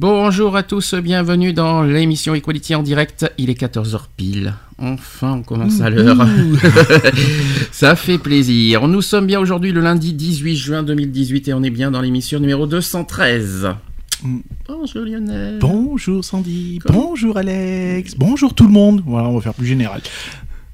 Bonjour à tous, bienvenue dans l'émission Equality en direct. Il est 14h pile. Enfin, on commence à l'heure. Ça fait plaisir. Nous sommes bien aujourd'hui le lundi 18 juin 2018 et on est bien dans l'émission numéro 213. Bonjour Lionel. Bonjour Sandy, bonjour Alex, bonjour tout le monde. Voilà, on va faire plus général.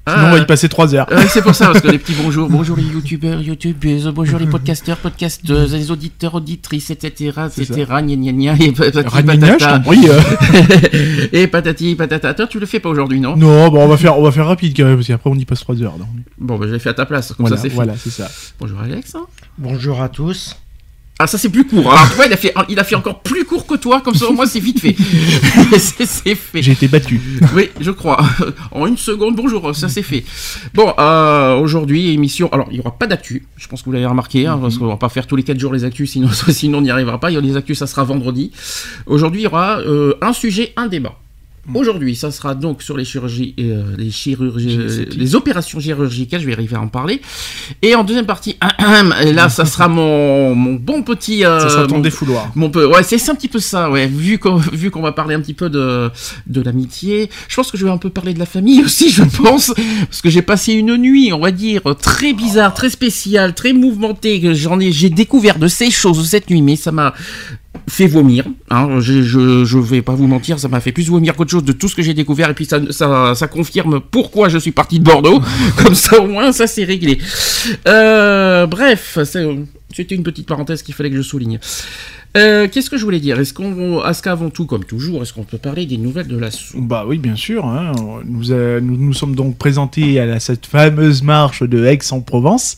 Sinon, Ah. on va y passer 3 heures. Ouais, c'est pour ça, parce que les petits bonjours, bonjour les youtubeurs, youtubeuses, bonjour les podcasteurs, podcasteuses, les auditeurs, auditrices, etc., etc., gna gna gna, et patati Ragnagnage, je patata. t'en prie. euh. et patati patata. Toi, tu le fais pas aujourd'hui, non? Non, bon, on va faire, on va faire rapide quand même, parce qu'après on y passe 3 heures. donc. Bon, bah, je l'ai fait à ta place, comme Voilà, ça c'est fait. voilà, c'est ça. Bonjour Alex. Bonjour à tous. Ah, ça c'est plus court. Alors, tu vois, il a, fait, il a fait encore plus court que toi, comme ça au moins c'est vite fait. c'est fait. J'ai été battu. Oui, je crois. En une seconde, bonjour, ça c'est fait. Bon, euh, aujourd'hui, émission. Alors, il n'y aura pas d'actu. Je pense que vous l'avez remarqué, hein, parce qu'on va pas faire tous les 4 jours les actus, sinon, sinon on n'y arrivera pas. Il y a les actus, ça sera vendredi. Aujourd'hui, il y aura euh, un sujet, un débat. Aujourd'hui, ça sera donc sur les chirurgies, euh, les chirurgies, euh, les opérations chirurgicales. Je vais arriver à en parler. Et en deuxième partie, et là, ça sera mon, mon bon petit. euh, Ça sera ton mon- défouloir. mon peu, ouais, c'est un petit peu ça, ouais. Vu qu'on vu qu'on va parler un petit peu de de l'amitié, je pense que je vais un peu parler de la famille aussi, je pense, parce que j'ai passé une nuit, on va dire, très bizarre, très spéciale, très mouvementée. J'en ai, j'ai découvert de ces choses cette nuit, mais ça m'a fait vomir. Hein, je, je, je vais pas vous mentir, ça m'a fait plus vomir qu'autre chose de tout ce que j'ai découvert, et puis ça, ça, ça confirme pourquoi je suis parti de Bordeaux. Comme ça, au moins, ça c'est réglé. Euh, bref, c'était une petite parenthèse qu'il fallait que je souligne. Euh, Qu'est-ce que je voulais dire? Est-ce qu'on, est-ce qu'avant tout, comme toujours, est-ce qu'on peut parler des nouvelles de la Bah oui, bien sûr. hein. Nous, euh, nous nous sommes donc présentés à la- cette fameuse marche de Aix-en-Provence,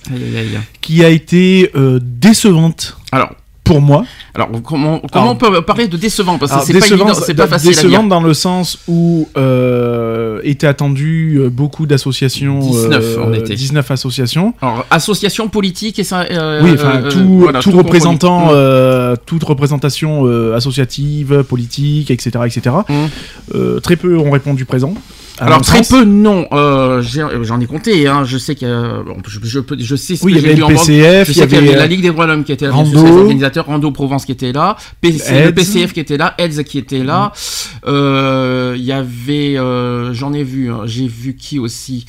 qui a été euh, décevante Alors, pour moi. Alors comment, comment Alors- on peut parler de décevant Parce que c'est pas évident, c'est pas facile à dire. décevante dans le sens où euh, étaient attendues euh, beaucoup d'associations. 19 euh, en été. 19 associations. Alors, association politique et ça. euh, oui, enfin, euh, tout, voilà, tout tout représentant, toute représentation associative, politique, etc., etc. Euh, très peu ont répondu présent. Alors très sens. peu non, euh, j'en ai compté, hein, je sais qu'il y a, bon, je, je, je sais ce Oui, que il y avait le. PCF, Je il y sais qu'il y avait avait la euh, Ligue des droits de l'homme qui était là, les organisateurs, Rando Provence qui était là, PC, le. PCF qui était là, EDS qui était là, euh, il y avait, euh, j'en ai vu, hein, j'ai vu qui aussi,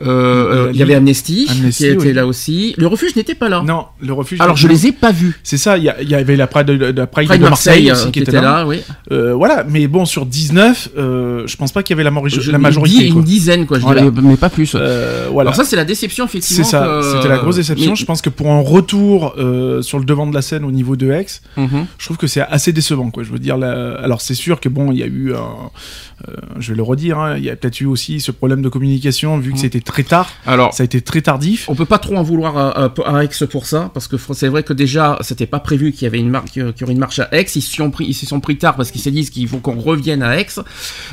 euh, euh, il y avait Amnesty, Amnesty, qui était oui. là aussi, le refuge n'était pas là. Non, le refuge. Alors je les ai pas vus. C'est ça, il y, il avait la Pride de, de- la Pride Pride de Marseille, Marseille, aussi euh, qui était là. oui. Euh, voilà, mais bon, sur 19, euh, je pense pas qu'il y avait la, mori- Une majorité. di- quoi. Une dizaine quoi, je Voilà. dirais, mais pas plus. Euh, voilà. Alors ça c'est la déception effectivement. C'est ça, que- c'était la grosse déception. mais- Je pense que pour un retour euh, sur le devant de la scène au niveau de Aix, Mhm. je trouve que c'est assez décevant. Quoi. Je veux dire, là, alors c'est sûr que bon, il y a eu, un, euh, je vais le redire, hein, il y a peut-être eu aussi ce problème de communication vu que Mhm. c'était très tard. Alors Ça a été très tardif. On peut pas trop en vouloir à, à- à Aix pour ça, parce que c'est vrai que déjà, c'était pas prévu qu'il y avait une marque, qu'il y aurait une marche à Aix. Ils s'y sont pris, ils s'y sont pris tard parce qu'ils se disent qu'il faut qu'on revienne à Aix.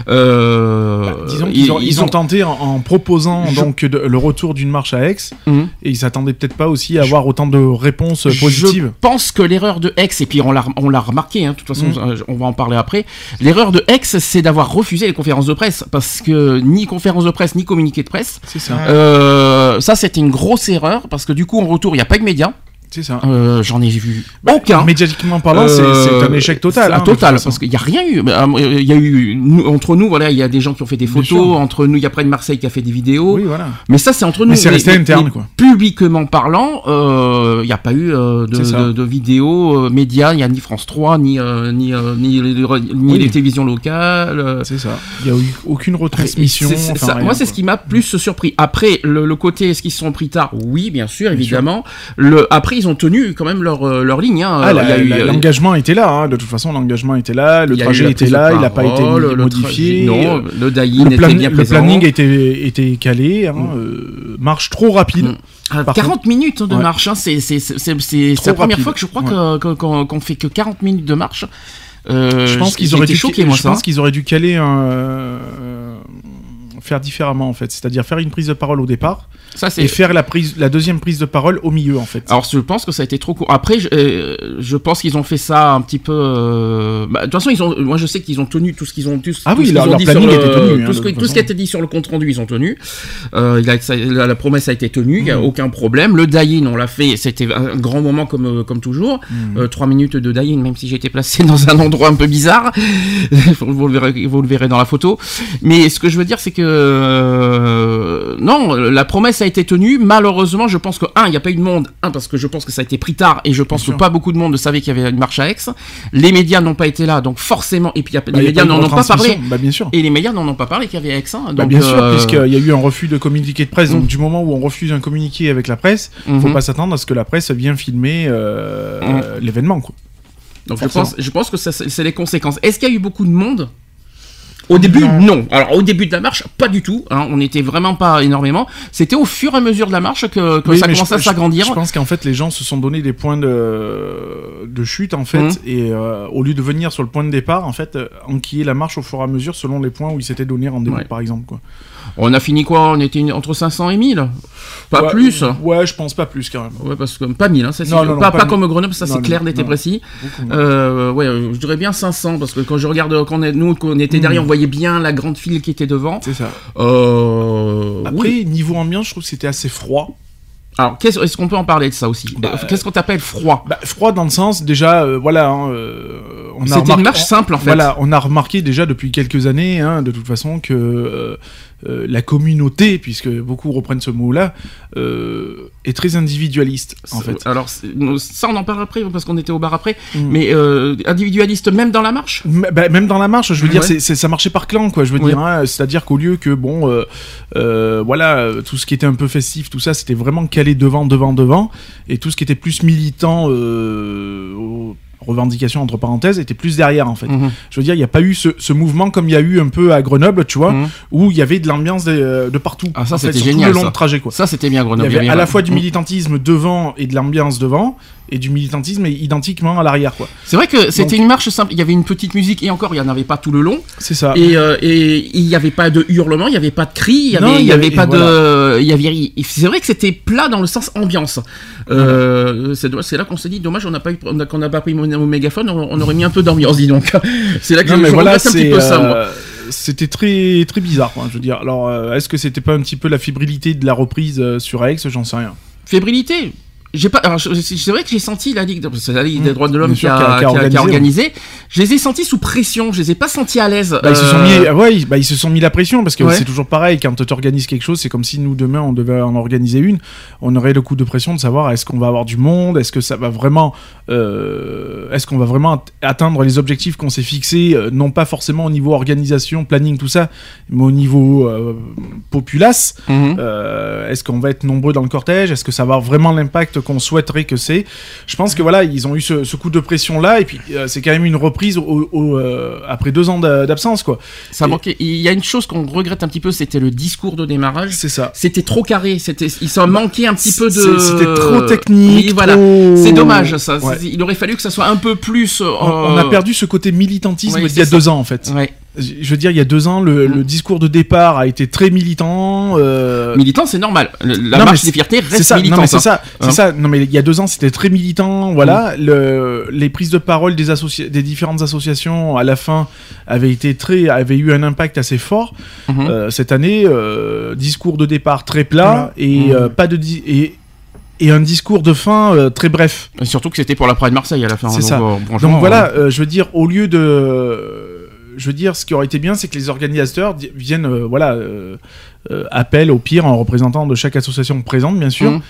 Euh, Bah, disons ont, ils ont tenté en, en proposant Je- donc de- le retour d'une marche à Aix Mhm. et ils s'attendaient peut-être pas aussi à avoir autant de réponses positives. Je pense que l'erreur de Aix, et puis on l'a, on l'a remarqué, hein, de toute façon, Mhm. euh, on va en parler après. L'erreur de Aix, c'est d'avoir refusé les conférences de presse, parce que ni conférence de presse, ni communiqué de presse. C'est ça. Euh, ça, c'était une grosse erreur, parce que du coup, en retour, il n'y a pas de médias. C'est ça. Euh, j'en ai vu aucun. Médiatiquement parlant, c'est- Euh, c'est un échec total. un hein, total, parce qu'il n'y a rien eu. Bah, euh, Il y a eu nous- entre nous, voilà, il y a des gens qui ont fait des photos. sûr. Entre nous, il y a Pride Marseille qui a fait des vidéos. Oui, voilà. Mais ça, c'est entre nous. Mais c'est resté interne, quoi. Publiquement parlant, euh, il n'y a pas eu euh, de, de, de vidéos euh, médias. Il n'y a ni France 3, ni euh, ni euh, ni, les, ni Oui. les télévisions locales. euh, C'est ça. Il n'y a eu aucune retransmission. enfin, ça. rien, Moi, c'est ce qui m'a plus surpris. Après, le, le côté, est-ce qu'ils se sont pris tard? Oui, bien sûr, évidemment. Le, après, ils ont tenu quand même leur, euh, leur ligne. hein. Ah, l'engagement était là. hein. De toute façon, l'engagement était là. Le trajet était là. Il n'a pas été le modifié. Non, le était planning était, était calé. hein. Euh, marche trop rapide. Mm. Ah, Par 40 minutes de Ouais. marche, c'est la première rapide. fois que je crois Ouais. qu'on qu'on fait que 40 minutes de marche. Euh, Je pense qu'ils auraient dû, choqué, moi, je ça. pense qu'ils auraient dû caler un, faire différemment en fait, c'est-à-dire faire une prise de parole au départ Ça, et faire la prise, la deuxième prise de parole au milieu en fait. Alors je pense que ça a été trop court. Après, je, euh, je pense qu'ils ont fait ça un petit peu. euh, bah, de toute façon, ils ont. Moi, je sais qu'ils ont tenu tout ce qu'ils ont. Tout, Ah tout oui, ce leur- qu'ils ont leur dit planning sur le- était tenu, hein, tout, ce, de que- toute tout ce qui a été dit sur le compte rendu, ils ont tenu. Euh, la, la promesse a été tenue, il Mm. n'y a aucun problème. Le die-in, on l'a fait. C'était un grand moment comme comme toujours. Mm. Euh, Trois minutes de die-in, même si j'étais placé dans un endroit un peu bizarre. vous, le verrez, vous le verrez dans la photo. Mais ce que je veux dire, c'est que euh, non, la promesse a été tenue. Malheureusement, je pense que un, il n'y a pas eu de monde. Un, parce que je pense que ça a été pris tard et je pense Bien que sûr. pas beaucoup de monde ne savait qu'il y avait une marche à Aix. Les médias n'ont pas été là, donc forcément. Et puis il y a- Bah, les y médias n'en ont pas parlé. Bah bien sûr. Et les médias n'en ont pas parlé qu'il y avait Aix. hein. Bah, bien sûr, euh, puisqu'il y a eu un refus de communiqué de presse. Donc, Mm. du moment où on refuse un communiqué avec la presse, faut mhm. pas s'attendre à ce que la presse vienne filmer euh, Mm. euh, l'événement. Donc je pense, je pense que c'est les conséquences. Est-ce qu'il y a eu beaucoup de monde? Au début, non. Alors au début de la marche, pas du tout. hein. On n'était vraiment pas énormément. C'était au fur et à mesure de la marche que, que Oui, ça commençait à s'agrandir. Je, je pense qu'en fait, les gens se sont donné des points de, de chute, en fait, Mhm. et euh, au lieu de venir sur le point de départ, en fait, euh, enquiller la marche au fur et à mesure selon les points où ils s'étaient donné rendez-vous, Ouais. par exemple. Quoi. On a fini quoi? On était entre 500 et 1000 Pas Ouais, plus Ouais, je pense pas plus quand même. Ouais, parce que pas 1000, hein, ça, c'est Non, non, non, pas, pas pas mille. comme Grenoble, ça c'est clair, non. précis. Euh, ouais, euh, je dirais bien 500 parce que quand je regarde, quand on est, nous, quand on était derrière, Mhm. on voyait bien la grande file qui était devant. C'est ça. Euh, Après, oui. niveau ambiance, je trouve que c'était assez froid. Alors, qu'est-ce- est-ce qu'on peut en parler de ça aussi? Bah, Qu'est-ce qu'on t'appelle froid? Bah, froid dans le sens, déjà, euh, voilà, hein, euh, on a C'était remarqué- une marche simple en fait. Voilà, on a remarqué déjà depuis quelques années, hein, de toute façon, que euh, euh, la communauté, puisque beaucoup reprennent ce mot-là, euh, est très individualiste, en fait. Alors, ça, on en parle après, parce qu'on était au bar après. Mm. Mais euh, individualiste, même dans la marche? M- bah, même dans la marche, je veux Ouais. dire, ça marchait par clan, quoi. Je veux dire, hein, c'est-à-dire qu'au lieu que bon, voilà, tout ce qui était un peu festif, tout ça, c'était vraiment calé devant, devant, devant, et tout ce qui était plus militant, aux revendications entre parenthèses, était plus derrière, en fait. Mhm. Je veux dire, il n'y a pas eu ce, ce mouvement comme il y a eu un peu à Grenoble, tu vois, Mhm. où il y avait de l'ambiance de, de partout. Ah, ça, c'était sur tout génial, le long ça. de trajet, quoi. Ça, c'était bien Il y Grenoble. avait à la fois du Mm. militantisme devant et de l'ambiance devant, et du militantisme identiquement à l'arrière, quoi. C'est vrai que c'était une marche simple. Il y avait une petite musique et encore, il n'y en avait pas tout le long. C'est ça. Et, euh, et il n'y avait pas de hurlement, il n'y avait pas de cris, il y Non, avait, pas de, il y avait, c'est vrai que c'était plat dans le sens ambiance. Euh, c'est là qu'on s'est dit, dommage, on n'a pas eu, qu'on n'a pas pris mon, mégaphone, on, aurait mis un peu d'ambiance, dis donc. C'est là que Non, je, je voilà, un petit peu ça, moi. euh, C'était très très bizarre, quoi. Je veux dire. Alors, euh, est-ce que c'était pas un petit peu la fébrilité de la reprise euh, sur Aix? J'en sais rien. Fébrilité? J'ai pas. C'est vrai que j'ai senti la Ligue, c'est la Ligue des Mmh, droits de l'homme qui qui qui a qui organisé. Je les ai sentis sous pression. Je les ai pas sentis à l'aise. Bah, ils se sont Euh, mis, ah ouais, ils, bah, ils se sont mis la pression parce que Ouais. c'est toujours pareil. Quand tu organises quelque chose, c'est comme si nous demain on devait en organiser une. On aurait le coup de pression de savoir est-ce qu'on va avoir du monde, est-ce que ça va vraiment, euh, est-ce qu'on va vraiment at- atteindre les objectifs qu'on s'est fixés, euh, non pas forcément au niveau organisation, planning, tout ça, mais au niveau euh, populace. Euh, est-ce qu'on va être nombreux dans le cortège Est-ce que ça va avoir vraiment l'impact qu'on souhaiterait que c'est Je pense que voilà, ils ont eu ce, ce coup de pression là, et puis euh, c'est quand même une reprise au- au, euh, après deux ans d'a- d'absence, quoi. Ça Et- manquait. Il y a une chose qu'on regrette un petit peu, c'était le discours de démarrage. C'est ça. C'était trop carré. C'était, il s'en manquait un petit peu de. C'était trop technique. Oui, voilà. trop- C'est dommage, ça. Ouais. Il aurait fallu que ça soit un peu plus. euh, On, on a perdu ce côté militantisme d'il y a deux ans en fait. Ouais. Je veux dire, il y a deux ans, le, Mm. le discours de départ a été très militant. euh, Militant, c'est normal. La Non, marche des fiertés reste ça, non, militante. mais c'est hein. ça, c'est Hein. ça. Non mais il y a deux ans c'était très militant, voilà. Le, les prises de parole des différentes associations à la fin avaient été très, avaient eu un impact assez fort. Mhm. Euh, cette année, euh, discours de départ très plat et euh, pas de di- et et un discours de fin euh, très bref. Et Surtout que c'était pour la Pride Marseille à la fin. C'est ça. euh, Donc voilà, euh, je veux dire, au lieu de. Je veux dire, ce qui aurait été bien, c'est que les organisateurs viennent, euh, voilà, euh, euh, appellent au pire un représentant de chaque association présente, bien sûr. Mhm.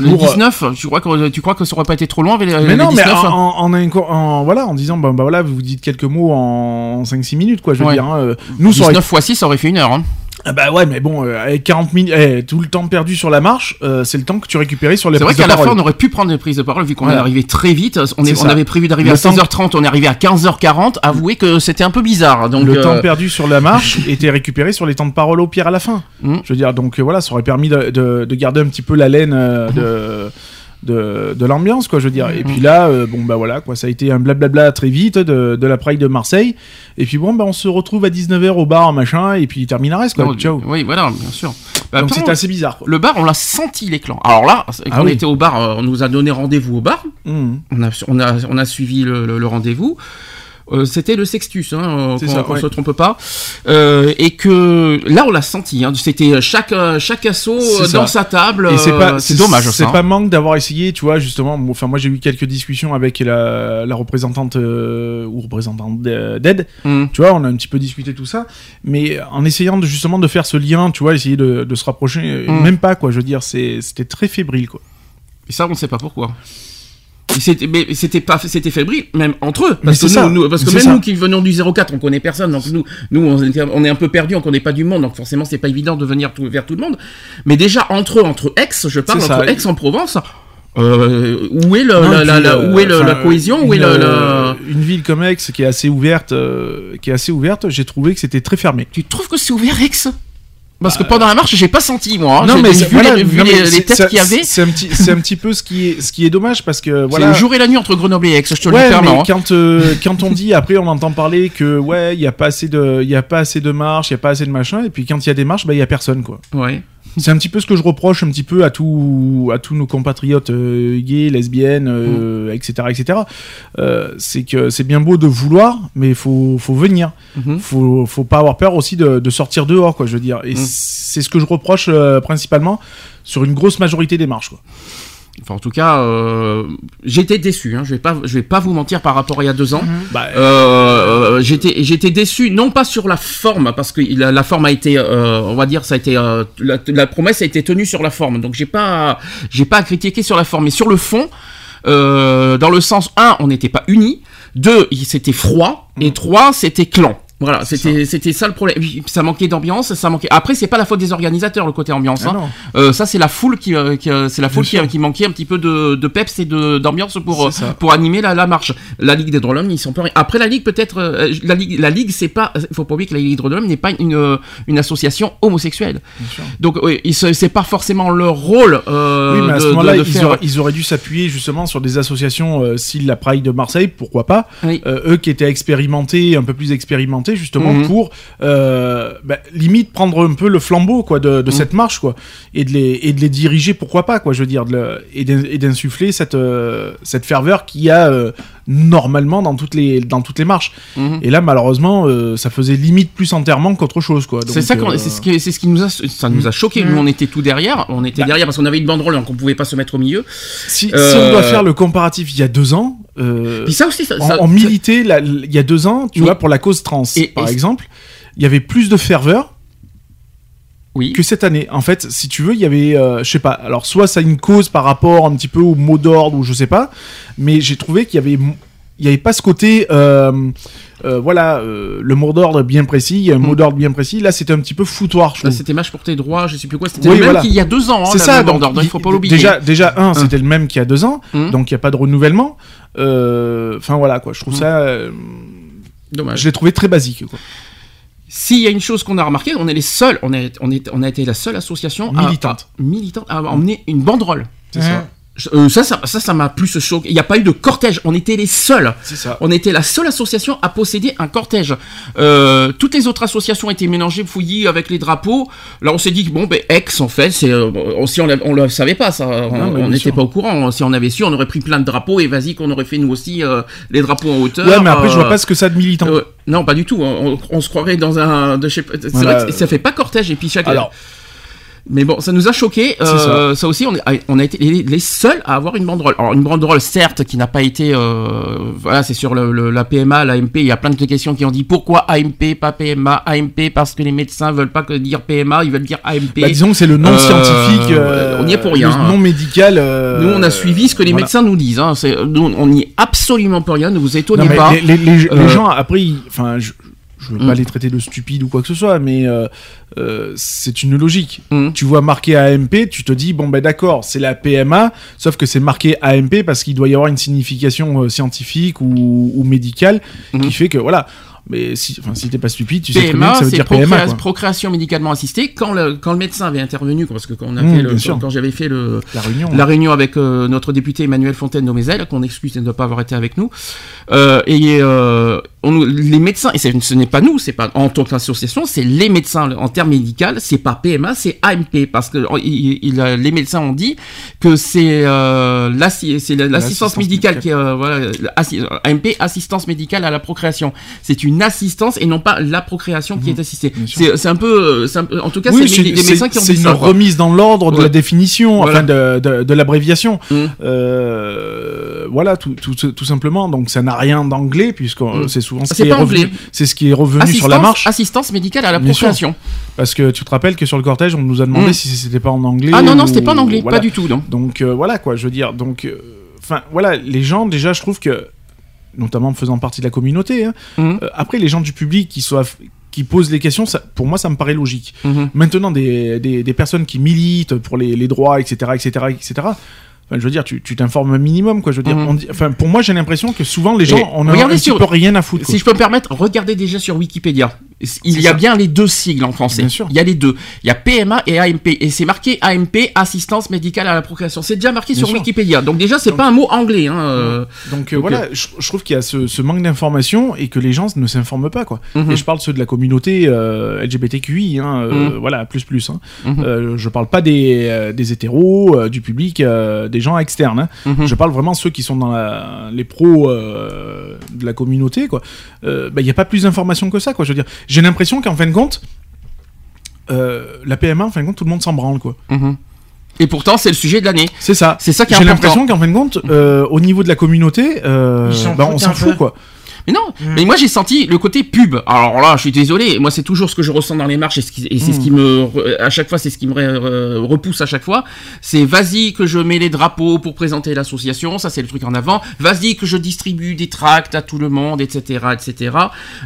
Le pour, euh, 19, tu crois, que, tu crois que ça aurait pas été trop loin avec les, Mais les non, mais 19 en, en, en inco- en- voilà, en disant, bah, bah voilà, vous dites quelques mots en 5-6 minutes, quoi, je veux Ouais. dire. hein, euh, nous, ça aurait 19 fois 6, ça aurait fait une heure. Hein. Ah bah ouais, mais bon, euh, avec 40 minutes, eh, tout le temps perdu sur la marche, euh, c'est le temps que tu récupérais sur les C'est vrai prises de qu'à la fin, parole. on aurait pu prendre des prises de parole vu qu'on est arrivé très vite. On, est- C'est on ça. avait prévu d'arriver à temps- 16h30, on est arrivé à 15h40. Avouez que c'était un peu bizarre. Donc, le euh, temps perdu sur la marche était récupéré sur les temps de parole au pire à la fin. Mhm. Je veux dire, donc euh, voilà, ça aurait permis de, de- de garder un petit peu la laine euh, de, de, de l'ambiance, quoi, je veux dire. Et puis là, euh, bon, bah voilà, quoi, ça a été un blablabla très vite de, de la Pride de Marseille. Et puis bon, bah on se retrouve à 19h au bar, machin, et puis il termine à reste, quoi. Non, Ciao. Oui, voilà, bien sûr. Bah, Donc c'était assez bizarre, quoi. le bar, on l'a senti l'éclan. Alors là, quand Ah on oui. était au bar, euh, on nous a donné rendez-vous au bar. Mhm. On a, on a, on a suivi le, le- le rendez-vous. Euh, c'était le Sextus, hein, euh, qu'on qu'on ouais. se trompe pas. Euh, et que là, on l'a senti. Hein, c'était chaque chaque assaut ça. dans sa table. Et c'est pas, c'est dommage. C'est pas hein. manque d'avoir essayé, tu vois, justement. bon, Enfin, moi j'ai eu quelques discussions avec la, la représentante euh, ou représentante d'Ed. Hum. Tu vois, on a un petit peu discuté tout ça, mais en essayant de, justement de faire ce lien, tu vois, essayer de, de se rapprocher, Mm. même pas quoi. Je veux dire, c'est- c'était très fébrile quoi. Et ça, on ne sait pas pourquoi. C'était, mais c'était pas, c'était fébrile, même entre eux. Mais Parce que, nous, nous- parce que même ça. nous qui venons du 04, on connaît personne. Donc nous, nous, on, est un peu perdus, on connaît pas du monde. Donc forcément, c'est pas évident de venir tout- vers tout le monde. Mais déjà entre eux, entre ex, je parle entre ex en Provence. euh, où est le, Non, la, où est le- la cohésion, où est une, le, le- euh, une ville comme Aix qui est assez ouverte, euh, qui est assez ouverte, j'ai trouvé que c'était très fermé. Tu trouves que c'est ouvert ex? Parce que pendant la marche, j'ai pas senti moi. hein. non mais c'est- vu, voilà, les, vu non, mais les- c'est- les têtes qu'il y avait. C'est un petit, c'est un petit peu ce qui est, ce qui est dommage parce que C'est voilà. le jour et la nuit entre Grenoble et Aix. Je te le Ouais, clairement. hein. quand, euh, quand on dit après on entend parler que ouais il y a pas assez de il y a pas assez de marches il y a pas assez de machin et puis quand il y a des marches bah il y a personne quoi Ouais. C'est un petit peu ce que je reproche un petit peu à tous à tous nos compatriotes euh, gays lesbiennes euh, Mm. etc etc Euh, c'est que c'est bien beau de vouloir mais faut faut venir Mhm. faut faut pas avoir peur aussi de, de sortir dehors quoi je veux dire et Mm. c'est ce que je reproche principalement sur une grosse majorité des marches quoi Enfin, en tout cas, euh, j'étais déçu. Hein. Je vais pas, je vais pas vous mentir par rapport à il y a deux ans. bah, Euh, j'étais, j'étais déçu, non pas sur la forme, parce que la, la forme a été, euh, on va dire, ça a été, euh, la, la promesse a été tenue sur la forme. Donc j'ai pas, j'ai pas à critiquer sur la forme, mais sur le fond, euh, dans le sens un, on n'était pas unis. Deux, c'était froid. Et trois, c'était clan. Voilà, c'était c'était ça le problème. Ça manquait d'ambiance, ça manquait. Après, c'est pas la faute des organisateurs le côté ambiance. ah hein. Euh, ça c'est la foule qui, euh, qui, euh, c'est la foule qui, qui manquait un petit peu de, de peps et de d'ambiance pour pour animer la, la marche. La Ligue des droits de l'homme, ils sont pas. Après la Ligue peut-être la Ligue la Ligue c'est pas. Il faut pas oublier que la Ligue des droits de l'homme n'est pas une une association homosexuelle. Donc oui, c'est pas forcément leur rôle. Euh, Oui, mais à ce moment-là, ils, faire- auraient, ils auraient dû s'appuyer justement sur des associations, euh, style la Pride de Marseille, pourquoi pas, Oui. eux qui étaient expérimentés, un peu plus expérimentés justement, Mhm. pour euh, bah, limite prendre un peu le flambeau quoi de, de cette marche quoi, et de les et de les diriger, pourquoi pas quoi, je veux dire, de le- et d'in- et d'insuffler cette euh, cette ferveur qu'il y a euh, normalement dans toutes les dans toutes les marches. Mhm. Et là, malheureusement, euh, ça faisait limite plus enterrement qu'autre chose quoi. C'est ça, euh, c'est ce qui, c'est ce qui nous a, ça nous a choqué. Nous, on était tout derrière. On était Bah. derrière parce qu'on avait une banderole, donc on pouvait pas se mettre au milieu. Si, si Euh, on doit faire le comparatif il y a deux ans. euh, Puis ça aussi, ça, la- il y a deux ans, tu Oui. vois, pour la cause trans, Et- par et- exemple, il y avait plus de ferveur oui. que cette année. En fait, si tu veux, il y avait, euh, je sais pas, alors soit ça a une cause par rapport un petit peu au mot d'ordre ou je sais pas, mais j'ai trouvé qu'il y avait, il y avait pas ce côté, euh, euh, voilà, euh, le mot d'ordre bien précis, il y a un mot Mm. d'ordre bien précis. Là, c'était un petit peu foutoir, je Là, trouve. c'était match pour tes droits, je sais plus quoi. C'était Oui, le même voilà. qu'il y a deux ans. hein, C'est ça, le donc, border, il faut pas l'oublier. Déjà, déjà un, c'était le même qu'il y a deux ans, Hum. donc il y a pas de renouvellement. Enfin voilà quoi, je trouve Mm. ça, Dommage. je l'ai trouvé très basique. Quoi. S'il y a une chose qu'on a remarqué, on est les seuls, on, est, on, est, on a été la seule association à- Militante. à, militante à emmener une banderole. C'est ça. Euh, ça, ça, ça, m'a plus choqué. Il n'y a pas eu de cortège. On était les seuls. C'est ça. On était la seule association à posséder un cortège. Euh, toutes les autres associations étaient mélangées, fouillies avec les drapeaux. Là, on s'est dit que bon, ben, ex, en fait, c'est, euh, si on, on le savait pas, ça, Non, on n'était pas au courant. Si on avait su, on aurait pris plein de drapeaux et vas-y qu'on aurait fait nous aussi euh, les drapeaux en hauteur. Ouais, mais après, je vois euh, pas ce que ça de militant. euh, non, pas du tout. On, on se croirait dans un. De, je sais pas, c'est Voilà. vrai que ça fait pas cortège et puis chaque. Alors, Mais bon, ça nous a choqué. Euh, ça. aussi, on, est- on a été les, les seuls à avoir une banderole. Alors une banderole, certes, qui n'a pas été. euh, voilà, c'est sur le, le- la PMA, l'AMP. Il y a plein de questions qui ont dit pourquoi AMP, pas PMA, AMP parce que les médecins veulent pas que dire PMA, ils veulent dire AMP. bah, disons que c'est le nom Euh, scientifique. euh, on y est pour rien, Le hein. nom médical. nous, on a suivi ce que les voilà. médecins nous disent. Hein. Nous, on n'y est absolument pour rien. Ne vous étonnez Non, pas. les, les- les- gens, après, enfin, je, je veux Mm. pas les traiter de stupides ou quoi que ce soit, mais euh, euh, c'est une logique. Mm. Tu vois marqué AMP, tu te dis, bon, ben d'accord, c'est la PMA, sauf que c'est marqué AMP parce qu'il doit y avoir une signification euh, scientifique ou, ou médicale Mhm. qui fait que, voilà. Mais si, enfin, si t'es pas stupide, tu sais très bien PMA, que ça veut c'est dire PMA. quoi. procréation médicalement assistée. Quand le, quand le médecin avait intervenu, parce que quand on a Mmh, fait le, bien sûr. quand j'avais fait le, La réunion. la réunion avec euh, notre député Emmanuel Fontaine d'Omézel, qu'on excuse de ne pas avoir été avec nous. Euh, et euh, on, les médecins, et c'est- ce n'est pas nous, c'est pas en tant qu'association, c'est les médecins en termes médicaux, c'est pas PMA, c'est AMP, parce que il- il- les médecins ont dit que c'est euh, l'assi- c'est la- l'assistance médicale médicale. qui est, euh, voilà, assi- AMP, assistance médicale à la procréation. C'est une assistance et non pas la procréation qui est assistée. C'est c'est un peu, euh, c'est un peu- en tout cas, Oui, c'est les, les c'est- médecins qui ont c'est dit une ça. remise dans l'ordre de la définition, Voilà. enfin de, de, de l'abréviation. Euh, voilà, tout, tout, tout simplement. Donc ça n'a rien d'anglais puisque Mm. c'est souvent ce C'est qui est pas revenu. anglais. C'est ce qui est revenu sur la marche. assistance médicale à la procréation. Parce que tu te rappelles que sur le cortège, on nous a demandé Mm. si c'était pas en anglais. Ah non, non, ou- c'était pas en anglais, voilà. pas du tout, non. Donc euh, voilà quoi, je veux dire. Donc, euh, enfin voilà, les gens déjà, je trouve que, notamment faisant partie de la communauté, hein, Mhm. euh, après les gens du public qui soient qui posent les questions, ça, pour moi ça me paraît logique. Mhm. Maintenant des, des, des personnes qui militent pour les, les droits, etc., etc., etc. Enfin, je veux dire, tu t'informes un minimum, quoi. Je veux dire, Mhm. dit- enfin, pour moi, j'ai l'impression que souvent les gens, Et on a un regardez petit sur- peu rien à foutre. quoi. Si je peux me permettre, regardez déjà sur Wikipédia. Il y a bien les deux sigles en français. Bien sûr. Il y a les deux. Il y a PMA et AMP. Et c'est marqué AMP, assistance médicale à la procréation. C'est déjà marqué Bien sur sûr. Wikipédia. Donc déjà, c'est pas un mot anglais. Hein, euh. Donc, euh, Donc, voilà, je, je trouve qu'il y a ce, ce manque d'information et que les gens ne s'informent pas, quoi. Mhm. Et je parle de ceux de la communauté euh, LGBTQI, hein, euh, Mhm. voilà, plus plus. Hein. Euh, je parle pas des, euh, des hétéros, euh, du public, euh, des gens externes. hein. Mhm. Je parle vraiment ceux qui sont dans la- les pros euh, de la communauté, quoi. Euh, bah, Il n'y a pas plus d'informations que ça, quoi. Je veux dire, j'ai l'impression qu'en fin de compte, euh, la PMA, en fin de compte, tout le monde s'en branle, quoi. Mhm. Et pourtant, c'est le sujet de l'année. C'est ça. C'est ça qui est J'ai important. l'impression qu'en fin de compte, euh, au niveau de la communauté, euh, bah, on s'en fout, peu. quoi. Mais non, mais moi j'ai senti le côté pub. Alors là, je suis désolé, moi c'est toujours ce que je ressens dans les marches et, ce c'est ce qui me, re- à chaque fois, c'est ce qui me re- repousse à chaque fois. C'est vas-y que je mets les drapeaux pour présenter l'association, ça c'est le truc en avant. Vas-y que je distribue des tracts à tout le monde, etc., etc.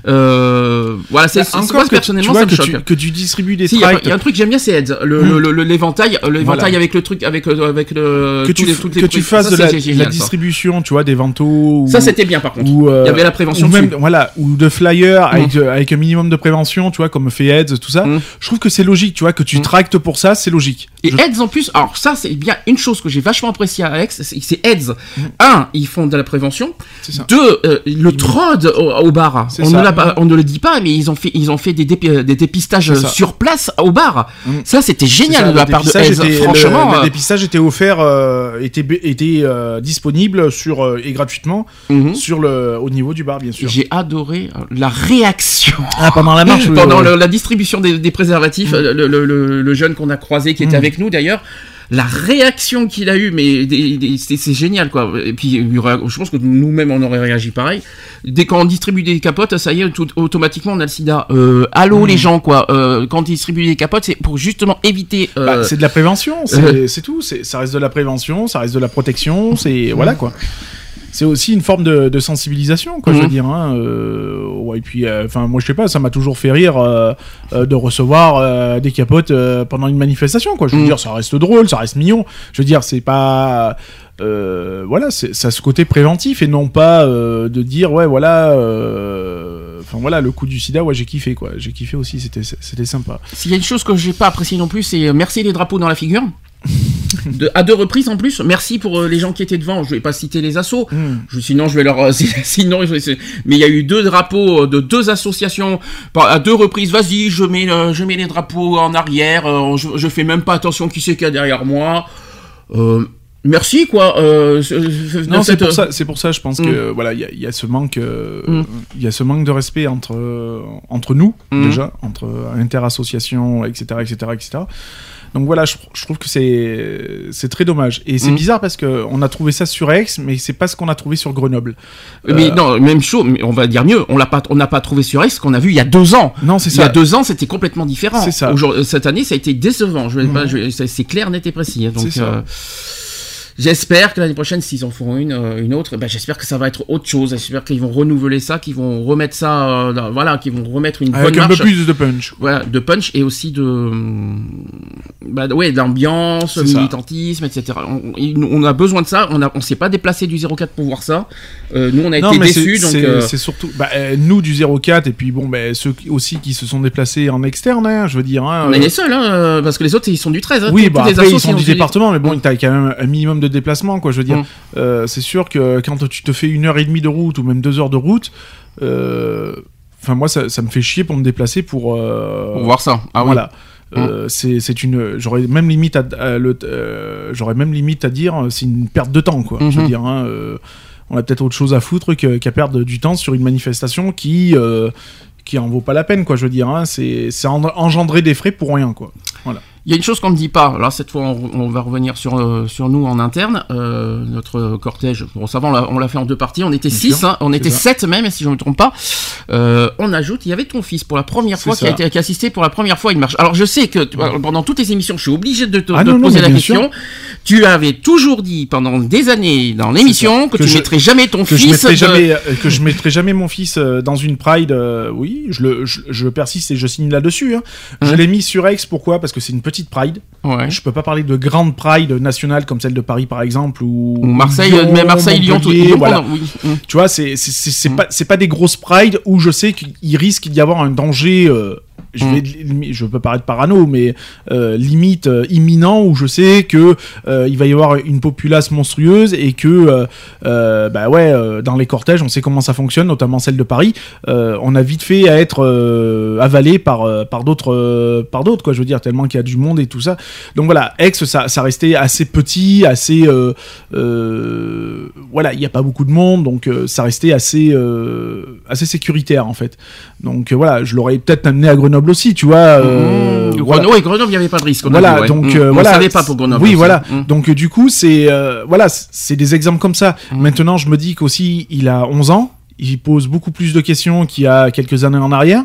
Euh, voilà, c'est Bah, encore que personnellement tu vois ça me que choque. tu, que tu distribues des Si, tracts, il y a un truc que j'aime bien, c'est Mm. l'éventail, euh, l'éventail Voilà. avec le truc, avec le, avec le, que tous tu, les- les que tu fasses Ça, de la, distribution, tu vois, des vantaux. Ça c'était bien par contre. euh, Il y avait la prévention ou même dessus. voilà ou de flyers Mm. avec, euh, avec un minimum de prévention tu vois comme fait Heads tout ça Mm. je trouve que c'est logique tu vois que tu Mm. tractes pour ça c'est logique Et Je- Heads en plus, alors ça c'est bien une chose que j'ai vachement apprécié à Alex, c'est Heads. Un, ils font de la prévention. ça Deux, euh, le trod au, au bar. On ça. ne, l'a pas- on ne le dit pas, mais ils ont fait, ils ont fait des, dépi- des dépistages sur place au bar. Ça c'était génial ça, de la part de Heads. était- Franchement, le, le euh, dépistage était offert euh, était était euh, disponible sur et gratuitement mhm. sur le au niveau du bar bien sûr j'ai adoré euh, la réaction. ah pendant la marche Pendant le- la distribution des, des préservatifs, euh, le, le- le- le jeune qu'on a croisé qui était Mm. avec nous d'ailleurs, la réaction qu'il a eue, mais c'est génial quoi. Et puis je pense que nous-mêmes on aurait réagi pareil. Dès qu'on distribue des capotes, ça y est, tout- automatiquement on a le sida. Euh, allô Mm. les gens quoi. Euh, quand on distribue des capotes, c'est pour justement éviter. euh, Bah, c'est de la prévention, c'est tout. Ça reste de la prévention, ça reste de la protection, c'est voilà quoi. C'est aussi une forme de, de sensibilisation, quoi, je veux Mhm. dire. Hein, euh, ouais, et puis, euh, enfin, moi, je sais pas, ça m'a toujours fait rire euh, euh, de recevoir euh, des capotes euh, pendant une manifestation, quoi. Je veux Mhm. dire, ça reste drôle, ça reste mignon. Je veux dire, c'est pas, euh, voilà, c'est ça a ce côté préventif et non pas euh, de dire, ouais, voilà, euh, enfin voilà, le coup du SIDA, ouais, j'ai kiffé, quoi. J'ai kiffé aussi, c'était c'était sympa. S'il y a une chose que j'ai pas appréciée non plus, c'est merci les drapeaux dans la figure. De- à deux reprises en plus. Merci pour euh, les gens qui étaient devant. Je vais pas citer les assos. Je- sinon, je vais leur. euh, sinon, je mais il y a eu deux drapeaux euh, de deux associations par- à deux reprises. Vas-y, je mets, euh, je mets les drapeaux en arrière. je, je fais même pas attention qui c'est qu'il y a derrière moi. Merci quoi. Non, c'est pour ça. C'est pour ça. Je pense que voilà, il y, a- il y a ce manque, euh, Mm. il y a ce manque de respect entre entre nous déjà, entre interassociations, etc., etc., etc. Donc voilà, je, je trouve que c'est très dommage et c'est Mm. bizarre parce que on a trouvé ça sur Aix, mais c'est pas ce qu'on a trouvé sur Grenoble. Mais Euh, non, même chose. mais On va dire mieux. On l'a pas, on n'a pas trouvé sur X ce qu'on a vu il y a deux ans. Non, c'est Il y a ça. deux ans, c'était complètement différent. C'est ça. Aujourd'hui- Cette année, ça a été décevant. Je Mhm. je c'est clair, net et précis. hein. Donc, C'est ça. euh, J'espère que l'année prochaine, s'ils en feront une, euh, une autre, ben, j'espère que ça va être autre chose. J'espère qu'ils vont renouveler ça, qu'ils vont remettre ça, euh, dans- voilà, qu'ils vont remettre une Avec bonne un peu plus de punch. Voilà, de punch et aussi de, hum, bah, ouais, d'ambiance, C'est ça. militantisme, etc. On, il- on a besoin de ça. On a, on s'est pas déplacé du 04 pour voir ça. Euh, nous, on a été c'est- déçus, donc. c'est euh, c'est surtout bah, euh, nous du 04 et puis bon bah, ceux qui- aussi qui se sont déplacés en externe, hein, je veux dire. hein, on est euh, les seuls, hein, euh, parce que les autres, ils sont du 13. Hein, Oui, Tous- bah tous les après assos, ils sont ont du fait- département, mais bon, Mm. t'as quand même un minimum de déplacement, quoi. Je veux dire, Mm. Euh, c'est sûr que quand tu te fais une heure et demie de route ou même deux heures de route, euh, enfin moi ça, ça me fait chier pour me déplacer pour. euh, Pour voir ça. Ah oui. voilà. Euh, c'est c'est une j'aurais même limite à, à le euh, j'aurais même limite à dire c'est une perte de temps quoi je veux Mhm. dire hein, euh, on a peut-être autre chose à foutre qu'à perdre du temps sur une manifestation qui qui en vaut pas la peine quoi je veux dire hein, c'est c'est en- engendrer des frais pour rien quoi Il y a une chose qu'on ne dit pas. Là, cette fois, on, on va revenir sur, euh, sur nous en interne. Euh, notre cortège, bon, ça va, on l'a- fait en deux parties. On était Bien six, sûr, hein, on était ça. sept même, si je ne me trompe pas. Euh, on ajoute, il y avait ton fils pour la première fois qui a, été, qui a assisté pour la première fois à une marche. Alors, je sais que tu pendant toutes les émissions, je suis obligé de te, Ah de non, te non, poser la question. Tu avais toujours dit pendant des années dans l'émission que, Que tu je- mettrais jamais ton que fils. mettrai de- jamais que je mettrai jamais mon fils dans une pride oui je le je, je persiste et je signe là-dessus hein. je Hein l'ai mis sur X pourquoi? Parce que c'est une petite pride Ouais. Je peux pas parler de grande pride nationale comme celle de Paris par exemple ou, Ou Marseille, Lyon, mais Marseille, Lyon, tout. Voilà. oui. Tu vois, c'est c'est Mm. pas c'est pas des grosses prides où je sais qu'il risque d'y avoir un danger. euh, je Mm. vais limi- je peux paraître parano, mais euh, limite euh, imminent où je sais que euh, il va y avoir une populace monstrueuse et que euh, bah ouais dans les cortèges on sait comment ça fonctionne, notamment celle de Paris. on a vite fait à être avalé par par d'autres par d'autres quoi. Je veux dire tellement qu'il y a du monde et tout ça. Donc voilà, Aix ça ça restait assez petit, assez voilà, il n'y a pas beaucoup de monde, donc ça restait assez assez sécuritaire en fait. Donc euh, voilà, je l'aurais peut-être amené à Grenoble aussi, tu vois. euh, Mmh. voilà. Grenoble, oui, Grenoble, il n'y avait pas de risque. on Voilà, dit, ouais. donc Mm. euh, on voilà. ne savait pas pour Grenoble. Oui, aussi. voilà. Mm. Donc euh, du coup, c'est euh, voilà, c'est des exemples comme ça. Maintenant, je me dis qu'aussi, il a 11 ans. Il pose beaucoup plus de questions qu'il y a quelques années en arrière.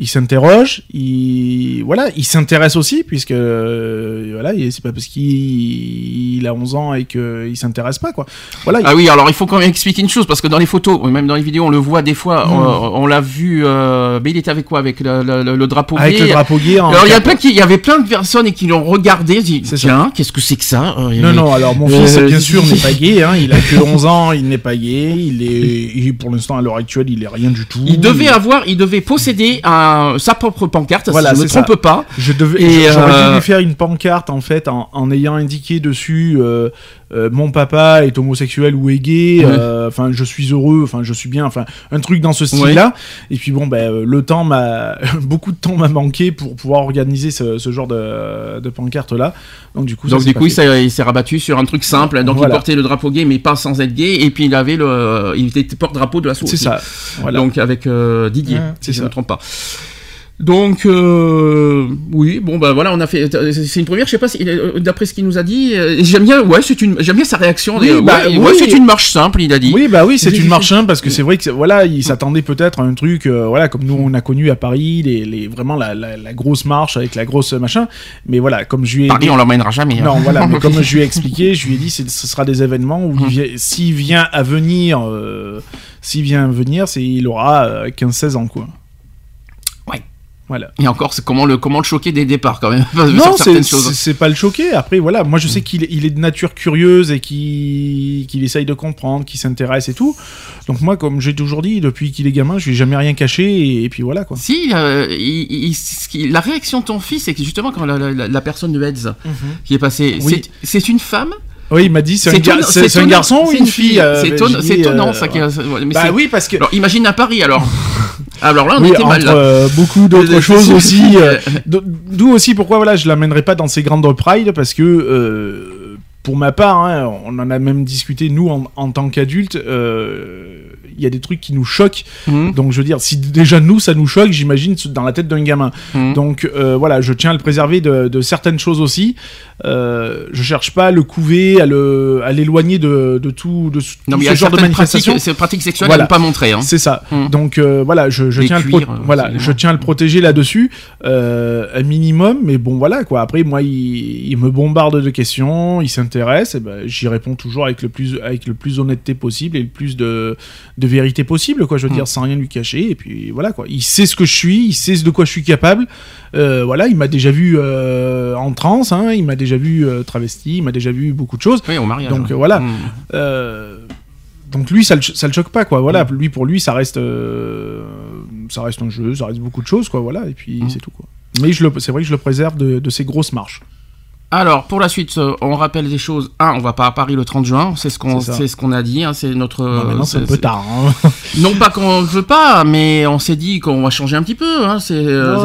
Il s'interroge. Il voilà, il s'intéresse aussi puisque euh, voilà, il- c'est pas parce qu'il il a 11 ans et qu'il s'intéresse pas quoi. Voilà. Ah oui, alors il faut quand même expliquer une chose, parce que dans les photos, même dans les vidéos, on le voit des fois, Mm. on, on l'a vu, euh, mais il était avec quoi? Avec le, le- le- drapeau avec gay. le drapeau gay. en Alors il y, a plein qui, il y avait plein de personnes et qui l'ont regardé, dit, C'est ça. tiens, qu'est-ce que c'est que ça? Euh, Non, avait- non, alors mon fils, bien sûr, n'est pas gay. Hein, il a que 11 ans, il n'est pas gay. Il est, il- pour l'instant, à l'heure actuelle, il est rien du tout. Il devait avoir, il devait posséder un, sa propre pancarte, Voilà, si je ne me ça. trompe pas. Je devais, Et, j'aurais dû euh, lui faire une pancarte en fait en, en ayant indiqué dessus euh, euh, mon papa est homosexuel ou est gay. Ouais. euh, Enfin, je suis heureux. Enfin, je suis bien. Enfin, un truc dans ce style-là. Et puis bon, ben le temps m'a beaucoup de temps m'a manqué pour pouvoir organiser ce, ce genre de, de pancarte là. Donc du coup, ça Donc s'est du coup, il s'est, rabattu sur un truc simple. Donc Voilà. il portait le drapeau gay, mais pas sans être gay. Et puis il avait le, il était porte-drapeau de la c'est aussi. ça. Voilà. Donc avec euh, Didier, Ouais, si c'est je ne ça. me trompe pas. Donc euh, oui, bon bah voilà, on a fait. C'est une première. Je sais pas si euh, d'après ce qu'il nous a dit, euh, j'aime bien. Ouais, c'est une. J'aime bien sa réaction. Oui, bah, ouais, oui. ouais, c'est une marche simple. Il a dit. Oui, bah oui, c'est une marche simple parce que c'est vrai que voilà, il s'attendait peut-être à un truc, euh, voilà, comme nous on a connu à Paris, les, les vraiment la, la, la grosse marche avec la grosse machin. Mais voilà, comme je lui ai Paris, on l'emmènera jamais. hein. non, voilà, mais comme je lui ai expliqué, je lui ai dit, ce sera des événements où vient- s'il vient à venir, s'il vient à venir, c'est il aura euh, 15-16 ans quoi. Voilà. Et encore, c'est comment le comment le choquer des départs quand même Non, c'est pas le choquer. Après, voilà, moi je sais qu'il est- il est de nature curieuse et qu'il essaye de comprendre, qu'il s'intéresse et tout. Donc moi, comme j'ai toujours dit, depuis qu'il est gamin, je lui ai jamais rien caché et, et puis voilà quoi. Si, euh, il- il- la réaction de ton fils, c'est que justement quand la, la- la personne de Heads qui est passée, Oui. c'est- une femme Oui, il m'a dit, c'est un, garçon ou une fille euh, C'est étonnant, euh, ça. ouais, Bah oui, parce que Alors imagine à Paris alors. alors là on oui, était mal. entre là. euh, beaucoup d'autres choses aussi. euh, D'où aussi pourquoi voilà, je l'amènerai pas dans ces grandes pride parce que euh, pour ma part, hein, on en a même discuté nous en, en tant qu'adultes. euh, Il y a des trucs qui nous choquent. Mhm. Donc je veux dire, si déjà nous ça nous choque, j'imagine dans la tête d'un gamin. Mhm. Donc euh, voilà, je tiens à le préserver de, de certaines choses aussi. Euh, je cherche pas à le couver, à le, à l'éloigner de, de tout, de ce- Non, tout mais il y ce a genre de manifestation. pratiques, ces pratiques sexuelles Voilà. à ne pas montrer. Hein. C'est ça. Mm. Donc euh, voilà, je, tiens à le euh, voilà, je tiens à le protéger là-dessus, euh, un minimum. Mais bon, voilà quoi. Après, moi, il, il me bombarde de questions, il s'intéresse, et ben j'y réponds toujours avec le plus, avec le plus honnêteté possible et le plus de, de vérité possible, quoi. Je veux Mm. dire, sans rien lui cacher. Et puis voilà quoi. Il sait ce que je suis, il sait de quoi je suis capable. Voilà, il m'a déjà vu en transe, hein, il m'a déjà vu euh, travesti, il m'a déjà vu beaucoup de choses. Oui, au mariage. Donc, hein. euh, voilà. Mm. Euh, donc lui, ça le, ça le choque pas, quoi. Voilà, lui pour lui, ça reste, ça reste un jeu, ça reste beaucoup de choses, quoi. Voilà, et puis Mm. c'est tout, quoi. Mais c'est vrai que je le préserve de, de ces grosses marches. Alors, pour la suite, euh, on rappelle des choses. Un, on va pas à Paris le 30 juin, c'est ce qu'on C'est ce qu'on a dit, hein, c'est notre... Bon, maintenant, c'est un peu tard. hein. Non pas qu'on ne veut pas, mais on s'est dit qu'on va changer un petit peu. Hein, c'est euh, Non,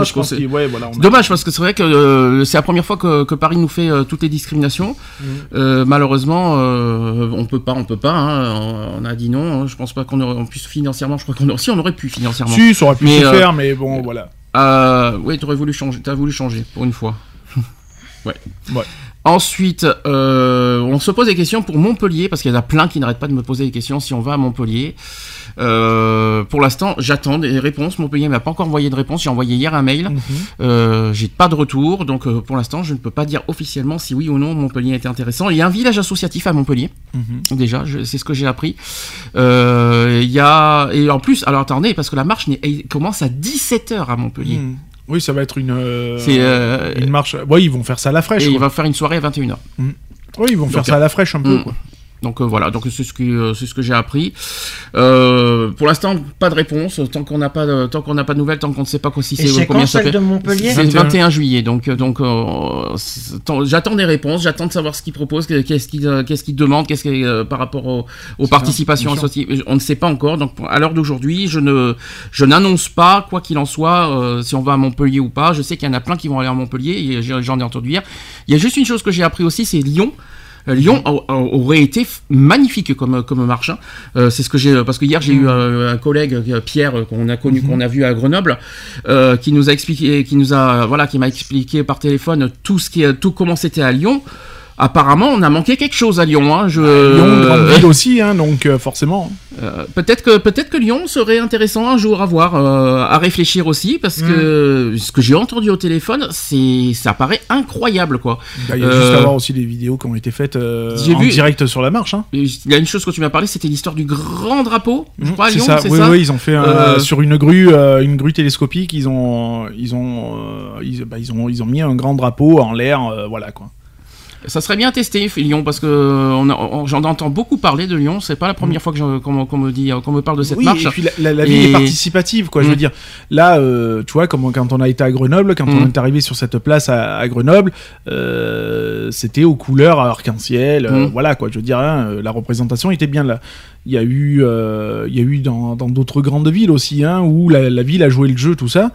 ouais, voilà, Dommage parce que c'est vrai que euh, c'est la première fois que, que Paris nous fait euh, toutes les discriminations. Mm. Euh, malheureusement, euh, on peut pas, on peut pas. on, on a dit non. Je pense pas qu'on puisse financièrement. Je crois qu'on aurait, si on aurait pu financièrement. Si, ça aurait pu Mais, se euh, faire, mais bon, voilà. Euh, oui, t'aurais voulu changer. T'as voulu changer pour une fois. Ouais. Ouais. Ensuite, euh, on se pose des questions pour Montpellier parce qu'il y en a plein qui n'arrêtent pas de me poser des questions si on va à Montpellier. Euh, pour l'instant, j'attends des réponses. Montpellier m'a pas encore envoyé de réponse. J'ai envoyé hier un mail. Mhm. Euh, j'ai pas de retour, donc euh, pour l'instant, je ne peux pas dire officiellement si oui ou non Montpellier était intéressant. Il y a un village associatif à Montpellier, Mhm. déjà, c'est ce que j'ai appris. Il y a et en plus, alors attendez, parce que la marche commence à 17h à Montpellier. Mhm. Oui, ça va être une, euh, C'est, euh, une marche. Oui, ils vont faire ça à la fraîche. Et il quoi. va faire une soirée à 21h. Oui, ils vont faire ça à la fraîche un peu, Mm. quoi. Donc euh, voilà, donc c'est ce que euh, c'est ce que j'ai appris. Euh, pour l'instant, pas de réponse. Tant qu'on n'a pas de, tant qu'on n'a pas de nouvelles, tant qu'on ne sait pas quoi, si c'est c'est combien ça fait. de Montpellier C'est le 21. 21 juillet, donc donc euh, j'attends des réponses, j'attends de savoir ce qu'ils proposent, que- qu'est-ce qu'ils qu'est-ce qu'ils demandent, qu'est-ce que euh, par rapport aux, participations associées. On ne sait pas encore. Donc à l'heure d'aujourd'hui, je ne je n'annonce pas quoi qu'il en soit euh, si on va à Montpellier ou pas. Je sais qu'il y en a plein qui vont aller à Montpellier. et j'ai- J'en ai entendu hier. Il y a juste une chose que j'ai appris aussi, c'est Lyon. Euh, Lyon a- a- aurait été magnifique comme comme marche. hein. Euh, c'est ce que j'ai parce que hier j'ai eu euh, un collègue Pierre qu'on a connu qu'on a vu à Grenoble qui nous a expliqué qui nous a voilà qui m'a expliqué par téléphone tout ce qui est tout comment c'était à Lyon. Apparemment, on a manqué quelque chose à Lyon. Hein. Je, Lyon, grande ville aussi, hein, donc euh, forcément. euh, peut-être que peut-être que Lyon serait intéressant un jour à voir, euh, à réfléchir aussi, parce Mm. que ce que j'ai entendu au téléphone, c'est ça paraît incroyable quoi. Bah, Il y a juste à voir aussi les vidéos qui ont été faites en vu- direct sur la marche. Hein. Il y a une chose que tu m'as parlé, c'était l'histoire du grand drapeau, je crois à C'est Lyon, ça, oui, ça. oui, ils ont fait un- sur une grue, une grue télescopique, ils ont, ils ont, ils, bah, ils ont, ils ont mis un grand drapeau en l'air, voilà quoi. Ça serait bien testé Lyon parce que on on- j'en entends beaucoup parler de Lyon. C'est pas la première fois que je- qu'on me dit qu'on me parle de cette oui, marche. et puis la, la- la ville Et- est participative, quoi. Je Mm. veux dire, là, euh, tu vois, comme quand on a été à Grenoble, quand on Mm. est arrivé sur cette place à, à Grenoble, euh, c'était aux couleurs arc-en-ciel, euh, Mm. voilà quoi. Je veux dire, hein, euh, la représentation était bien là. Il y a eu, euh, il y a eu dans dans d'autres grandes villes aussi, hein, où la, la ville a joué le jeu, tout ça.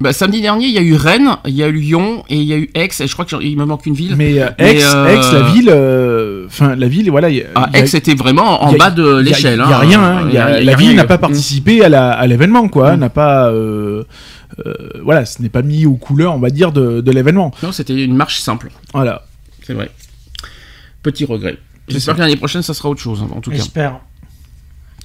Bah, samedi dernier, il y a eu Rennes, il y a eu Lyon et il y a eu Aix. Et je crois qu'il me manque une ville. Mais euh, Aix, euh, Aix, la ville, euh, enfin la ville, voilà. il y a- Ah, il y a- Aix était vraiment en il y a- bas de l'échelle. Il y a hein. rien. hein. Il y a- Il y a- il y la a ville n'a pas participé à l'événement, quoi. Mm. N'a pas. euh, euh, voilà, ce n'est pas mis aux couleurs, on va dire, de, de l'événement. Non, c'était une marche simple. Voilà. C'est vrai. Petit regret. J'espère que l'année prochaine, ça sera autre chose, en tout cas. J'espère.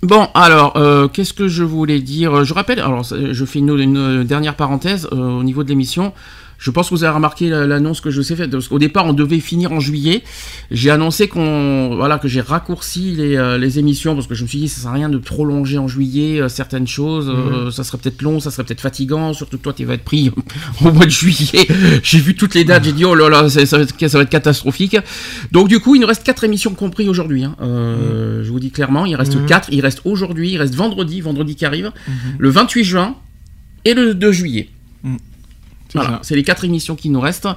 Bon, alors, euh, qu'est-ce que je voulais dire? Je rappelle, alors, je fais une, une dernière parenthèse euh, au niveau de l'émission. Je pense que vous avez remarqué la- l'annonce que je vous ai faite. Qu'au départ, on devait finir en juillet. J'ai annoncé qu'on, voilà, que j'ai raccourci les, euh, les émissions parce que je me suis dit, ça sert à rien de prolonger en juillet euh, certaines choses. euh, ça serait peut-être long, ça serait peut-être fatigant. Surtout que toi, tu vas être pris au mois de juillet. J'ai vu toutes les dates. J'ai dit, oh là là, ça, ça va être, ça va être catastrophique. Donc, du coup, il nous reste quatre émissions compris aujourd'hui. hein. Euh, Je vous dis clairement, il reste Mhm. quatre. Il reste aujourd'hui, il reste vendredi, vendredi qui arrive, le 28 juin et le 2 juillet. C'est Voilà, c'est les quatre émissions qui nous restent.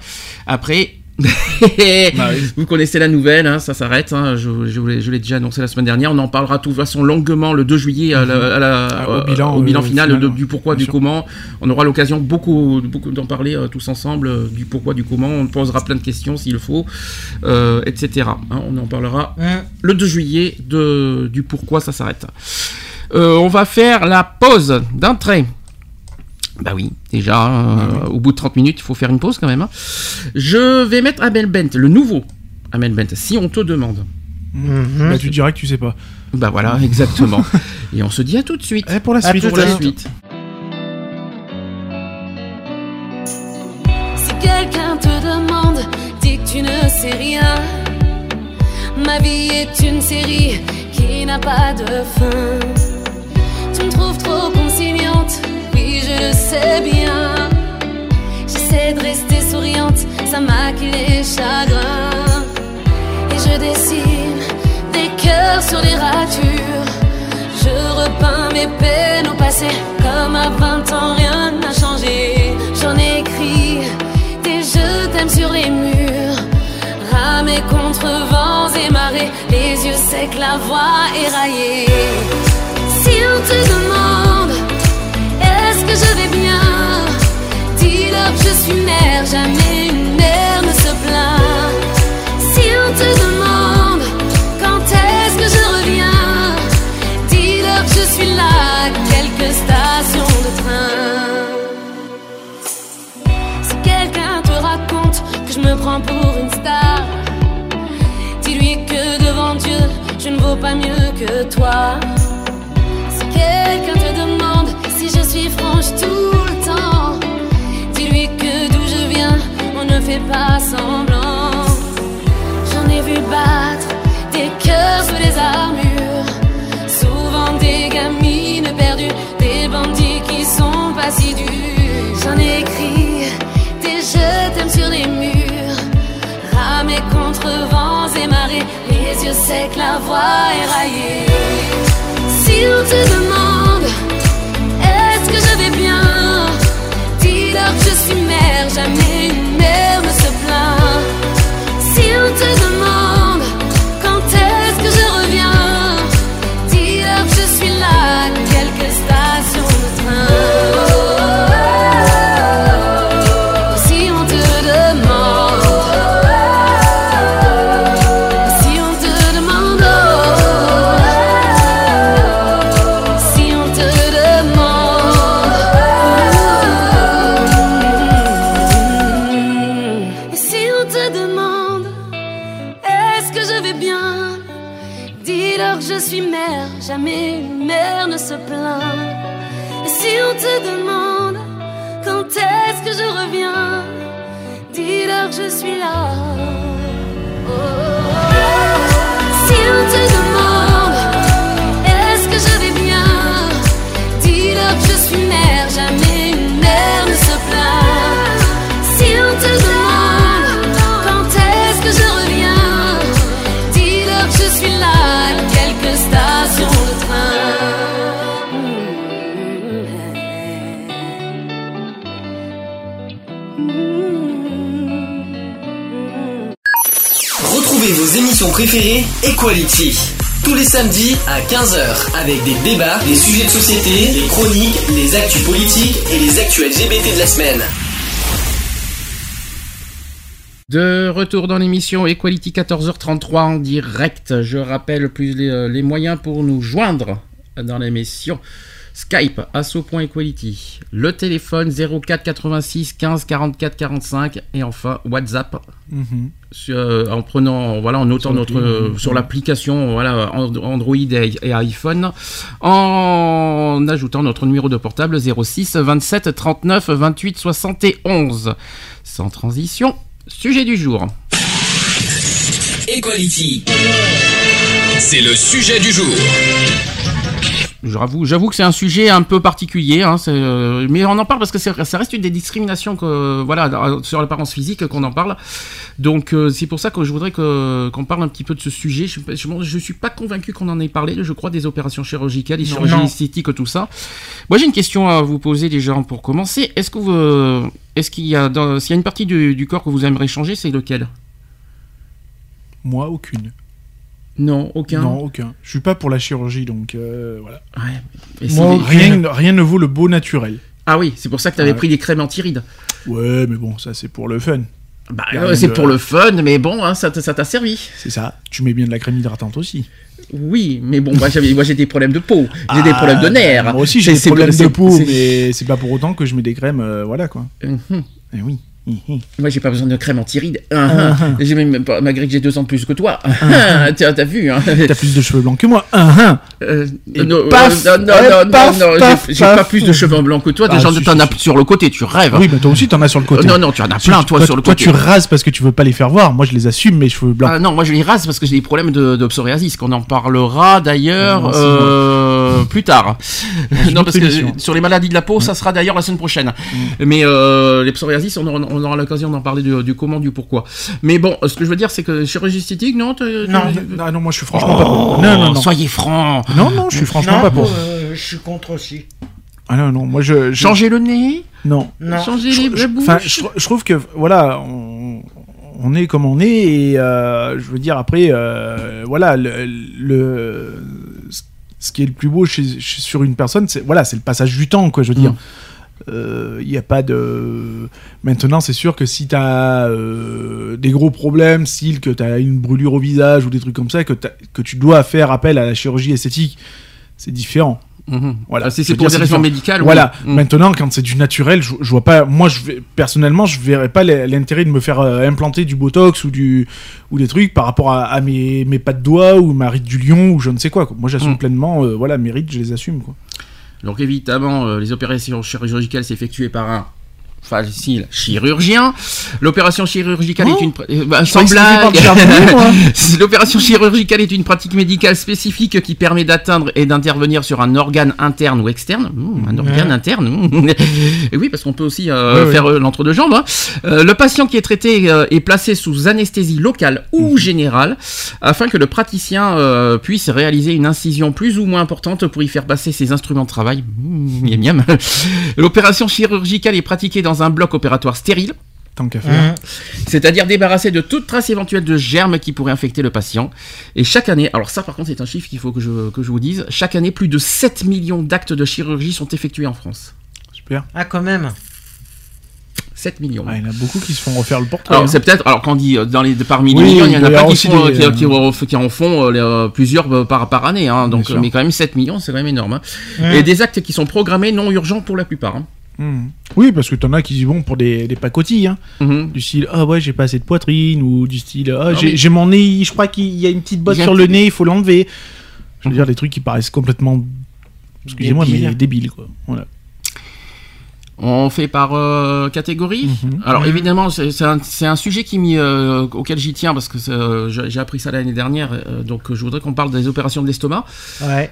Après, Bah oui. vous connaissez la nouvelle, hein, ça s'arrête. hein, je l'ai je l'ai déjà annoncé la semaine dernière. On en parlera de toute façon longuement le 2 juillet à la- à la- Ah, au euh, bilan, au bilan euh, final, final, de- du pourquoi, du sûr. comment. On aura l'occasion beaucoup, beaucoup d'en parler euh, tous ensemble, euh, du pourquoi, du comment. On posera plein de questions s'il faut, etc. hein, on en parlera Hein le 2 juillet de, du pourquoi ça s'arrête. On va faire la pause d'un trait. Bah oui, déjà, euh, au bout de 30 minutes, il faut faire une pause quand même. hein. Je vais mettre Amel Bent, le nouveau Amel Bent, si on te demande. Mhm. Bah, tu diras que tu sais pas. Bah voilà, exactement. Et on se dit à tout de suite. Et pour la À suite. tout Pour à la suite. Si quelqu'un te demande, dis que tu ne sais rien. Ma vie est une série qui n'a pas de fin. Tu me trouves trop oui je le sais bien. J'essaie de rester souriante, ça maquille les chagrins. Et je dessine des cœurs sur les ratures. Je repeins mes peines au passé, comme à 20 ans rien n'a changé. J'en ai écrit des je t'aime sur les murs. Ramé contre vents et marées, les yeux secs, la voix éraillée. Si on te demande, je vais bien Dis-leur que je suis mère, jamais une mère ne se plaint. Si on te demande, quand est-ce que je reviens? Dis-leur que je suis là, à quelques stations de train. Si quelqu'un te raconte que je me prends pour une star, dis-lui que devant Dieu, je ne vaux pas mieux que toi. Tout le temps, dis-lui que d'où je viens, on ne fait pas semblant. J'en ai vu battre des cœurs sous les armures, souvent des gamines perdues, des bandits qui sont pas si durs. J'en ai écrit des je t'aime sur les murs, ramé contre vents et marées, les yeux secs, la voix éraillée. Si on te demande, jamais préférées Equality. Tous les samedis à 15h avec des débats, des sujets de société, des chroniques, les actus politiques et les actus LGBT de la semaine. De retour dans l'émission Equality 14h33 en direct. Je rappelle plus euh, les moyens pour nous joindre dans l'émission. Skype, asso.equality. Le téléphone 04 86 15 44 45. Et enfin, WhatsApp. Mhm. sur- euh, en prenant, voilà, en notant Sur notre, euh, sur l'application, voilà, Android et, et iPhone, en ajoutant notre numéro de portable 06 27 39 28 71. Sans transition, sujet du jour. Equality. C'est le sujet du jour. J'avoue, j'avoue que c'est un sujet un peu particulier, hein, euh, mais on en parle parce que ça reste une des discriminations que, voilà, sur l'apparence physique qu'on en parle. Donc euh, c'est pour ça que je voudrais qu'on parle un petit peu de ce sujet. Je, je suis pas convaincu qu'on en ait parlé, je crois, des opérations chirurgicales, des chirurgies esthétiques, tout ça. Moi j'ai une question à vous poser déjà pour commencer. Est-ce que vous, euh, est-ce qu'il y a, s'il y a une partie du, du corps que vous aimeriez changer, c'est lequel? Moi, aucune. Non, aucun. Non, aucun. Je suis pas pour la chirurgie, donc euh, voilà. Ouais. Et Moi, c'est des- Rien, rien ne vaut le beau naturel. Ah oui, c'est pour ça que tu avais Ah pris des crèmes anti-rides. Ouais, mais bon, ça c'est pour le fun. Bah, euh, c'est de- pour le fun, mais bon, hein, ça t'a servi. C'est ça. Tu mets bien de la crème hydratante aussi. Oui, mais bon, moi j'ai des problèmes de peau, j'ai Ah, des problèmes de nerfs. Moi aussi, j'ai des problèmes de peau, mais c'est pas pour autant que je mets des crèmes, euh, voilà quoi. Eh oui. Hihi. Moi j'ai pas besoin de crème anti-rides. Ah, ah. J'ai même pas- malgré que j'ai deux ans de plus que toi. Ah, T'as t'as vu hein T'as plus de cheveux blancs que moi. Euh, non, paf, euh, non, non, ouais, non, non, paf, non, j'ai- pas plus de cheveux blancs que toi. Ah, Déjà, si, t'en si, as si. sur le côté, tu rêves. Oui, mais toi aussi, t'en as sur le côté. Euh, non, non, tu en as plein, toi, sur le toi, côté. tu rases parce que tu veux pas les faire voir. Moi, je les assume, mes cheveux blancs. Ah non, moi je les rase parce que j'ai des problèmes de, de psoriasis, qu'on en parlera d'ailleurs c'est euh, plus tard. une non, parce que sur les maladies de la peau, ça sera d'ailleurs la semaine prochaine. Mm. Mais euh, les psoriasis, on aura, on aura l'occasion d'en parler du, du comment, du pourquoi. Mais bon, ce que je veux dire, c'est que chirurgie esthétique, non t'es- Non, t'es- non, non, moi, je suis franchement pas pour. Non, non, non. Soyez franc. Non, non, je suis franchement non, pas pour. euh, je suis contre aussi. Ah non, non, moi, je. je- Changer le nez, Non. Non. changer Je- les je- la bouche. Enfin, je, je trouve que voilà, on, on est comme on est et euh, je veux dire après, euh, voilà, le, le- ce qui est le plus beau chez, chez- sur une personne, c'est voilà, c'est le passage du temps, quoi. Je veux dire. Mm. Il n'y a pas de. Maintenant, c'est sûr que si tu as des gros problèmes, style que tu as une brûlure au visage ou des trucs comme ça, que, tu dois faire appel à la chirurgie esthétique, c'est différent. Mhm. Voilà. Ah, si c'est pour des raisons médicales, oui. Voilà. Mm. Maintenant, quand c'est du naturel, je, je vois pas. Moi, je vais, personnellement, je verrais pas l'intérêt de me faire euh, implanter du botox ou du ou des trucs par rapport à, à mes mes pas de doigts ou ma ride du lion ou je ne sais quoi. quoi. Moi, j'assume Mm. pleinement. euh, voilà, mes rides, je les assume. Quoi. Donc évidemment, euh, les opérations chirurgicales s'effectuent par un facile chirurgien. L'opération chirurgicale Oh est une euh, bah, sans blague. L'opération chirurgicale est une pratique médicale spécifique qui permet d'atteindre et d'intervenir sur un organe interne ou externe. Mmh, un organe interne. Et oui, parce qu'on peut aussi euh, Ouais, ouais. faire euh, l'entre-deux-jambes. hein. Euh, le patient qui est traité euh, est placé sous anesthésie locale ou générale afin que le praticien puisse réaliser une incision plus ou moins importante pour y faire passer ses instruments de travail. Mmh. L'opération chirurgicale est pratiquée dans un bloc opératoire stérile. Tant qu'à faire. Mmh. C'est-à-dire débarrassé de toute trace éventuelle de germes qui pourraient infecter le patient. Et chaque année, alors ça par contre c'est un chiffre qu'il faut que je, que je vous dise, chaque année plus de 7 millions d'actes de chirurgie sont effectués en France. Super. Ah, quand même. 7 millions. Ah, il y en a beaucoup qui se font refaire le portrait. Alors hein. c'est peut-être, alors quand on dit euh, dans les, parmi Oui, les millions, il y en a y pas qui, font, des, qui, euh, qui- qui en font euh, euh, plusieurs euh, par, par année, hein, donc, euh, mais quand même 7 millions, c'est quand même énorme. hein. Mmh. Et des actes qui sont programmés non urgents pour la plupart. Hein. Mm. Oui, parce que t'en as qui vont pour des, des pacotilles. Hein. Mhm. Du style, ah ouais, j'ai pas assez de poitrine, ou du style, ah, j'ai mais- mon nez, je crois qu'il y a une petite botte sur le nez, il faut l'enlever. Je veux dire, des trucs qui paraissent complètement. Excusez-moi, mais débiles, quoi. Voilà. On fait par euh, catégorie. Mhm. Alors évidemment, c'est un, sujet qui euh, auquel j'y tiens parce que euh, j'ai appris ça l'année dernière. donc je voudrais qu'on parle des opérations de l'estomac. Ouais.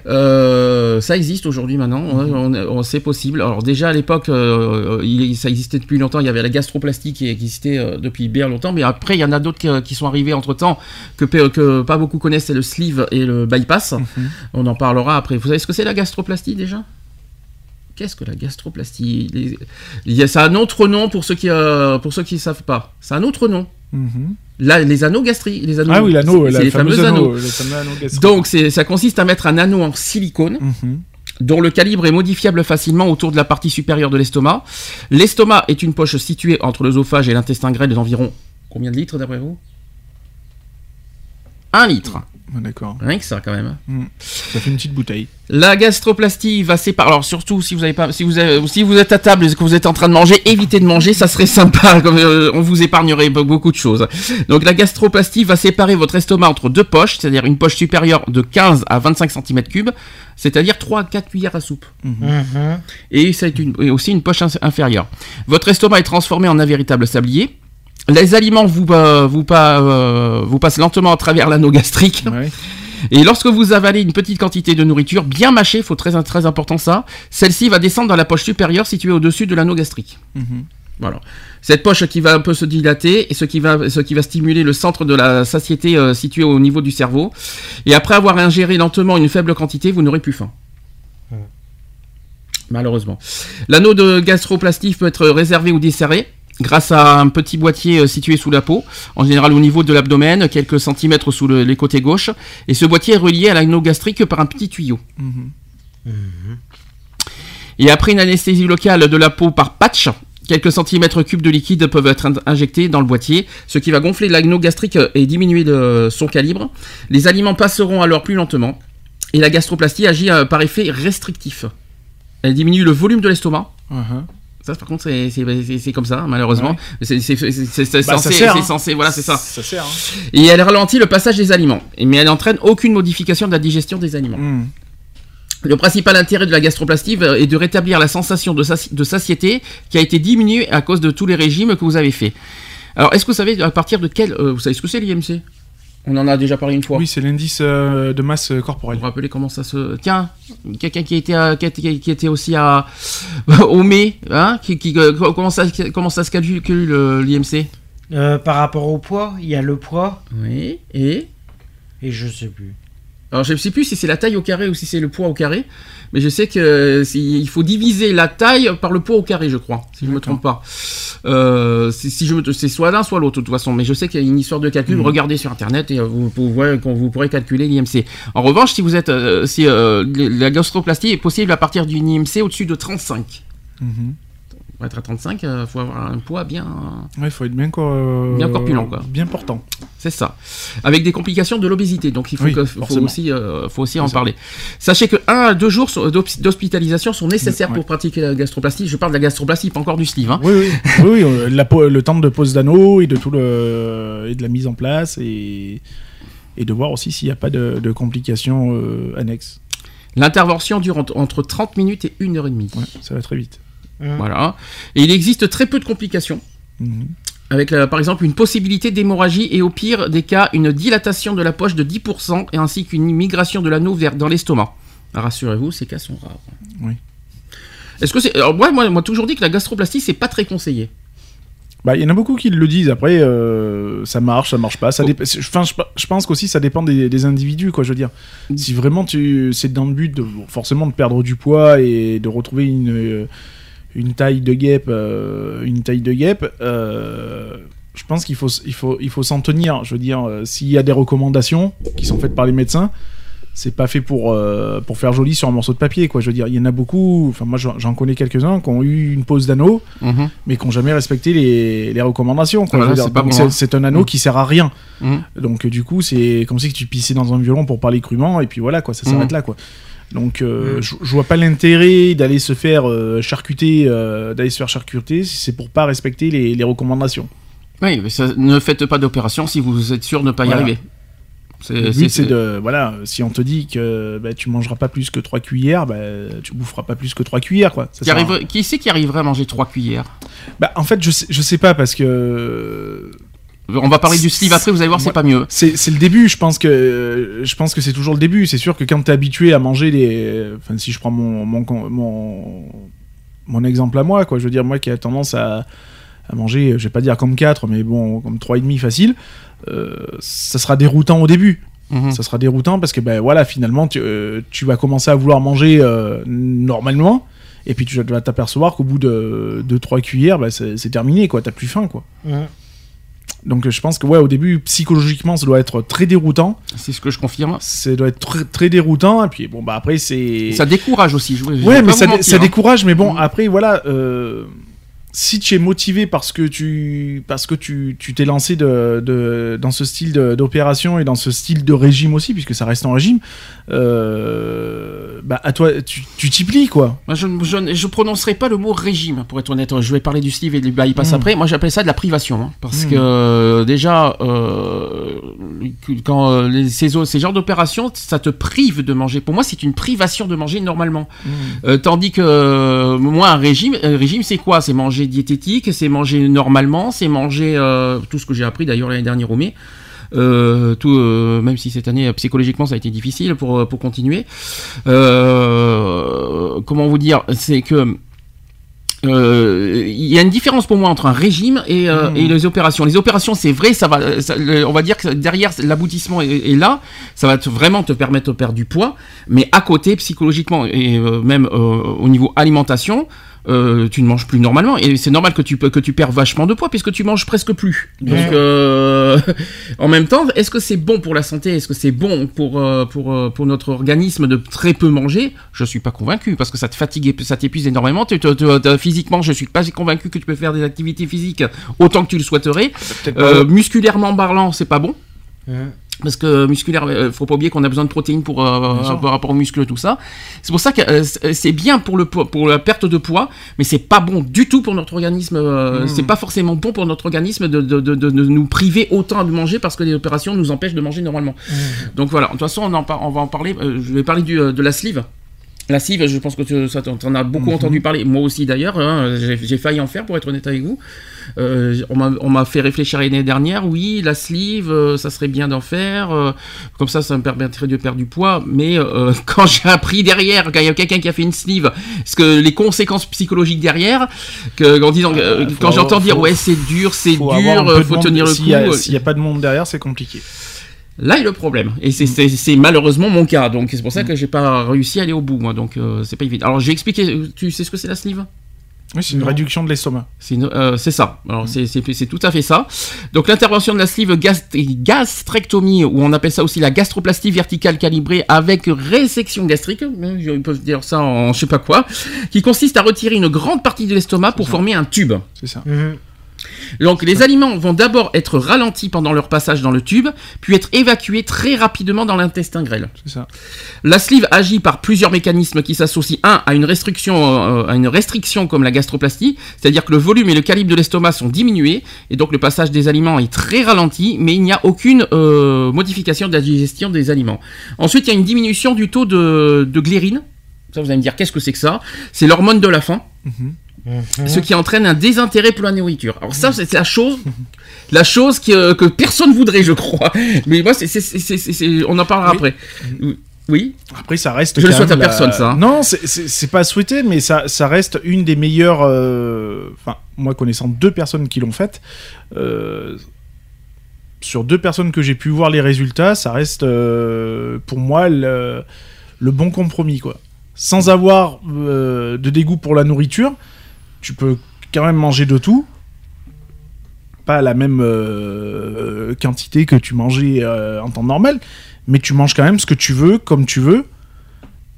Ça existe aujourd'hui maintenant, ouais, on, on- c'est possible. Alors déjà à l'époque, ça existait depuis longtemps. Il y avait la gastroplastie qui existait depuis bien longtemps, mais après il y en a d'autres qui, qui sont arrivés entre temps que, que pas beaucoup connaissent. C'est le sleeve et le bypass. On en parlera après. Vous savez ce que c'est la gastroplastie déjà? Qu'est-ce que la gastroplastie Les- il y a, C'est un autre nom pour ceux qui euh, pour ceux qui savent pas. C'est un autre nom. Mhm. Là, les anneaux gastriques, les anneaux. Ah oui, l'anneau, c'est- la c'est les fameux anneaux. le fameux anneau gastrique. Donc c'est, ça consiste à mettre un anneau en silicone Mhm. dont le calibre est modifiable facilement autour de la partie supérieure de l'estomac. L'estomac est une poche située entre l'œsophage et l'intestin grêle d'environ combien de litres d'après vous? Un litre. D'accord. Rien que ça quand même. Mm. Ça fait une petite bouteille. La gastroplastie va séparer. Alors surtout si vous avez pas, si vous avez- si vous êtes à table et que vous êtes en train de manger, évitez de manger, ça serait sympa. Comme, euh, on vous épargnerait be- beaucoup de choses. Donc la gastroplastie va séparer votre estomac entre deux poches, c'est-à-dire une poche supérieure de 15 à 25 cm3, c'est-à-dire 3 à 4 cuillères à soupe. Mhm. Et c'est une, et aussi une poche inférieure. Votre estomac est transformé en un véritable sablier. Les aliments vous, euh, vous, euh, vous passent lentement à travers l'anneau gastrique. Ouais. Et lorsque vous avalez une petite quantité de nourriture, bien mâchée, faut très, très important ça, celle-ci va descendre dans la poche supérieure située au-dessus de l'anneau gastrique. Mhm. Voilà. Cette poche qui va un peu se dilater et ce qui va, ce qui va stimuler le centre de la satiété euh, situé au niveau du cerveau. Et après avoir ingéré lentement une faible quantité, vous n'aurez plus faim. Malheureusement. L'anneau de gastroplastie peut être réservé ou desserré grâce à un petit boîtier euh, situé sous la peau, en général au niveau de l'abdomen, quelques centimètres sous le- les côtés gauche. Et ce boîtier est relié à l'anneau gastrique par un petit tuyau. Mhm. Et après une anesthésie locale de la peau par patch, Quelques centimètres cubes de liquide peuvent être in- injectés dans le boîtier, ce qui va gonfler l'anneau gastrique et diminuer le- son calibre. Les aliments passeront alors plus lentement. Et la gastroplastie agit euh, par effet restrictif. Elle diminue le volume de l'estomac. Uh-huh. Ça, par contre, c'est- comme ça, malheureusement. Ouais. C'est Bah, censé, hein. censé- voilà, c'est ça. Ça sert. hein. Et elle ralentit le passage des aliments, mais elle n'entraîne aucune modification de la digestion des aliments. Hmm. Le principal intérêt de la gastroplastie va- est de rétablir la sensation de, sati- de satiété qui a été diminuée à cause de tous les régimes que vous avez faits. Alors, est-ce que vous savez à partir de quel... euh, vous savez ce que c'est l'IMC? On en a déjà parlé une fois. Oui, c'est l'indice euh, de masse Vous corporelle. vous rappelez comment ça se... Tiens, quelqu'un qui était, à- qui était, qui était aussi à... au mai, hein qui, qui- euh, comment, ça, comment ça se calcule euh, l'IMC Euh, par rapport au poids, il y a le poids Oui, et... et je sais plus. Alors je ne sais plus si c'est la taille au carré ou si c'est le poids au carré, mais je sais que euh, il faut diviser la taille par le poids au carré, je crois, si je ne me trompe pas. Euh, si, si je me, c'est soit l'un soit l'autre de toute façon, mais je sais qu'il y a une histoire de calcul. Mhm. Regardez sur internet et euh, vous, pourrez calculer l'IMC. En revanche, si vous êtes, euh, si euh, la gastroplastie est possible à partir d'une IMC au-dessus de 35. Mhm. Pour être à 35, il faut avoir un poids bien. Ouais, il faut être bien, quoi, Bien corpulent, quoi. Bien portant. C'est ça. Avec des complications de l'obésité. Donc il faut, Oui, que- faut forcément. aussi, euh, faut aussi en ça. parler. Sachez que 1 à 2 jours d'hospitalisation sont nécessaires Ouais. pour pratiquer la gastroplastie. Je parle de la gastroplastie, pas encore du sleeve. hein. Oui, oui, oui, oui, euh, la po- le temps de pose d'anneau et de tout le et de la mise en place et et de voir aussi s'il n'y a pas de, de complications euh, annexes. L'intervention dure entre, entre 30 minutes et 1 heure et demie. Ouais, ça va très vite. Hum. Voilà. Et il existe très peu de complications. Mhm. Avec euh, par exemple une possibilité d'hémorragie et au pire des cas une dilatation de la poche de 10% et ainsi qu'une migration de l'anneau vers dans l'estomac. Rassurez-vous, ces cas sont rares. Oui. Est-ce que c'est alors moi moi moi toujours dit que la gastroplastie c'est pas très conseillé. Bah, il y en a beaucoup qui le disent. Après, euh, ça marche, ça marche pas. Ça Oh. Enfin, je, pense qu'aussi ça dépend des, des individus, quoi. Je veux dire, si vraiment tu, c'est dans le but de forcément de perdre du poids et de retrouver une euh, une taille de guêpe, euh, une taille de guêpe. euh, je pense qu'il faut, il faut, il faut s'en tenir. Je veux dire, euh, s'il y a des recommandations qui sont faites par les médecins, c'est pas fait pour, pour faire joli sur un morceau de papier, quoi. Je veux dire, il y en a beaucoup. Enfin, moi, j'en connais quelques-uns qui ont eu une pose d'anneau mais qui n'ont jamais respecté les, les recommandations. Voilà, c'est bon, c'est- hein. c'est un anneau Mm. qui sert à rien. Mhm. Donc du coup, c'est comme si tu pissais dans un violon pour parler crûment, et puis voilà, quoi, ça Mm. s'arrête là. quoi. Donc euh, je je vois pas l'intérêt d'aller se faire euh, charcuter, euh, d'aller se faire charcuter si c'est pour pas respecter les, les recommandations. Oui, mais ça- ne faites pas d'opération si vous êtes sûr de ne pas y arriver. Le c'est- but c'est de voilà, si on te dit que bah, tu mangeras pas plus que 3 cuillères, bah, tu boufferas pas plus que 3 cuillères quoi. Ça Qui, arrive, qui c'est qui arriverait à manger trois cuillères? Bah, en fait, je sais, je sais pas parce que On va parler du sleeve après, vous allez voir, c'est Ouais. pas mieux. C'est le début, je pense que je pense que c'est toujours le début. C'est sûr que quand t'es habitué à manger des, enfin si je prends mon mon mon, mon exemple à moi, quoi, je veux dire moi qui a tendance à, à manger, je vais pas dire comme 4 mais bon comme trois et demi facile, euh, ça sera déroutant au début. Mhm. Ça sera déroutant parce que ben voilà finalement tu, euh, tu vas commencer à vouloir manger euh, normalement. Et puis tu vas t'apercevoir qu'au bout de 2-3 cuillères, bah, c'est terminé, quoi. T'as plus faim, quoi. Donc je pense que ouais, au début, psychologiquement, ça doit être très déroutant. C'est ce que je confirme. Ça doit être très, très déroutant. Et puis bon, bah après, c'est. Ça décourage aussi. Je, Ouais, mais ça, mentir, ça hein. décourage. Mais bon, Mhm. après, voilà. euh, si tu es motivé parce que tu parce que tu tu t'es lancé de, de dans ce style d'opération et dans ce style de régime aussi puisque ça reste en régime euh, bah à toi tu t'y plies quoi Moi, je, je, prononcerai pas le mot régime, pour être honnête. Je vais parler du sleeve et du bypass Mm. après. Moi, j'appelle ça de la privation. hein, parce que, euh, déjà, euh, quand les, ces, ces genres d'opérations, ça te prive de manger. Pour moi, c'est une privation de manger normalement. Euh, tandis que, moi, un régime, un régime c'est quoi? C'est manger diététique, c'est manger normalement, c'est manger euh, tout ce que j'ai appris d'ailleurs l'année dernière au mai. Euh, tout, euh, même si cette année psychologiquement ça a été difficile pour, pour continuer. Comment vous dire C'est que euh, il y a une différence pour moi entre un régime et, euh, et les opérations. Les opérations, c'est vrai, ça va, ça- on va dire que derrière l'aboutissement est, est là, ça va te- vraiment te permettre de perdre du poids, mais à côté, psychologiquement et euh, même au niveau alimentation, euh, tu ne manges plus normalement et c'est normal que tu que tu perds vachement de poids puisque tu manges presque plus. Donc Ouais. euh, en même temps, est-ce que c'est bon pour la santé? Est-ce que c'est bon pour euh, pour pour notre organisme de très peu manger? Je suis pas convaincu parce que ça te fatigue et ça t'épuise énormément. Tu- tu- tu- tu- physiquement, je suis pas convaincu que tu peux faire des activités physiques autant que tu le souhaiterais. Euh, musculairement parlant, c'est pas bon. Parce que musculaire, euh, faut pas oublier qu'on a besoin de protéines pour euh, par rapport aux muscles tout ça. C'est pour ça que euh, c'est bien pour le po- pour la perte de poids, mais c'est pas bon du tout pour notre organisme. euh, C'est pas forcément bon pour notre organisme de, de, de, nous priver autant de manger parce que les opérations nous empêchent de manger normalement. Donc voilà. De toute façon, on, en on va en parler. euh, je vais parler du, euh, de la sleeve. La sleeve, je pense que tu ça, t'en as beaucoup entendu parler. Moi aussi d'ailleurs. hein, J'ai failli en faire pour être honnête avec vous. Euh, on m'a- fait réfléchir l'année dernière. Oui, la sleeve, euh, ça serait bien d'en faire. euh, comme ça, ça me permettrait de perdre du poids. Mais euh, quand j'ai appris derrière, quand il y a quelqu'un qui a fait une sleeve, parce que les conséquences psychologiques derrière, que, en disant, Ah, quand j'entends dire faut- ouais c'est dur, c'est dur, faut tenir le coup. S'il n'y a pas de monde derrière, c'est compliqué. Là est le problème, et c'est- c'est c'est malheureusement mon cas, donc c'est pour ça que j'ai pas réussi à aller au bout, moi, donc euh, c'est pas évident. Alors j'ai expliqué, tu sais ce que c'est la sleeve? Oui, c'est une Non. réduction de l'estomac. C'est euh, c'est ça. Alors c'est- tout à fait ça. Donc l'intervention de la sleeve gast- gastrectomie, ou on appelle ça aussi la gastroplastie verticale calibrée avec résection gastrique, ils peuvent dire ça en je sais pas quoi, qui consiste à retirer une grande partie de l'estomac pour former un tube. C'est ça. Mhm. Donc les aliments vont d'abord être ralentis pendant leur passage dans le tube, puis être évacués très rapidement dans l'intestin grêle. C'est ça. La sleeve agit par plusieurs mécanismes qui s'associent un à une restriction euh, à une restriction comme la gastroplastie, c'est-à-dire que le volume et le calibre de l'estomac sont diminués et donc le passage des aliments est très ralenti, mais il n'y a aucune euh, modification de la digestion des aliments. Ensuite, il y a une diminution du taux de, de glérine. Ça, vous allez me dire qu'est-ce que c'est que ça? C'est l'hormone de la faim Mhm. ce qui entraîne un désintérêt pour la nourriture. Alors ça, c'est la chose, la chose que, que personne voudrait, je crois. Mais moi, c'est, on en parlera Oui. après. Oui. Après, ça reste. Je le souhaite à personne, ça, hein. Non, c'est- pas souhaité, mais ça, ça reste une des meilleures. euh, Enfin, moi, connaissant deux personnes qui l'ont faite, euh, sur deux personnes que j'ai pu voir les résultats, ça reste euh, pour moi le, le bon compromis, quoi. Sans avoir de dégoût pour la nourriture, tu peux quand même manger de tout. Pas la même euh, quantité que tu mangeais euh, en temps normal, mais tu manges quand même ce que tu veux, comme tu veux,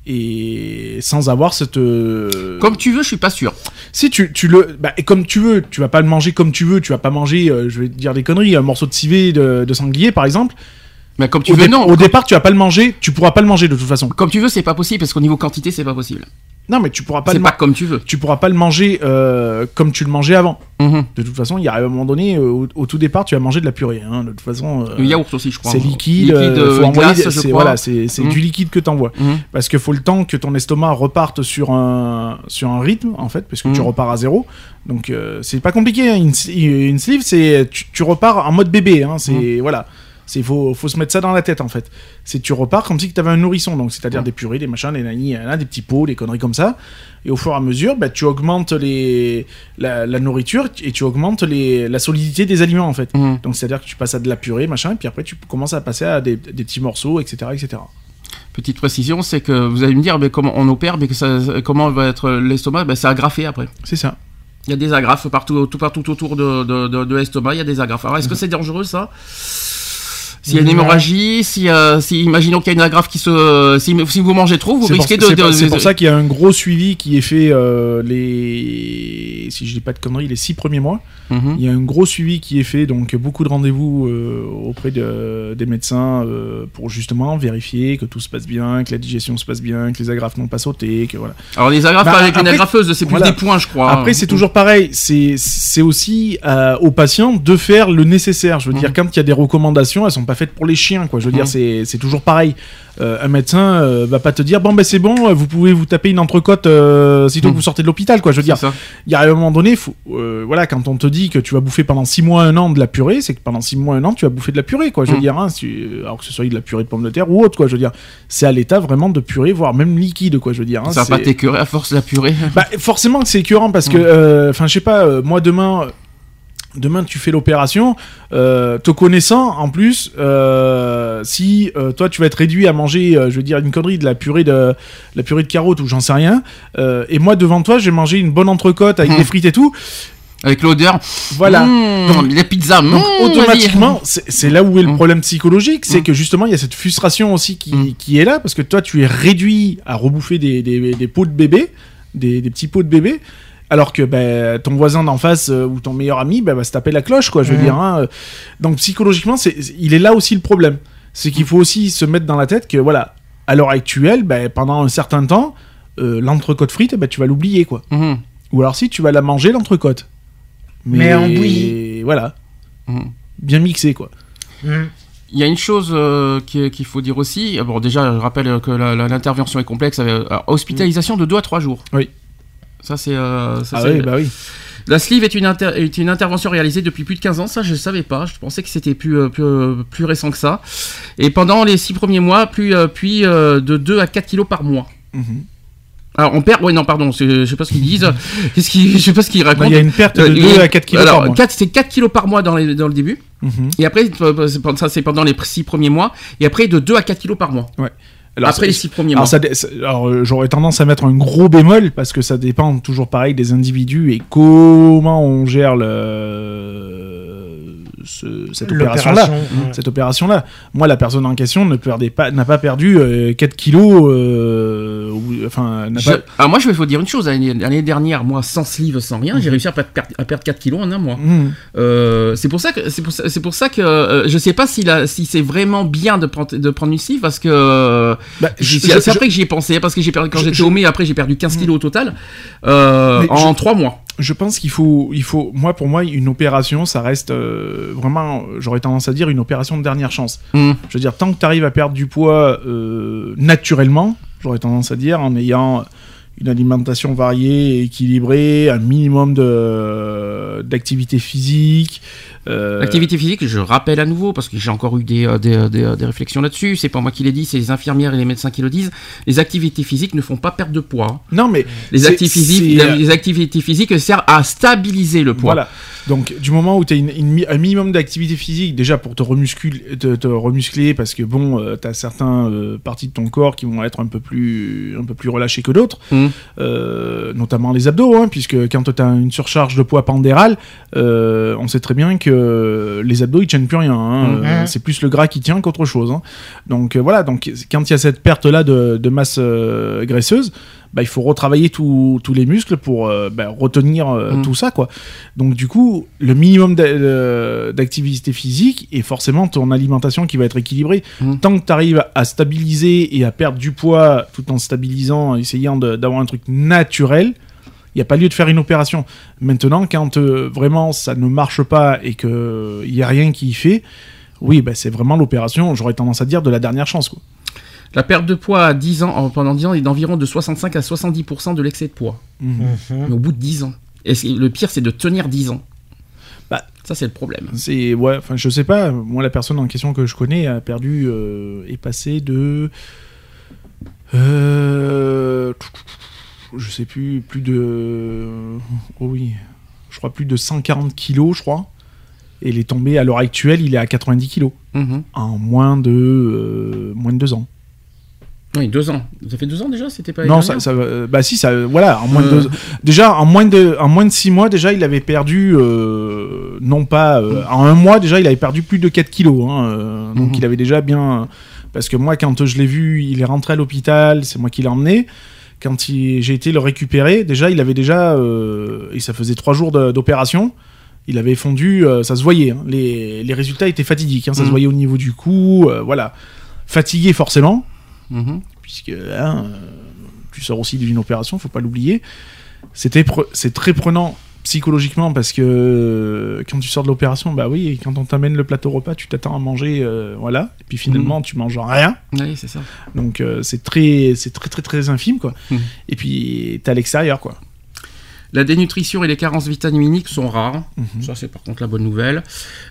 et sans avoir cette. euh, Comme tu veux, je suis pas sûr. Si tu, tu le. Bah, et comme tu veux, tu vas pas le manger comme tu veux, tu vas pas manger, euh, je vais te dire des conneries, un morceau de civet de, de sanglier par exemple. Mais comme tu au, veux, dé- non. au départ, tu vas pas le manger, tu pourras pas le manger de toute façon. Comme tu veux, c'est pas possible parce qu'au niveau quantité, c'est pas possible. Non, mais tu pourras pas C'est pas comme tu veux. tu pourras pas le manger euh, comme tu le mangeais avant. Mhm. De toute façon, il y a un moment donné, euh, au, au tout départ, tu vas manger de la purée. hein. De toute façon, euh, Le yaourt aussi, je crois. c'est liquide. euh, euh, glace, je crois. voilà, c'est Mhm. du liquide que t'envoies. Mhm. Parce qu'il faut le temps que ton estomac reparte sur un, sur un rythme, en fait, parce que tu Mhm. repars à zéro. Donc, c'est pas compliqué. hein. Une, une sleeve, c'est tu, tu repars en mode bébé. Hein. C'est voilà. C'est faut, faut se mettre ça dans la tête en fait. C'est tu repars comme si tu avais un nourrisson, donc c'est-à-dire des purées, des machins, des nani, des petits pots, des conneries comme ça. Et au fur et à mesure, bah, tu augmentes les la, la nourriture et tu augmentes les la solidité des aliments en fait. Mhm. Donc c'est-à-dire que tu passes à de la purée, machin, et puis après tu commences à passer à des, des petits morceaux, etc., etc. Petite précision, c'est que vous allez me dire, mais comment on opère, mais que ça, comment va être l'estomac ben, C'est agrafé après. C'est ça. Il y a des agrafes partout, tout, partout autour de, de, de, de l'estomac, il y a des agrafes. Alors, est-ce que c'est dangereux ça? S'il y a une hémorragie, si, euh, si imaginons qu'il y a une agrafe qui se, si, si vous mangez trop, vous pour, risquez de, c'est pour ça qu'il y a un gros suivi qui est fait euh, les, si je dis pas de conneries, les six premiers mois. Mhm. Il y a un gros suivi qui est fait, donc beaucoup de rendez-vous euh, auprès de- des médecins euh, pour justement vérifier que tout se passe bien, que la digestion se passe bien, que les agrafes n'ont pas sauté, que voilà. Alors les agrafes Bah, avec une après- agrafeuse, c'est plus voilà. des points, je crois. Après, c'est toujours pareil. C'est aussi euh, aux patients de faire le nécessaire. Je veux dire, Mhm. quand il y a des recommandations, elles sont pas faites pour les chiens, quoi. Je veux dire, c'est c'est toujours pareil. Euh, un médecin euh, va pas te dire bon ben c'est bon, vous pouvez vous taper une entrecôte euh, sitôt que vous sortez de l'hôpital, quoi. Je veux dire, il y a un moment donné, faut, euh, voilà, quand on te dit que tu vas bouffer pendant 6 mois, un an de la purée, c'est que pendant 6 mois, un an, tu vas bouffer de la purée, quoi. Je veux Mhm. dire, hein, si- alors que ce soit de la purée de pommes de terre ou autre, quoi. Je veux dire, c'est à l'état vraiment de purée, voire même liquide, quoi. Je veux dire, hein, Ça va pas t'écœurer à force de la purée. bah, forcément que c'est écœurant parce que, enfin, je sais pas, moi demain, Demain, tu fais l'opération, euh, te connaissant en plus, euh, si euh, toi tu vas être réduit à manger, je veux dire une connerie, de la purée de la purée de carottes ou j'en sais rien, et moi devant toi, j'ai mangé une bonne entrecôte avec Mmh. des frites et tout, Avec l'odeur. voilà. Mmh, Donc- les pizzas. Donc mmh, automatiquement, c'est là où est le problème psychologique, c'est que justement il y a cette frustration aussi qui, qui est là, parce que toi tu es réduit à rebouffer des, des, des pots de bébé, des, des petits pots de bébé, alors que ben, ton voisin d'en face euh, ou ton meilleur ami ben, va se taper la cloche, quoi, je veux dire. hein. Donc psychologiquement, c'est il est là aussi le problème. C'est qu'il faut aussi se mettre dans la tête que voilà, à l'heure actuelle, ben, pendant un certain temps, euh, l'entrecôte frite, tu vas l'oublier, quoi. mmh, mmh, Ou alors si tu vas la manger, l'entrecôte. Mais en bouillie. Voilà, mmh. bien mixé, quoi. Il y a une chose euh, qui- qu'il faut dire aussi. Bon, déjà, je rappelle que l'intervention est complexe. euh, hospitalisation de 2 à 3 jours. Oui. Ça, c'est. euh, Ah oui, bah oui. La sleeve est une, inter- est une intervention réalisée depuis plus de 15 ans. Ça, je ne savais pas. Je pensais que c'était plus, euh, plus, euh, plus récent que ça. Et pendant les 6 premiers mois, euh, puis euh, de 2 à 4 kilos par mois. Mhm. Alors, on perd. Ouais, non, pardon. Je sais pas ce qu'ils disent. Qu'est-ce qu'ils- Je sais pas ce qu'ils racontent. Il y a une perte de Euh, 2 il y a- à 4 kilos Alors, par mois. 4 c'est 4 kilos par mois dans, les- dans le début. Mhm. Et après, c'est pendant- ça, c'est pendant les 6 premiers mois. Et après, de 2 à 4 kilos par mois. Alors, après les 6 premiers mois. alors, euh, j'aurais tendance à mettre un gros bémol parce que ça dépend toujours pareil des individus et comment on gère le, ce- cette opération-là. L'opération, ouais. Cette opération-là. Moi, la personne en question ne perdait pas, n'a pas perdu euh, 4 kilos. euh, ou- enfin, Je- pas. Alors moi je vais vous dire une chose, l'année dernière, moi sans sleeve, sans rien, j'ai réussi à perdre, à perdre 4 kilos en un mois. Mhm. Euh, c'est pour ça que c'est pour ça, c'est pour ça que euh, je sais pas si, la, si c'est vraiment bien de prendre de prendre une sleeve parce que Bah, je- c'est je- après que j'y ai pensé parce que j'ai perdu quand je- j'étais je- au mai après j'ai perdu 15 kilos au total euh, en 3 mois. je pense qu'il faut, il faut, moi pour moi, une opération, ça reste euh, vraiment, j'aurais tendance à dire une opération de dernière chance. Mhm. Je veux dire, tant que tu arrives à perdre du poids euh, naturellement, j'aurais tendance à dire, en ayant une alimentation variée et équilibrée, un minimum d'activité physique. Euh, L'activité physique, je rappelle à nouveau, parce que j'ai encore eu des, euh, des, euh, des, des réflexions là-dessus, c'est pas moi qui l'ai dit, c'est les infirmières et les médecins qui le disent, les activités physiques ne font pas perdre de poids. Non, mais Les, activités physiques, les activités physiques servent à stabiliser le poids. Voilà. Donc, du moment où tu as une, un minimum d'activité physique, déjà pour te remusculer, te, te remuscler, parce que bon, tu as certaines parties de ton corps qui vont être un peu plus, un peu plus relâchées que d'autres, euh, notamment les abdos, hein, puisque quand tu as une surcharge de poids pandéral, on sait très bien que les abdos ils tiennent plus rien. hein. Mhm. Euh, c'est plus le gras qui tient qu'autre chose. hein. Donc euh, voilà, donc quand il y a cette perte là de, de masse euh, graisseuse, bah, il faut retravailler tous les muscles pour bah, retenir Mhm. tout ça quoi. Donc du coup, le minimum d'a- d'activité physique et forcément ton alimentation qui va être équilibrée. Tant que tu arrives à stabiliser et à perdre du poids tout en stabilisant, en essayant d'avoir un truc naturel, il n'y a pas lieu de faire une opération. Maintenant, quand euh, vraiment ça ne marche pas et qu'il n'y a rien qui y fait, oui, bah, c'est vraiment l'opération, j'aurais tendance à dire, de la dernière chance. Quoi. La perte de poids à 10 ans, en- pendant 10 ans est d'environ de 65 à 70% de l'excès de poids. Mhm. Mais au bout de 10 ans. Et le pire, c'est de tenir 10 ans. Bah, ça, c'est le problème. C'est ouais, enfin je sais pas. Moi, la personne en question que je connais a perdu, euh, est passé de, euh, je sais plus, plus de, oh oui, je crois plus de 140 kilos, je crois. Et il est tombé à l'heure actuelle, il est à 90 kilos Mhm. en moins de euh, moins de deux ans. Oui, 2 ans. Ça fait 2 ans déjà C'était pas Non, ça, ça, euh, bah si, ça, voilà, en moins de Euh. deux, déjà en moins de, en moins de six mois déjà, il avait perdu, euh, non pas, euh, en un mois déjà, il avait perdu plus de 4 kilos, hein, euh, donc Mhm. il avait déjà bien, parce que moi quand je l'ai vu, il est rentré à l'hôpital, c'est moi qui l'ai emmené. Quand j'ai été le récupérer, déjà, il avait déjà, euh, et ça faisait trois jours d'opération. Il avait fondu, euh, ça se voyait. hein. Les, les résultats étaient fatidiques. hein, ça Mhm. se voyait au niveau du cou, euh, voilà. Fatigué forcément Mhm. puisque hein, tu sors aussi d'une opération, faut pas l'oublier. C'était c'est très prenant psychologiquement parce que euh, quand tu sors de l'opération, bah oui, quand on t'amène le plateau repas, tu t'attends à manger, euh, voilà, et puis finalement tu manges rien, Oui, c'est ça. donc euh, c'est très, c'est très très très infime quoi. Mhm. Et puis t'es à l'extérieur quoi. La dénutrition et les carences vitaminiques sont rares. Mhm. Ça, c'est par contre la bonne nouvelle.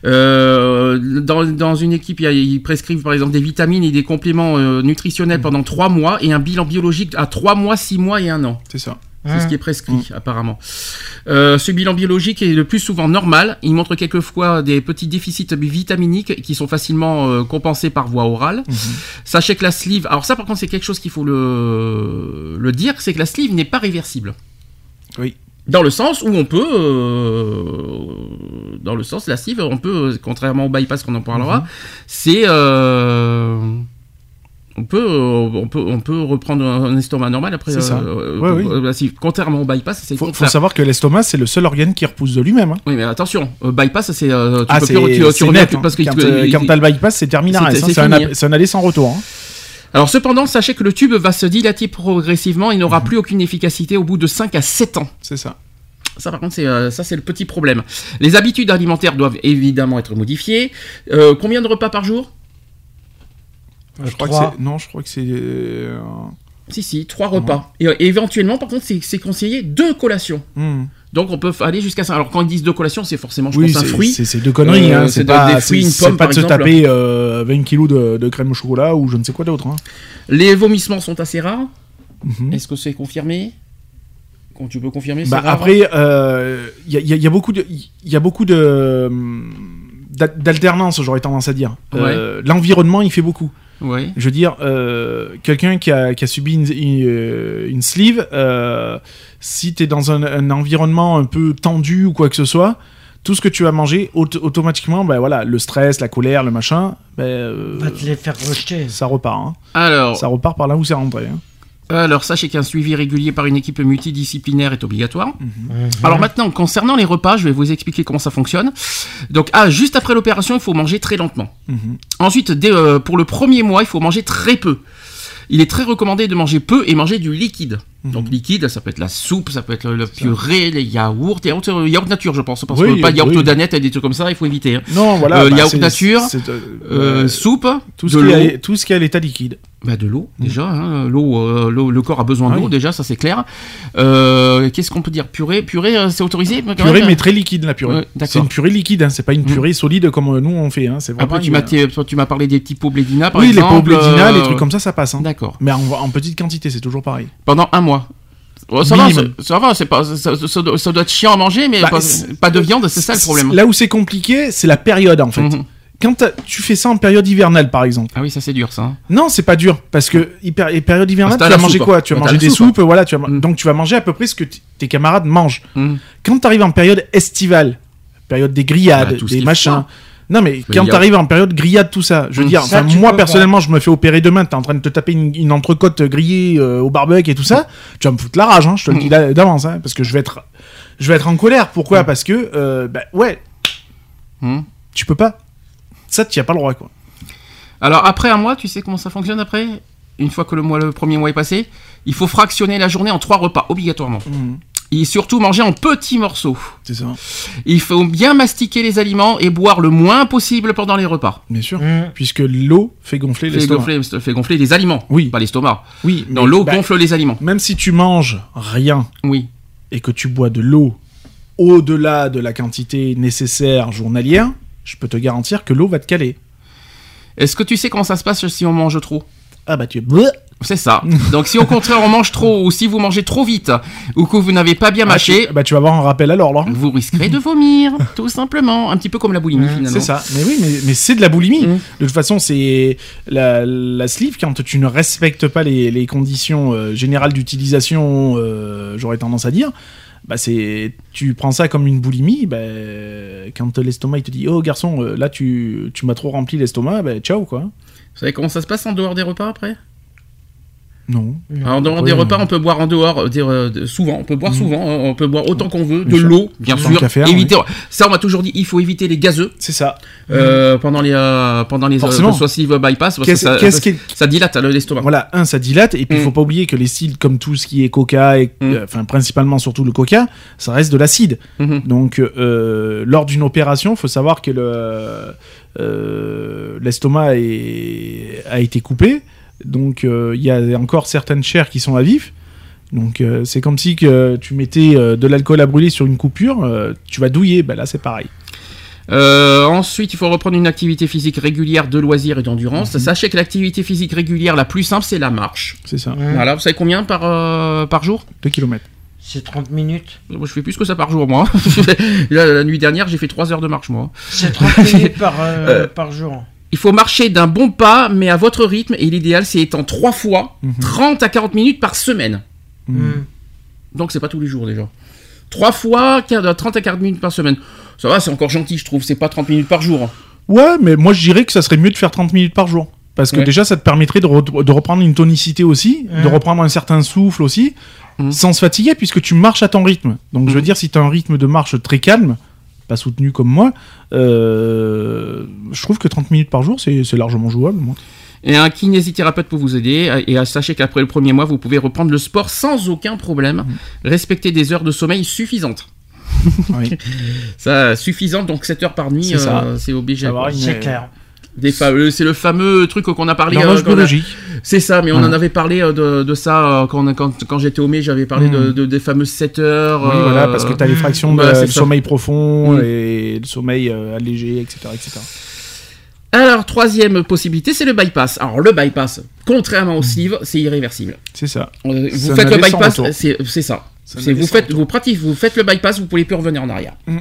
Euh, dans, dans une équipe, ils prescrivent par exemple des vitamines et des compléments nutritionnels pendant 3 mois et un bilan biologique à 3 mois, 6 mois et 1 an. C'est ça. C'est ce qui est prescrit, apparemment. Euh, ce bilan biologique est le plus souvent normal. Il montre quelquefois des petits déficits vitaminiques qui sont facilement euh, compensés par voie orale. Sachez que la sleeve... Alors ça, par contre, c'est quelque chose qu'il faut le, le dire, c'est que la sleeve n'est pas réversible. Oui. Dans le sens où on peut, euh, dans le sens la sleeve, on peut, contrairement au bypass qu'on en parlera, c'est euh, on peut, euh, on peut, on peut reprendre un estomac normal après. C'est ça. euh, Ouais, euh, oui. euh, si- contrairement au bypass, c'est Faut, faut savoir que l'estomac, c'est le seul organe qui repousse de lui-même. hein. Oui, mais attention, euh, bypass, c'est tu Ah, peux plus, tu, tu net. hein. parce que quand t'as le bypass, c'est terminé. C'est- C'est un, hein. un aller sans retour. hein. Alors cependant, sachez que le tube va se dilater progressivement, il n'aura plus aucune efficacité au bout de 5 à 7 ans. C'est ça. Ça, par contre, c'est euh, ça, c'est le petit problème. Les habitudes alimentaires doivent évidemment être modifiées. Euh, combien de repas par jour? Je crois que c'est. Non, je crois que c'est. euh, Si, si, trois repas. Et, euh, éventuellement, par contre, c'est conseillé deux collations. hmm. Donc, on peut aller jusqu'à ça. Alors, quand ils disent deux collations, c'est forcément, je Oui, pense, un fruit. c'est deux conneries. Euh, hein. c'est pas, des fruits, une pomme, pas de se exemple. taper euh, 20 kilos de, de crème au chocolat ou je ne sais quoi d'autre. hein. Les vomissements sont assez rares. Mhm. Est-ce que c'est confirmé? Quand tu peux confirmer, Bah, rare après, il y, a- y a- y a beaucoup de, il y a beaucoup de d'a- d'alternance, j'aurais tendance à dire. Euh, L'environnement, il fait beaucoup. Je veux dire, euh, quelqu'un qui a, qui a subi une, une, euh, une sleeve, euh, si tu es dans un, un environnement un peu tendu ou quoi que ce soit, tout ce que tu vas manger, auto- automatiquement, ben voilà, le stress, la colère, le machin, ben, euh, Va te les faire rejeter. ça repart. hein. Alors, Ça repart par là où c'est rentré. hein. Alors, sachez qu'un suivi régulier par une équipe multidisciplinaire est obligatoire. Mhm. Alors maintenant, concernant les repas, je vais vous expliquer comment ça fonctionne. Donc, ah, juste après l'opération, il faut manger très lentement. Mhm. Ensuite, dès, euh, pour le premier mois, il faut manger très peu. Il est très recommandé de manger peu et manger du liquide. Mhm. Donc liquide, ça peut être la soupe, ça peut être le, le purée, les yaourts, yaourt, euh, yaourt nature, je pense, parce Oui, que pas de yaourt oui. aux danettes et des trucs comme ça, il faut éviter. hein. Non, voilà. Euh, bah, yaourt nature, euh, soupe, tout, de ce qui est, tout ce qui est à l'état liquide. Bah, de l'eau déjà, hein, l'eau, euh, l'eau- le corps a besoin Ah d'eau oui. déjà, ça c'est clair. Euh, Qu'est-ce qu'on peut dire? Purée, purée, euh, c'est autorisé quand Purée, même mais très liquide, la purée. C'est une purée liquide, hein, c'est pas une purée solide comme nous on fait. Hein, c'est Après, tu une- m'as tu m'as parlé des petits pots blédina, par Oui, les exemple. pots blédina, les trucs comme ça, ça passe. D'accord. Mais en, en petite quantité, c'est toujours pareil. Pendant un mois. Ça, va, ça, va, c'est pas, ça, ça- doit, être chiant à manger, mais Bah, pas, pas de viande, c'est ça le problème. Là où c'est compliqué, c'est la période en fait. Mhm. Quand tu fais ça en période hivernale, par exemple. Ah oui, ça c'est dur ça. hein. Non, c'est pas dur parce que hyper, et période hivernale, Ah, tu vas manger soupe, quoi? Tu vas manger des soupe, soupes, voilà. Tu vas, Mm. Donc tu vas manger à peu près ce que tes camarades mangent. Mhm. Quand tu arrives en période estivale, période des grillades, Bah, des machins. Non mais quand y a- tu arrives en période grillade, tout ça, je veux Mm. dire, Ça, enfin, tu moi personnellement, je me fais opérer demain, t'es en train de te taper une, une entrecôte grillée euh, au barbecue et tout ça, tu vas me foutre la rage, hein, je te le dis d'a- d'avance, hein, parce que je vais être, je vais être en colère. Pourquoi? Parce que, euh, bah, ouais, tu peux pas. Ça, tu as pas le droit, quoi. Alors après un mois, tu sais comment ça fonctionne après? Une fois que le, mois, le premier mois est passé, il faut fractionner la journée en trois repas, obligatoirement. Mhm. Et surtout manger en petits morceaux. C'est ça. Il faut bien mastiquer les aliments et boire le moins possible pendant les repas. Bien sûr. Mm. Puisque l'eau fait gonfler Fait l'estomac. gonfler, fait gonfler les aliments, Oui. pas l'estomac. Oui, Non, mais, l'eau bah, gonfle les aliments. Même si tu manges rien Oui. et que tu bois de l'eau au-delà de la quantité nécessaire journalière, je peux te garantir que l'eau va te caler. Est-ce que tu sais comment ça se passe si on mange trop Ah bah tu es... C'est ça. Donc si au contraire on mange trop ou si vous mangez trop vite ou que vous n'avez pas bien Ah, mâché, tu, bah tu vas avoir un rappel à l'ordre. hein. vous risquerez de vomir, tout simplement. Un petit peu comme la boulimie finalement. C'est ça. Mais oui, mais, mais c'est de la boulimie. Mm. De toute façon, c'est la, la sleeve quand tu ne respectes pas les, les conditions euh, générales d'utilisation, euh, j'aurais tendance à dire. Bah c'est, tu prends ça comme une boulimie. Bah, quand l'estomac il te dit, oh garçon, euh, là tu, tu m'as trop rempli l'estomac, bah ciao quoi. Vous savez comment ça se passe en dehors des repas après? Non. Alors, En dehors Oui, des repas, on peut boire en dehors, euh, euh, souvent, on peut boire souvent, hein, on peut boire autant qu'on veut, de Bien sûr. l'eau, bien sûr. éviter, ça, on m'a toujours dit, il faut éviter les gazeux C'est ça. euh, pendant les, euh, pendant les, euh, Forcément. que ce soit sleeve bypass, parce que Qu'est-ce ça, qu'est-ce ça, ça dilate euh, l'estomac. Voilà, un, ça dilate, et puis il Mm. faut pas oublier que les styles, comme tout ce qui est coca, et, Mm. euh, enfin principalement surtout le coca, ça reste de l'acide. Mhm. Donc, euh, lors d'une opération, il faut savoir que le, euh, l'estomac est- a été coupé. Donc, euh, il y a encore certaines chairs qui sont à vif. Donc, euh, c'est comme si que tu mettais euh, de l'alcool à brûler sur une coupure, euh, tu vas douiller. Ben là, c'est pareil. Euh, ensuite, il faut reprendre une activité physique régulière de loisirs et d'endurance. Sachez que l'activité physique régulière la plus simple, c'est la marche. C'est ça. Mm. Voilà, vous savez combien par, euh, par jour? 2 km. C'est 30 minutes. Moi, je fais plus que ça par jour, moi. la, nuit dernière, j'ai fait 3 heures de marche, moi. C'est 30 minutes par, euh, par jour. Il faut marcher d'un bon pas, mais à votre rythme, et l'idéal, c'est étant 3 fois 30 mhm. à 40 minutes par semaine. Mhm. Donc, c'est pas tous les jours, déjà. 3 fois 30 à 40 minutes par semaine. Ça va, c'est encore gentil, je trouve. C'est pas 30 minutes par jour. Ouais, mais moi, je dirais que ça serait mieux de faire 30 minutes par jour. Parce que déjà, ça te permettrait de, reprendre une tonicité aussi, de reprendre un certain souffle aussi, mm. sans se fatiguer, puisque tu marches à ton rythme. Donc, je veux mm. dire, si tu as un rythme de marche très calme, pas soutenu comme moi, euh, je trouve que 30 minutes par jour, c'est largement jouable. Moi. Et un kinésithérapeute pour vous aider. Et sachez qu'après le premier mois, vous pouvez reprendre le sport sans aucun problème. Mm. Respectez des heures de sommeil suffisantes. oui. Ça, suffisante, donc 7 heures par nuit, c'est euh, obligé. C'est clair c'est le fameux truc qu'on a parlé. Euh, c'est ça, mais on en avait parlé euh, de, ça euh, quand, quand, quand j'étais au mai, j'avais parlé hmm. de, des fameuses 7 heures. Oui, voilà, parce que tu as les fractions de sommeil profond hmm. et le sommeil allégé, etc., etc. Alors, troisième possibilité, c'est le bypass. Alors, le bypass, contrairement au hmm. sleeve, c'est irréversible. C'est ça. Vous faites le bypass, c'est ça vous faites, vous pratiquez, vous faites le bypass, vous pouvez plus revenir en arrière. Mm.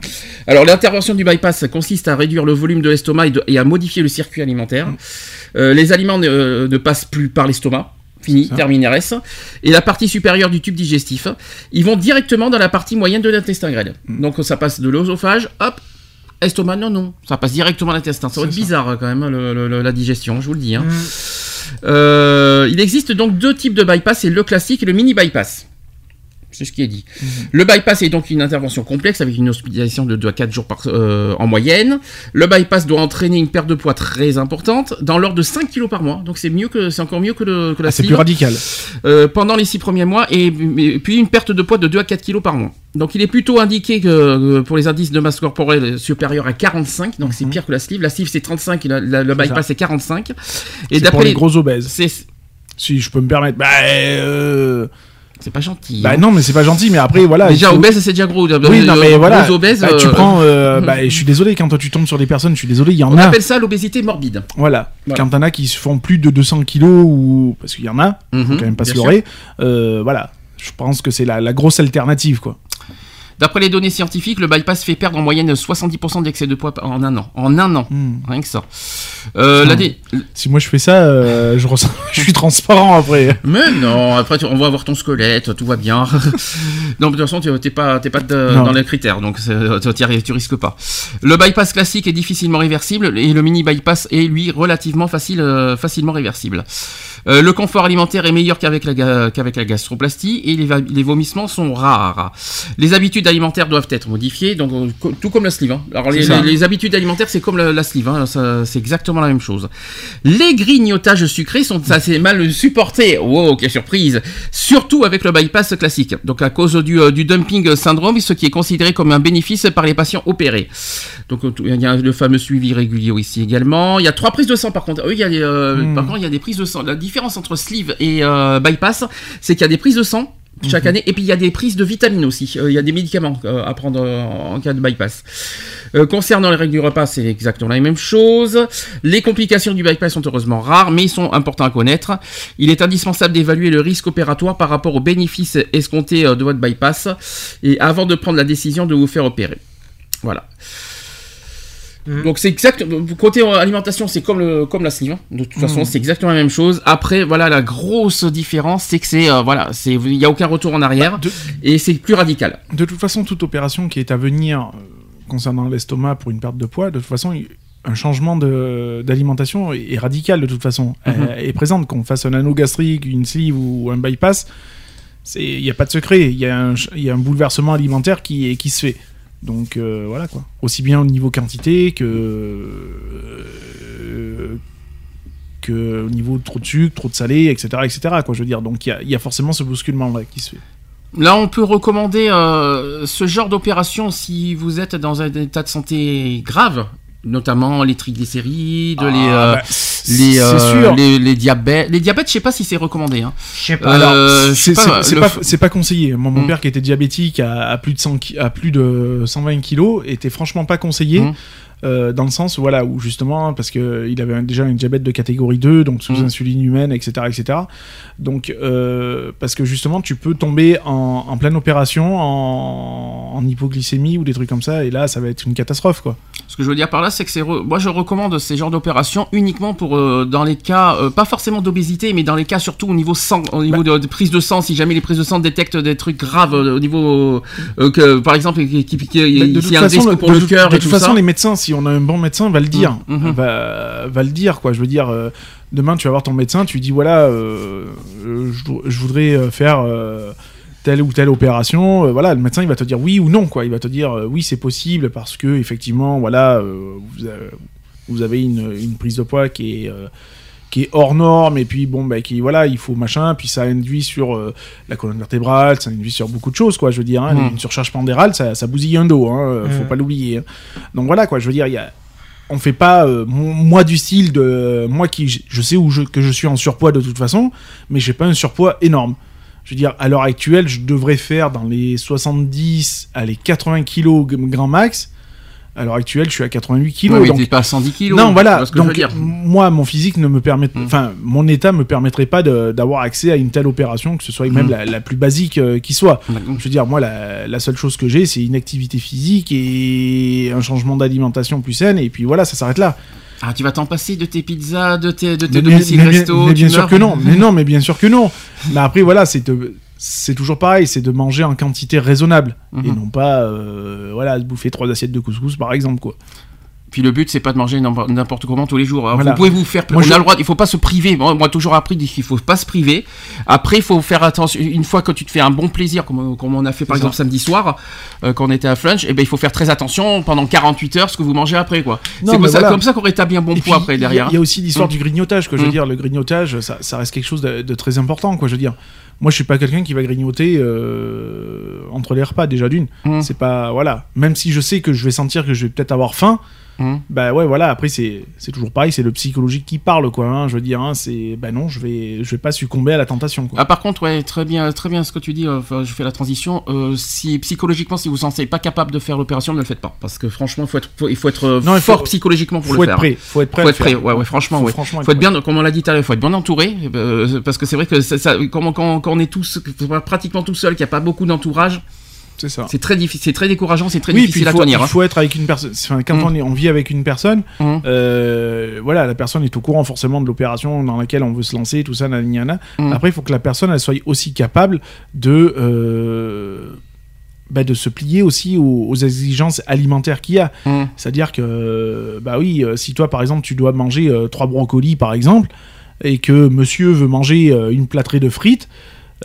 Alors l'intervention du bypass consiste à réduire le volume de l'estomac et, à modifier le circuit alimentaire. Mm. Euh, les aliments ne, passent plus par l'estomac. Fini, terminé reste. Et la partie supérieure du tube digestif, ils vont directement dans la partie moyenne de l'intestin grêle. Mm. Donc ça passe de l'œsophage, hop, estomac, non, non, ça passe directement à l'intestin. Ça va être bizarre quand même, la digestion, je vous le dis. Hein. Euh, il existe donc deux types de bypass, c'est le classique et le mini bypass. C'est ce qui est dit. Mhm. Le bypass est donc une intervention complexe avec une hospitalisation de 2 à 4 jours par, euh, en moyenne. Le bypass doit entraîner une perte de poids très importante, dans l'ordre de 5 kg par mois. Donc c'est mieux que c'est encore mieux que, le, que la ah, C'est plus radical. Euh, pendant les 6 premiers mois et, puis une perte de poids de 2 à 4 kg par mois. Donc il est plutôt indiqué que euh, pour les indices de masse corporelle supérieurs à 45, donc c'est mhm. pire que la sleeve. La sleeve c'est 35, le bypass c'est 45. Et d'après les gros obèses. Si je peux me permettre. Bah, euh... C'est pas gentil. Bah hein. non, mais c'est pas gentil. Mais après, voilà. Déjà obèse, c'est déjà gros. Oui, non, mais voilà. Obèse, bah, tu prends. Euh, bah, je suis désolé quand toi tu tombes sur des personnes. Je suis désolé, il y en a. On appelle ça l'obésité morbide. Voilà. Quand t'en as qui se font plus de 200 kilos ou parce qu'il y en a, mm faut quand même pas se leurrer. Euh, voilà. Je pense que c'est la, la grosse alternative, quoi. D'après les données scientifiques, le bypass fait perdre en moyenne 70% d'excès de poids en un an. En un an, hmm. rien que ça. Euh, si moi je fais ça, euh, je, ressens... je suis transparent après. Mais non, après on va voir ton squelette, tout va bien. non, de toute façon, tu n'es pas, pas dans les critères, donc tu risques pas. Le bypass classique est difficilement réversible et le mini bypass est lui relativement facile, euh, facilement réversible. Euh, le confort alimentaire est meilleur qu'avec la, qu'avec la gastroplastie et les, les, vomissements sont rares. Les habitudes alimentaires doivent être modifiées, donc euh, tout comme la sleeve. Hein. Alors les, habitudes alimentaires, c'est comme la, sleeve, hein. c'est exactement la même chose. Les grignotages sucrés sont assez mal supportés. Wow, quelle surprise Surtout avec le bypass classique. Donc à cause du, euh, du dumping syndrome, ce qui est considéré comme un bénéfice par les patients opérés. Donc il y a le fameux suivi régulier ici également. Il y a trois prises de sang par contre. Oui, il y a hmm. par contre il y a des prises de sang. La différence entre sleeve et euh, bypass, c'est qu'il y a des prises de sang chaque mhm. année. Et puis il y a des prises de vitamines aussi. Euh, il y a des médicaments euh, à prendre en, cas de bypass. concernant les règles du repas, c'est exactement la même chose. Les complications du bypass sont heureusement rares, mais ils sont importants à connaître. Il est indispensable d'évaluer le risque opératoire par rapport aux bénéfices escomptés de votre bypass et avant de prendre la décision de vous faire opérer. Voilà. Mm. Donc c'est exact. Côté alimentation, c'est comme le comme la sleeve. Hein. De toute façon, mm. c'est exactement la même chose. Après, voilà, la grosse différence, c'est que c'est euh, voilà, c'est il y a aucun retour en arrière bah, et c'est plus radical. De toute façon, toute opération qui est à venir euh, concernant l'estomac pour une perte de poids, de toute façon, un changement d'alimentation est, radical de toute façon. Mm-hmm. Elle est présente qu'on fasse un anneau gastrique, une sleeve ou un bypass. Il n'y a pas de secret. Il y, a un, y a un bouleversement alimentaire qui, qui se fait. Donc euh, voilà quoi. Aussi bien au niveau quantité que euh, que au niveau de trop de sucre, trop de salé, etc., etc. Quoi, je veux dire. Donc il y, a, forcément ce bousculement là qui se fait. Là, on peut recommander euh, ce genre d'opération si vous êtes dans un état de santé grave, notamment les triglycérides, les. Ah, bah, les, euh, les, les diabètes. Les diabètes, je sais pas si c'est recommandé. Hein. Je sais pas. Alors, Euh, c'est pas, le pas, pas conseillé. Moi, mon Mm. père qui était diabétique à, à plus de 100 ki- à plus de 120 kilos était franchement pas conseillé. Mm. Euh, dans le sens où, voilà où justement parce que il avait déjà un diabète de catégorie 2 donc sous Mm. insuline humaine etc etc donc euh, parce que justement tu peux tomber en, en pleine opération en, en hypoglycémie ou des trucs comme ça et là ça va être une catastrophe quoi Ce que je veux dire par là, c'est que c'est re- moi je recommande ces genres d'opérations uniquement pour euh, dans les cas euh, pas forcément d'obésité, mais dans les cas surtout au niveau sang, au niveau Bah. de, de prise de sang. Si jamais les prises de sang détectent des trucs graves euh, au niveau euh, que par exemple qui, qui, qui- Mais de y a un façon, risque le- pour de le toute- cœur de et toute tout façon ça. les médecins si on a un bon médecin va le dire. Mm, mhm. va, va le dire quoi. Je veux dire euh, demain tu vas voir ton médecin tu lui dis voilà euh, je, vou- je voudrais euh, faire euh, telle ou telle opération. Euh, voilà le médecin il va te dire oui ou non quoi. Il va te dire euh, oui c'est possible parce que effectivement voilà euh, vous, avez, une, une prise de poids qui est qui est hors norme et puis bon bah qui voilà il faut machin puis ça induit sur euh, la colonne vertébrale ça induit sur beaucoup de choses quoi je veux dire hein, Mm. une surcharge pandérale ça, ça bousille un dos hein, euh, faut Mm. pas l'oublier hein. donc voilà quoi je veux dire il y a on fait pas euh, moi du style de moi qui je- sais où je, que je suis en surpoids de toute façon mais j'ai pas un surpoids énorme je veux dire à l'heure actuelle je devrais faire dans les 70 à les 80 kilos grand max à l'heure actuelle je suis à 88 kilos Ouais, mais donc pas à 110 kilos. non, voilà. vois ce que je veux Donc, dire. moi, mon physique ne me permet, Mm. enfin, mon état me permettrait pas d'avoir accès à une telle opération, que ce soit même Mm. la, la plus basique euh, qui soit. D'accord. Je veux dire, moi, la, la seule chose que j'ai, c'est une activité physique et un changement d'alimentation plus saine, et puis voilà, ça s'arrête là. Ah, tu vas t'en passer de tes pizzas, de tes, de tes Mais, domiciles mais- mais- bien sûr que non. Mais non, mais bien sûr que non. Mais après, voilà, c'est c'est toujours pareil, c'est de manger en quantité raisonnable Mhm. et non pas, euh, voilà, de bouffer trois assiettes de couscous par exemple, quoi. Puis le but, c'est pas de manger n'importe comment tous les jours. Alors, Voilà. Vous pouvez vous faire. Moi, on je- a le droit. Il faut pas se priver. Moi, moi, toujours appris qu'il faut pas se priver. Après, il faut faire attention. Une fois que tu te fais un bon plaisir, comme, comme on a fait par exemple samedi soir, euh, quand on était à Flunch, et ben il faut faire très attention pendant 48 heures ce que vous mangez après, quoi. C'est comme, ça- voilà. comme ça qu'on rétablit un bon Et poids puis, après derrière. Il y, a aussi l'histoire Mm. du grignotage, que je veux Mm. dire. Le grignotage, ça, ça reste quelque chose de, de très important, quoi. Je veux dire. Moi, je suis pas quelqu'un qui va grignoter euh, entre les repas, déjà d'une. Mm. C'est pas. Voilà. Même si je sais que je vais sentir que je vais peut-être avoir faim, Mm. bah ouais, voilà. Après, c'est toujours pareil, c'est le psychologique qui parle, quoi. hein. Je veux dire, hein, c'est. Bah non, je vais, je vais pas succomber à la tentation, quoi. Ah par contre ouais très bien très bien ce que tu dis euh, je fais la transition euh, si psychologiquement si vous sentez pas capable de faire l'opération ne le faites pas parce que franchement il faut être faut- il faut être euh, Non, il faut- fort psychologiquement pour faut le être faire prêt. Faut être prêt. à faut être prêt ouais ouais franchement Faut ouais franchement faut être bien comme on l'a dit tout à l'heure faut être bien entouré euh, parce que c'est vrai que ça, ça- quand, quand, quand on est tous pratiquement tout seul qu'il n'y a pas beaucoup d'entourage C'est ça. c'est très difficile c'est très décourageant c'est très oui, puis difficile il à faut, tenir il hein. faut être avec une personne. Enfin, quand Mm. on, vit avec une personne, Mhm. euh, voilà, la personne est au courant forcément de l'opération dans laquelle on veut se lancer, tout ça, nanana. Mm. Après, il faut que la personne elle soit aussi capable de. euh, bah, de se plier aussi aux, aux exigences alimentaires qu'il y a. C'est-à-dire que, bah oui, euh, si toi par exemple tu dois manger euh, trois brocolis par exemple, et que monsieur veut manger euh, une plâtrée de frites,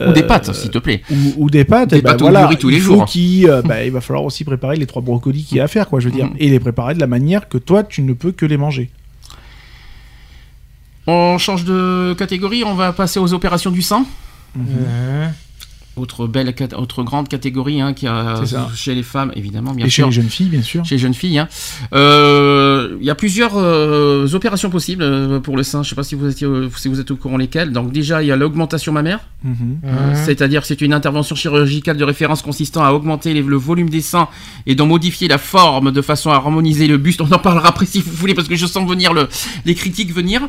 ou des euh, pâtes s'il te plaît ou, ou des pâtes, Des ben pâtes au voilà, curry tous les il faut jours. qu'il, euh, bah, il va falloir aussi préparer les trois brocolis qu'il y a à faire, quoi, je veux dire, Mhm. et les préparer de la manière que toi tu ne peux que les manger. on change de catégorie on va passer aux opérations du sein Mhm. Autre belle autre grande catégorie hein, qui a chez les femmes évidemment bien et chez sûr les jeunes filles, bien sûr. chez les jeunes filles. hein. Euh, Il y a plusieurs euh, opérations possibles euh, pour le sein. Je ne sais pas si vous, étiez, si vous êtes au courant lesquelles. Donc déjà, il y a l'augmentation mammaire. Euh, Mhm. C'est-à-dire que c'est une intervention chirurgicale de référence consistant à augmenter les- le volume des seins et d'en modifier la forme de façon à harmoniser le buste. On en parlera après si vous voulez parce que je sens venir le, les critiques venir.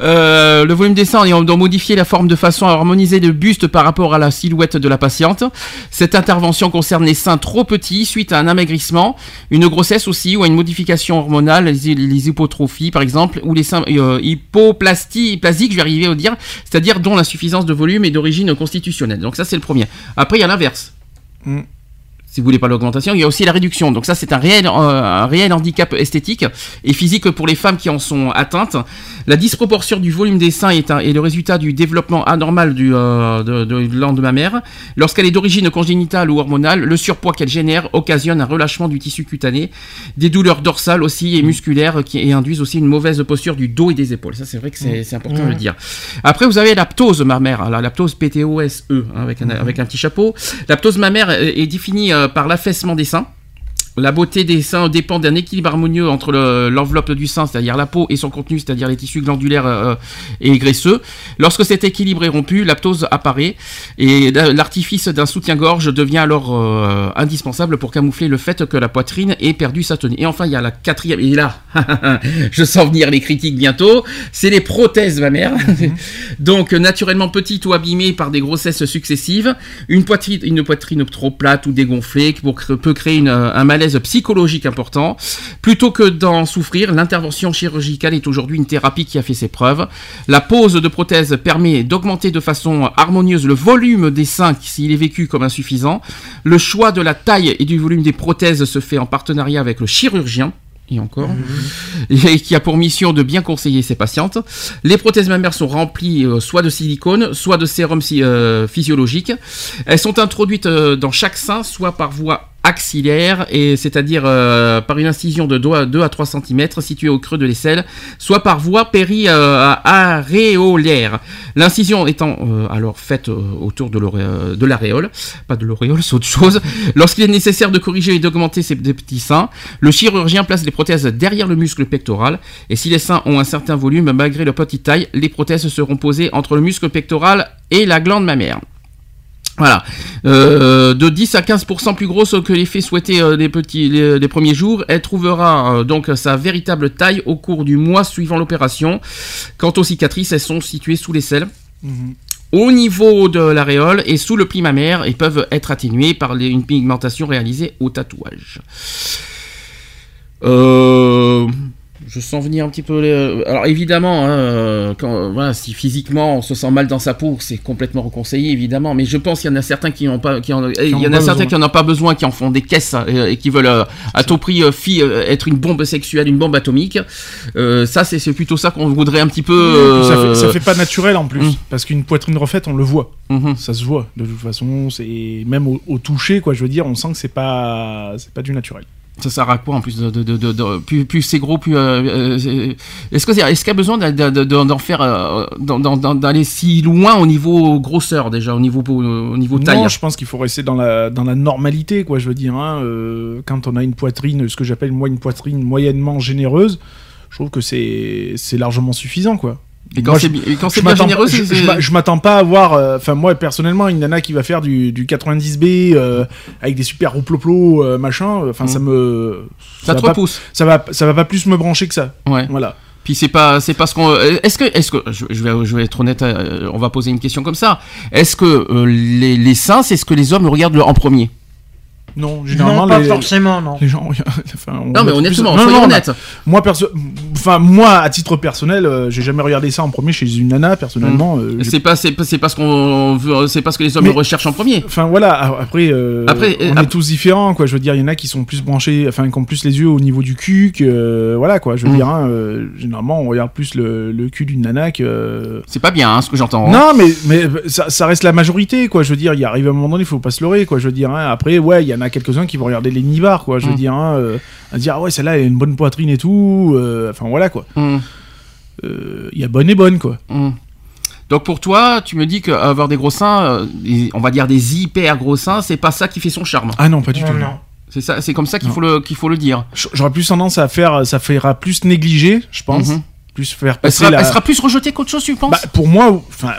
Euh, le volume des seins et d'en modifier la forme de façon à harmoniser le buste par rapport à la silhouette de la patiente. Cette intervention concerne les seins trop petits suite à un amaigrissement, une grossesse aussi ou à une modification hormonale, les, hypotrophies par exemple, ou les seins euh, hypoplasties, plasiques, je vais arriver à dire, c'est-à-dire dont l'insuffisance de volume est d'origine constitutionnelle. Donc ça c'est le premier. Après il y a l'inverse. Mm. Si vous voulez pas l'augmentation, il y a aussi la réduction. Donc ça, c'est un réel, euh, un réel handicap esthétique et physique pour les femmes qui en sont atteintes. La disproportion du volume des seins est, un- est le résultat du développement anormal du, euh, de, de glande mammaire. Lorsqu'elle est d'origine congénitale ou hormonale, le surpoids qu'elle génère occasionne un relâchement du tissu cutané, des douleurs dorsales aussi et musculaires qui et induisent aussi une mauvaise posture du dos et des épaules. Ça, c'est vrai que c'est c'est important de le dire. Après, vous avez la ptose mammaire, la, la ptose PTOSE, hein, avec, un, avec un petit chapeau. La ptose mammaire est, est définie par l'affaissement des seins La beauté des seins dépend d'un équilibre harmonieux entre le- l'enveloppe du sein, c'est-à-dire la peau, et son contenu, c'est-à-dire les tissus glandulaires euh, et graisseux. Lorsque cet équilibre est rompu, l'aptose apparaît et la- l'artifice d'un soutien-gorge devient alors euh, indispensable pour camoufler le fait que la poitrine ait perdu sa tenue. Et enfin, il y a la quatrième, et là, je sens venir les critiques bientôt, c'est les prothèses mammaires. Donc, naturellement petites ou abîmées par des grossesses successives, une poitrine, une poitrine trop plate ou dégonflée qui peut créer une- un malaise psychologique important. Plutôt que d'en souffrir, l'intervention chirurgicale est aujourd'hui une thérapie qui a fait ses preuves. La pose de prothèse permet d'augmenter de façon harmonieuse le volume des seins s'il est vécu comme insuffisant. Le choix de la taille et du volume des prothèses se fait en partenariat avec le chirurgien. Et encore, qui a pour mission de bien conseiller ses patientes. Les prothèses mammaires sont remplies euh, soit de silicone, soit de sérum euh, physiologique. Elles sont introduites euh, dans chaque sein, soit par voie axillaire, et c'est-à-dire euh, par une incision de 2 à, 2 à 3 cm située au creux de l'aisselle, soit par voie péri-aréolaire. L'incision étant euh, alors faite euh, autour de euh, l'aréole, pas de l'auréole, c'est autre chose. Lorsqu'il est nécessaire de corriger et d'augmenter ces petits seins, le chirurgien place les prothèses derrière le muscle pectoral, et si les seins ont un certain volume, malgré leur petite taille, les prothèses seront posées entre le muscle pectoral et la glande mammaire. Voilà, Euh, de 10 à 15% plus grosse que l'effet souhaité euh, des petits, les, premiers jours. Elle trouvera euh, donc sa véritable taille au cours du mois suivant l'opération. Quant aux cicatrices, elles sont situées sous les selles. Au niveau de l'aréole et sous le pli mammaire et peuvent être atténuées par les- une pigmentation réalisée au tatouage. Euh, je sens venir un petit peu. les- Alors évidemment, hein, euh, quand, voilà, si physiquement on se sent mal dans sa peau, c'est complètement reconseillé évidemment. Mais je pense qu'il y en a certains qui n'ont pas, qui en, il y en a pas certains besoin. qui en ont pas besoin, qui en font des caisses euh, et qui veulent euh, à tout prix euh, fi- euh, être une bombe sexuelle, une bombe atomique. Euh, ça, c'est plutôt ça qu'on voudrait un petit peu. ça, fait, euh, ça fait pas naturel en plus, Mm. parce qu'une poitrine refaite, on le voit. mhm. Ça se voit de toute façon, c'est même au, au toucher, quoi. Je veux dire, on sent que c'est pas, c'est pas du naturel. Ça sert à quoi en plus de, de, de, plus, plus c'est gros, plus euh, euh, est-ce que est-ce qu'il y a besoin d'en faire euh, d'aller si loin au niveau grosseur déjà, au niveau au niveau taille? Non, je pense qu'il faut rester dans la, dans la normalité, quoi. Je veux dire, hein, quand on a une poitrine, ce que j'appelle moi une poitrine moyennement généreuse, je trouve que c'est, c'est largement suffisant, quoi. Et quand c'est bien généreux, c'est- je, m'attends pas à voir, euh, enfin moi personnellement, une nana qui va faire du, du 90B euh, avec des super rouploplo euh, machin, enfin ça Mm. me, ça te va pas, repousse. ça va, ça va pas plus me brancher que ça. Ouais. Voilà. Puis c'est pas c'est pas ce qu'on est-ce que est-ce que je, vais je vais être honnête, euh, on va poser une question comme ça. Est-ce que euh, les, les seins, c'est ce que les hommes regardent en premier? Non, généralement Non, pas les, forcément, non. les gens, enfin, on Non mais regarde plus- honnêtement, Non, soyons non, honnêtes. Moi, perso... enfin, moi, à titre personnel, euh, j'ai jamais regardé ça en premier chez une nana, personnellement. euh, j'ai- C'est pas c'est pas c'est pas ce qu'on veut c'est pas ce que les hommes Mais- recherchent en premier. Enfin voilà, a- après, euh, Après, on euh, est tous différents, quoi. Je veux dire, il y en a qui sont plus branchés, enfin, qui ont plus les yeux au niveau du cul, que euh, voilà, quoi. Je veux Mm. dire, hein, euh, généralement, on regarde plus le, le cul d'une nana que. euh, C'est pas bien hein, ce que j'entends. hein. Non, mais mais ça, ça reste la majorité, quoi. Je veux dire, il arrive un moment donné, il faut pas se leurrer, quoi. Je veux dire, hein. après, ouais, il y en a quelques-uns qui vont regarder les nibards, quoi. Je veux Mm. dire, hein, euh, à dire, ah ouais, celle-là, elle a une bonne poitrine et tout. euh, Enfin voilà, quoi. Hum, Euh, Il y a bonne et bonne, quoi. hum. Donc pour toi, tu me dis qu'avoir des gros seins, euh, on va dire des hyper gros seins, c'est pas ça qui fait son charme. Ah non, pas du Non, tout. non. C'est ça, c'est comme ça qu'il faut le qu'il faut le dire. J'aurais plus tendance à faire, ça fera plus négliger, je pense. Mhm. Plus faire Elle passer sera, la. elle sera plus rejetée qu'autre chose, tu penses Bah, pour moi, enfin,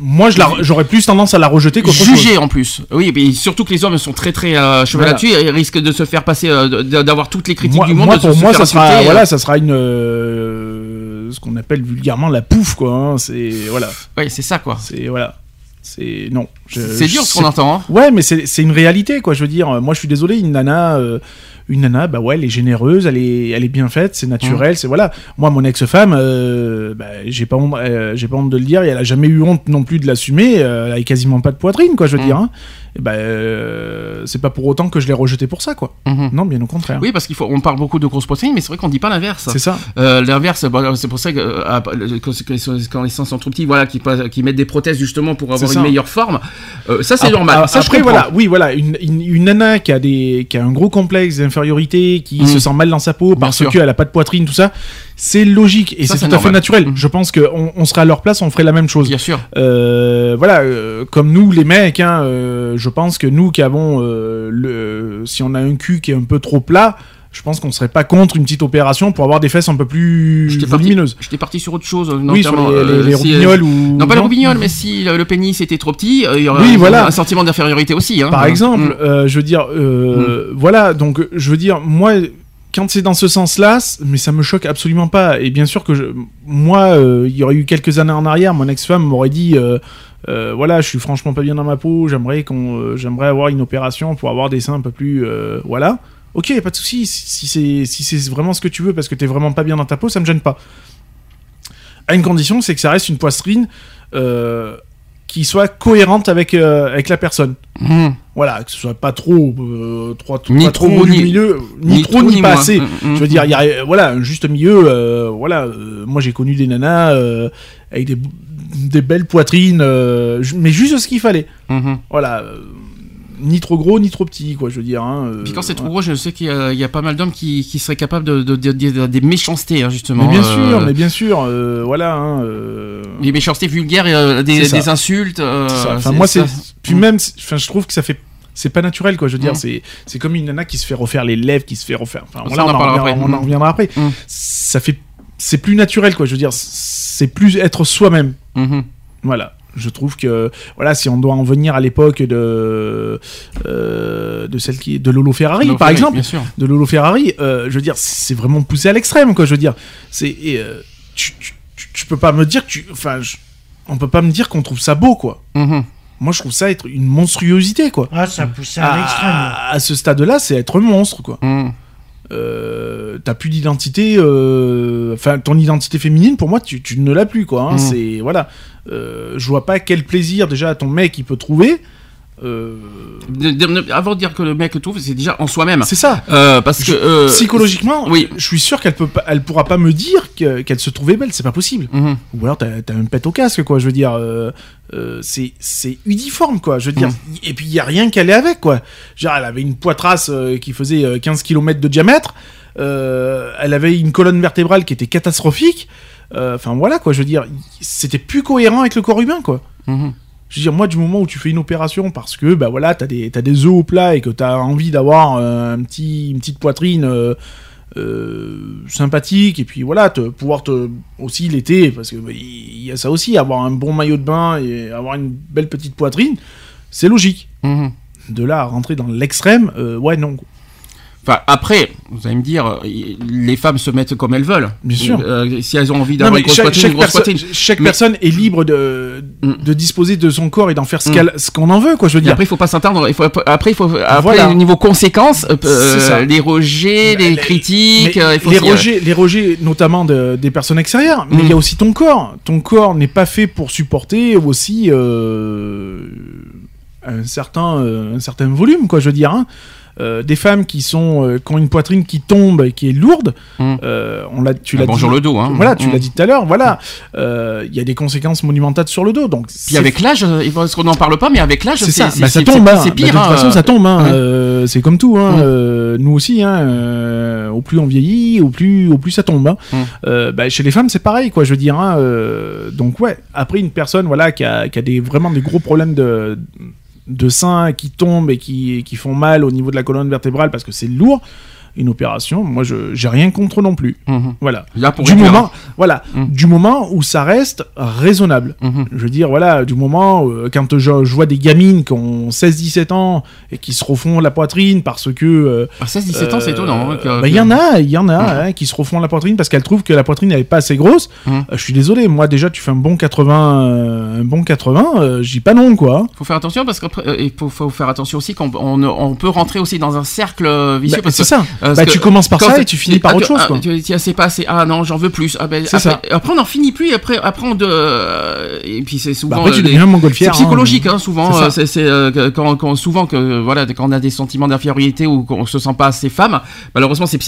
moi, j'aurais plus tendance à la rejeter qu'autre chose. Jugée en plus. Oui, mais surtout que les hommes sont très très euh, cheveux Voilà. là-dessus et risquent de se faire passer, euh, d'avoir toutes les critiques Moi, du monde. moi, de pour se moi, ça sera, euh. voilà, ça sera une, euh, ce qu'on appelle vulgairement la pouffe, quoi. hein. C'est voilà, Ouais, c'est ça quoi. c'est voilà, c'est non. C'est dur ce qu'on entend. Hein. Ouais, mais c'est c'est une réalité, quoi. Je veux dire, moi, je suis désolé, une nana, euh, une nana, bah ouais, elle est généreuse, elle est, elle est bien faite, c'est Mmh. naturel, c'est voilà. Moi, mon ex-femme, euh, bah, j'ai pas honte, euh, j'ai pas honte de le dire, et elle a jamais eu honte non plus de l'assumer. euh, elle a quasiment pas de poitrine, quoi. Je veux Mm. dire, hein. Et bah, euh, c'est pas pour autant que je l'ai rejetée pour ça, quoi. Mhm. Non, bien au contraire. Oui, parce qu'il faut, on parle beaucoup de grosses poitrines, mais c'est vrai qu'on dit pas l'inverse. C'est ça. Euh, L'inverse, bon, c'est pour ça que euh, quand, les seins sont trop petits, voilà, qui, qui mettent des prothèses justement pour avoir une meilleure forme. Euh, ça, c'est normal. a- ça, je après, comprends. voilà, oui, voilà, une, une, une nana qui a des, qui a un gros complexe d'infériorité, qui Mm. se sent mal dans sa peau Bien parce qu'elle a pas de poitrine, tout ça, c'est logique et c'est tout à fait naturel. Mm. Je pense qu'on on serait à leur place, on ferait la même chose. Bien sûr. Euh, voilà, euh, comme nous, les mecs, hein, euh, je pense que nous qui avons euh, le, si on a un cul qui est un peu trop plat, je pense qu'on serait pas contre une petite opération pour avoir des fesses un peu plus J'étais volumineuses. j'étais parti sur autre chose. Oui, sur les, les, les roubignoles ou Non, pas le robignol, mais si le, pénis était trop petit, il y aurait Oui, un, voilà. un sentiment d'infériorité aussi. Hein. Par exemple, Mm. euh, je veux dire, euh, voilà, donc je veux dire, moi, quand c'est dans ce sens-là, mais ça me choque absolument pas. Et bien sûr que je, moi, euh, il y aurait eu quelques années en arrière, mon ex-femme m'aurait dit, euh, euh, voilà, je suis franchement pas bien dans ma peau, j'aimerais qu'on, j'aimerais avoir une opération pour avoir des seins un peu plus, voilà. Ok, pas de souci. Si c'est si c'est vraiment ce que tu veux parce que t'es vraiment pas bien dans ta peau, ça me gêne pas. À une condition, c'est que ça reste une poitrine qui soit cohérente avec euh, avec la personne. Mm. Voilà, que ce soit pas trop, euh, trop, Ni pas trop, trop, ni- volumineux, ni, trop, ni, pas assez. Mm, mm, Je veux dire, il y a, voilà, un juste milieu. euh, voilà, euh, moi j'ai connu des nanas euh, avec des, des belles poitrines, euh, mais juste ce qu'il fallait. Voilà, euh, ni trop gros ni trop petit, quoi. Je veux dire. Hein, euh, Puis quand c'est trop gros, je sais qu'il y, a- il y a pas mal d'hommes qui, qui seraient capables de, de, de- de- de- des méchancetés, hein, justement. Mais bien euh, sûr, mais bien sûr, euh, voilà. Hein, Les méchancetés vulgaires, des, insultes. Enfin, moi, c'est. Puis Mm. même, enfin, je trouve que ça fait. C'est pas naturel, quoi. Je veux dire, Mm. c'est comme une nana qui se fait refaire les lèvres, qui se fait refaire. Enfin, voilà, on en reviendra, après. on en Mm. reviendra après. Ça fait. C'est plus naturel, quoi. Je veux dire, c'est plus être soi-même. Mhm. Voilà. Je trouve que voilà, si on doit en venir à l'époque de euh, de celle qui de Lolo Ferrari, Donc, par oui, exemple, Bien sûr. de Lolo Ferrari, euh, je veux dire, c'est vraiment poussé à l'extrême, quoi. Je veux dire, c'est euh, tu, tu, tu- tu peux pas me dire que tu, enfin, je- on peut pas me dire qu'on trouve ça beau, quoi. Mhm. Moi, je trouve ça être une monstruosité, quoi. Ah, ça poussait à l'extrême. À, à ce stade-là, c'est être un monstre, quoi. Mhm. Euh, T'as plus d'identité, euh, enfin, ton identité féminine, pour moi, tu, tu ne l'as plus, quoi. hein. Mhm. C'est voilà. Euh, je vois pas quel plaisir déjà ton mec il peut trouver. Euh, avant de dire que le mec trouve, c'est déjà en soi-même. c'est ça. Euh, parce que. euh, Psychologiquement, oui. je suis sûr qu'elle peut pas, elle pourra pas me dire que- qu'elle se trouvait belle, c'est pas possible. mhm. Ou alors t'as as un pet au casque, quoi. Je veux dire, c'est uniforme, quoi. Je veux dire, Mm. et puis il y a rien qu'elle est avec, quoi. Genre, elle avait une poitrasse qui faisait euh, 15 km de diamètre. elle avait une colonne vertébrale qui était catastrophique. Enfin voilà, quoi. Je veux dire, c'était plus cohérent avec le corps humain, quoi. Mhm. Je veux dire, moi, du moment où tu fais une opération parce que, bah voilà, t'as des, t'as des œufs au plat et que t'as envie d'avoir euh, un petit, une petite poitrine euh, euh, sympathique et puis voilà, te, pouvoir te, aussi l'été, parce que bah, y a ça aussi, avoir un bon maillot de bain et avoir une belle petite poitrine, c'est logique. Mhm. De là à rentrer dans l'extrême, euh, ouais, non. Enfin, après, vous allez me dire, euh, les femmes se mettent comme elles veulent. Bien sûr. Euh, si elles ont envie d'avoir une grosse chaque, chaque une grosse perso- poitrine. chaque Mais- personne est libre de, Mm. de disposer de son corps et d'en faire ce Mm. qu'on en veut, quoi. Je veux Et dire. après, il faut pas s'attendre. Il faut après, il faut après Voilà. niveau conséquences, euh, les rejets, les, Les- critiques. Mais euh, il faut les, euh, rejets, les rejets, notamment de- des personnes extérieures, mais Mm. il y a aussi ton corps. Ton corps n'est pas fait pour supporter aussi euh, un, certain, euh, un certain volume, quoi, je veux dire. hein. Euh, des femmes qui sont euh, qui ont une poitrine qui tombe et qui est lourde, Mm. euh, on l'a, tu Ah, l'as bonjour dit, le dos. Hein. voilà, tu l'as dit tout à l'heure, voilà, Euh, il y a des conséquences monumentales sur le dos, donc Puis avec l'âge, parce qu'on n'en parle pas, mais avec l'âge, c'est ça, Bah, ça tombe, c'est- hein. Bah, pire. de toute hein. façon, ça tombe, hein. Ouais. Euh, c'est comme tout, hein. Mm. Euh, nous aussi, hein. euh, au plus on vieillit, au plus, au plus ça tombe. hein. Mm. Euh, bah, chez les femmes, c'est pareil, quoi. Je veux dire, hein, euh, donc ouais. Après, une personne, voilà, qui a, qui a des vraiment des gros problèmes de de seins qui tombent et qui, qui font mal au niveau de la colonne vertébrale parce que c'est lourd. Une opération, moi, je j'ai rien contre non plus. Mhm. Voilà. Là, pour du moment, voilà, Mm. du moment où ça reste raisonnable. Mhm. Je veux dire, voilà, du moment euh, quand je, je vois des gamines qui ont 16-17 ans et qui se refont la poitrine parce que. euh, À 16-17 ans, c'est étonnant. hein, que- bah, il y en a, il y en a hein, qui se refont la poitrine parce qu'elles trouvent que la poitrine n'est pas assez grosse. Mhm. Euh, je suis désolé, moi déjà, tu fais un bon 80, euh, un bon 80, euh, j'y pas non, quoi. faut faire attention parce qu'il faut, faut faire attention aussi qu'on on, on peut rentrer aussi dans un cercle euh, vicieux Bah, parce c'est que ça. Parce Bah, que tu commences par ça et tu finis par autre chose, ah, quoi. Tiens, c'est pas assez. Ah non, j'en veux plus. Ah, ben, après, ça. après, on n'en finit plus. Et après, après, on de, euh, et puis c'est souvent. Bah, après, tu euh, des- deviens c'est montgolfière. psychologique, hein, souvent. C'est euh, C'est euh, quand, quand- souvent que voilà, quand on a des sentiments d'infériorité ou qu'on se sent pas assez femme, malheureusement, c'est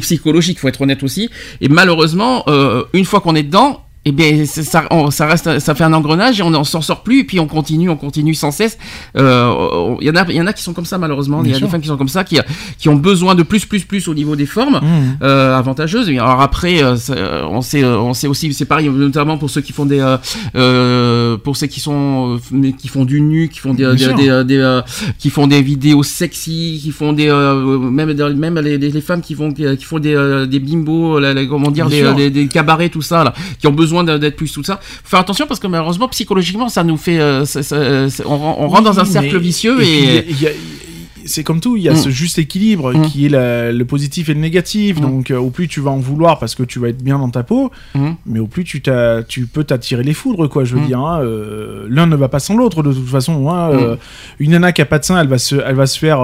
psychologique. Faut être honnête aussi. Et malheureusement, euh, une fois qu'on est dedans. Eh bien, ça, on- ça reste, ça fait un engrenage et on n'en s'en sort plus. Et puis on continue, on continue sans cesse. Euh, Il y en a, il y en a qui sont comme ça malheureusement. Il y a sûr. des femmes qui sont comme ça, qui, qui ont besoin de plus, plus, plus au niveau des formes Mmh. euh, avantageuses. Et alors après, euh, ça, on sait, euh, on sait aussi, c'est pareil, notamment pour ceux qui font des, euh, pour ceux qui sont, qui font du nu, qui font des, des, sûr. des, des, qui font des vidéos sexy, qui font des, euh, même, même les, les- femmes qui font, qui font des, des bimbos, comment dire, des, des cabarets, tout ça, là, qui ont besoin d'être plus tout ça. Faut faire attention parce que malheureusement, psychologiquement, ça nous fait, euh, ça- ça- ça- on, ren- on rentre dans un cercle vicieux et, il y a- il y a- c'est comme tout, il y a Mm. ce juste équilibre Mm. qui est la- le positif et le négatif. Mm. Donc, euh, au plus tu vas en vouloir parce que tu vas être bien dans ta peau, mais au plus tu, tu peux t'attirer les foudres, quoi. Je veux dire, hein, euh, l'un ne va pas sans l'autre de toute façon. hein, euh, une nana qui a pas de sein, elle va se, elle va se faire,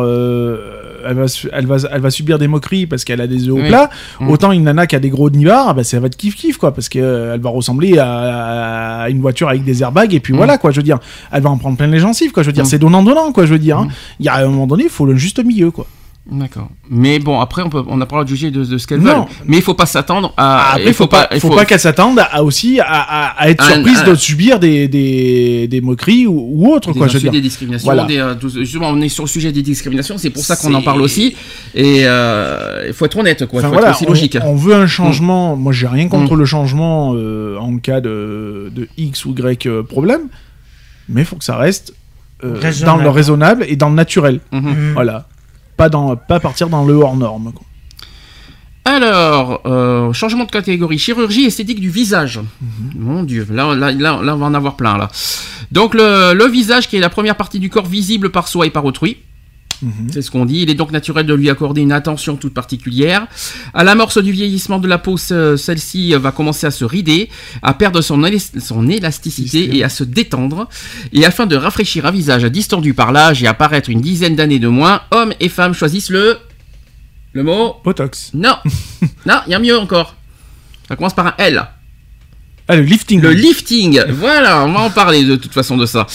elle va, se- elle va, elle va subir des moqueries parce qu'elle a des œufs au Oui. plat. Mm. Autant une nana qui a des gros nibards, bah, ça va être kiff kiff, quoi, parce qu'elle va ressembler à, à une voiture avec des airbags et puis Mm. voilà, quoi. Je veux dire, elle va en prendre plein les gencives, quoi. Je veux dire, Mm. c'est donnant donnant, quoi. Je veux dire, hein. Il y a un moment donné, il faut le juste milieu, quoi. D'accord. Mais bon, après, on peut, on n'a pas le droit de juger de, de ce qu'elles Non. veulent. Mais il faut pas s'attendre à. Après, il faut pas, il faut pas qu'elle s'attende à aussi à, à- à être Un- surprise un- de subir des, des, des moqueries ou, ou autre, des quoi. Je veux dire. des discriminations, Voilà. des, euh, justement, on est sur le sujet des discriminations, c'est pour ça qu'on en parle aussi. Et euh, il faut être honnête, quoi. Enfin, faut voilà, être aussi logique. On, veut un changement. Moi, j'ai rien contre Mm. le changement euh, en cas de, de X ou Y problème, mais il faut que ça reste euh, dans le raisonnable et dans le naturel. Mhm. Mm. Voilà. Pas, dans, pas partir dans le hors norme. quoi. Alors, euh, changement de catégorie, chirurgie esthétique du visage. Mhm. Mon Dieu, là, là, là, là, on va en avoir plein, là. Donc, le, le visage, qui est la première partie du corps visible par soi et par autrui. Mhm. C'est ce qu'on dit. Il est donc naturel de lui accorder une attention toute particulière. À l'amorce du vieillissement de la peau, ce- celle-ci va commencer à se rider, à perdre son, son élasticité Élasticité. et à se détendre. Et afin de rafraîchir un visage distendu par l'âge et apparaître une dizaine d'années de moins, hommes et femmes choisissent le... Le mot... Botox. Non Non, il y a mieux encore. Ça commence par un L. Ah, le lifting. Le lifting, voilà, on va en parler de toute façon de ça.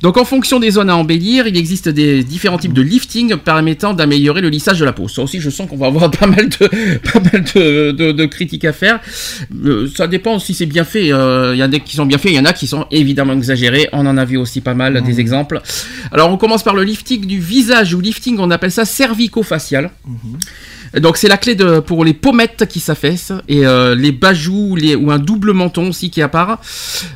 Donc en fonction des zones à embellir, il existe des différents types de lifting permettant d'améliorer le lissage de la peau. Ça aussi, je sens qu'on va avoir pas mal de, pas mal de, de- de critiques à faire. Euh, ça dépend si c'est bien fait. Euh, Il y en a qui sont bien faits, il y en a qui sont évidemment exagérés. On en a vu aussi pas mal des exemples. Alors on commence par le lifting du visage ou lifting, on appelle ça cervico-facial. Donc c'est la clé pour les pommettes qui s'affaissent et euh, les bajoux ou un double menton aussi qui apparaît.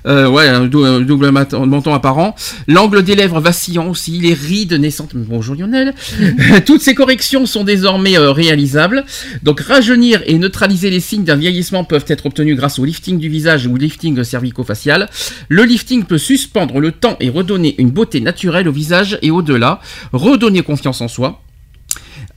Euh, ouais, un, dou- un double menton apparent. L'angle des lèvres vacillant aussi, les rides naissantes. Bonjour Lionel. Toutes ces corrections sont désormais euh, réalisables. Donc rajeunir et neutraliser les signes d'un vieillissement peuvent être obtenus grâce au lifting du visage ou lifting cervico-facial. Le lifting peut suspendre le temps et redonner une beauté naturelle au visage et au-delà, redonner confiance en soi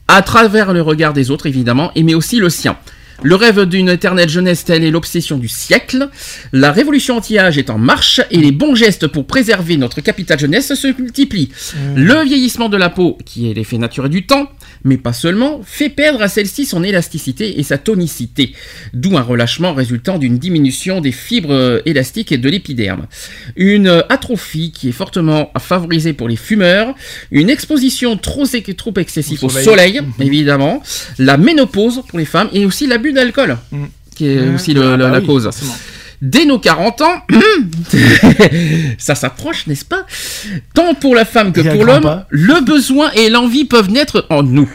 à travers le regard des autres évidemment, et mais aussi le sien. Le rêve d'une éternelle jeunesse, telle est l'obsession du siècle. La révolution anti-âge est en marche et les bons gestes pour préserver notre capital jeunesse se multiplient. Le vieillissement de la peau, qui est l'effet naturel du temps, mais pas seulement, fait perdre à celle-ci son élasticité et sa tonicité, d'où un relâchement résultant d'une diminution des fibres élastiques et de l'épiderme. Une atrophie qui est fortement favorisée pour les fumeurs, une exposition trop, trop excessive Au au soleil. soleil, évidemment, la ménopause pour les femmes et aussi l'abus d'alcool, Mm. qui est Mmh. aussi le- Ah la, bah la oui, cause. forcément. Dès nos 40 ans, ça s'approche, n'est-ce pas? Tant pour la femme que pour l'homme, le besoin et l'envie peuvent naître en nous.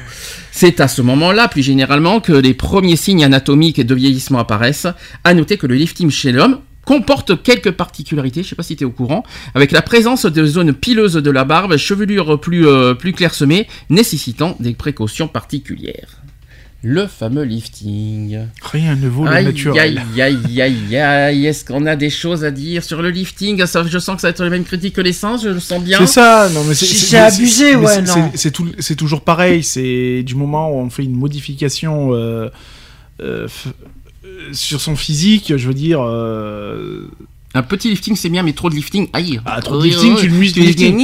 C'est à ce moment-là, plus généralement, que les premiers signes anatomiques de vieillissement apparaissent. À noter que le lifting chez l'homme comporte quelques particularités, je sais pas si tu es au courant, avec la présence de zones pileuses de la barbe, chevelure plus, euh, plus clairsemée, nécessitant des précautions particulières. Le fameux lifting. Rien ne vaut le Aïe, naturel. aïe, aïe, aïe, aïe. Est-ce qu'on a des choses à dire sur le lifting? Ça, Je sens que ça va être les mêmes critiques que les sens, je le sens bien. C'est ça, non mais c'est abusé, mais ouais, c'est- non. c'est- C'est tout- c'est toujours pareil. C'est du moment où on fait une modification euh, euh, f- euh, sur son physique, je veux dire. euh, Un petit lifting, c'est bien, mais trop de lifting, aïe. Ah, trop de lifting, tu le muses lifting.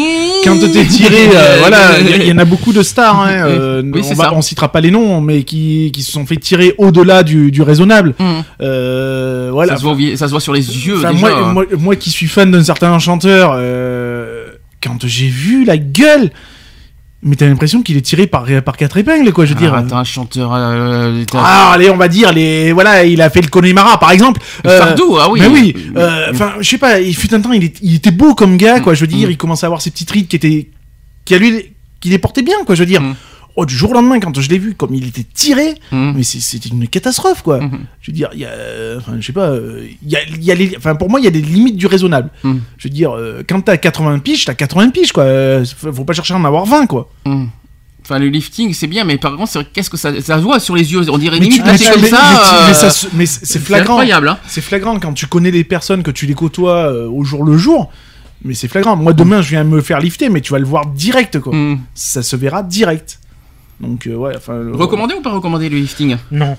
Quand t'es tiré, euh, voilà, il y, en a beaucoup de stars. Hein, euh, Oui, on, va- on citera pas les noms, mais qui, qui se sont fait tirer au-delà du, du raisonnable. Hum. Euh, voilà. ça, se voit, au vi- ça se voit sur les yeux déjà. moi, hein. moi, moi qui suis fan d'un certain chanteur, quand j'ai vu la gueule, mais t'as l'impression qu'il est tiré par, par quatre épingles, quoi, je veux dire. Ah, t'as un chanteur. euh, t'as- Ah, allez, on va dire, les, voilà, il a fait le Connemara, par exemple. Euh, ah oui. Mais oui, euh, enfin, je sais pas, il fut un temps, il, est- il était beau comme gars, quoi, je veux dire, il commençait à avoir ses petites rides qui étaient, qui à lui, qui les portaient bien, quoi, je veux dire. Mm. Oh, du jour au lendemain, quand je l'ai vu, comme il était tiré, Mm. mais c'était une catastrophe, quoi. Mhm. Je veux dire, il y a, enfin, je sais pas, il y a, il y a les, enfin, pour moi, il y a des limites du raisonnable. Mm. Je veux dire, euh, quand t'as 80 piges, t'as 80 piges, quoi. Euh, faut pas chercher à en avoir 20, quoi. Hum. Enfin, le lifting, c'est bien, mais par contre, qu'est-ce que ça, ça se voit sur les yeux? On dirait Mais limite tu- mais tu- comme mais- ça. mais euh, c'est flagrant. incroyable, hein. C'est flagrant quand tu connais les personnes, que tu les côtoies euh, au jour le jour. Mais c'est flagrant. Moi, demain, je viens me faire lifter, mais tu vas le voir direct, quoi. Hum. Ça se verra direct. Donc, euh, ouais, enfin. euh, Recommandé ou pas recommandé le lifting? Non.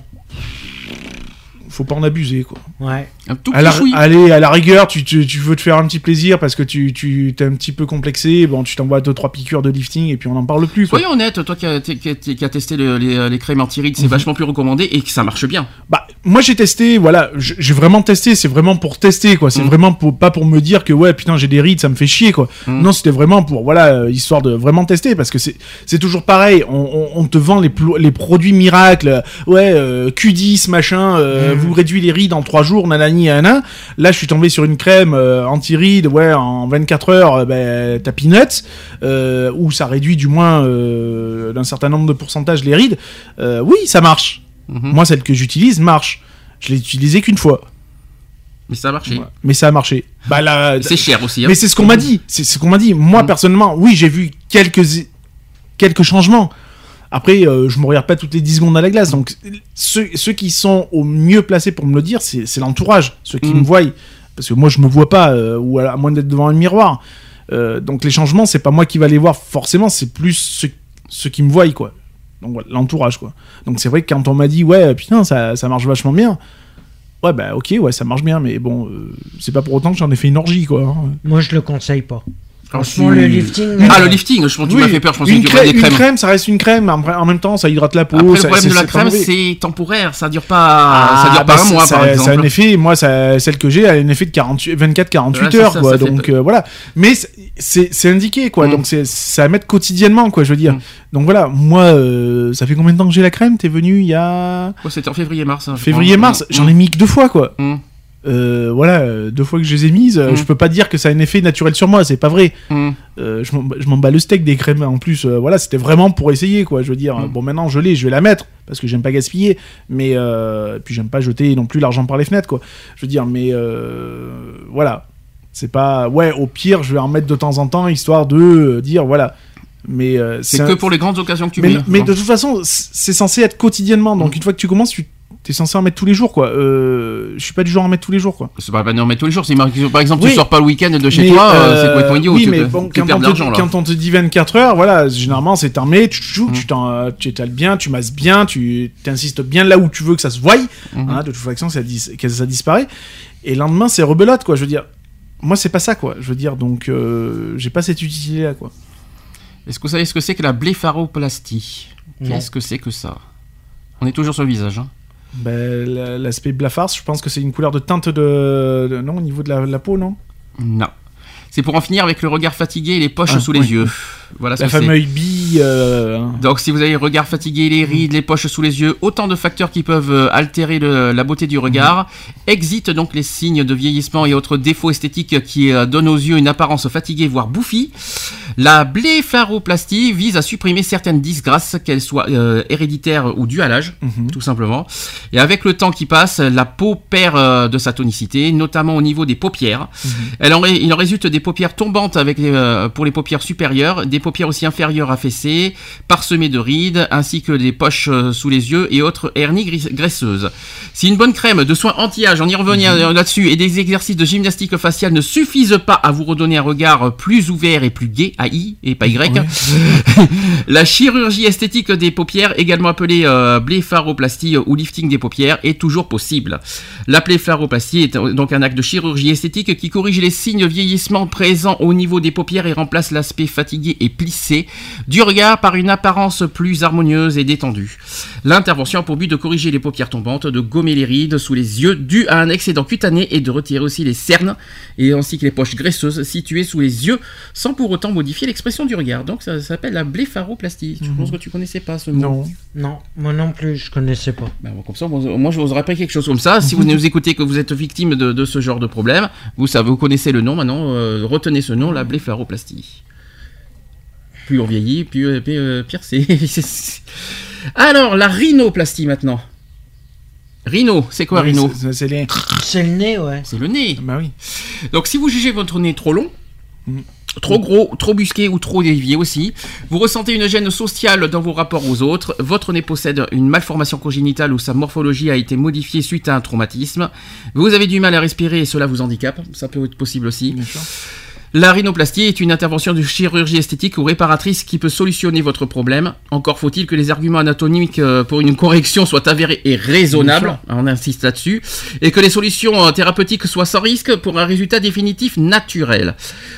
Faut pas en abuser, quoi. Ouais. Un tout À la, allez, à la rigueur, tu, tu, tu veux te faire un petit plaisir parce que tu, tu t'es un petit peu complexé. Bon, tu t'envoies deux trois piqûres de lifting et puis on n'en parle plus. Soyons honnête, toi qui as, qui testé le- les, les crèmes anti-rides, Mhm. c'est vachement plus recommandé et que ça marche bien. Bah, moi j'ai testé, voilà, j'ai vraiment testé, c'est vraiment pour tester, quoi. C'est Mhm. vraiment pour, pas pour me dire que, ouais, putain, j'ai des rides, ça me fait chier, quoi. Mhm. Non, c'était vraiment pour, voilà, euh, histoire de vraiment tester, parce que c'est c'est toujours pareil, on, on- on te vend les, plo- les produits miracles, euh, ouais, euh, Q10, machin, euh, vous réduisez les rides en 3 jours, nanani, nanana. Là, je suis tombé sur une crème euh, anti-rides, ouais, en 24 heures, euh, ben, t'as peanuts, euh, où ça réduit du moins d'un certain nombre de pourcentages les rides. Oui, ça marche. Mhm. Moi, celle que j'utilise marche. Je l'ai utilisée qu'une fois. Mais ça a marché. Ouais. Mais ça a marché. Bah là, C'est cher aussi. Hein. mais c'est ce qu'on m'a dit. C'est ce qu'on m'a dit. Moi, Mhm. personnellement, oui, j'ai vu quelques quelques changements. Après, euh, je me regarde pas toutes les 10 secondes à la glace. Donc, ceux, ceux qui sont au mieux placés pour me le dire, c'est l'entourage, ceux qui Mhm. me voient. Parce que moi, je me vois pas, euh, ou à, à moins d'être devant un miroir. Euh, donc, les changements, c'est pas moi qui va les voir forcément, c'est plus ceux, ceux qui me voient, quoi. Donc, voilà, l'entourage, quoi. Donc, c'est vrai que quand on m'a dit, ouais, putain, ça, ça marche vachement bien. Ouais, bah, ok, ouais, ça marche bien, mais bon, euh, c'est pas pour autant que j'en ai fait une orgie, quoi. hein. Moi, je le conseille pas. Ah, Franchement, le lifting. Ah, le lifting, je pense que tu Oui, m'as fait peur. Je pensais une, que tu crème, des une crèmes. crème, ça reste une crème. En, même temps, ça hydrate la peau. Après, le ça- problème de la crème, c'est temporaire. Ça dure pas, Ah, ça dure bah, pas un mois, ça, par ça a exemple. un effet, moi, ça- celle que j'ai, a un effet de 48 24-48 Ouais, c'est heures, ça, quoi. donc euh, voilà. Mais c'est- indiqué, quoi. Mm. Donc c'est à mettre quotidiennement, quoi. Je veux dire. Mm. Donc voilà, moi, euh, ça fait combien de temps que j'ai la crème? T'es venu il y a C'était en février-mars. hein, février-mars. pense. J'en ai mis que deux fois, quoi. Euh, voilà, euh, deux fois que je les ai mises. euh, Mm. Je peux pas dire que ça a un effet naturel sur moi. C'est pas vrai. Mm. Euh, je m'en- bats le steak des crèmes en plus. euh, voilà, c'était vraiment pour essayer quoi. Je veux dire, Mm. bon maintenant je l'ai, je vais la mettre parce que j'aime pas gaspiller, mais puis j'aime pas jeter non plus l'argent par les fenêtres quoi. Je veux dire, mais voilà, c'est pas ouais. Au pire, je vais en mettre de temps en temps histoire de dire voilà. Mais C'est un- que pour les grandes occasions que tu mais, mets. mais de toute façon, c'est censé être quotidiennement. Donc une fois que tu commences, tu es censé en mettre tous les jours quoi. Euh, je suis pas du genre à en mettre tous les jours quoi. C'est pas peine d'en mettre tous les jours. Par exemple, Oui. tu sors pas le week-end de chez Mais, toi, euh, euh, c'est complètement idiot. Oui, tu, mais peux- bon, tu quand, on te, quand on te dit 24 heures, voilà, généralement c'est terminé, tu joues, Mm. tu t'en- tu étales bien, tu masses bien, tu t'insistes bien là où tu veux que ça se voie. Mhm. hein, de toute façon, ça, dis- ça disparaît. Et le lendemain, c'est rebelote, quoi. Je veux dire, moi, c'est pas ça, quoi. Je veux dire, donc, euh, j'ai pas cette utilité-là, quoi. Est-ce que vous savez ce que c'est que la blépharoplastie? Qu'est-ce que c'est que ça? On est toujours sur le visage. Hein. Ben, la- l'aspect blafard, je pense que c'est une couleur de teinte de, de- non, au niveau de la, la peau, non? Non. C'est pour en finir avec le regard fatigué et les poches Ah, sous les oui. yeux. Voilà La fameuse bille. euh, Donc si vous avez le regard fatigué, les rides, les poches sous les yeux, autant de facteurs qui peuvent euh, altérer le- la beauté du regard, exit donc les signes de vieillissement et autres défauts esthétiques qui euh, donnent aux yeux une apparence fatiguée voire bouffie. La blépharoplastie vise à supprimer certaines disgrâces, qu'elles soient euh, héréditaires ou dues à l'âge, mhm. tout simplement. Et avec le temps qui passe, la peau perd euh, de sa tonicité, notamment au niveau des paupières. Elle en il en résulte des paupières tombantes avec pour les paupières supérieures, des paupières aussi inférieures affaissées, parsemées de rides, ainsi que des poches euh, sous les yeux et autres hernies graisseuses. Si une bonne crème de soins anti-âge, on y revient euh, là-dessus, et des exercices de gymnastique faciale ne suffisent pas à vous redonner un regard plus ouvert et plus gai, à I et pas Y, la chirurgie esthétique des paupières, également appelée euh, blépharoplastie ou lifting des paupières, est toujours possible. La blépharoplastie est euh, donc un acte de chirurgie esthétique qui corrige les signes de vieillissement présents au niveau des paupières et remplace l'aspect fatigué et et plissé du regard par une apparence plus harmonieuse et détendue. L'intervention a pour but de corriger les paupières tombantes, de gommer les rides sous les yeux dus à un excédent cutané et de retirer aussi les cernes et ainsi que les poches graisseuses situées sous les yeux sans pour autant modifier l'expression du regard. Donc ça, s'appelle la blépharoplastie. Je pense que tu connaissais pas ce mot. Non. Non, moi non plus, je connaissais pas. Ben, comme ça, moi, moi, je vous aurais pas quelque chose comme ça. Si vous nous écoutez que vous êtes victime de, de ce genre de problème, vous savez, vous connaissez le nom maintenant. euh, retenez ce nom, la blépharoplastie. Plus on vieillit, plus, euh, plus, euh, pire c'est. Alors la rhinoplastie maintenant. Rhino, c'est quoi Oui, rhino c'est- les. Le nez, ouais. C'est le nez. Bah oui. Donc si vous jugez votre nez trop long, Mm. trop gros, trop busqué ou trop dévié aussi, vous ressentez une gêne sociale dans vos rapports aux autres, votre nez possède une malformation congénitale ou sa morphologie a été modifiée suite à un traumatisme, vous avez du mal à respirer et cela vous handicape, ça peut être possible aussi. Bien sûr. La rhinoplastie est une intervention de chirurgie esthétique ou réparatrice qui peut solutionner votre problème. Encore faut-il que les arguments anatomiques euh, pour une correction soient avérés et raisonnables, on insiste là-dessus, et que les solutions euh, thérapeutiques soient sans risque pour un résultat définitif naturel.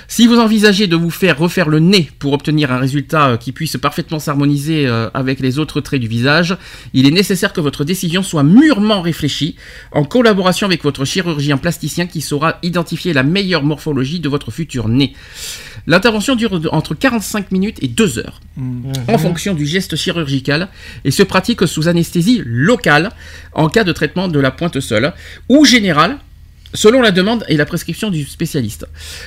Si vous envisagez de vous faire refaire le nez pour obtenir un résultat euh, qui puisse parfaitement s'harmoniser avec les autres traits du visage, il est nécessaire que votre décision soit mûrement réfléchie, en collaboration avec votre chirurgien plasticien qui saura identifier la meilleure morphologie de votre futur nez. L'intervention dure entre 45 minutes et 2 heures, en fonction du geste chirurgical, et se pratique sous anesthésie locale, en cas de traitement de la pointe seule, ou générale, selon la demande et la prescription du spécialiste.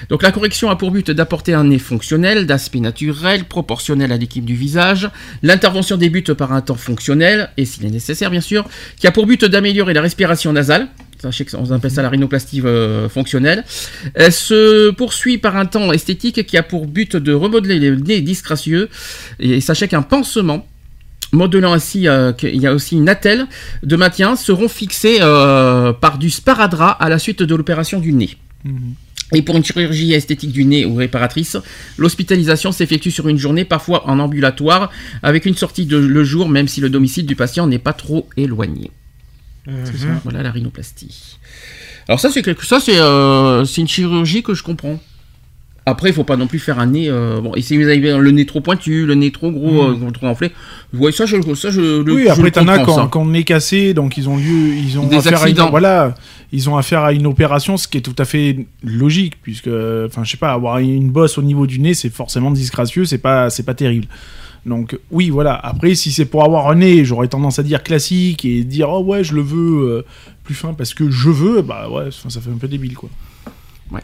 Donc la correction a pour but d'apporter un nez fonctionnel, d'aspect naturel, proportionnel à l'équipe du visage. L'intervention débute par un temps fonctionnel, et s'il est nécessaire bien sûr, qui a pour but d'améliorer la respiration nasale. Sachez qu'on appelle ça la rhinoplastie euh, fonctionnelle. Elle se poursuit par un temps esthétique qui a pour but de remodeler les nez disgracieux. Et sachez qu'un pansement modelant ainsi euh, qu'il y a aussi une attelle de maintien seront fixés euh, par du sparadrap à la suite de l'opération du nez. Et pour une chirurgie esthétique du nez ou réparatrice, l'hospitalisation s'effectue sur une journée, parfois en ambulatoire, avec une sortie de le jour, même si le domicile du patient n'est pas trop éloigné. Voilà la rhinoplastie. Alors ça, c'est quelque ça, c'est euh, une chirurgie que je comprends. Après, il faut pas non plus faire un nez. euh, bon, et si vous avez le nez trop pointu, le nez trop gros, euh, trop enflé, ouais, ça, je, ça, je, le-. Oui, je après le t'en as quand, quand on est cassé, donc ils ont lieu, ils ont Des affaire à une, accidents. voilà, ils ont affaire à une opération, ce qui est tout à fait logique, puisque, enfin, je sais pas, avoir une bosse au niveau du nez, c'est forcément disgracieux, c'est pas, c'est pas terrible. Donc oui, voilà. Après, si c'est pour avoir un nez, j'aurais tendance à dire classique et dire oh ouais, je le veux euh, plus fin parce que je veux, bah ouais, ça fait un peu débile quoi. Ouais.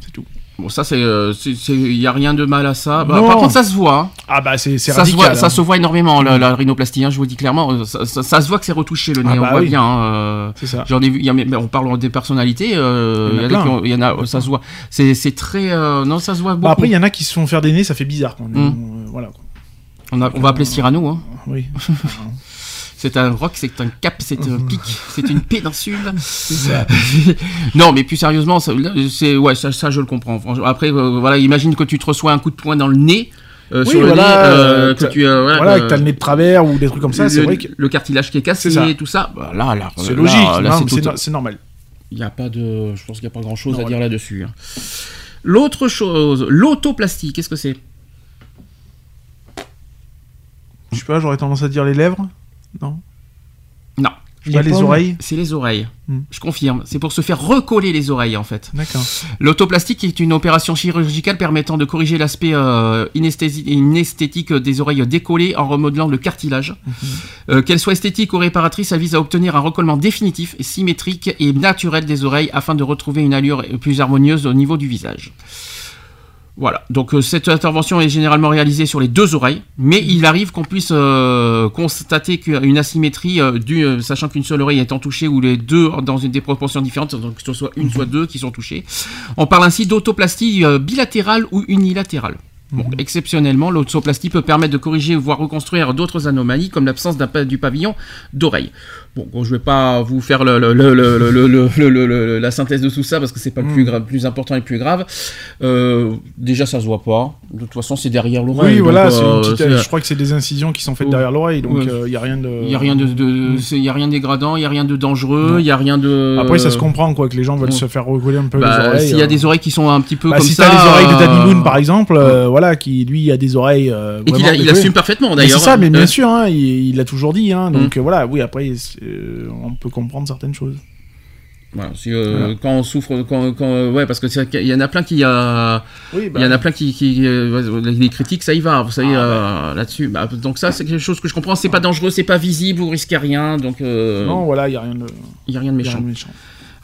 C'est tout. Bon, ça, c'est, euh, il y a rien de mal à ça. Bah, par contre, ça se voit. hein. Ah bah c'est Ça, se radical. voit, ça hein. se voit énormément la, la rhinoplastie. hein, je vous dis clairement, euh, ça, ça- ça se voit que c'est retouché le nez. Ah bah on voit oui. bien. hein, euh, C'est ça. J'en ai vu. Y a, mais on parle des personnalités. euh, Il y en a y y en. Ça se voit. C'est, c'est très. euh, non, ça se voit beaucoup. Bah, après, il y en a qui se font faire des nez, ça fait bizarre. Quand même. Mm. Euh, voilà. quoi. On, a- on va appeler Cyrano. Hein. Oui. C'est un rock, c'est un cap, c'est un pic, c'est une péninsule. non, mais plus sérieusement, ça, c'est ouais, ça, ça, je le comprends. Après, euh, voilà, imagine que tu te reçois un coup de poing dans le nez. euh, Oui, sur le voilà, nez, euh, que tu euh, voilà, voilà, que- t'as le nez de travers ou des trucs comme ça, le, c'est vrai que le cartilage qui est cassé, C'est ça. tout ça. Bah, là, là, c'est là, logique. là, non, c'est mais c'est tout- no- c'est normal. Il n'y a pas de, je pense qu'il n'y a pas grand chose Non, à dire là-dessus. hein. L'autre chose, l'autoplastie, qu'est-ce que c'est? Je sais pas, j'aurais tendance à dire les lèvres. Non? Non, sais pas, les oreilles? c'est les oreilles. Hmm. Je confirme. C'est pour se faire recoller les oreilles en fait. D'accord. L'autoplastique est une opération chirurgicale permettant de corriger l'aspect euh, inesthétique des oreilles décollées en remodelant le cartilage. Euh, Qu'elle soit esthétique ou réparatrice, elle vise à obtenir un recollement définitif, et symétrique et naturel des oreilles afin de retrouver une allure plus harmonieuse au niveau du visage. Voilà, donc euh, cette intervention est généralement réalisée sur les deux oreilles, mais il arrive qu'on puisse euh, constater qu'une asymétrie, euh, due, euh, sachant qu'une seule oreille étant touchée ou les deux dans une des proportions différentes, donc que ce soit une soit deux qui sont touchées. On parle ainsi d'autoplastie bilatérale ou unilatérale. Bon, exceptionnellement, l'autoplastie peut permettre de corriger voire reconstruire d'autres anomalies comme l'absence du pavillon d'oreille. Bon, bon, je vais pas vous faire le, le, le, la synthèse de tout ça parce que c'est pas le plus, hmm. grave, plus important et le plus grave. Euh, déjà, ça se voit pas. De toute façon, c'est derrière l'oreille. Oui, voilà. Euh, une petite, je crois que c'est des incisions qui sont faites derrière l'oreille, donc il ouais. Euh, y a rien de. Il y a rien de, de mmh. y a rien dégradant, il y a rien de dangereux, il y a rien de. Après, ça se comprend quoi que les gens veulent se faire recoller un peu bah, les oreilles. S'il y a euh. des oreilles qui sont un petit peu bah, comme si ça. Si t'as les oreilles de Danny Moon, par exemple, voilà, qui lui a des oreilles. et qu'il assume parfaitement d'ailleurs. C'est ça, hein. mais bien sûr, hein, il l'a toujours dit. Hein, donc hmm. voilà, oui, après on peut comprendre certaines choses. voilà, si, euh, Voilà. Quand on souffre, quand, quand- ouais, parce que il y en a plein qui, euh, Oui, il y en a plein qui, qui euh, les critiques, ça y va, vous savez Ah, euh, là-dessus. Bah, donc ça, c'est quelque chose que je comprends. C'est pas dangereux, c'est pas visible, vous risquez rien, donc euh, Non, voilà, il n'y a rien de, il y a rien de y a rien méchant. de méchant.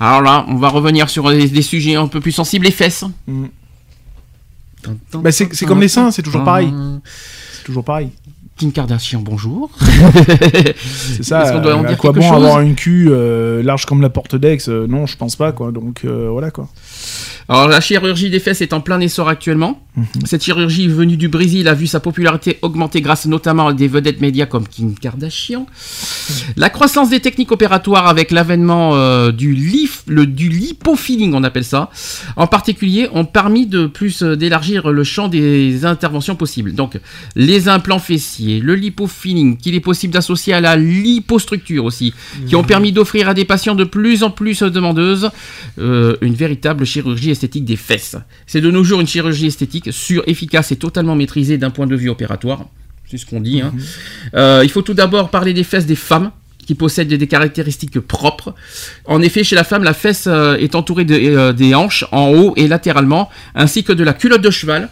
Alors là, on va revenir sur des, des sujets un peu plus sensibles, les fesses. Mm. Bah, c'est- c'est comme les seins, c'est toujours pareil. C'est toujours pareil. Kim Kardashian, bonjour. C'est ça. Est-ce qu'on doit en euh, à dire quoi quelque bon chose avoir une queue euh, large comme la porte d'Aix euh, Non, je pense pas, quoi. Donc euh, voilà, quoi. Alors la chirurgie des fesses est en plein essor actuellement. Mhm. Cette chirurgie venue du Brésil a vu sa popularité augmenter grâce notamment à des vedettes médias comme Kim Kardashian. La croissance des techniques opératoires avec l'avènement euh, du, lif, le, du lipofilling, on appelle ça, en particulier, ont permis de plus d'élargir le champ des interventions possibles. Donc les implants fessiers, le lipofilling, qu'il est possible d'associer à la lipostructure aussi, qui ont permis d'offrir à des patients de plus en plus demandeuses euh, une véritable chirurgie esthétique des fesses. C'est de nos jours une chirurgie esthétique sûre, efficace et totalement maîtrisée d'un point de vue opératoire. C'est ce qu'on dit. hein. Euh, il faut tout d'abord parler des fesses des femmes qui possèdent des caractéristiques propres. En effet, chez la femme, la fesse euh, est entourée de- euh, des hanches en haut et latéralement, ainsi que de la culotte de cheval.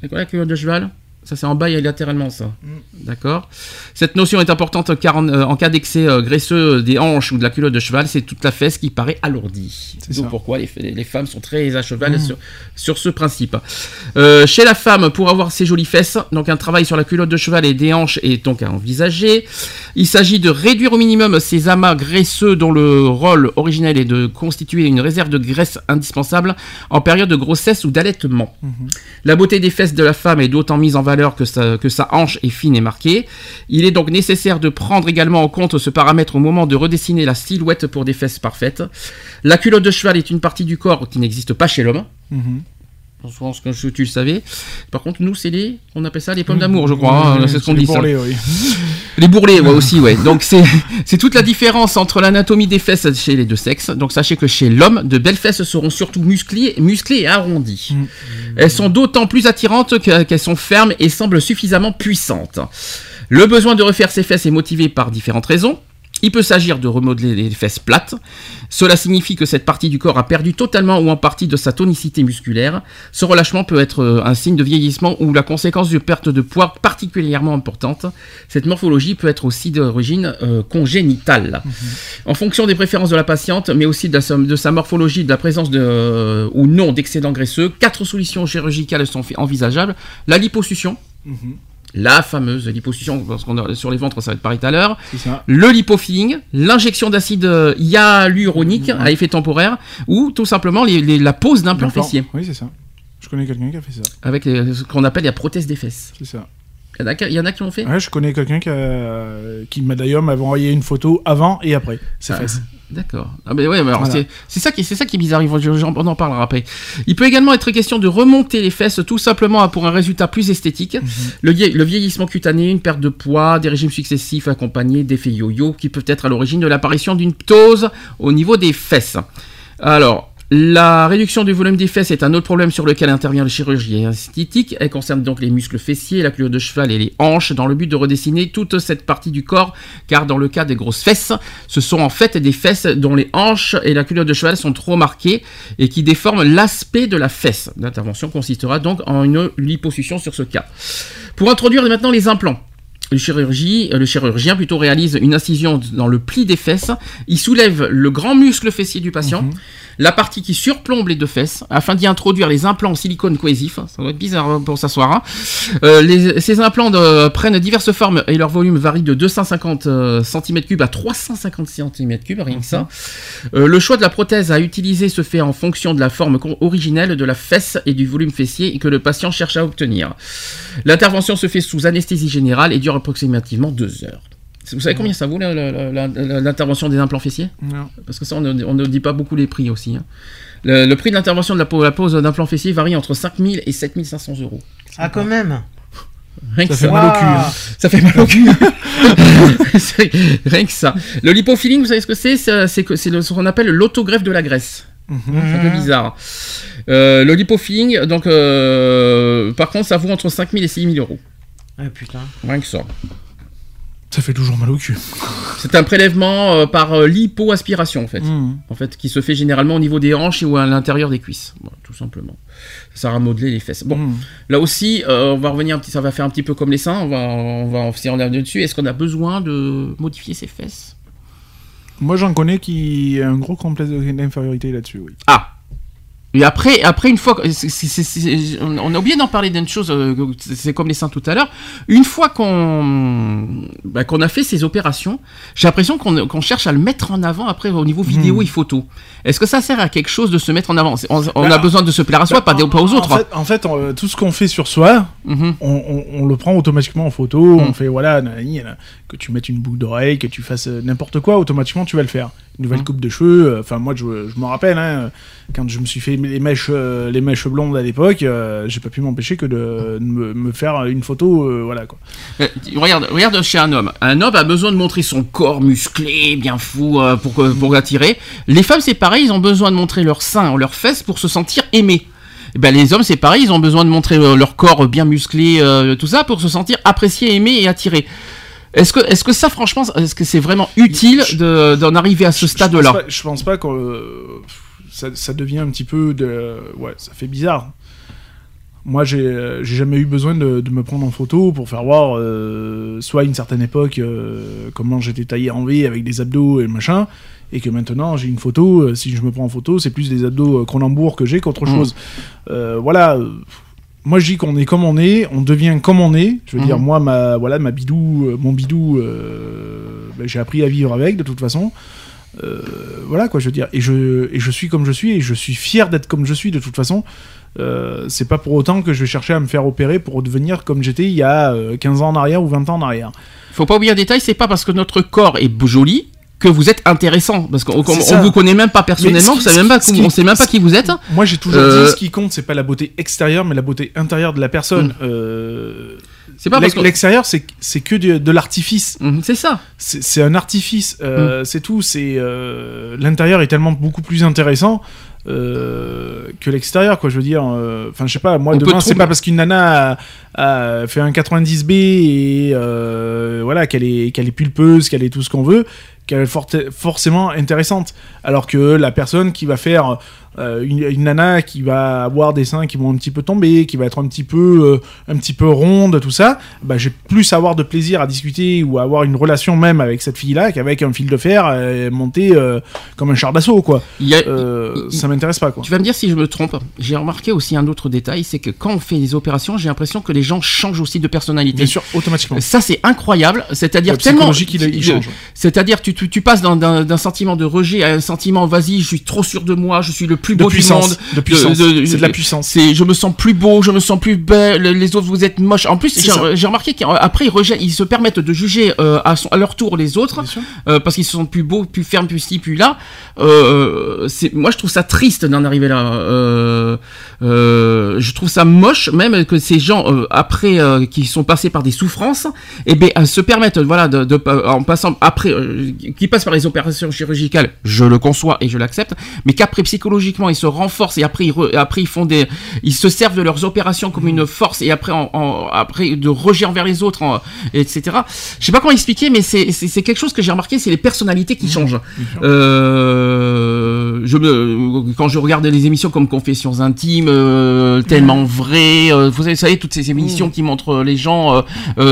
C'est quoi la culotte de cheval? Ça, c'est en bas et latéralement, ça. D'accord Cette notion est importante car en, euh, en cas d'excès euh, graisseux des hanches ou de la culotte de cheval, c'est toute la fesse qui paraît alourdie. C'est Donc ça. pourquoi les, les femmes sont très à cheval sur, sur ce principe. Euh, chez la femme, pour avoir ses jolies fesses, donc un travail sur la culotte de cheval et des hanches est donc à envisager. Il s'agit de réduire au minimum ces amas graisseux dont le rôle originel est de constituer une réserve de graisse indispensable en période de grossesse ou d'allaitement. La beauté des fesses de la femme est d'autant mise en valeur que sa, hanche est fine et marquée. Il est donc nécessaire de prendre également en compte ce paramètre au moment de redessiner la silhouette pour des fesses parfaites. La culotte de cheval est une partie du corps qui n'existe pas chez l'homme. Mhm. Je pense que je- tu le savais. Par contre, nous, c'est les, on appelle ça les pommes d'amour, je crois. hein, Mhm, c'est ce qu'on les dit. ça. bourrelets, oui. Les bourrelets, ouais, aussi, ouais. Donc c'est c'est toute la différence entre l'anatomie des fesses chez les deux sexes. Donc sachez que chez l'homme, de belles fesses seront surtout musclées, musclées et arrondies. Mm. Elles sont d'autant plus attirantes que- qu'elles sont fermes et semblent suffisamment puissantes. Le besoin de refaire ses fesses est motivé par différentes raisons. Il peut s'agir de remodeler les fesses plates. Cela signifie que cette partie du corps a perdu totalement ou en partie de sa tonicité musculaire. Ce relâchement peut être euh, un signe de vieillissement ou la conséquence d'une perte de poids particulièrement importante. Cette morphologie peut être aussi d'origine euh, congénitale. En fonction des préférences de la patiente, mais aussi de, sa, de sa morphologie, de la présence de, euh, ou non d'excédents graisseux, quatre solutions chirurgicales sont envisageables. La liposuction, Mhm. La fameuse liposuction, parce qu'on a sur les ventres, ça va être pareil tout à l'heure. Le lipofilling, l'injection d'acide euh, hyaluronique à effet temporaire, ou tout simplement les- les- la pose d'implants L'implant. fessiers, Oui, c'est ça. Je connais quelqu'un qui a fait ça. avec les- ce qu'on appelle la prothèse des fesses. C'est ça. Il y en a, qui- il y en a qui l'ont fait Ouais, je connais quelqu'un qui, m'a d'ailleurs m'avait envoyé une photo avant et après ses Ah. fesses. D'accord. Ah ben ouais, mais alors Voilà. c'est c'est ça qui c'est ça qui est bizarre. On en parlera après. Il peut également être question de remonter les fesses tout simplement pour un résultat plus esthétique. Mhm. le, le vieillissement cutané, une perte de poids, des régimes successifs accompagnés d'effets yo-yo qui peuvent être à l'origine de l'apparition d'une ptose au niveau des fesses. Alors. La réduction du volume des fesses est un autre problème sur lequel intervient le chirurgie esthétique. Elle concerne donc les muscles fessiers, la culotte de cheval et les hanches dans le but de redessiner toute cette partie du corps car dans le cas des grosses fesses, ce sont en fait des fesses dont les hanches et la culotte de cheval sont trop marquées et qui déforment l'aspect de la fesse. L'intervention consistera donc en une liposuction sur ce cas. Pour introduire maintenant les implants. Le, chirurgie, euh, le chirurgien plutôt réalise une incision dans le pli des fesses. Il soulève le grand muscle fessier du patient, la partie qui surplombe les deux fesses, afin d'y introduire les implants en silicone cohésif. Ça doit être bizarre hein, pour s'asseoir. hein. Euh, les- ces implants de- prennent diverses formes et leur volume varie de 250 cm3 à 350 cm3, rien que ça. Euh, le choix de la prothèse à utiliser se fait en fonction de la forme originelle de la fesse et du volume fessier que le patient cherche à obtenir. L'intervention se fait sous anesthésie générale et dure approximativement deux heures. Vous savez combien ça vaut l'intervention des implants fessiers Non. Parce que ça, on ne, on ne dit pas beaucoup les prix aussi. hein. Le, le prix de l'intervention de la, la pose d'un fessier varie entre 5000 et 7500 euros. Ah, quand même. Rien que Ça ça. fait mal au cul. hein. Ça fait mal au cul. Rien que ça. Le lipofilling, vous savez ce que c'est? C'est ce qu'on appelle l'autogreffe de la graisse. Mhm. C'est un peu bizarre. Euh, le lipofilling, donc, euh, par contre, ça vaut entre 5000 et 6000 euros. Ah, putain. Rien que ça. Ça fait toujours mal au cul. C'est un prélèvement euh, par euh, lipo-aspiration, en fait. Mhm. En fait, qui se fait généralement au niveau des hanches ou à l'intérieur des cuisses. Voilà, tout simplement. Ça sert à modeler les fesses. Bon, Mhm. là aussi, euh, on va revenir un petit, ça va faire un petit peu comme les seins. On va, on va, est dessus. Est-ce qu'on a besoin de modifier ses fesses? Moi, j'en connais qui a un gros complexe d'infériorité là-dessus, oui. Ah et après, après une fois, c'est- on on a oublié d'en parler d'une chose, euh, c'est comme les seins tout à l'heure. Une fois qu'on bah, qu'on a fait ces opérations, j'ai l'impression qu'on cherche à le mettre en avant après au niveau vidéo Hmm. et photo. Est-ce que ça sert à quelque chose de se mettre en avant? On, on Bah, a besoin de se plaire à soi, pas, des- pas aux En autres. fait, en fait, on- tout ce qu'on fait sur soi, Mhm. on, le prend automatiquement en photo. Mm. On fait, voilà, que tu mettes une boucle d'oreille, que tu fasses euh, n'importe quoi, automatiquement tu vas le faire. Une nouvelle Mm. coupe de cheveux. euh, Enfin, moi, je, je me rappelle, hein, quand je me suis fait les mèches, euh, les mèches blondes à l'époque, euh, j'ai pas pu m'empêcher que de, de me, me faire une photo, euh, voilà quoi. Euh, regarde, regarde chez un homme. Un homme a besoin de montrer son corps musclé, bien fou, pour, pour attirer. Les femmes, c'est pareil, ils ont besoin de montrer leurs seins, leurs fesses pour se sentir aimés. Eh ben, les hommes, c'est pareil, ils ont besoin de montrer leur corps bien musclé, tout ça, pour se sentir appréciés, aimés et attirés. Est-ce que, est-ce que ça, franchement, est-ce que c'est vraiment utile de- d'en arriver à ce stade-là Je pense pas que euh, ça, ça devient un petit peu de. Ouais, ça fait bizarre. Moi, j'ai euh, jamais eu besoin de, de me prendre en photo pour faire voir, euh, soit à une certaine époque, euh, comment j'étais taillé en V avec des abdos et le machin, et que maintenant j'ai une photo. si je me prends en photo, c'est plus des abdos Cronenbourg que j'ai qu'autre Mhm. chose. Euh, voilà. Moi, je dis qu'on est comme on est, on devient comme on est. Je veux Mhm. dire, moi, ma, voilà, ma bidou, euh, mon bidou, euh, ben, j'ai appris à vivre avec, de toute façon. Euh, voilà quoi je veux dire et je et je suis comme je suis et je suis fier d'être comme je suis de toute façon c'est pas pour autant que je vais chercher à me faire opérer pour devenir comme j'étais il y a euh, 15 ans en arrière ou 20 ans en arrière Faut pas oublier un détail, c'est pas parce que notre corps est joli que vous êtes intéressant. Parce qu'on on, vous connaît même pas personnellement, qui- vous savez même pas, qui- on sait même pas qui vous êtes. moi j'ai toujours Euh, dit ce qui compte c'est pas la beauté extérieure mais la beauté intérieure de la personne Euh, C'est pas parce que. l'extérieur c'est c'est que de, de l'artifice Mhm, C'est ça. c'est un artifice, Mm. euh, c'est tout. C'est euh, l'intérieur est tellement beaucoup plus intéressant euh, que l'extérieur, quoi. Je veux dire, euh, enfin, je sais pas. Moi, On demain, c'est pas parce qu'une nana a, a fait un 90B et euh, voilà qu'elle est qu'elle est pulpeuse, qu'elle est tout ce qu'on veut, qu'elle est forcément intéressante. Alors que la personne qui va faire euh, une, une nana qui va avoir des seins qui vont un petit peu tomber, qui va être un petit peu euh, un petit peu ronde, tout ça, bah, j'ai plus à avoir de plaisir à discuter ou à avoir une relation même avec cette fille-là qu'avec un fil de fer euh, monté comme un char d'assaut, quoi. Il y a, il- ça m'intéresse pas, quoi. Tu vas me dire si je me trompe. J'ai remarqué aussi un autre détail, c'est que quand on fait des opérations, j'ai l'impression que les gens changent aussi de personnalité. Bien sûr, automatiquement. Ça c'est incroyable, c'est-à-dire tellement, c'est-à-dire tu, tu, tu passes d'un sentiment de rejet à un sentiment vas-y, je suis trop sûr de moi, je suis le plus De beau du puissance. monde. De puissance. de- C'est de la puissance. C'est, je me sens plus beau, je me sens plus belle. Les autres, vous êtes moches. En plus, j'ai remarqué qu'après ils, rejettent- ils se permettent de juger euh, à, son- à leur tour les autres euh, parce qu'ils se sentent plus beaux, plus fermes, plus ci, plus là. Euh, c'est, moi, je trouve ça triste d'en arriver là. Je trouve ça moche, même que ces gens après qui sont passés par des souffrances, et ben euh, se permettent, voilà, de, de- en passant après, qui passent par les opérations chirurgicales, je le conçois et je l'accepte, mais qu'après psychologiquement ils se renforcent et après ils, re- après ils font des, ils se servent de leurs opérations comme une force et après en, en- après de rejet envers les autres, en- etc. Je sais pas comment expliquer, mais c'est quelque chose que j'ai remarqué, c'est les personnalités qui changent. Euh, je me, quand je regarde les émissions comme Confessions intimes, euh, tellement vraies, euh, vous savez, vous savez, toutes ces émissions qui montrent les gens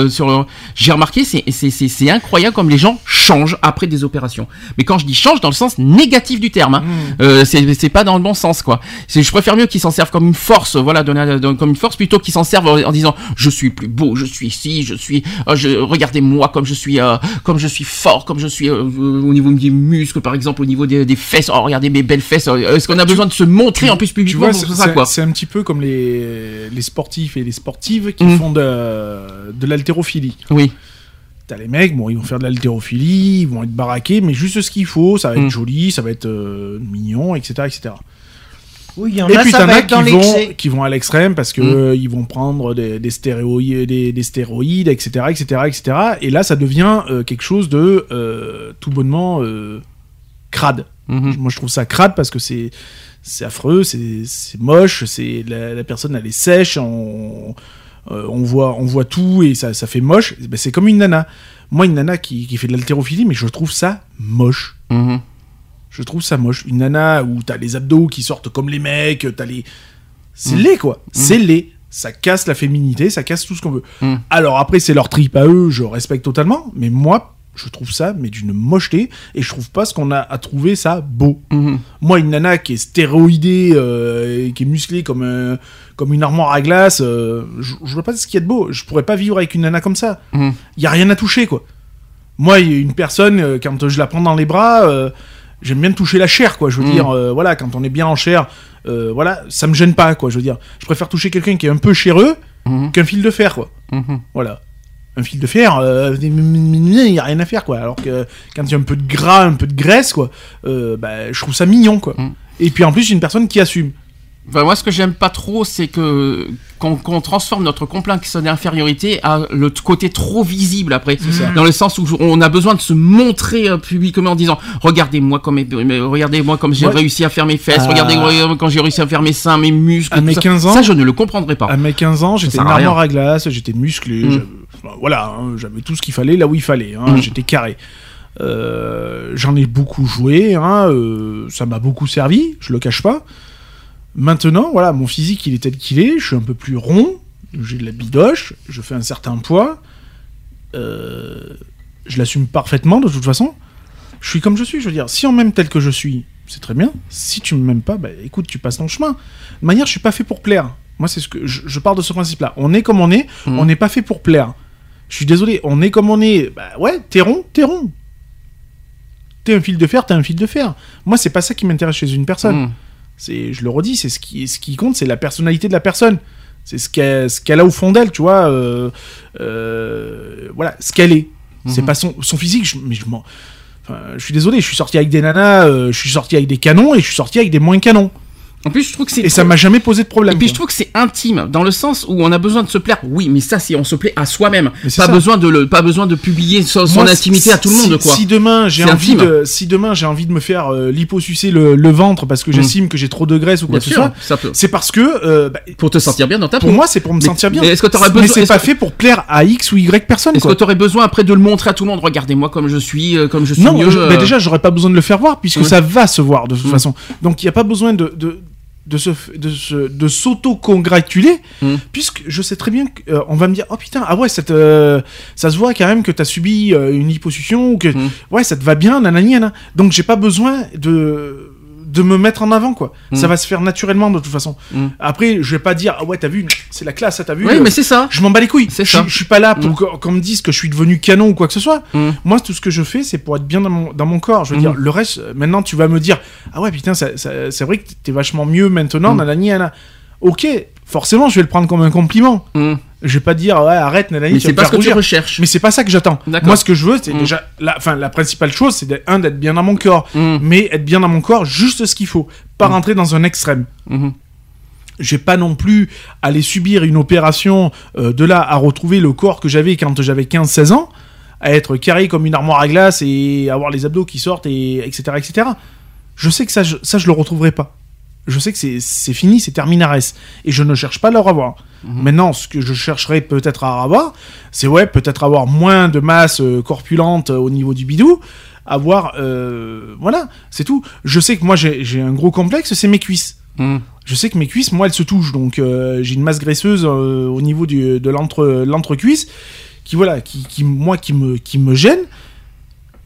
sur, j'ai remarqué, c'est c'est c'est c'est incroyable comme les gens changent après des opérations. Mais quand je dis change, dans le sens négatif du terme, hein. C'est c'est pas dans le bon sens quoi. C'est je préfère mieux qu'ils s'en servent comme une force, voilà, de la- de- comme une force plutôt qu'ils s'en servent en, en disant je suis plus beau, je suis ici, je suis, euh, je, regardez-moi comme je suis, euh, comme je suis fort, comme je suis euh, au niveau des muscles par exemple, au niveau des, des fesses. Oh regardez mes belles fesses. Est-ce qu'on a besoin de se montrer en plus publiquement c'est ça quoi? c'est un petit peu comme les, les sportifs et les sportives qui Mm. font de, de l'haltérophilie. Oui. T'as les mecs, bon, ils vont faire de l'haltérophilie, ils vont être baraqués, mais juste ce qu'il faut, ça va être Mm. joli, ça va être euh, mignon, etc., etc. Oui, il y en Et a, puis ça t'en va as être dans qui vont, qui vont à l'extrême parce que Mm. euh, ils vont prendre des, des stéroïdes, des, des stéroïdes, etc., etc., etc. Et là, ça devient euh, quelque chose de euh, tout bonnement euh, crade. Mhm. Moi, je trouve ça crade parce que c'est c'est affreux, c'est c'est moche, c'est la, la personne elle est sèche, on, euh, on voit on voit tout et ça, ça fait moche. Ben, c'est comme une nana. Moi, une nana qui, qui fait de l'haltérophilie, mais je trouve ça moche. Mhm. Je trouve ça moche. Une nana où t'as les abdos qui sortent comme les mecs, t'as les. C'est Mm. laid, quoi. C'est laid. Ça casse la féminité, ça casse tout ce qu'on veut. Mm. Alors après, c'est leur trip à eux, je respecte totalement. Mais moi, je trouve ça, mais d'une mocheté. Et je trouve pas ce qu'on a à trouver ça beau. Mhm. Moi, une nana qui est stéroïdée, euh, et qui est musclée comme, un- comme une armoire à glace, euh, je, je vois pas ce qu'il y a de beau. Je pourrais pas vivre avec une nana comme ça. Il Mhm. y a rien à toucher, quoi. Moi, une personne, euh, quand je la prends dans les bras, euh, j'aime bien toucher la chair, quoi. Je veux Mhm. dire, euh, voilà, quand on est bien en chair, euh, voilà, ça me gêne pas, quoi. Je veux dire, je préfère toucher quelqu'un qui est un peu chéreux Mhm. qu'un fil de fer, quoi. Voilà. Un fil de fer, euh, il y a rien à faire, quoi. Alors que quand il y a un peu de gras, un peu de graisse, quoi, euh, bah, je trouve ça mignon, quoi. Mm. Et puis en plus, j'ai une personne qui assume. Enfin, moi, ce que j'aime pas trop, c'est que qu'on qu'on transforme notre complexe d'infériorité à le côté trop visible après, dans le sens où on a besoin de se montrer euh, publiquement en disant regardez-moi comme mais regardez-moi comme j'ai Ouais. réussi à faire mes fesses, Ah. regardez-moi quand j'ai réussi à faire mes seins, mes muscles. À mes ça. 15 ans- ça je ne le comprendrai pas. À mes 15 ans, j'étais une armoire à glace, j'étais musclé, Mm. Voilà, hein, j'avais tout ce qu'il fallait là où il fallait, hein, Mm. j'étais carré. Euh, J'en ai beaucoup joué, hein, euh, ça m'a beaucoup servi, je le cache pas. Maintenant, voilà, mon physique il est tel qu'il est, je suis un peu plus rond, j'ai de la bidoche, je fais un certain poids, euh, je l'assume parfaitement de toute façon. Je suis comme je suis, je veux dire, si on m'aime tel que je suis, c'est très bien. Si tu m'aimes pas, bah écoute, tu passes ton chemin. De manière, je suis pas fait pour plaire. Moi, c'est ce que je, je pars de ce principe-là. On est comme on est, Mhm. on n'est pas fait pour plaire. Je suis désolé, on est comme on est. Bah ouais, t'es rond, t'es rond. T'es un fil de fer, t'es un fil de fer. Moi, c'est pas ça qui m'intéresse chez une personne. Mm. C'est, je le redis, c'est ce qui, ce qui compte, c'est la personnalité de la personne. C'est ce qu'elle, ce qu'elle a au fond d'elle, tu vois. euh, euh, voilà, ce qu'elle est. C'est Mhm. pas son, son physique, je- mais je m'en. Enfin, je suis désolé, je suis sorti avec des nanas, euh, je suis sorti avec des canons et je suis sorti avec des moins canons. En plus, je trouve que c'est Et ça m'a jamais posé de problème. Et puis je trouve que c'est intime dans le sens où on a besoin de se plaire. Oui, mais ça c'est on se plaît à soi-même. Mais c'est Pas ça. besoin de le pas besoin de publier son, intimité si- à tout le si- monde quoi. Si demain j'ai C'est envie intime. de, si demain j'ai envie de me faire euh, liposucer le, le ventre parce que j'estime que j'ai trop de graisse ou quoi que ce soit, c'est parce que euh, bah, Pour te sentir bien dans ta pour peau. moi c'est pour me Mais- sentir bien. mais est-ce que t'aurais Mais besoin- c'est est-ce pas que- fait pour plaire à X ou Y personne. Est-ce que tu aurais besoin après de le montrer à tout le monde? Regardez-moi comme je suis, euh, comme je suis Non, je- euh, bah déjà j'aurais pas besoin de le faire voir puisque ça va se voir de toute Mm. façon. Donc il y a pas besoin de de se de se de s'auto-congratuler Mm. puisque je sais très bien qu'on va me dire oh putain ah ouais cette euh, ça se voit quand même que t'as subi euh, une liposuction ou que Mm. ouais ça te va bien nanani nanana. donc j'ai pas besoin de de me mettre en avant quoi Mm. ça va se faire naturellement de toute façon Mm. après je vais pas dire ah ouais t'as vu c'est la classe t'as vu Oui, euh, mais c'est ça. je m'en bats les couilles. C'est ça. je suis pas là pour Mm. qu'on- me dise que je suis devenu canon ou quoi que ce soit. Moi, tout ce que je fais, c'est pour être bien dans mon, dans mon corps. Je veux dire, le reste, euh, maintenant, tu vas me dire, ah ouais, putain, c'est vrai que t'es vachement mieux maintenant, nanani. Ok, forcément, je vais le prendre comme un compliment. Mm. Je vais pas dire, ouais, arrête, nanani, Mais c'est pas ce que tu recherches. Mais c'est pas ça que j'attends. Moi, ce que je veux, c'est Mm. déjà, la, enfin, la principale chose, c'est d'être- un d'être bien dans mon corps, Mm. mais être bien dans mon corps, juste ce qu'il faut, pas Mm. rentrer dans un extrême Mhm. je vais pas non plus aller subir une opération euh, de là à retrouver le corps que j'avais quand j'avais 15-16 ans, à être carré comme une armoire à glace et avoir les abdos qui sortent, et etc. etc. Je sais que ça, je, ça, je le retrouverai pas. Je sais que c'est fini, c'est terminares. Et je ne cherche pas à le revoir. Maintenant, ce que je chercherais peut-être à avoir, c'est ouais, peut-être avoir moins de masse euh, corpulente euh, au niveau du bidou, avoir... euh, voilà, c'est tout. Je sais que moi, j'ai un gros complexe, c'est mes cuisses Mm. je sais que mes cuisses, moi, elles se touchent. Donc, j'ai une masse graisseuse au niveau du, de l'entre, l'entrecuisse qui, voilà, qui, qui, moi, qui me, qui me gêne.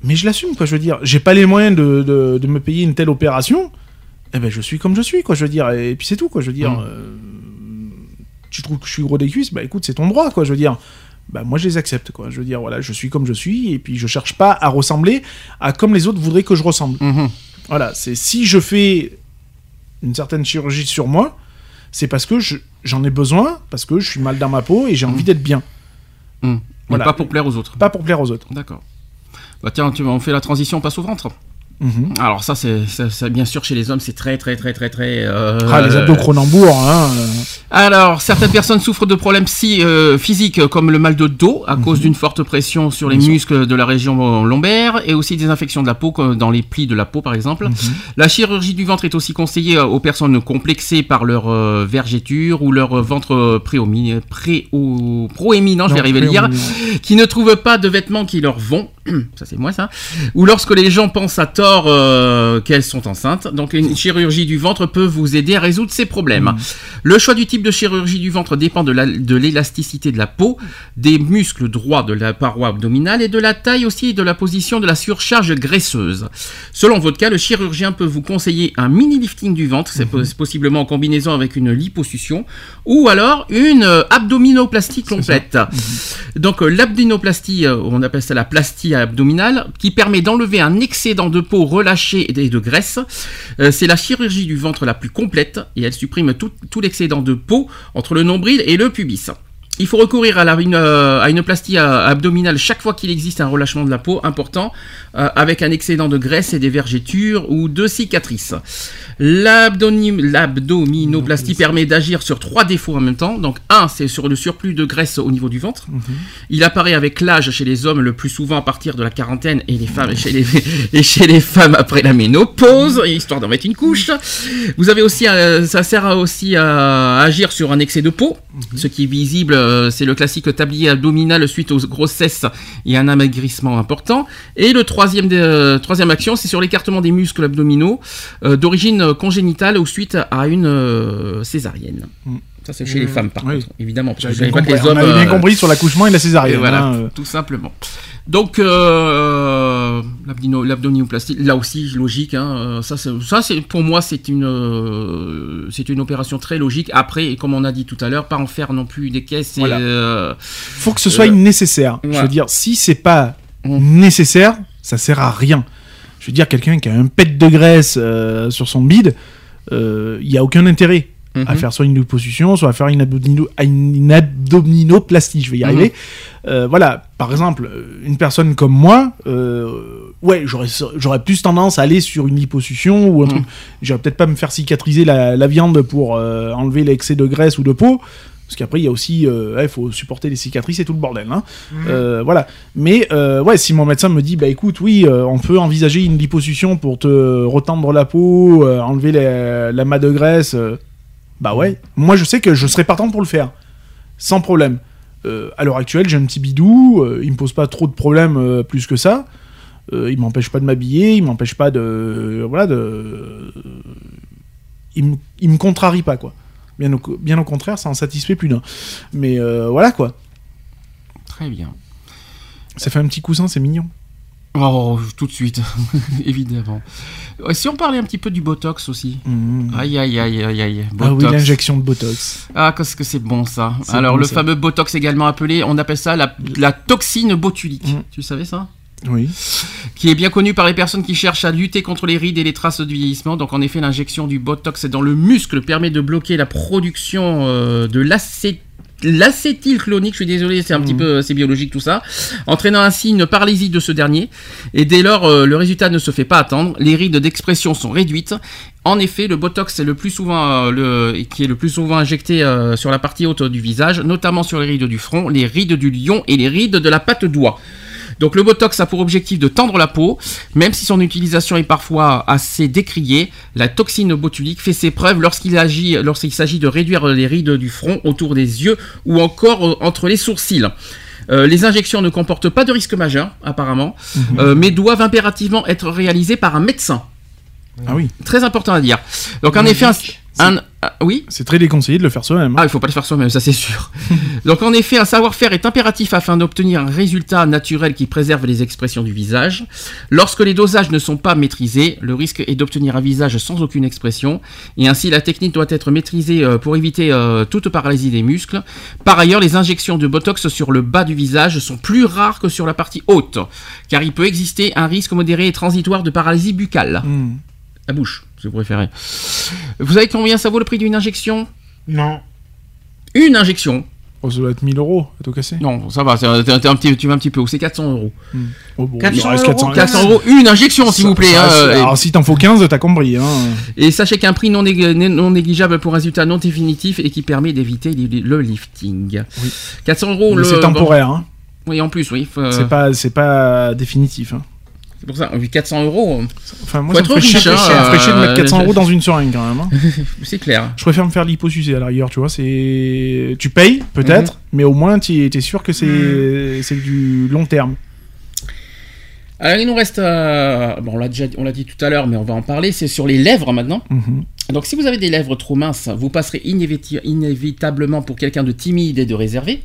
Mais je l'assume, quoi. Je veux dire, j'ai pas les moyens de, de, de me payer une telle opération. Eh ben, je suis comme je suis, quoi. Je veux dire, et puis c'est tout, quoi. Je veux dire, Mm. euh, tu trouves que je suis gros des cuisses, bah écoute, c'est ton droit, quoi. Je veux dire. Bah, moi je les accepte quoi. Je veux dire voilà, je suis comme je suis et puis je cherche pas à ressembler à comme les autres voudraient que je ressemble. Mhm. Voilà, c'est si je fais une certaine chirurgie sur moi, c'est parce que je- j'en ai besoin, parce que je suis mal dans ma peau et j'ai envie d'être bien. Mais Voilà. pas pour plaire aux autres. Pas pour plaire aux autres. D'accord. Bah tiens, tu, on fait la transition, on passe au ventre. Mhm. Alors ça, c'est ça- ça, bien sûr chez les hommes, c'est très très très très très. euh, Ah, les abdos Cronenbourg, hein. euh, Alors, certaines personnes souffrent de problèmes psy, euh, physiques euh, comme le mal de dos à cause d'une forte pression sur les muscles de la région lombaire et aussi des infections de la peau comme dans les plis de la peau par exemple. La chirurgie du ventre est aussi conseillée euh, aux personnes complexées par leur euh, vergéture ou leur euh, ventre euh, proéminent, je vais arriver à le dire, qui ne trouvent pas de vêtements qui leur vont, ça c'est moi ça, ou lorsque les gens pensent à tort euh, qu'elles sont enceintes. Donc une chirurgie du ventre peut vous aider à résoudre ces problèmes. Le choix du type de chirurgie du ventre dépend de la- de l'élasticité de la peau, des muscles droits de la paroi abdominale et de la taille aussi et de la position de la surcharge graisseuse. Selon votre cas, le chirurgien peut vous conseiller un mini lifting du ventre, c'est pos- possiblement en combinaison avec une liposuction, ou alors une euh, abdominoplastie complète. Donc euh, l'abdominoplastie, on appelle ça la plastie abdominale, qui permet d'enlever un excédent de peau relâché et de graisse. Euh, c'est la chirurgie du ventre la plus complète et elle supprime tout l'excédent de peau entre le nombril et le pubis. Il faut recourir à, la- une, euh, à une plastie euh, abdominale chaque fois qu'il existe un relâchement de la peau important, euh, avec un excédent de graisse et des vergetures ou de cicatrices. L'abdominoplastie permet d'agir sur trois défauts en même temps. Donc, un, c'est sur le surplus de graisse au niveau du ventre. Il apparaît avec l'âge chez les hommes le plus souvent à partir de la quarantaine et les femmes chez les, et chez les femmes après la ménopause, histoire d'en mettre une couche. Vous avez aussi, euh, ça sert aussi à agir sur un excès de peau. Ce qui est visible, euh, c'est le classique tablier abdominal suite aux grossesses et un amaigrissement important. Et le troisième, euh, action, c'est sur l'écartement des muscles abdominaux euh, d'origine congénitale ou suite à une césarienne. Mm. Ça, c'est chez les femmes, par Oui. contre, évidemment. Parce que je pas les On hommes. avait bien euh, compris sur l'accouchement et la césarienne. et voilà, hein, euh. tout simplement. Donc, euh, l'abdino- l'abdominoplastie, là aussi, logique. Hein, euh, ça, ça, pour moi, c'est une, euh, c'est une opération très logique. Après, et comme on a dit tout à l'heure, pas en faire non plus des caisses. Voilà. euh, faut que ce soit Euh, nécessaire. Je ouais. veux dire, si c'est pas Mm. nécessaire, ça sert à rien. Je veux dire, quelqu'un qui a un pet de graisse euh, sur son bide, euh, il y a aucun intérêt à mhm. faire soit une liposuction, soit à faire une, abdomino- une abdominoplastie. Je vais y arriver. Euh, voilà, par exemple, euh, une personne comme moi, euh, ouais, j'aurais j'aurais plus tendance à aller sur une liposuction ou un Mhm. truc. J'irais peut-être pas me faire cicatriser la, la viande pour euh, enlever l'excès de graisse ou de peau. Parce qu'après, il y a aussi, euh, ouais, faut supporter les cicatrices et tout le bordel. Hein. Euh, voilà. Mais euh, ouais, si mon médecin me dit, bah écoute, oui, on peut envisager une liposuction pour te retendre la peau, enlever la, la masse de graisse, bah ouais. Moi, je sais que je serais partant pour le faire, sans problème. Euh, à l'heure actuelle, j'ai un petit bidou, euh, il me pose pas trop de problèmes euh, plus que ça. Euh, il m'empêche pas de m'habiller, il m'empêche pas de, voilà, de, il me, il me contrarie pas quoi. Bien au, bien au contraire, ça en satisfait plus d'un. Mais euh, voilà quoi. Très bien. Ça fait un petit coussin, c'est mignon. Oh, tout de suite, évidemment. Ouais, Si on parlait un petit peu du Botox aussi. Mhm. Aïe, aïe, aïe, aïe, aïe. Ah oui, l'injection de Botox. Ah, qu'est-ce que c'est bon ça. Alors, bon, le ça. fameux Botox également appelé, on appelle ça la, la toxine botulique. Mm. Tu savais ça? Oui. qui est bien connu par les personnes qui cherchent à lutter contre les rides et les traces du vieillissement. Donc en effet, l'injection du Botox dans le muscle permet de bloquer la production euh, de l'acé- l'acétylclonique, je suis désolé, c'est un petit peu c'est biologique tout ça, entraînant ainsi une paralysie de ce dernier. Et dès lors, euh, le résultat ne se fait pas attendre. Les rides d'expression sont réduites. En effet, le Botox est le plus souvent euh, le qui est le plus souvent injecté euh, sur la partie haute du visage, notamment sur les rides du front, les rides du lion et les rides de la patte doigt. Donc le Botox a pour objectif de tendre la peau, même si son utilisation est parfois assez décriée. La toxine botulique fait ses preuves lorsqu'il agit, lorsqu'il s'agit de réduire les rides du front autour des yeux ou encore euh, entre les sourcils. Euh, les injections ne comportent pas de risque majeur, apparemment, euh, mais doivent impérativement être réalisées par un médecin. Ah oui. Très important à dire. Donc en effet, un, un- ah, oui. C'est très déconseillé de le faire soi-même. hein. Ah, il faut pas le faire soi-même, ça c'est sûr. Donc en effet, un savoir-faire est impératif afin d'obtenir un résultat naturel qui préserve les expressions du visage. Lorsque les dosages ne sont pas maîtrisés, le risque est d'obtenir un visage sans aucune expression, et ainsi la technique doit être maîtrisée euh, pour éviter euh, toute paralysie des muscles. Par ailleurs, les injections de Botox sur le bas du visage sont plus rares que sur la partie haute, car il peut exister un risque modéré et transitoire de paralysie buccale. Hmm. La bouche, si vous préférez. Vous savez combien ça vaut le prix d'une injection? Non. Une injection Oh, ça doit être 1000 euros à tout casser. Non, ça va, un petit, tu vas un petit peu haut, c'est 400 euros. Oh, bon, 400 il reste euros. 400 400 euros, une injection s'il vous plaît. ça- hein, alors si t'en faut 15, t'as compris. Hein. Et sachez qu'un prix non, nég- non négligeable pour un résultat non définitif et qui permet d'éviter le lifting. Oui. 400 euros, c'est temporaire. Hein. Oui, en plus, oui. faut- C'est pas, c'est pas définitif. Hein. C'est pour ça, oui, 400 euros, Enfin, moi, ça me riche, hein, ça me ferait chier de mettre euh, 400 euros je- dans une seringue quand même. hein. c'est clair. Je préfère me faire l'hyposucer à la rigueur, tu vois. C'est, tu payes peut-être, Mhm. mais au moins tu es sûr que c'est, c'est du long terme. Alors, il nous reste. euh, Bon, on l'a déjà on l'a dit tout à l'heure, mais on va en parler. C'est sur les lèvres maintenant. Mhm. Donc, si vous avez des lèvres trop minces, vous passerez inévitablement pour quelqu'un de timide et de réservé.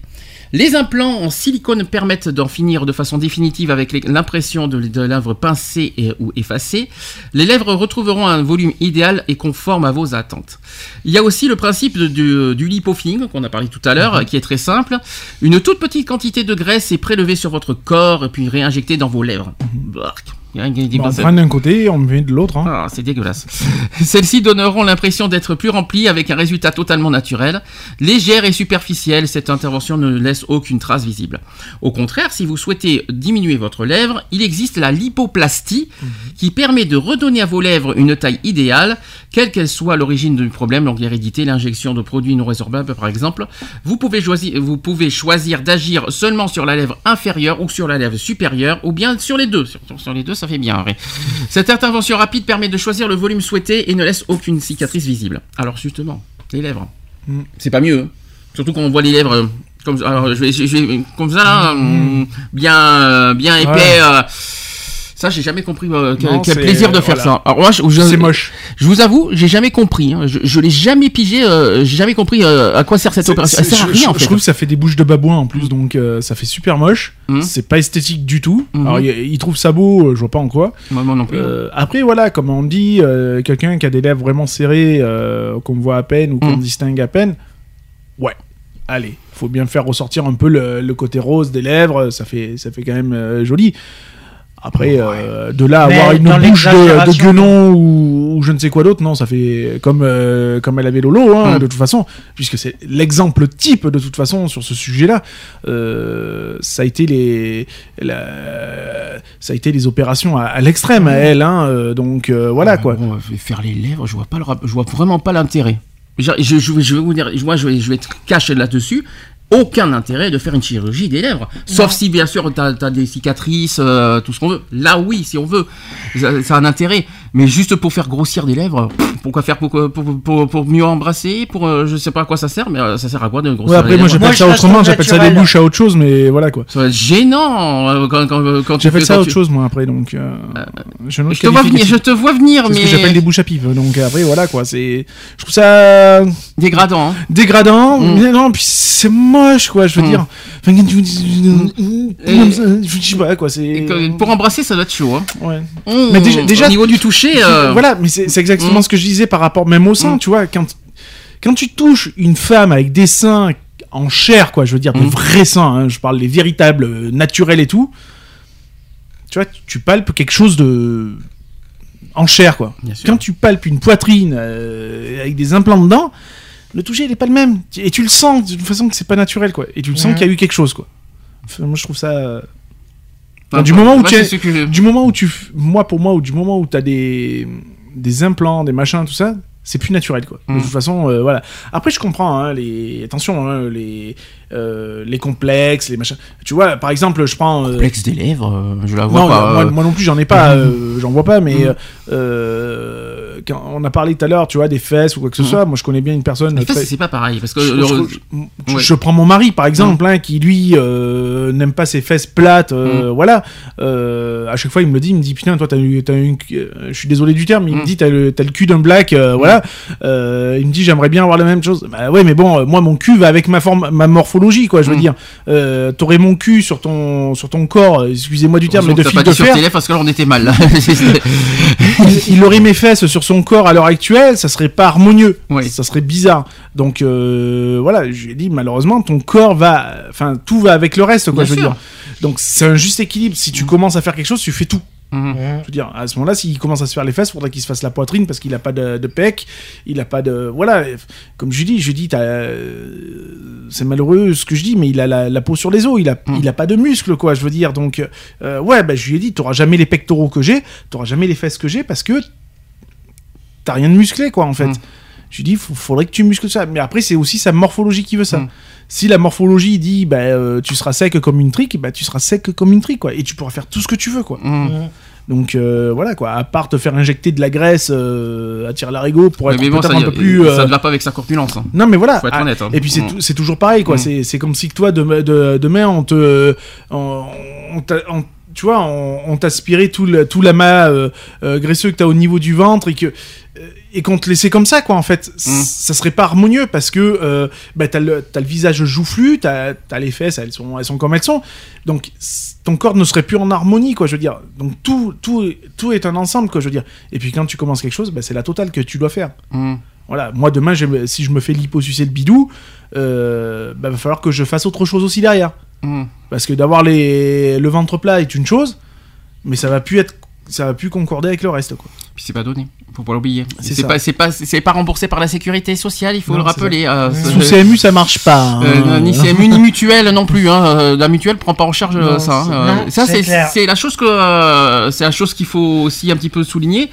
Les implants en silicone permettent d'en finir de façon définitive avec l'impression de, de lèvres pincées et, ou effacées. Les lèvres retrouveront un volume idéal et conforme à vos attentes. Il y a aussi le principe de- du, du lipofilling qu'on a parlé tout à l'heure, qui est très simple. Une toute petite quantité de graisse est prélevée sur votre corps et puis réinjectée dans vos lèvres. Bark. On prend d'un côté et on met de l'autre. Hein. Ah, c'est dégueulasse. Celles-ci donneront l'impression d'être plus remplies avec un résultat totalement naturel. Légère et superficielle, cette intervention ne laisse aucune trace visible. Au contraire, si vous souhaitez diminuer votre lèvre, il existe la lipoplastie qui permet de redonner à vos lèvres une taille idéale, quelle qu'elle soit l'origine du problème, donc l'hérédité, l'injection de produits non résorbables par exemple. Vous pouvez choisir, vous pouvez choisir d'agir seulement sur la lèvre inférieure ou sur la lèvre supérieure ou bien sur les deux. Sur, sur les deux, ça fait bien. ouais. Cette intervention rapide permet de choisir le volume souhaité et ne laisse aucune cicatrice visible. Alors justement, les lèvres, Mm. c'est pas mieux. hein. Surtout quand on voit les lèvres euh, comme alors je vais, je vais- comme ça là, mm, bien bien épais. Ouais. euh, ça, j'ai jamais compris euh, quel, plaisir de faire voilà. ça. Alors moi, je, je- C'est moche. je vous avoue, j'ai jamais compris. hein. Je, je l'ai jamais pigé. euh, j'ai jamais compris euh, à quoi sert cette opération. Elle sert à je, rien je- en je fait. trouve que ça fait des bouches de babouin en plus, donc euh, ça fait super moche. Mhm. C'est pas esthétique du tout. Mhm. Alors il, trouve ça beau, euh, je vois pas en quoi. Moi, moi non plus. Après voilà, comme on dit, quelqu'un qui a des lèvres vraiment serrées, qu'on voit à peine ou qu'on Mhm. distingue à peine, ouais. Allez, faut bien faire ressortir un peu le, le côté rose des lèvres, ça fait, ça fait quand même euh, joli. Après, euh, de là à avoir une bouche de, de guenon ou, ou je ne sais quoi d'autre, non, ça fait comme, euh, comme elle avait Lolo, hein, Mm. de toute façon, puisque c'est l'exemple type de toute façon sur ce sujet-là. Euh, ça a été les, la- ça a été les opérations à, à l'extrême à elle, hein, donc euh, voilà quoi. bon, faire les lèvres, je vois pas le je vois vraiment pas l'intérêt. Je, je, je vais- vous dire, moi je vais, je vais être cash là-dessus. Aucun intérêt de faire une chirurgie des lèvres. Sauf si bien sûr t'as as des cicatrices, euh, tout ce qu'on veut. Là oui, si on veut, ça, ça a un intérêt. Mais juste pour faire grossir des lèvres, pourquoi faire pour, pour, pour, pour mieux embrasser Pour euh, je sais pas à quoi ça sert, mais euh, ça sert à quoi de grossir Ouais, après les moi lèvres j'appelle ça autrement, j'appelle ça des bouches à autre chose, mais voilà quoi. Ça va être gênant euh, quand, quand, quand tu J'appelle fais- ça quand autre tu- chose moi après, donc euh, Je te vois venir, je te vois venir, C'est ce mais que j'appelle des bouches à pipe, donc après voilà quoi, c'est, je trouve ça dégradant. hein. dégradant, Mm. mais non, puis c'est moche quoi, je veux Mm. dire. Enfin, quand tu- Et- je sais pas quoi, c'est. Pour embrasser, ça doit être chaud. Hein. Ouais. Mmh, Mais déjà- déjà- au niveau du toucher, euh, Voilà, mais c'est exactement Mm. ce que je disais par rapport même au sein, Mm. tu vois, quand quand tu touches une femme avec des seins en chair, quoi, je veux dire, de Mm. vrais seins, hein, je parle les véritables, euh, naturels et tout, tu vois, tu- palpes quelque chose de en chair, quoi. Quand tu palpes une poitrine euh, avec des implants dedans, le toucher il est pas le même, et tu le sens d'une façon que c'est pas naturel, quoi, et tu le sens qu'il y a eu quelque chose, quoi. Enfin, moi je trouve ça. Enfin, du moment où tu es- que du moment où tu moi pour moi ou du moment où tu as des des implants des machins tout ça c'est plus naturel quoi de Mm. toute façon euh, voilà après je comprends hein, les attention hein, les euh, les complexes les machins tu vois par exemple je prends euh, complexe des lèvres, euh, je la vois non, pas. moi, euh, moi non plus j'en ai pas, euh, j'en vois pas, mais Mm. euh, euh, quand on a parlé tout à l'heure, tu vois, des fesses ou quoi que ce Mm. soit. Moi, je connais bien une personne. les fesses, c'est pas pareil parce que je, le- je- je- ouais. je prends mon mari par exemple, hein, qui lui euh, n'aime pas ses fesses plates, euh, voilà. Euh, à chaque fois, il me le dit, il me dit putain, toi, t'as eu, une je suis désolé du terme, mais il Mm. me dit t'as le, t'as le cul d'un black, euh, voilà. Euh, il me dit j'aimerais bien avoir la même chose. Bah ouais, mais bon, moi mon cul va avec ma forme, ma morphologie, quoi. Je veux Mm. dire, euh, t'aurais mon cul sur ton, sur ton corps. Excusez-moi du terme, mais de fil de fer lèvres parce que là on était mal. il, il aurait mes fesses sur son corps à l'heure actuelle, ça serait pas harmonieux, Oui. ça serait bizarre. Donc euh, voilà, je lui ai dit malheureusement ton corps va, enfin tout va avec le reste, quoi. Bien je veux sûr. dire. Donc c'est un juste équilibre. Si tu commences à faire quelque chose, tu fais tout. Mhm. Je veux dire, à ce moment-là, s'il commence à se faire les fesses, faudrait qu'il se fasse la poitrine parce qu'il a pas de, de pec, il a pas de. Voilà, comme je dis, je dis, t'as, euh, c'est malheureux ce que je dis, mais il a la, la peau sur les os, il a, Mm. il a pas de muscles, quoi, je veux dire. Donc, euh, ouais, bah, je lui ai dit, t'auras jamais les pectoraux que j'ai, t'auras jamais les fesses que j'ai parce que t'as rien de musclé, quoi, en fait. Mm. Je lui dis, faut- faudrait que tu muscles ça. Mais après, c'est aussi sa morphologie qui veut ça. Mm. Si la morphologie dit, bah, euh, tu seras sec comme une trique, bah, tu seras sec comme une trique, quoi. Et tu pourras faire tout ce que tu veux, quoi. Mhm. Donc euh, voilà quoi, à part te faire injecter de la graisse euh, à tirer l'arigot pour être Mais bon, peut-être ça, un peu plus. euh, ça ne va pas avec sa corpulence. hein. Non mais voilà. Faut être Ah, honnête. hein. Et puis c'est tou- c'est toujours pareil quoi. Mm. C'est comme si que toi demain, de- demain on te on, on t'a- on- tu vois on, on t'aspirait tout l'amas euh, euh, graisseux que t'as au niveau du ventre et que et qu'on te laissait comme ça quoi en fait Mm. ça serait pas harmonieux parce que euh, bah, t'as le visage joufflu t'as as les fesses elles sont elles sont comme elles sont donc ton corps ne serait plus en harmonie quoi je veux dire donc tout tout tout est un ensemble quoi je veux dire et puis quand tu commences quelque chose bah, c'est la totale que tu dois faire Mhm. voilà, moi demain, si je me fais liposucer le bidou, euh, bah, va falloir que je fasse autre chose aussi derrière. Mhm. Parce que d'avoir le ventre plat est une chose, mais ça va plus être, ça va plus concorder avec le reste, quoi. Puis c'est pas donné, faut pas l'oublier. C'est pas, c'est pas, c'est pas remboursé par la sécurité sociale, il faut Non, le rappeler. euh, Sous CMU, ça marche pas. Euh, hein. ni CMU ni mutuelle non plus. Hein. Euh, La mutuelle prend pas en charge euh, Non, ça. hein. non, Euh, ça c'est la chose que euh, c'est la chose qu'il faut aussi un petit peu souligner,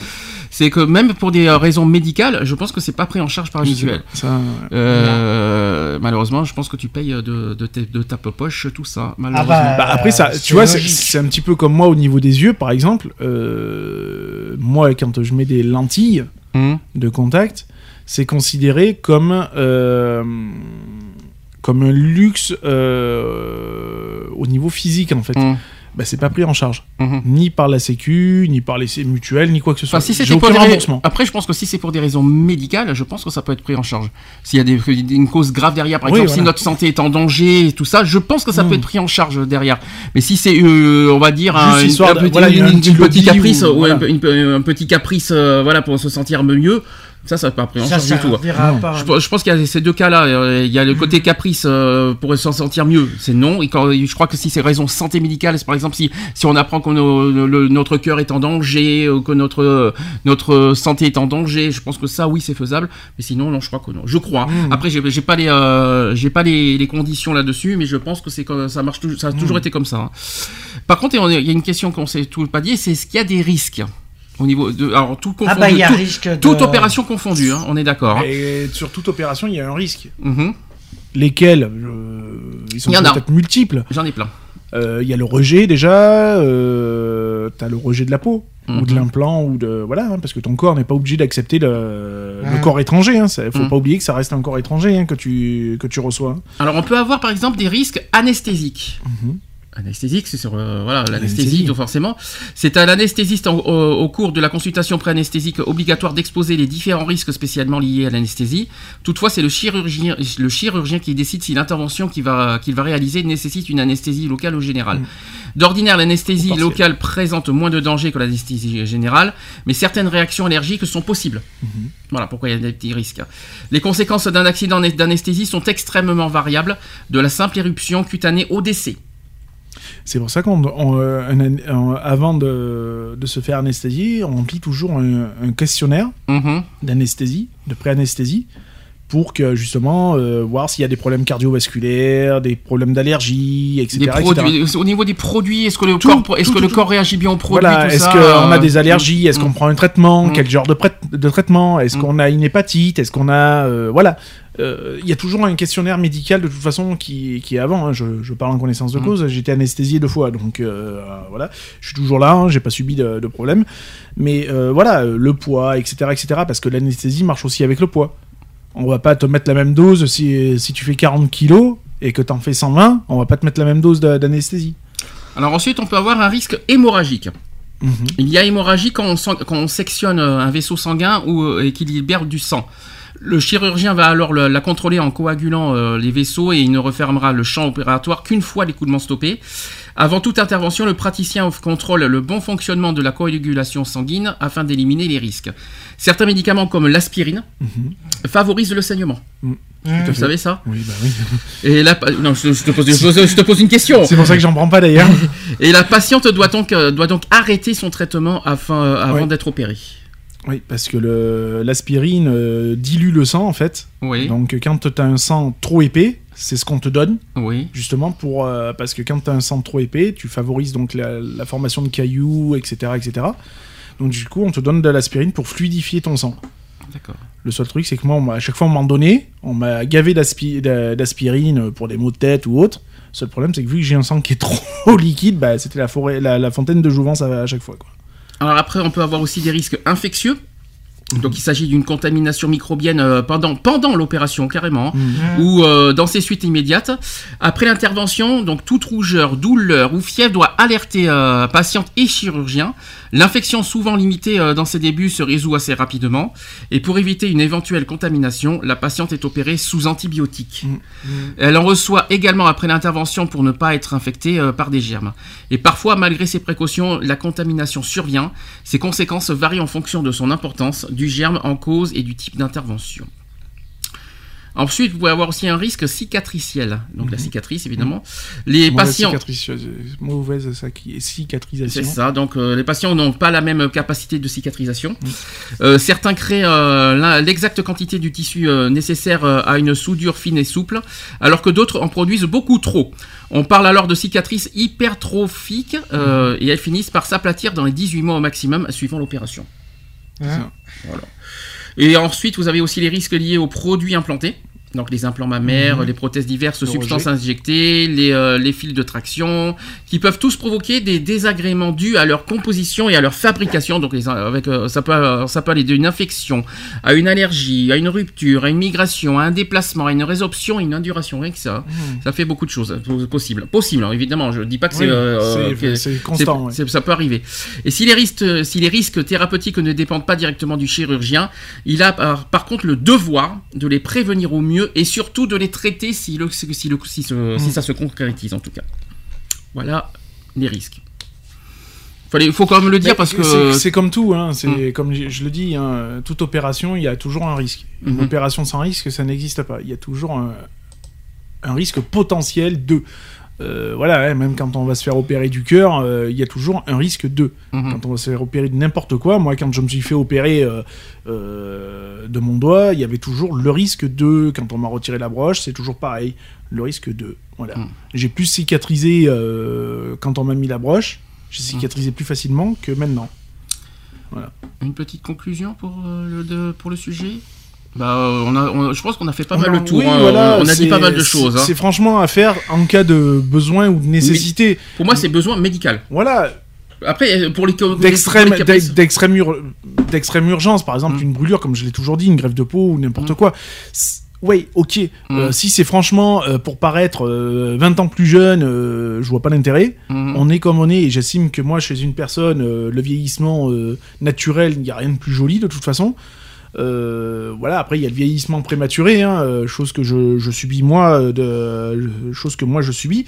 c'est que même pour des euh, raisons médicales, je pense que c'est pas pris en charge par sais mutuelle. ça, Euh, malheureusement, je pense que tu payes de, de, ta poche tout ça. Malheureusement. bah, Bah, après, ça, tu vois, c'est un petit peu comme moi au niveau des yeux, par exemple. Euh, moi, quand je mets des lentilles Hum, de contact, c'est considéré comme euh, comme un luxe euh, au niveau physique en fait. hum, Bah, c'est pas pris en charge, hum. ni par la Sécu, ni par les mutuelles, ni quoi que ce soit. Enfin, si pour des... remboursement. Après, je pense que si c'est pour des raisons médicales, je pense que ça peut être pris en charge. S'il y a des, une cause grave derrière, par Oui, exemple, si notre santé est en danger et tout ça, je pense que ça Mm. peut être pris en charge derrière. Mais si c'est, euh, on va dire, un, une- voilà, un petit caprice, ou- ou voilà. un, une- un petit caprice, euh, voilà, pour se sentir mieux, ça, ça peut pas pris en Ça charge du tout. pas. Je, pense- je pense qu'il y a ces deux cas-là. Euh, Il y a le côté caprice euh, pour s'en sentir mieux, c'est non. Et quand, je crois que si c'est raison santé médicale, c'est par exemple si, si on apprend que le- notre cœur est en danger, ou que notre, euh, notre santé est en danger, je pense que ça, oui, c'est faisable. Mais sinon, non, je crois que non. Je crois. Mm. Après, j'ai pas les, euh, j'ai pas les, les conditions là-dessus, mais je pense que c'est ça marche. Ça a toujours été comme ça. hein. Par contre, il y a une question qu'on s'est tout pas dit, c'est est-ce qu'il y a des risques? Au niveau de, alors tout confondu, Ah bah il y a tout- risque de... toute opération confondue, hein, on est d'accord. hein. Et sur toute opération, il y a un risque. Mhm. Lesquels euh, Ils sont Il y en a. peut-être multiples. J'en ai plein. Euh, Il y a le rejet déjà. Euh, T'as le rejet de la peau. Ou de Mhm. l'implant, ou de. Voilà, hein, parce que ton corps n'est pas obligé d'accepter le, le Ah. corps étranger. Hein, ça- faut Mhm. pas oublier que ça reste un corps étranger hein, que, tu, que tu reçois. hein. Alors on peut avoir par exemple des risques anesthésiques. Mhm. Anesthésique, c'est sur euh, voilà l'anesthésie, donc forcément. C'est à l'anesthésiste au, au cours de la consultation pré-anesthésique obligatoire d'exposer les différents risques spécialement liés à l'anesthésie. Toutefois, c'est le chirurgien, le chirurgien qui décide si l'intervention qu'il va, qu'il va réaliser nécessite une anesthésie locale ou générale. Mhm. D'ordinaire, l'anesthésie locale présente moins de danger que l'anesthésie générale, mais certaines réactions allergiques sont possibles. Mhm. Voilà pourquoi il y a des petits risques. Les conséquences d'un accident d'anesthésie sont extrêmement variables, de la simple éruption cutanée au décès. C'est pour ça qu'on, on, euh, de, de se faire anesthésier, on remplit toujours un, un questionnaire Mhm. d'anesthésie, de pré-anesthésie, pour que justement euh, voir s'il y a des problèmes cardiovasculaires, des problèmes d'allergie, etc. Produits, au niveau des produits, est-ce que le Tout, corps, est-ce que tout, le tout. corps réagit bien aux produits Voilà, est-ce qu'on a euh, des allergies Est-ce qu'on mm. prend un traitement Mm. Quel genre de, traitement Est-ce Mm. qu'on a une hépatite Est-ce qu'on a... euh, voilà. Euh, Il y a toujours un questionnaire médical de toute façon qui, qui est avant. hein. Je, je parle en connaissance de cause. J'ai été anesthésié deux fois, donc euh, voilà. Je suis toujours là. hein, J'ai pas subi de, de problème. Mais euh, voilà, euh, le poids, etc., etc. Parce que l'anesthésie marche aussi avec le poids. On va pas te mettre la même dose si, si tu fais 40 kilos et que t'en fais 120. On va pas te mettre la même dose d'anesthésie. Alors ensuite, on peut avoir un risque hémorragique. Mhm. Il y a hémorragie quand on, quand on sectionne euh, un vaisseau sanguin ou, euh, et qu'il libère du sang. Le chirurgien va alors le- la contrôler en coagulant euh, les vaisseaux et il ne refermera le champ opératoire qu'une fois l'écoulement stoppé. Avant toute intervention, le praticien contrôle le bon fonctionnement de la coagulation sanguine afin d'éliminer les risques. Certains médicaments comme l'aspirine favorisent le saignement. Mm. Vous savez ça Oui, bah oui. Et la non, je, je te pose, je te pose une question. C'est pour ça que j'en prends pas d'ailleurs. Et la patiente doit donc, euh, doit donc arrêter son traitement afin, euh, avant d'être opérée. oui, parce que l'aspirine euh, dilue le sang en fait. Oui. Donc quand tu as un sang trop épais, c'est ce qu'on te donne Oui. justement pour euh, parce que quand tu as un sang trop épais, tu favorises donc la, la formation de cailloux, etc., etc. Donc du coup, on te donne de l'aspirine pour fluidifier ton sang. D'accord. Le seul truc, c'est que moi, on à chaque fois, on m'en donnait, on m'a gavé d'aspi- d'a- d'aspirine pour des maux de tête ou autre. Le seul problème, c'est que vu que j'ai un sang qui est trop liquide, bah, c'était la, forêt, la, la fontaine de Jouvence à, à chaque fois. Quoi. Alors après, on peut avoir aussi des risques infectieux. Donc il s'agit d'une contamination microbienne euh, pendant, pendant l'opération carrément, hein, ou euh, dans ses suites immédiates. Après l'intervention, donc toute rougeur, douleur ou fièvre doit alerter euh, patiente et chirurgien. L'infection souvent limitée euh, dans ses débuts se résout assez rapidement. Et pour éviter une éventuelle contamination, la patiente est opérée sous antibiotiques. Elle en reçoit également après l'intervention pour ne pas être infectée par des germes. Et parfois, malgré ces précautions, la contamination survient. Ses conséquences varient en fonction de son importance, du germe en cause et du type d'intervention. Ensuite, vous pouvez avoir aussi un risque cicatriciel. Donc la cicatrice, évidemment. Les Mauvaise patients... euh, mauvaise cicatrisation. C'est ça, donc euh, les patients n'ont pas la même capacité de cicatrisation. Euh, certains créent euh, l'exacte quantité du tissu nécessaire à une soudure fine et souple, alors que d'autres en produisent beaucoup trop. On parle alors de cicatrices hypertrophiques euh, et elles finissent par s'aplatir dans les 18 mois au maximum suivant l'opération. Et ensuite, vous avez aussi les risques liés aux produits implantés. Donc les implants mammaires, les prothèses diverses, Le substances rejet. injectées, les, euh, les fils de traction, qui peuvent tous provoquer des désagréments dus à leur composition et à leur fabrication. Donc les, avec, euh, ça, peut, euh, ça peut aller d'une infection à une allergie, à une rupture, à une migration, à un déplacement, à une résorption, à une induration. Rien que ça, ça fait beaucoup de choses euh, possibles. Possible, évidemment. Je dis pas que c'est Oui, euh, constant. ouais. Ça peut arriver. Et si les, risques, si les risques thérapeutiques ne dépendent pas directement du chirurgien, il a par, par contre le devoir de les prévenir au mieux et surtout de les traiter si, le, si, le- si, ce- si ça se concrétise en tout cas. Voilà les risques. Il faut quand même le dire Mais parce que... c'est- comme tout, hein, c'est Mm. comme je je le dis, hein, toute opération, il y a toujours un risque. Une Mhm. opération sans risque, ça n'existe pas. Il y a toujours un, un risque potentiel de. Euh, voilà, même quand on va se faire opérer du cœur, euh, il y a toujours un risque de. Mhm. Quand on va se faire opérer de n'importe quoi, moi, quand je me suis fait opérer euh, de mon doigt, il y avait toujours le risque de. Quand on m'a retiré la broche, c'est toujours pareil, le risque de. Voilà. Mhm. J'ai plus cicatrisé quand on m'a mis la broche. J'ai Mhm. cicatrisé plus facilement que maintenant. Une petite conclusion pour, le, de- pour le sujet? Bah, euh, on a, on- je pense qu'on a fait pas On mal le tour. oui, hein. voilà, on a dit pas mal de c'est- choses. hein. C'est franchement à faire en cas de besoin ou de nécessité. Pour moi, c'est besoin médical. Voilà, Après, euh, pour les d'extrême d'extrême ur- d'extrême urgence, par exemple Mm. une brûlure, comme je l'ai toujours dit, une grève de peau ou n'importe Mm. quoi. Ouais, ok. Euh, Mm. si c'est franchement euh, pour paraître euh, 20 ans plus jeune, euh, je vois pas l'intérêt. On est comme on est, et j'estime que moi, chez une personne, euh, le vieillissement euh, naturel, il n'y a rien de plus joli de toute façon. Euh, voilà, après il y a le vieillissement prématuré, hein, euh, chose que je, subis moi, euh, de, chose que moi je subis.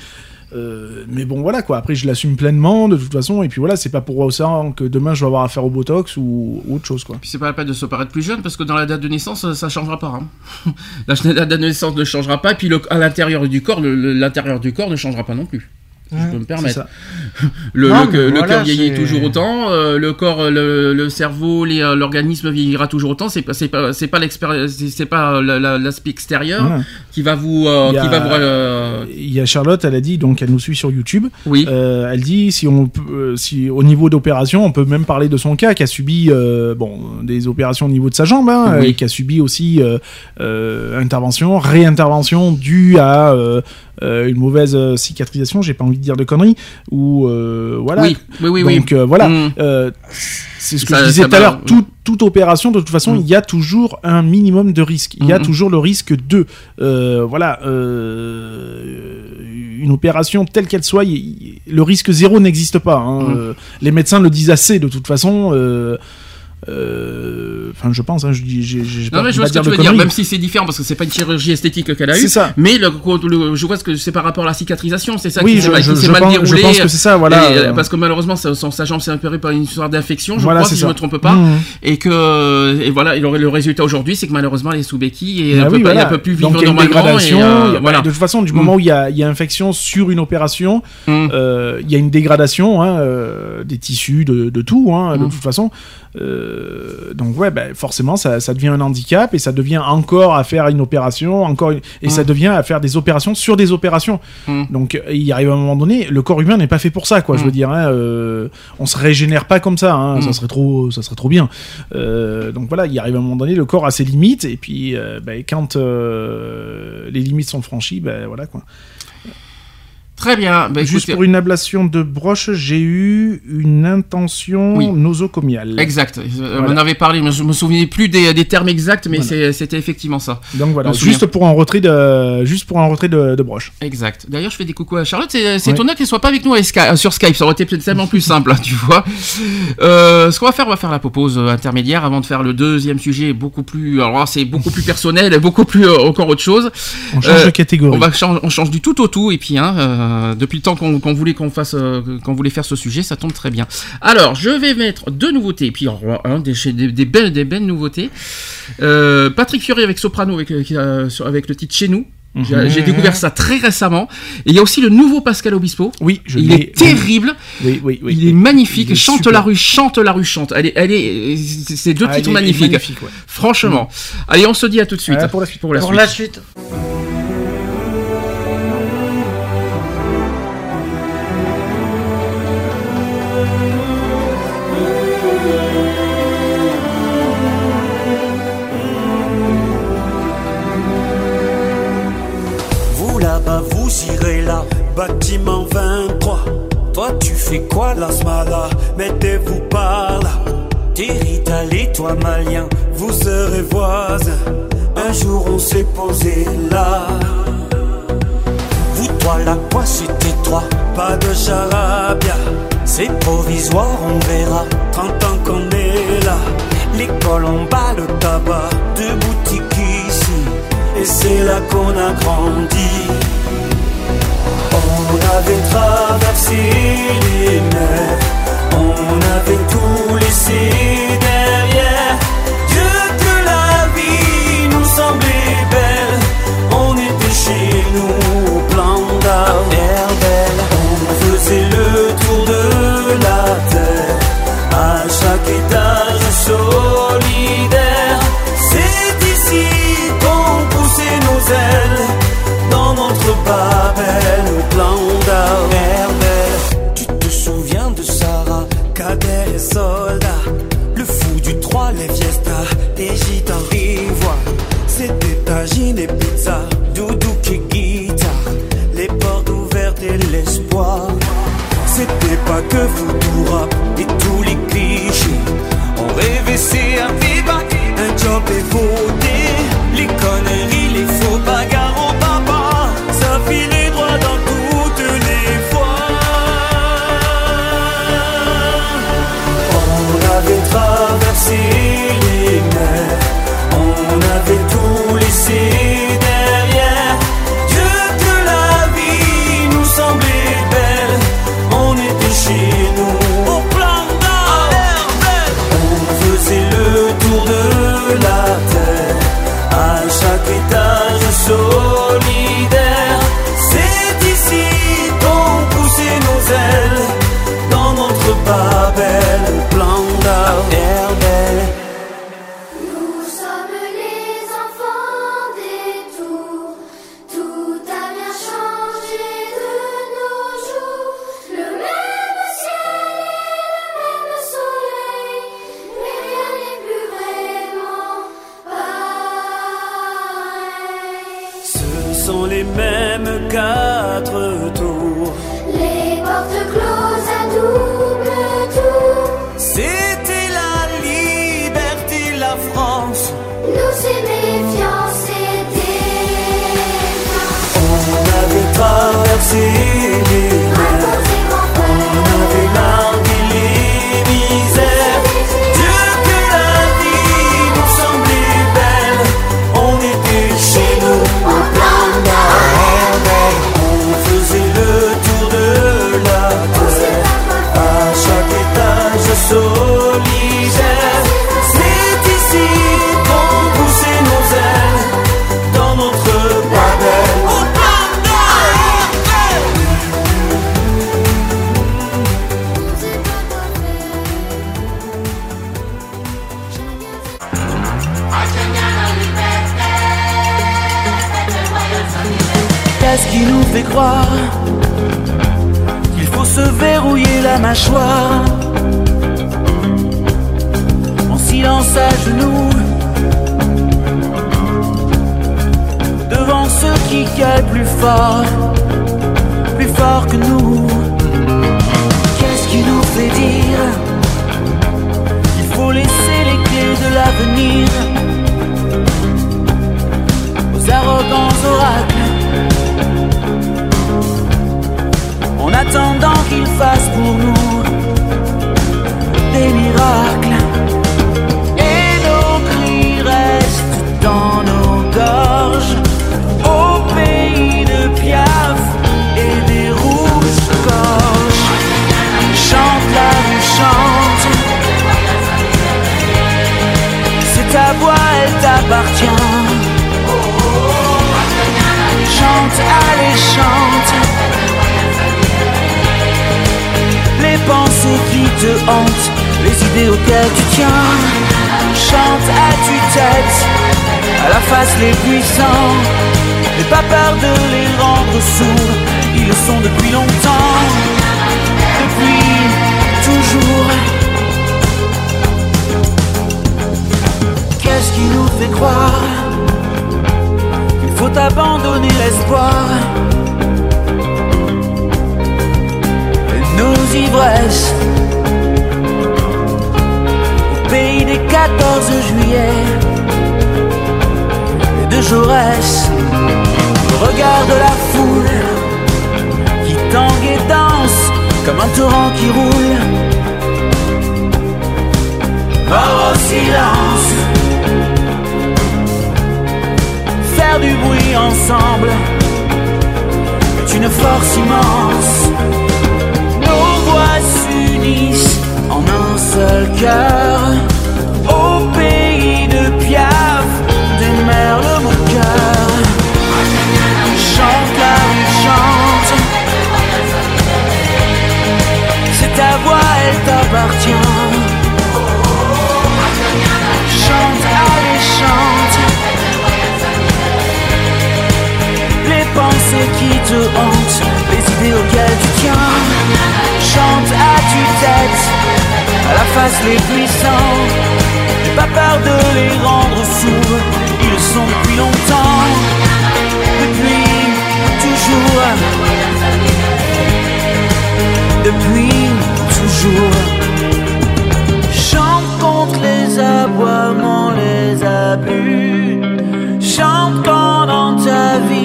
Mais bon voilà quoi, après je l'assume pleinement de toute façon, et puis voilà, c'est pas pour ça que demain je vais avoir affaire au Botox ou, autre chose quoi. Puis c'est pas la peine de se paraître plus jeune parce que dans la date de naissance, ça, changera pas. hein. la date de naissance ne changera pas et puis à l'intérieur du corps, l'intérieur du corps ne changera pas non plus. Si je peux me permettre. Le, Non, le- mais le voilà, cœur vieillit toujours autant, euh, le corps, le, le cerveau, euh, l'organisme vieillira toujours autant. C'est pas, c'est pas, c'est pas l'expérience, c'est c'est pas euh, la- la- l'aspect extérieur Voilà. qui va vous, euh, Il y a- qui va vous, euh, Il y a Charlotte, elle a dit, donc elle nous suit sur YouTube. oui. Elle dit si on si au niveau d'opération, on peut même parler de son cas, qui a subi bon des opérations au niveau de sa jambe, hein, Oui. et qui a subi aussi intervention, réintervention due à euh, une mauvaise euh, cicatrisation. J'ai pas envie de dire de conneries. Ou euh, voilà. oui, oui, oui. Donc voilà. Mm. Euh, c'est ce que Ça- je disais tout à l'heure. Tout- toute opération, de toute façon, Mm. il y a toujours un minimum de risque. Il y a Mhm. toujours le risque de, voilà, une opération telle qu'elle soit, il- le risque zéro n'existe pas. hein. Les médecins le disent assez de toute façon. Euh, Enfin, je pense. Hein, je dis, j'ai Non pas, mais je vois ce que tu veux dire, même si c'est différent parce que c'est pas une chirurgie esthétique qu'elle a eue. C'est ça. Mais le, le- je vois ce que c'est par rapport à la cicatrisation, c'est ça Oui, qui je- s'est mal, je- je mal pense- je pense que c'est ça, voilà. Et, euh, parce que malheureusement sa, jambe s'est impérée par une histoire d'infection, je Voilà, crois si je ça. me trompe pas. Mmh. Et que et voilà, et le, le résultat aujourd'hui, c'est que malheureusement elle est sous béquille et Bah elle, peut oui, pas, voilà. elle peut plus vivre normalement. et, euh, voilà. De toute façon, du moment où il y a, il y a infection sur une opération, Mm. euh, il y a une dégradation hein, euh, des tissus, de, de tout, hein, de toute façon. Euh, donc ouais, ben, forcément, ça, ça devient un handicap et ça devient encore à faire une opération, encore une- et Mm. ça devient à faire des opérations sur des opérations. Mm. Donc il arrive à un moment donné, le corps humain n'est pas fait pour ça, quoi. Je Mm. veux dire, hein, euh, on se régénère pas comme ça, hein, Mm. ça serait trop, ça serait trop bien. Euh, donc voilà, il arrive à un moment donné, le corps a ses limites et puis ben, quand les limites sont franchies, ben voilà quoi. Très bien. Bah, Juste écoutez, pour une ablation de broche, j'ai eu une intention Oui. nosocomiale. Exact. Euh, Voilà. On avait parlé, mais je me souvenais plus des, des termes exacts, mais Voilà. c'était effectivement ça. Donc voilà, juste pour un retrait de, juste pour un retrait de, de broche. Exact. D'ailleurs, je fais des coucou à Charlotte. C'est Ouais. étonnant qu'elle soit pas avec nous euh, sur Skype. Ça aurait été peut-être tellement plus simple, hein, tu vois. Euh, ce qu'on va faire, on va faire la pause euh, intermédiaire avant de faire le deuxième sujet, beaucoup plus. Alors c'est beaucoup plus personnel, beaucoup plus euh, encore autre chose. On change Euh, de catégorie. On va on change du tout au tout et puis hein, euh, depuis le temps qu'on voulait qu'on fasse euh, qu'on voulait faire ce sujet, ça tombe très bien. Alors je vais mettre deux nouveautés et puis hein, des, chez- des, des belles des belles nouveautés. Euh, Patrick Fiori avec Soprano avec le titre Chez nous. J'ai Mhm. j'ai découvert ça très récemment. Et il y a aussi le nouveau Pascal Obispo. Oui, je il est terrible, Oui, oui, oui. il est magnifique. Il est chante super. la rue, chante la rue, chante. Elle est, c'est deux Ah, titres magnifiques. magnifique, ouais. Franchement. Allez, on se dit à tout de suite. Ah, pour la suite. Pour la Pour suite. la suite. Bâtiment 23. Toi, tu fais quoi là, smala Mettez-vous par là. Territal toi, malien, vous serez voisins. Un jour, on s'est posé là. Vous, toi, là, quoi, c'était toi Pas de charabia. C'est provisoire, on verra. 30 ans qu'on est là. L'école en bas, le tabac, deux boutiques ici. Et c'est là qu'on a grandi. On avait traversé les mers, on avait tout laissé derrière. Les fiestas, les gitans ivoires. C'était tagine et pizza, doudou et guitare, les portes ouvertes et l'espoir. C'était pas que vous rap et tous les clichés. On rêvait c'est un viva, un job et voter. Croire qu'il faut se verrouiller la mâchoire. En silence à genoux Devant ceux qui gueulent plus fort Plus fort que nous. Qu'est-ce qui nous fait dire qu'il faut laisser les clés de l'avenir aux arrogants oracles attendant qu'ils fassent pour nous des miracles. Et nos cris restent dans nos gorges Au pays de Piaf et des rouges gorges Chante la rue, chante. C'est ta voix, elle t'appartient. Chante, allez, chante Les idées auxquelles tu tiens. Chante à tue-tête À la face les puissants. N'aie pas peur de les rendre sourds Ils le sont depuis longtemps. Depuis toujours. Qu'est-ce qui nous fait croire qu'il faut abandonner l'espoir? Et nos ivresses 14 juillet et de Jaurès regard de la foule qui tangue et danse comme un torrent qui roule mort au silence faire du bruit ensemble est une force immense. Nos voix s'unissent en un seul cœur. Qui te hantent, les idées auxquelles tu tiens. Chante à tue-tête, à la face les puissants. N'aie pas peur de les rendre sourds, ils le sont depuis longtemps. Depuis toujours. Depuis toujours. Chante contre les aboiements, les abus. Chante quand dans ta vie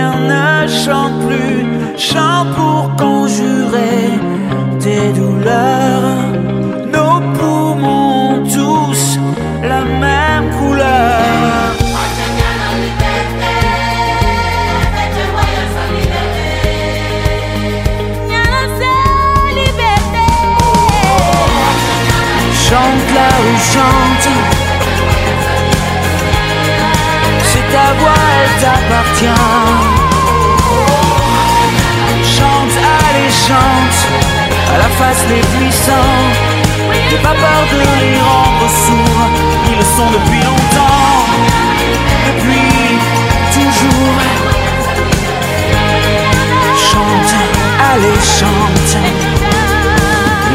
ne chante plus. Chante pour conjurer tes douleurs. Nos poumons tous la même couleur. Chante la rue, chante. Ta voix, elle t'appartient. Chante, allez, chante. À la face les puissants. N'aie pas peur de les rendre sourds. Ils le sont depuis longtemps. Depuis toujours. Chante, allez, chante.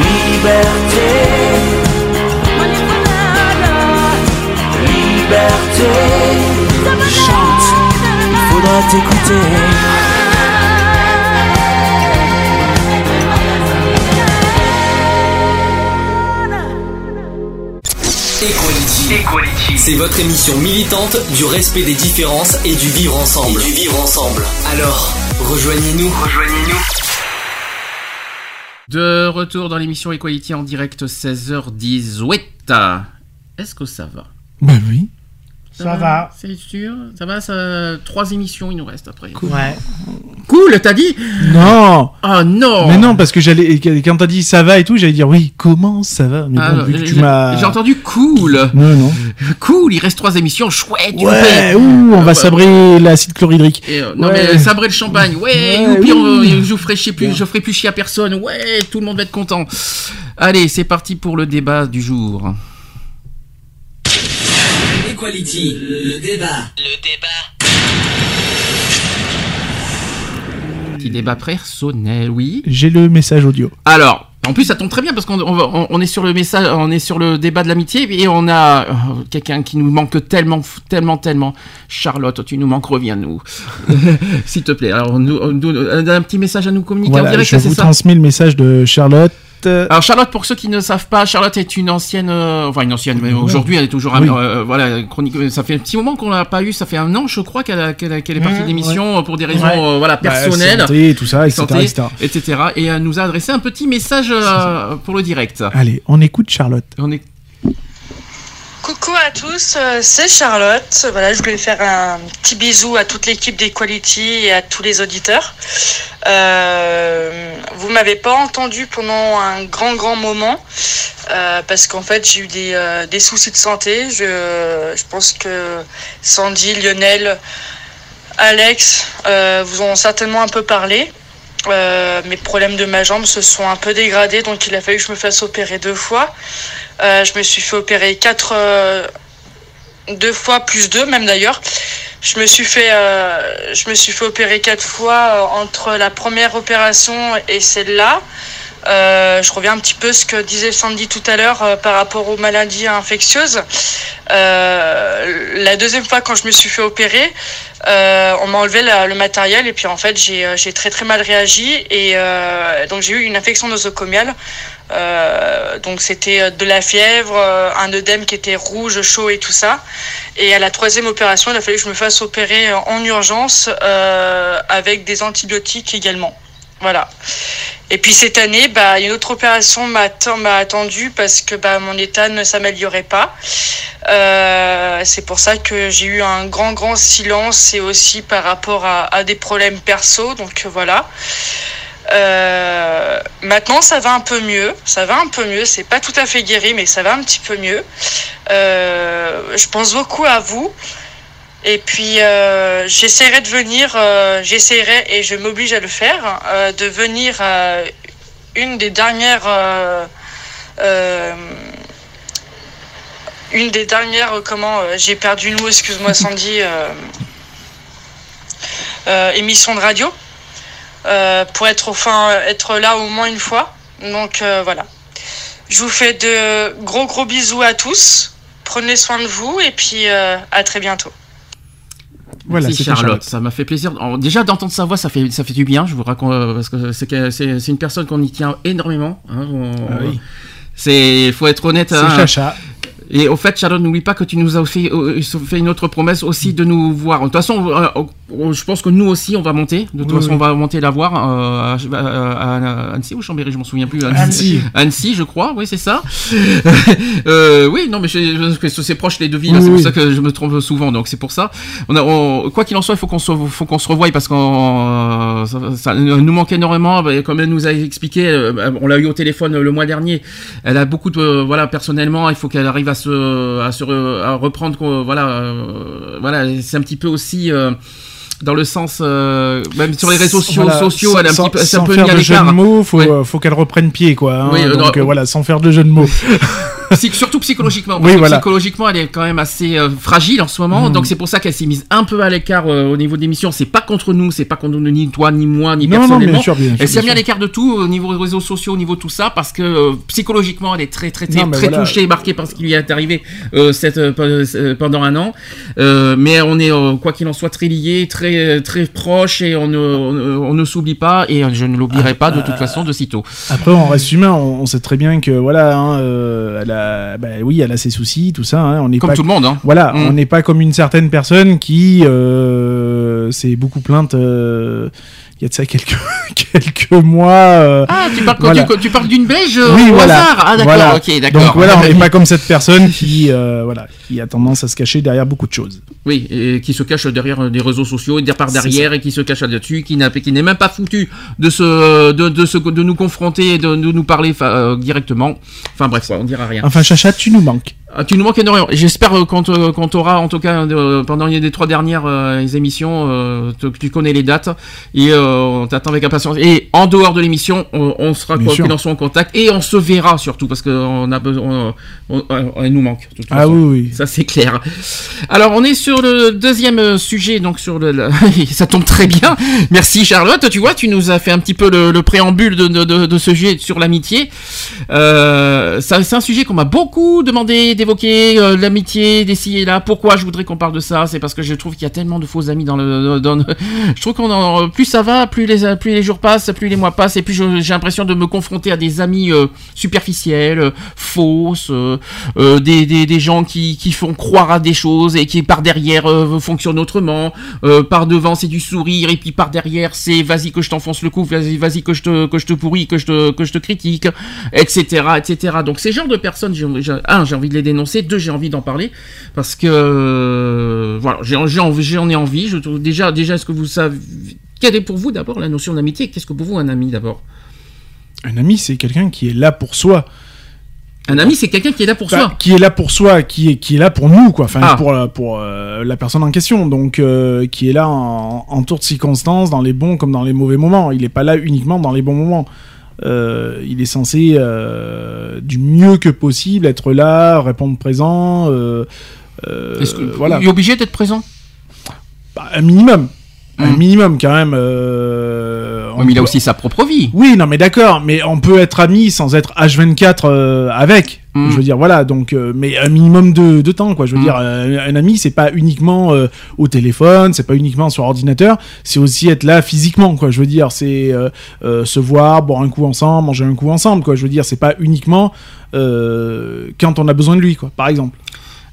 Liberté. Liberté. Chante, il faudra t'écouter. Equality. C'est votre émission militante du respect des différences et du vivre ensemble. Et du vivre ensemble. Alors, rejoignez-nous. Rejoignez-nous. De retour dans l'émission Equality en direct 16h18. Est-ce que ça va? Ça va. C'est sûr Ça va ça... Trois émissions, il nous reste après. Ouais. Cool, t'as dit? Non Ah non Mais non, parce que j'allais quand t'as dit ça va et tout, j'allais dire oui, comment ça va? Mais Ah, bon, vu que tu j'ai- m'as. J'ai entendu cool. Non, non. Cool, il reste trois émissions, chouette. Ouais, ouh, on va ouais. sabrer l'acide chlorhydrique. Et, euh, non Ouais. mais sabrer le champagne, ouais, Ouais, youpi, on- je ferai chier plus, je ferai plus chier à personne, ouais, tout le monde va être content. Allez, c'est parti pour le débat du jour. Equality, le débat. Le débat. petit débat personnel, oui. J'ai le message audio. Alors, en plus, ça tombe très bien parce qu'on on on- est sur le message, on est sur le débat de l'amitié et on a euh, quelqu'un qui nous manque tellement, tellement, tellement. Charlotte, tu nous manques, reviens-nous, s'il te plaît. Alors, nous, nous- un petit message à nous communiquer en direct, je vous ça transmets le message de Charlotte. Alors Charlotte, pour ceux qui ne savent pas, Charlotte est une ancienne, euh, enfin une ancienne, mais aujourd'hui elle est toujours, Oui. euh, voilà, chronique. Ça fait un petit moment qu'on l'a pas eu, ça fait un an, je crois qu'elle est partie Mmh, de l'émission euh, pour des raisons, Ouais. euh, voilà, Bah, personnelles, santé, tout ça, etc. santé, etc. etc. Et elle nous a adressé un petit message euh, pour le direct. Allez, on écoute Charlotte. On Coucou à tous, euh, c'est Charlotte. Voilà, je voulais faire un petit bisou à toute l'équipe d'Equality et à tous les auditeurs. Euh, vous m'avez pas entendu pendant un grand grand moment euh, parce qu'en fait j'ai eu des, euh, des soucis de santé. Je, je pense que Sandy, Lionel, Alex vous ont certainement un peu parlé. Euh, mes problèmes de ma jambe se sont un peu dégradés, donc il a fallu que je me fasse opérer deux fois. Euh, je me suis fait opérer quatre, euh, deux fois plus deux même d'ailleurs. Je me suis fait, je me suis fait opérer quatre fois entre la première opération et celle-là. Je reviens un petit peu ce que disait Sandy tout à l'heure par rapport aux maladies infectieuses. La deuxième fois quand je me suis fait opérer, euh, on m'a enlevé la- le matériel et puis en fait j'ai euh, j'ai très très mal réagi et euh, donc j'ai eu une infection nosocomiale. Euh, donc c'était euh, de la fièvre, euh, un œdème qui était rouge, chaud et tout ça. Et à la troisième opération, il a fallu que je me fasse opérer en urgence avec des antibiotiques également. Voilà. Et puis cette année, bah, une autre opération m'a attendu parce que bah, mon état ne s'améliorait pas. Euh, c'est pour ça que j'ai eu un grand, grand silence et aussi par rapport à, des problèmes perso. Donc euh, voilà. Euh, maintenant, ça va un peu mieux. Ça va un peu mieux. C'est pas tout à fait guéri, mais ça va un petit peu mieux. Je pense beaucoup à vous. Et puis, euh, j'essaierai de venir, euh, j'essaierai et je m'oblige à le faire, euh, de venir une des dernières. une des dernières, comment, j'ai perdu le mot, excuse-moi Sandy, émission de radio, pour être, enfin, être là au moins une fois. Donc voilà. Je vous fais de gros gros bisous à tous. Prenez soin de vous et puis à très bientôt. Voilà, Merci Charlotte. Charlotte. ça m'a fait plaisir. Déjà d'entendre sa voix, ça fait ça fait du bien. Je vous raconte euh, parce que c'est une personne qu'on y tient énormément. hein, on- Ah oui. C'est faut être honnête. C'est hein. Chacha. Et au fait, Charlotte, n'oublie pas que tu nous as fait, euh, fait une autre promesse aussi de nous voir. De toute façon, euh, euh, je pense que nous aussi, on va monter. De toute Oui, façon, oui. on va monter la voir euh, à, à- à Annecy ou Chambéry, je m'en souviens plus. Annecy. Annecy, je crois. Oui, c'est ça. euh, oui, non, mais c'est proche les deux villes. Oui, c'est pour ça que je me trompe souvent. Donc c'est pour ça. On a, on- quoi qu'il en soit, il faut qu'on se, faut qu'on se revoie parce qu'on, ça, ça nous manque énormément. Bah, Comme elle nous a expliqué, euh, on l'a eu au téléphone le mois dernier. Elle a beaucoup de, voilà, personnellement, il faut qu'elle arrive à se, à se, re- à reprendre, voilà, euh, voilà, c'est un petit peu aussi. euh, dans le sens, euh, même sur les réseaux sociaux, Voilà, sociaux sans- elle est un sans- petit peu, c'est un peu faire de jeu de mots, faut, Ouais. euh, faut qu'elle reprenne pied, quoi. hein. Oui, Donc euh, voilà, sans faire de jeu de mots. Surtout psychologiquement. Parce Oui, que voilà. Psychologiquement, elle est quand même assez euh, fragile en ce moment. Mhm. Donc c'est pour ça qu'elle s'est mise un peu à l'écart euh, au niveau des missions. C'est pas contre nous, c'est pas contre nous, ni toi, ni moi, ni Non, non, personnellement. bien sûr, bien sûr, elle s'est mise à l'écart de tout au niveau des réseaux sociaux, au niveau de tout ça, parce que euh, psychologiquement, elle est très, très, très, Non, très voilà. touchée et marquée par ce qui lui est arrivé cette, pe- pendant un an. Mais on est, quoi qu'il en soit, très liés, très, très proches et on ne, on, ne- on ne s'oublie pas et je ne l'oublierai pas de toute façon de sitôt. Après, on reste humain, on, on sait très bien que voilà, hein, elle a, bah oui, elle a ses soucis, tout ça. hein, on n'est Comme pas, tout le monde, hein. Voilà, Mm. on n'est pas comme une certaine personne qui euh, s'est beaucoup plainte. euh, il y a de ça quelques quelques mois. euh, Ah, tu parles, voilà. tu, tu parles d'une beige euh, oui, au voilà. hasard. Ah, d'accord, Voilà. ok, d'accord. Donc voilà, on n'est pas comme cette personne qui, euh, voilà, qui a tendance à se cacher derrière beaucoup de choses. Oui, et qui se cache derrière des réseaux sociaux, et derrière par derrière, et qui se cache là-dessus, qui n'est même pas foutu de se, de, de, se, de nous confronter et de, de nous parler euh, directement. Enfin bref, on dira rien. Enfin, Chacha, tu nous manques. Ah, tu nous manques énormément. J'espère euh, qu'on qu'on t'aura, en tout cas, euh, pendant les trois dernières euh, émissions, te- que tu connais les dates et on t'attend avec impatience. Et en dehors de l'émission, on, on sera Bien quoi sûr. qu'il en soit en contact et on se verra surtout parce qu'on a besoin, on, on- on- elle nous manque. de toute Ah façon. oui, oui. Ça c'est clair. Alors on est sur le deuxième euh, sujet, donc sur le, ça tombe très bien. Merci Charlotte. Tu vois, tu nous as fait un petit peu le, le préambule de, ce sujet sur l'amitié. Euh, c'est un sujet qu'on m'a beaucoup demandé d'évoquer, euh, l'amitié, et là. Pourquoi je voudrais qu'on parle de ça? C'est parce que je trouve qu'il y a tellement de faux amis dans le. Dans je trouve qu'on en, plus ça va, plus les plus les jours passent, plus les mois passent, et plus j'ai l'impression de me confronter à des amis euh, superficiels, fausses, des, des, des gens qui, qui font croire à des choses et qui par derrière euh, fonctionnent autrement. Euh, par devant c'est du sourire et puis par derrière c'est vas-y que je t'enfonce le cou, vas-y vas-y que je te que je te pourris, que je te que je te critique, etc etc. Donc ces genres de personnes, j'ai, un j'ai envie de les dénoncer, deux j'ai envie d'en parler parce que euh, voilà j'en ai envie. Je trouve déjà déjà est-ce que vous savez quelle est pour vous d'abord la notion d'amitié? Qu'est-ce que pour vous un ami d'abord? Un ami, c'est quelqu'un qui est là pour soi. Un ami c'est quelqu'un qui est là pour Enfin, soi. Qui est là pour soi, qui est, qui est là pour nous, quoi. Enfin, Ah. pour, la- pour euh, la personne en question. Donc, euh, qui est là en, en tour de circonstances, dans les bons comme dans les mauvais moments. Il n'est pas là uniquement dans les bons moments. Euh, il est censé, euh, du mieux que possible, être là, répondre présent. euh, euh, Est-ce que voilà. il est obligé d'être présent? Bah, un minimum. Un Hmm. minimum, quand même. Mais il a aussi sa propre vie. Oui, non, mais d'accord, mais on peut être ami sans être H24 euh, avec. Mm. Je veux dire, voilà, donc, euh, mais un minimum de, de temps, quoi. Je veux Mm. dire, euh, un ami, c'est pas uniquement euh, au téléphone, c'est pas uniquement sur ordinateur, c'est aussi être là physiquement, quoi. Je veux dire, c'est se voir, boire un coup ensemble, manger un coup ensemble, quoi. Je veux dire, c'est pas uniquement quand on a besoin de lui, quoi, par exemple.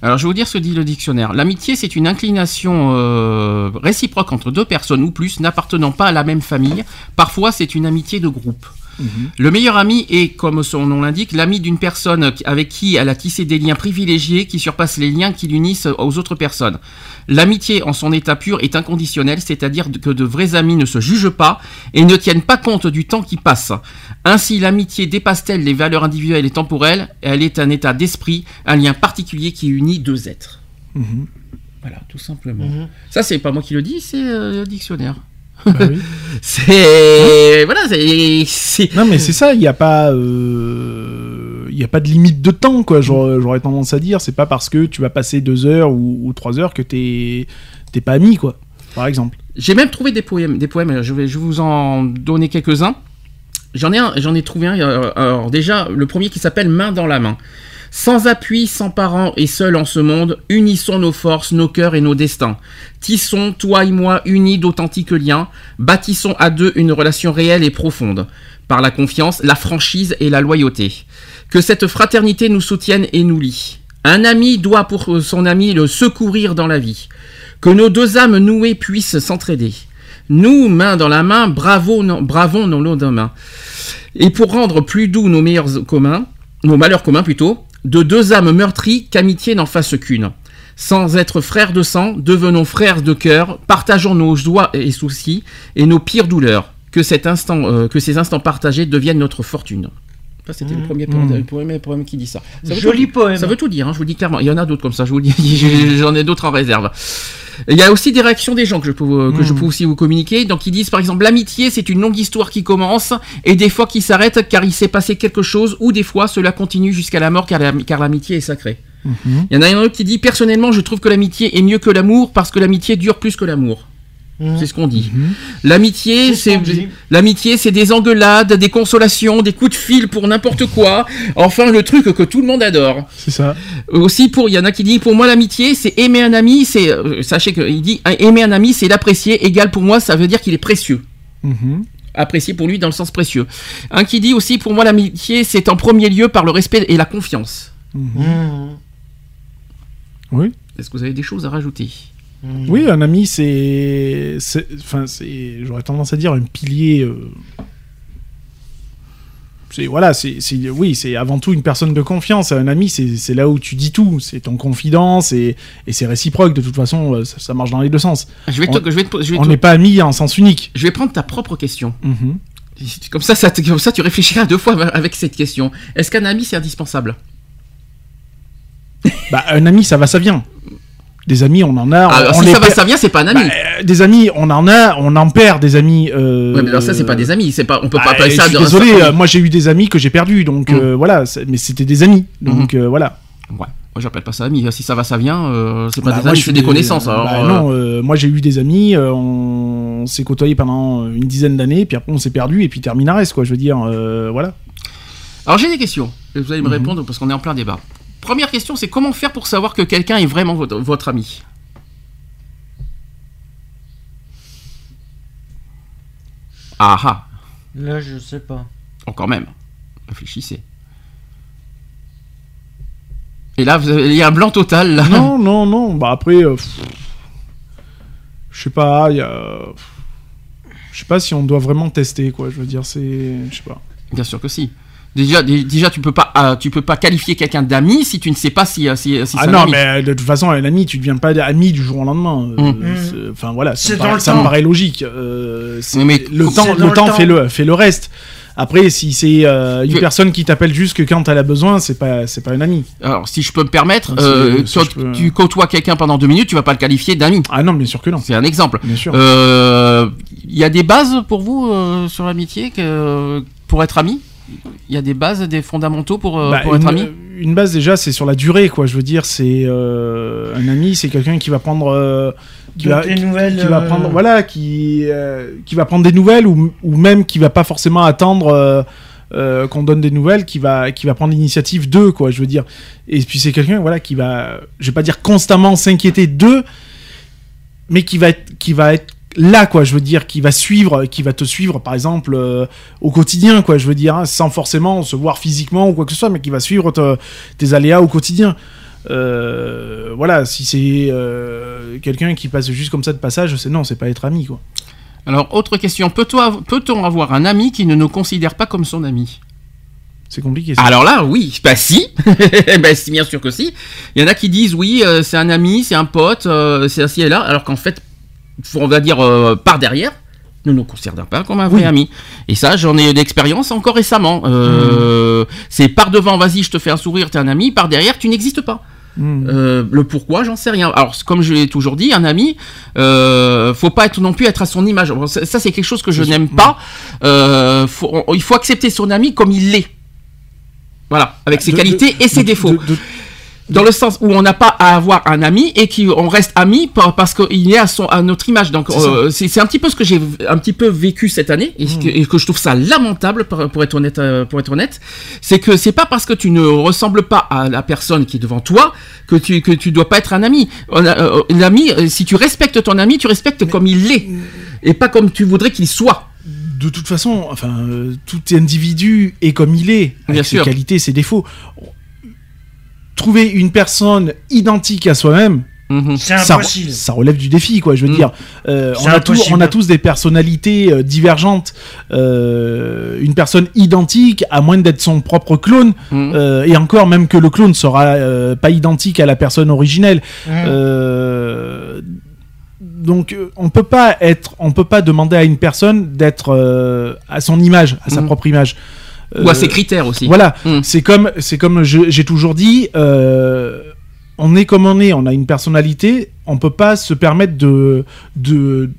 Alors, je vais vous dire ce que dit le dictionnaire. L'amitié, c'est une inclination euh, réciproque entre deux personnes ou plus n'appartenant pas à la même famille. Parfois, c'est une amitié de groupe. Le meilleur ami est, comme son nom l'indique, l'ami d'une personne avec qui elle a tissé des liens privilégiés qui surpassent les liens qui l'unissent aux autres personnes. L'amitié en son état pur est inconditionnelle, c'est-à-dire que de vrais amis ne se jugent pas et ne tiennent pas compte du temps qui passe. Ainsi, l'amitié dépasse-t-elle les valeurs individuelles et temporelles? Elle est un état d'esprit, un lien particulier qui unit deux êtres. Mhm. Voilà, tout simplement. Mhm. Ça, c'est pas moi qui le dis, c'est euh, le dictionnaire. Bah oui. C'est voilà, c'est c'est- Non, mais c'est ça, il n'y a pas. euh, Il y a pas de limite de temps, quoi. J'aurais tendance à dire, c'est pas parce que tu vas passer deux heures ou, trois heures que t'es pas ami, quoi. Par exemple. J'ai même trouvé des poèmes, des poèmes. Je vais, je vous en donner quelques-uns. J'en ai j'en ai trouvé un. Alors déjà, le premier qui s'appelle Main dans la main. Sans appui, sans parents et seul en ce monde, unissons nos forces, nos cœurs et nos destins. Tissons, toi et moi, unis d'authentiques liens. Bâtissons à deux une relation réelle et profonde. Par la confiance, la franchise et la loyauté. Que cette fraternité nous soutienne et nous lie. Un ami doit pour son ami le secourir dans la vie. Que nos deux âmes nouées puissent s'entraider. Nous, main dans la main, bravo, bravons nos lots main. Et pour rendre plus doux nos meilleurs communs, nos malheurs communs plutôt, de deux âmes meurtries, qu'amitié n'en fasse qu'une. Sans être frères de sang, devenons frères de cœur, partageons nos joies et soucis et nos pires douleurs. Que, euh, que ces instants partagés deviennent notre fortune. Ça, c'était le premier poème, Mmh. le premier poème qui dit ça. ça Joli tout- poème. Ça veut tout dire, hein, je vous dis clairement. Il y en a d'autres comme ça, je vous dis. J'en ai d'autres en réserve. Il y a aussi des réactions des gens que je peux, que je Mm. peux aussi vous communiquer. Donc ils disent par exemple l'amitié c'est une longue histoire qui commence et des fois qui s'arrête car il s'est passé quelque chose ou des fois cela continue jusqu'à la mort car la- car l'amitié est sacrée. Mhm. Il y en a un autre qui dit personnellement je trouve que l'amitié est mieux que l'amour parce que l'amitié dure plus que l'amour. Mhm. C'est ce qu'on dit. Mhm. L'amitié, C'est ce dit. l'amitié, c'est des engueulades, des consolations, des coups de fil pour n'importe quoi. Enfin, le truc que tout le monde adore. C'est ça. Aussi, pour il y en a qui disent pour moi l'amitié, c'est aimer un ami, c'est euh, sachez que il dit aimer un ami, c'est l'apprécier. Égal pour moi, ça veut dire qu'il est précieux. Mhm. Apprécier pour lui dans le sens précieux. Un qui dit aussi pour moi l'amitié, c'est en premier lieu par le respect et la confiance. Mhm. Oui. Est-ce que vous avez des choses à rajouter? Mhm. Oui, un ami, c'est. Enfin, c'est. J'aurais tendance à dire un pilier. euh, C'est voilà, c'est oui, c'est avant tout une personne de confiance. Un ami, c'est là où tu dis tout, c'est ton confidence et, et c'est réciproque. De toute façon, euh, ça, ça marche dans les deux sens. Je vais te, On- je vais te- je vais On te- n'est pas amis en sens unique. je vais prendre ta propre question. Mhm. Comme ça, ça, te- comme ça, tu réfléchiras deux fois avec cette question. Est-ce qu'un ami c'est indispensable? Bah, un ami, ça va, ça vient. Des amis, on en a. Alors, on si les ça va, perd- ça vient, c'est pas un ami. Bah, euh, des amis, on en a, on en perd des amis. euh, ouais, mais alors ça, c'est pas des amis. C'est pas, on peut pas ah, appeler je ça. suis de- désolé, euh, moi j'ai eu des amis que j'ai perdus, donc Mm. euh, voilà, mais c'était des amis, donc euh, voilà. Ouais. Moi, j'appelle pas ça ami. Si ça va, ça vient. euh, c'est pas Bah, des moi, amis, je c'est suis des des- connaissances. Alors, bah, euh, non, euh, moi j'ai eu des amis, euh, on s'est côtoyés pendant une dizaine d'années, puis après on s'est perdu et puis terminares quoi, je veux dire, euh, voilà. Alors j'ai des questions. Et vous allez me Mhm. répondre parce qu'on est en plein débat. Première question, c'est comment faire pour savoir que quelqu'un est vraiment votre, votre ami Ah ah, Là, je sais pas. encore même. Réfléchissez. Et là, vous avez- il y a un blanc total. Là. non, non, non, bah après, euh, je sais pas, il y a, je sais pas si on doit vraiment tester quoi, je veux dire, c'est, je sais pas. Bien sûr que si. Déjà, dé- déjà tu peux pas, euh, tu peux pas qualifier quelqu'un d'ami si tu ne sais pas si, euh, si, si c'est Ah un non, ami. mais de toute façon, un ami, tu deviens pas ami du jour au lendemain. euh, Mm. c'est- Enfin voilà, ça, me dans paraît, le ça me temps. paraît logique. euh, c'est- mais le temps, le le temps fait le fait le reste. Après, si c'est euh, une personne qui t'appelle juste que quand elle a besoin, c'est pas c'est pas un ami. Alors, si je peux me permettre, Si- euh, si toi, je peux- tu côtoies quelqu'un pendant deux minutes, tu vas pas le qualifier d'ami. Ah non, bien sûr que non. C'est un exemple. Bien sûr. Euh, Il y a des bases pour vous euh, sur l'amitié que, pour être ami? Il y a des bases, des fondamentaux pour, euh, Bah, pour être une, ami une base déjà, c'est sur la durée, quoi. Je veux dire, c'est euh, un ami, c'est quelqu'un qui va prendre, euh, qui va, nouvelles, qui va euh, prendre, voilà, qui, euh, qui va prendre des nouvelles ou, ou même qui va pas forcément attendre euh, euh, qu'on donne des nouvelles, qui va, qui va prendre l'initiative d'eux, quoi. Je veux dire. Et puis c'est quelqu'un, voilà, qui va, je vais pas dire constamment s'inquiéter d'eux, mais qui va être, qui va être là quoi je veux dire qui va suivre qui va te suivre par exemple euh, au quotidien quoi je veux dire hein, sans forcément se voir physiquement ou quoi que ce soit mais qui va suivre te- tes aléas au quotidien Euh, voilà si c'est euh, quelqu'un qui passe juste comme ça de passage c'est non c'est pas être ami quoi Alors, autre question. Peut-on peut-on avoir un ami qui ne nous considère pas comme son ami? C'est compliqué ça. Alors là, oui, bah si, bah si, bien sûr que si. Il y en a qui disent oui, euh, c'est un ami, c'est un pote, euh, c'est ainsi et là, alors qu'en fait, on va dire euh, par derrière, ne nous considère pas comme un vrai Oui. ami. Et ça, j'en ai eu d'expérience encore récemment. Euh, C'est par devant, vas-y, je te fais un sourire, t'es un ami, par derrière, tu n'existes pas. Hmm. Euh, le pourquoi, j'en sais rien. Alors, comme je l'ai toujours dit, un ami, euh, faut pas être non plus être à son image. Bon, Ça, ça, c'est quelque chose que je n'aime pas. Euh, faut- on- il faut accepter son ami comme il l'est. Voilà, avec ses De- qualités de- et ses de- défauts. Dans le sens où on n'a pas à avoir un ami et qu'on reste ami par- parce qu'il est à, son, à notre image. Donc C'est euh, c'est un petit peu ce que j'ai un petit peu vécu cette année et, ce que, et que je trouve ça lamentable pour, pour être honnête. euh, pour être honnête, c'est que c'est pas parce que tu ne ressembles pas à la personne qui est devant toi que tu que tu dois pas être un ami. Euh, L'ami, si tu respectes ton ami, tu respectes comme il l'est et pas comme tu voudrais qu'il soit. de toute façon, enfin, euh, tout individu est comme il est, avec Bien ses sûr. qualités, ses défauts. Trouver une personne identique à soi-même, Mhm. C'est ça, impossible. ça relève du défi, quoi. Je veux Mm. dire, Euh, on, a tous, impossible. on a tous des personnalités euh, divergentes. Euh, une personne identique, à moins d'être son propre clone, Mhm. euh, et encore, même que le clone sera euh, pas identique à la personne originelle. Mmh. Euh, donc, on peut pas être, on peut pas demander à une personne d'être euh, à son image, à sa Mhm. propre image. Ou à Euh, ses critères aussi. voilà, Mm. c'est comme, c'est comme j'ai toujours dit, euh, on est comme on est, on a une personnalité, on peut pas se permettre de, de,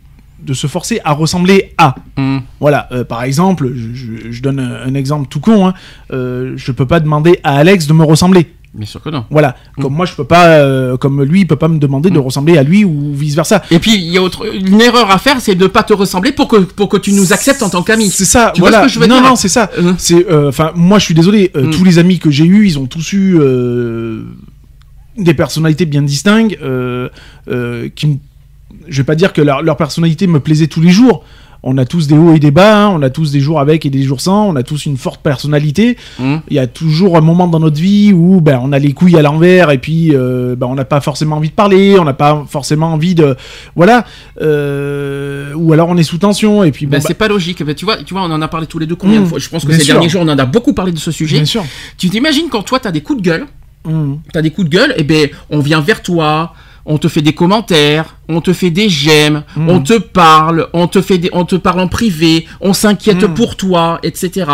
de se forcer à ressembler à. Mhm. Voilà, euh, par exemple, je, je- je donne un, un exemple tout con, hein, euh, je peux pas demander à Alex de me ressembler. Bien sûr que non. Voilà, Mm. comme moi je peux pas, euh, comme lui il peut pas me demander de Mm. ressembler à lui ou vice versa. Et puis il y a autre, une erreur à faire, c'est de pas te ressembler pour que pour que tu nous acceptes en tant qu'ami. C'est ça, Tu vois voilà. ce que je veux non, dire? non, c'est ça. Euh. C'est, euh, enfin, moi, je suis désolé. euh, Mm. Tous les amis que j'ai eus, ils ont tous eu des personnalités bien distinctes. Qui, me- je vais pas dire que leur, leur personnalité me plaisait tous les jours. On a tous des hauts et des bas. hein, on a tous des jours avec et des jours sans. On a tous une forte personnalité. Mhm. Il y a toujours un moment dans notre vie où ben, on a les couilles à l'envers et puis euh, ben, on n'a pas forcément envie de parler, on n'a pas forcément envie de voilà, euh, ou alors on est sous tension et puis bon, Ben, bah, c'est pas logique. Ben, tu vois, tu vois, on en a parlé tous les deux combien de Mm. fois? Je pense que Bien ces sûr. derniers jours, on en a beaucoup parlé de ce sujet. bien sûr. Tu t'imagines quand toi, t'as des coups de gueule, Mm. t'as des coups de gueule, et ben, on vient vers toi, on te fait des commentaires, on te fait des j'aime, Mm. on te parle, on te fait des, on te parle en privé, on s'inquiète Mm. pour toi, etc.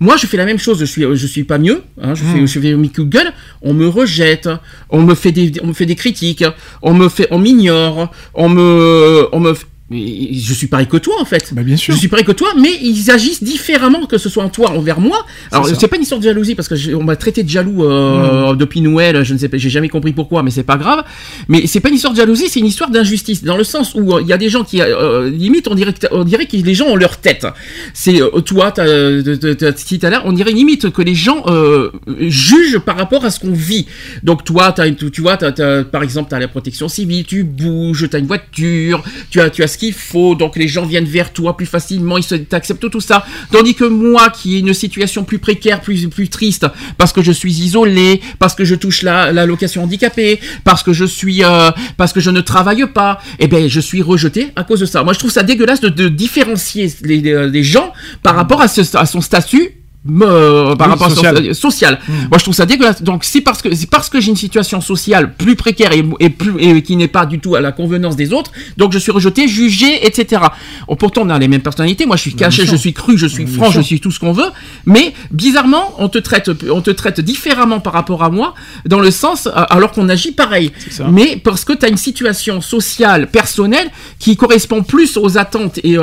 Moi, je fais la même chose. Je suis, je suis pas mieux. Hein, je fais, Mm. je fais mes coups de gueule. On me rejette, on me fait des, on me fait des critiques, on me fait, on m'ignore, on me, on me. Je suis pareil que toi en fait. Bah, bien sûr. Je suis pareil que toi, mais ils agissent différemment que ce soit en toi envers moi. Alors c'est pas une histoire de jalousie parce que on m'a traité de jaloux euh, depuis Noël. Je ne sais pas, j'ai jamais compris pourquoi, mais c'est pas grave. Mais c'est pas une histoire de jalousie, c'est une histoire d'injustice dans le sens où euh, il y a des gens qui euh, limite on dirait que t'as- on dirait que les gens ont leur tête. C'est euh, toi, t'as- t'as- t'as- t'as dit tout à l'heure, on dirait limite que les gens euh, jugent par rapport à ce qu'on vit. Donc toi, t'as, tu vois, t'as, t'as- par exemple, tu as la protection civile, tu bouges, tu as une voiture, tu as, tu as ce qu'il faut, donc les gens viennent vers toi plus facilement, ils t'acceptent tout ça. Tandis que moi, qui ai une situation plus précaire, plus, plus triste, parce que je suis isolé, parce que je touche la, la location handicapée, parce que je suis, euh, parce que je ne travaille pas, eh ben, je suis rejeté à cause de ça. Moi, je trouve ça dégueulasse de, différencier les, gens par rapport à son statut euh, par Oui, rapport social. à social. Moi, je trouve ça dégueulasse. Donc, c'est parce que c'est parce que j'ai une situation sociale plus précaire et, et plus et qui n'est pas du tout à la convenance des autres. Donc, je suis rejeté, jugé, etc. Oh, pourtant, on a les mêmes personnalités. Moi, je suis caché, je suis cru, je suis franc, je suis tout ce qu'on veut. Mais bizarrement, on te traite, on te traite différemment par rapport à moi, dans le sens euh, alors qu'on agit pareil. Mais parce que tu as une situation sociale, personnelle, qui correspond plus aux attentes et, euh,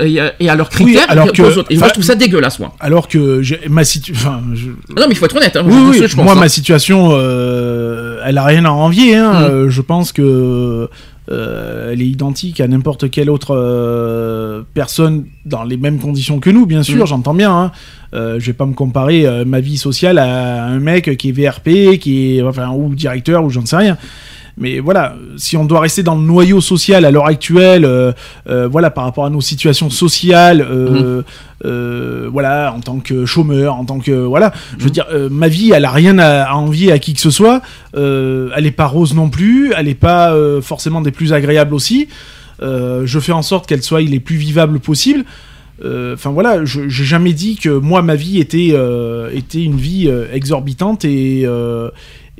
euh, et, à- leurs critères alors qu'aux que- autres. Et moi, je trouve ça dégueulasse, moi. Alors que j'ai- ma situation. Je- Non, mais il faut être honnête. Hein, Oui, oui, pense, moi, hein. ma situation, euh, elle a rien à envier. Hein. Mm. Euh, je pense que euh, elle est identique à n'importe quelle autre euh, personne dans les mêmes conditions que nous, bien sûr. Mm. J'entends bien. Euh, je vais pas me comparer euh, ma vie sociale à un mec qui est VRP, qui est enfin ou directeur ou j'en sais rien. Mais voilà, si on doit rester dans le noyau social à l'heure actuelle, euh, euh, voilà, par rapport à nos situations sociales, euh, euh, voilà, en tant que chômeur, en tant que voilà, je veux dire, euh, ma vie, elle a rien à, à envier à qui que ce soit. Elle est pas rose non plus, elle est pas forcément des plus agréables aussi. Je fais en sorte qu'elle soit les plus vivables possible. Enfin voilà, je j'ai jamais dit que moi ma vie était était une vie exorbitante et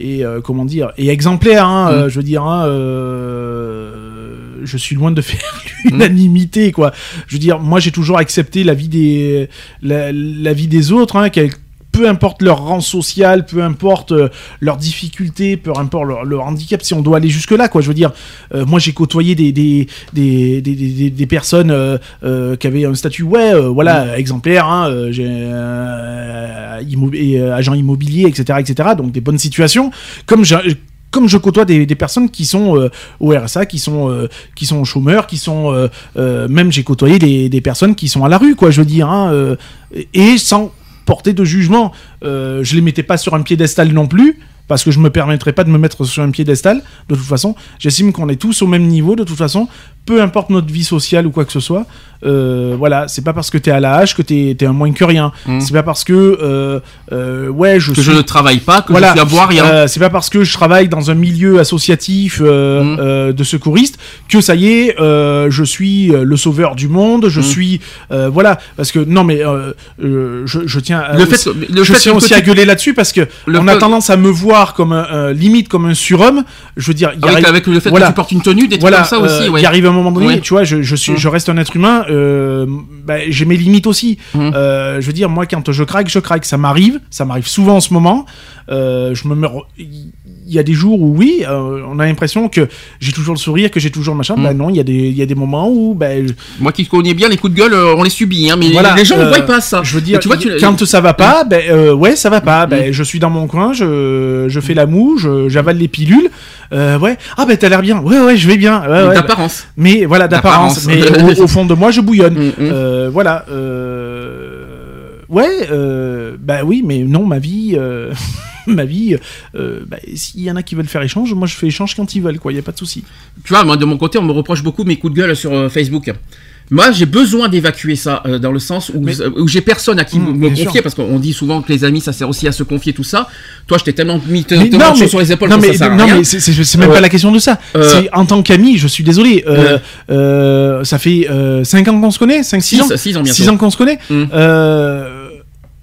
et euh, comment dire et exemplaire. Hein, Mm. euh, je veux dire, hein, euh, je suis loin de faire l'unanimité quoi. Je veux dire, moi j'ai toujours accepté la vie des la, la vie des autres, hein, quel- peu importe leur rang social, peu importe euh, leurs difficultés, peu importe leur, leur handicap, si on doit aller jusque là, quoi. Je veux dire, euh, moi j'ai côtoyé des des des, des, des- personnes euh, euh, qui avaient un statut, ouais, voilà, exemplaire, hein, j'ai immo- et, agent immobilier, etc., etc. Donc des bonnes situations, comme j'ai comme je côtoie des, des personnes qui sont euh, au RSA, qui sont euh, qui sont chômeurs, qui sont euh, même j'ai côtoyé des, des personnes qui sont à la rue, quoi. Je veux dire, hein, et sans porter de jugement. Euh, je les mettais pas sur un piédestal non plus. Parce que je me permettrais pas de me mettre sur un piédestal. De toute façon, j'estime qu'on est tous au même niveau. De toute façon, peu importe notre vie sociale ou quoi que ce soit. Euh, voilà, c'est pas parce que t'es à la hache que t'es es un moins que rien. Mm. C'est pas parce que euh, euh, ouais, je que suis je ne travaille pas, que voilà, je suis à boire rien. Euh, c'est pas parce que je travaille dans un milieu associatif euh, Mm. euh, de secouristes que ça y est, je suis le sauveur du monde. Je Mm. suis voilà parce que non mais je, je tiens à, le aussi- fait, que- le je fait tiens aussi à gueuler là-dessus parce que le on a tendance à me voir comme un, limite comme un surhomme. Je veux dire, y avec, arrive- avec le fait voilà. que tu portes une tenue, des trucs voilà, comme ça aussi. ouais. il arrive un moment donné, Ouais. tu vois, je, je suis, Mm. je reste un être humain. Euh, bah, j'ai mes limites aussi. Mm. Euh, je veux dire, moi, quand je craque, je craque. Ça m'arrive, ça m'arrive souvent en ce moment. Euh, je me mets. re- Il y a des jours où oui, euh, on a l'impression que j'ai toujours le sourire, que j'ai toujours le machin. Mm. Bah non, il y a des, il y a des moments où, je- Moi qui connais bien les coups de gueule, euh, on les subit, hein, mais Voilà, les gens ne voient pas ça. Je veux dire, tu vois, tu- quand ça va pas, ben euh, ouais, ça va pas. Ben Mm. je suis dans mon coin, je, je fais la moue, je- j'avale les pilules. Ouais, ah ben t'as l'air bien. Ouais, ouais, je vais bien. Ouais, ouais, ben- d'apparence. mais voilà, d'apparence. Mais au, au fond de moi, je bouillonne. Mm, mm. Voilà. Euh... Ouais, euh... bah oui, mais non, ma vie, euh, ma vie. Euh... Bah, S'il y en a qui veulent faire échange, moi je fais échange quand ils veulent, quoi. Y a pas de souci. Tu vois, moi de mon côté, on me reproche beaucoup mes coups de gueule sur euh, Facebook. Moi, j'ai besoin d'évacuer ça euh, dans le sens où, Mais- où j'ai personne à qui Mmh, me confier sûr. parce qu'on dit souvent que les amis, ça sert aussi à se confier tout ça. Toi, je t'ai tellement mis te, Mais te non, mais- sur les épaules non, mais, ça non, rien. mais c'est- même Euh, pas la question de ça. euh, en tant qu'ami, je suis désolé. Ouais. ça fait 5 ans qu'on se connaît 5 6 Six- ans? six ans bientôt. 6 ans qu'on se connaît. Mm.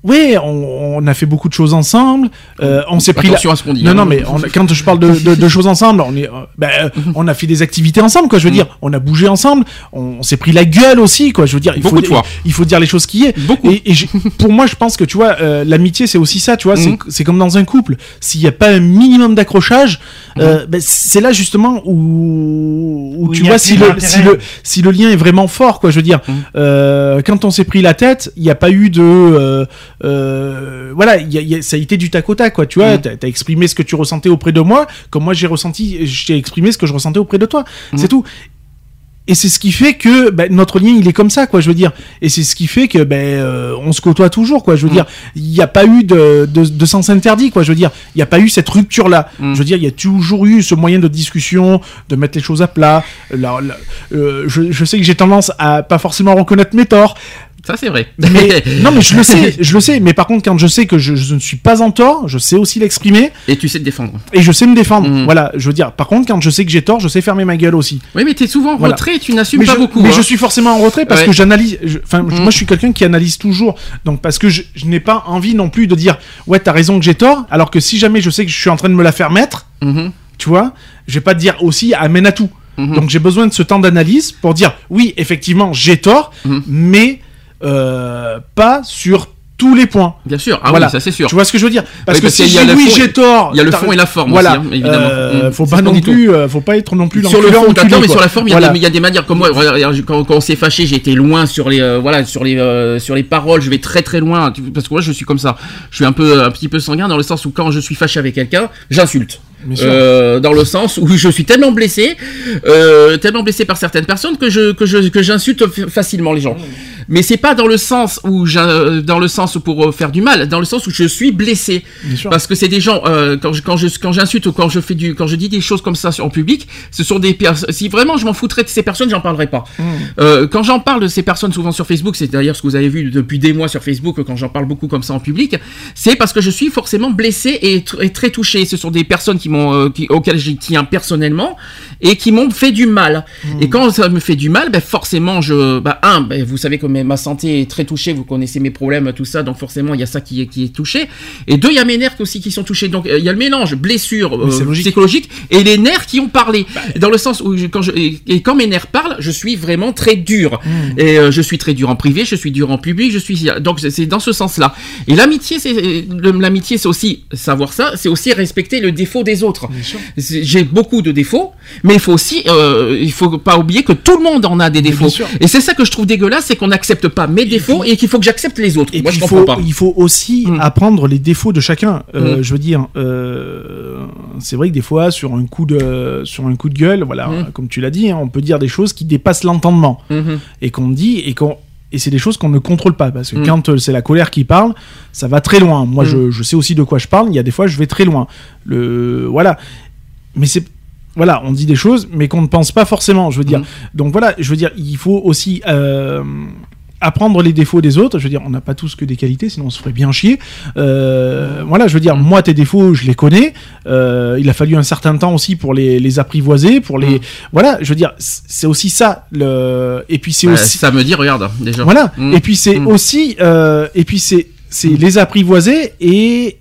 Ouais, on, on a fait beaucoup de choses ensemble. euh, on s'est pris la... Attention à ce qu'on dit. Non, non, mais on- quand je parle de, de- de choses ensemble, on, est, euh, ben, euh, on a fait des activités ensemble, quoi. Je veux Mm. dire, on a bougé ensemble, on, s'est pris la gueule aussi, quoi. Je veux dire, il Beaucoup faut, de fois. il faut dire les choses qui est. Beaucoup. Et, et pour moi, je pense que tu vois, euh, l'amitié, c'est aussi ça, tu vois. c'est- Mhm. C'est comme dans un couple. S'il n'y a pas un minimum d'accrochage, euh, ben, c'est là justement où, où Où tu vois si le, si le si le lien est vraiment fort, quoi. Je veux dire, Mhm. euh, quand on s'est pris la tête, il n'y a pas eu de, euh, voilà, il y a- il y a- ça a été du tac au tac, quoi. Tu vois, Mhm. t'as as exprimé ce que tu ressentais auprès de moi, comme moi j'ai ressenti, j'ai exprimé ce que je ressentais auprès de toi. Mhm. C'est tout. Et c'est ce qui fait que ben, notre lien il est comme ça quoi je veux dire et c'est ce qui fait que ben euh, on se côtoie toujours quoi je veux Mm. dire il n'y a pas eu de, de, de sens interdit quoi je veux dire il n'y a pas eu cette rupture là Mm. je veux dire il y a toujours eu ce moyen de discussion de mettre les choses à plat Là, là, euh, je, je sais que j'ai tendance à pas forcément reconnaître mes torts Ça, c'est vrai. mais non mais je le sais je le sais mais par contre quand je sais que je, je ne suis pas en tort je sais aussi l'exprimer Et tu sais te défendre. et je sais me défendre Mm. voilà je veux dire par contre quand je sais que j'ai tort je sais fermer ma gueule aussi Oui, mais t'es souvent en Voilà. retrait et tu n'assumes pas je, beaucoup. mais hein. je suis forcément en retrait parce Ouais. que j'analyse. Enfin, Mhm. moi, je suis quelqu'un qui analyse toujours. Donc, parce que je, je n'ai pas envie non plus de dire, ouais, t'as raison que j'ai tort. Alors que si jamais je sais que je suis en train de me la faire mettre, Mhm. tu vois, je vais pas te dire aussi amène à tout. Mhm. Donc, j'ai besoin de ce temps d'analyse pour dire, oui, effectivement, j'ai tort, Mhm. mais euh, pas sur tous les points. Bien sûr. Ah Voilà. oui, ça c'est sûr. Tu vois ce que je veux dire Parce Oui, que si le oui, j'ai tort. il y a le fond et la forme Voilà. aussi, hein, évidemment. Euh, Mm. faut pas non plus, euh, faut pas être non plus sur le fond, enculé, mais sur la forme, il y a Voilà. des- il y, a des manières. Comme moi, quand, quand on s'est fâché, j'ai été loin sur les, euh, voilà, sur les, sur les paroles. Je vais très très loin, parce que moi, je suis comme ça. Je suis un peu, un petit peu sanguin dans le sens où quand je suis fâché avec quelqu'un, j'insulte. Euh, dans le sens où je suis tellement blessé, euh, tellement blessé par certaines personnes que je que je que j'insulte facilement les gens. Mais c'est pas dans le sens où j'in- dans le sens pour euh, faire du mal, dans le sens où je suis blessé. Parce que c'est des gens euh, quand je quand je quand j'insulte ou quand je fais du quand je dis des choses comme ça en public, ce sont des personnes. Si vraiment je m'en foutrais de ces personnes, j'en parlerai pas. Mm. Euh, quand j'en parle de ces personnes souvent sur Facebook, c'est d'ailleurs ce que vous avez vu depuis des mois sur Facebook quand j'en parle beaucoup comme ça en public, c'est parce que je suis forcément blessé et, tr- et très touché. Ce sont des personnes qui m'ont euh, auxquelles j'y tiens personnellement et qui m'ont fait du mal. Mm. Et quand ça me fait du mal, ben forcément je bah un, ben, vous savez que ma santé est très touchée, vous connaissez mes problèmes tout ça, donc forcément il y a ça qui est qui est touché. Et deux, il y a mes nerfs aussi qui sont touchés. Donc euh, il y a le mélange blessure euh, logique. psychologique et les nerfs qui ont parlé. Dans le sens où je- quand je et, quand mes nerfs parlent, je suis vraiment très dur. Mm. Et euh, je suis très dur en privé, je suis dur en public, je suis donc c'est- dans ce sens-là. Et l'amitié, c'est le- l'amitié, c'est aussi savoir ça, c'est aussi respecter le défaut des autres. J'ai beaucoup de défauts, mais il faut aussi, euh, il faut pas oublier que tout le monde en a des défauts. Et c'est ça que je trouve dégueulasse, c'est qu'on n'accepte pas mes défauts et qu'il faut que j'accepte les autres. Et Moi, je il comprends faut, pas. il faut aussi Mm. apprendre les défauts de chacun. Euh, Mm. Je veux dire, euh, c'est vrai que des fois, sur un coup de, sur un coup de gueule, voilà, Mm. comme tu l'as dit, hein, on peut dire des choses qui dépassent l'entendement et qu'on dit et qu'on et c'est des choses qu'on ne contrôle pas parce que quand euh, c'est la colère qui parle, ça va très loin. Moi, je, je sais aussi de quoi je parle. Il y a des fois, je vais très loin. Le voilà, mais c'est voilà, on dit des choses, mais qu'on ne pense pas forcément. Je veux dire, donc voilà, je veux dire, il faut aussi euh, apprendre les défauts des autres. Je veux dire, on n'a pas tous que des qualités, sinon on se ferait bien chier. Euh, voilà, je veux dire, moi, tes défauts, je les connais. Euh, il a fallu un certain temps aussi pour les, les apprivoiser, pour les. Mm. Voilà, je veux dire, c'est aussi ça. Le... Et puis c'est Bah, aussi. Ça me dit, regarde, déjà. Voilà. Mm. Et puis c'est Mm. aussi. euh, et puis c'est c'est les apprivoiser et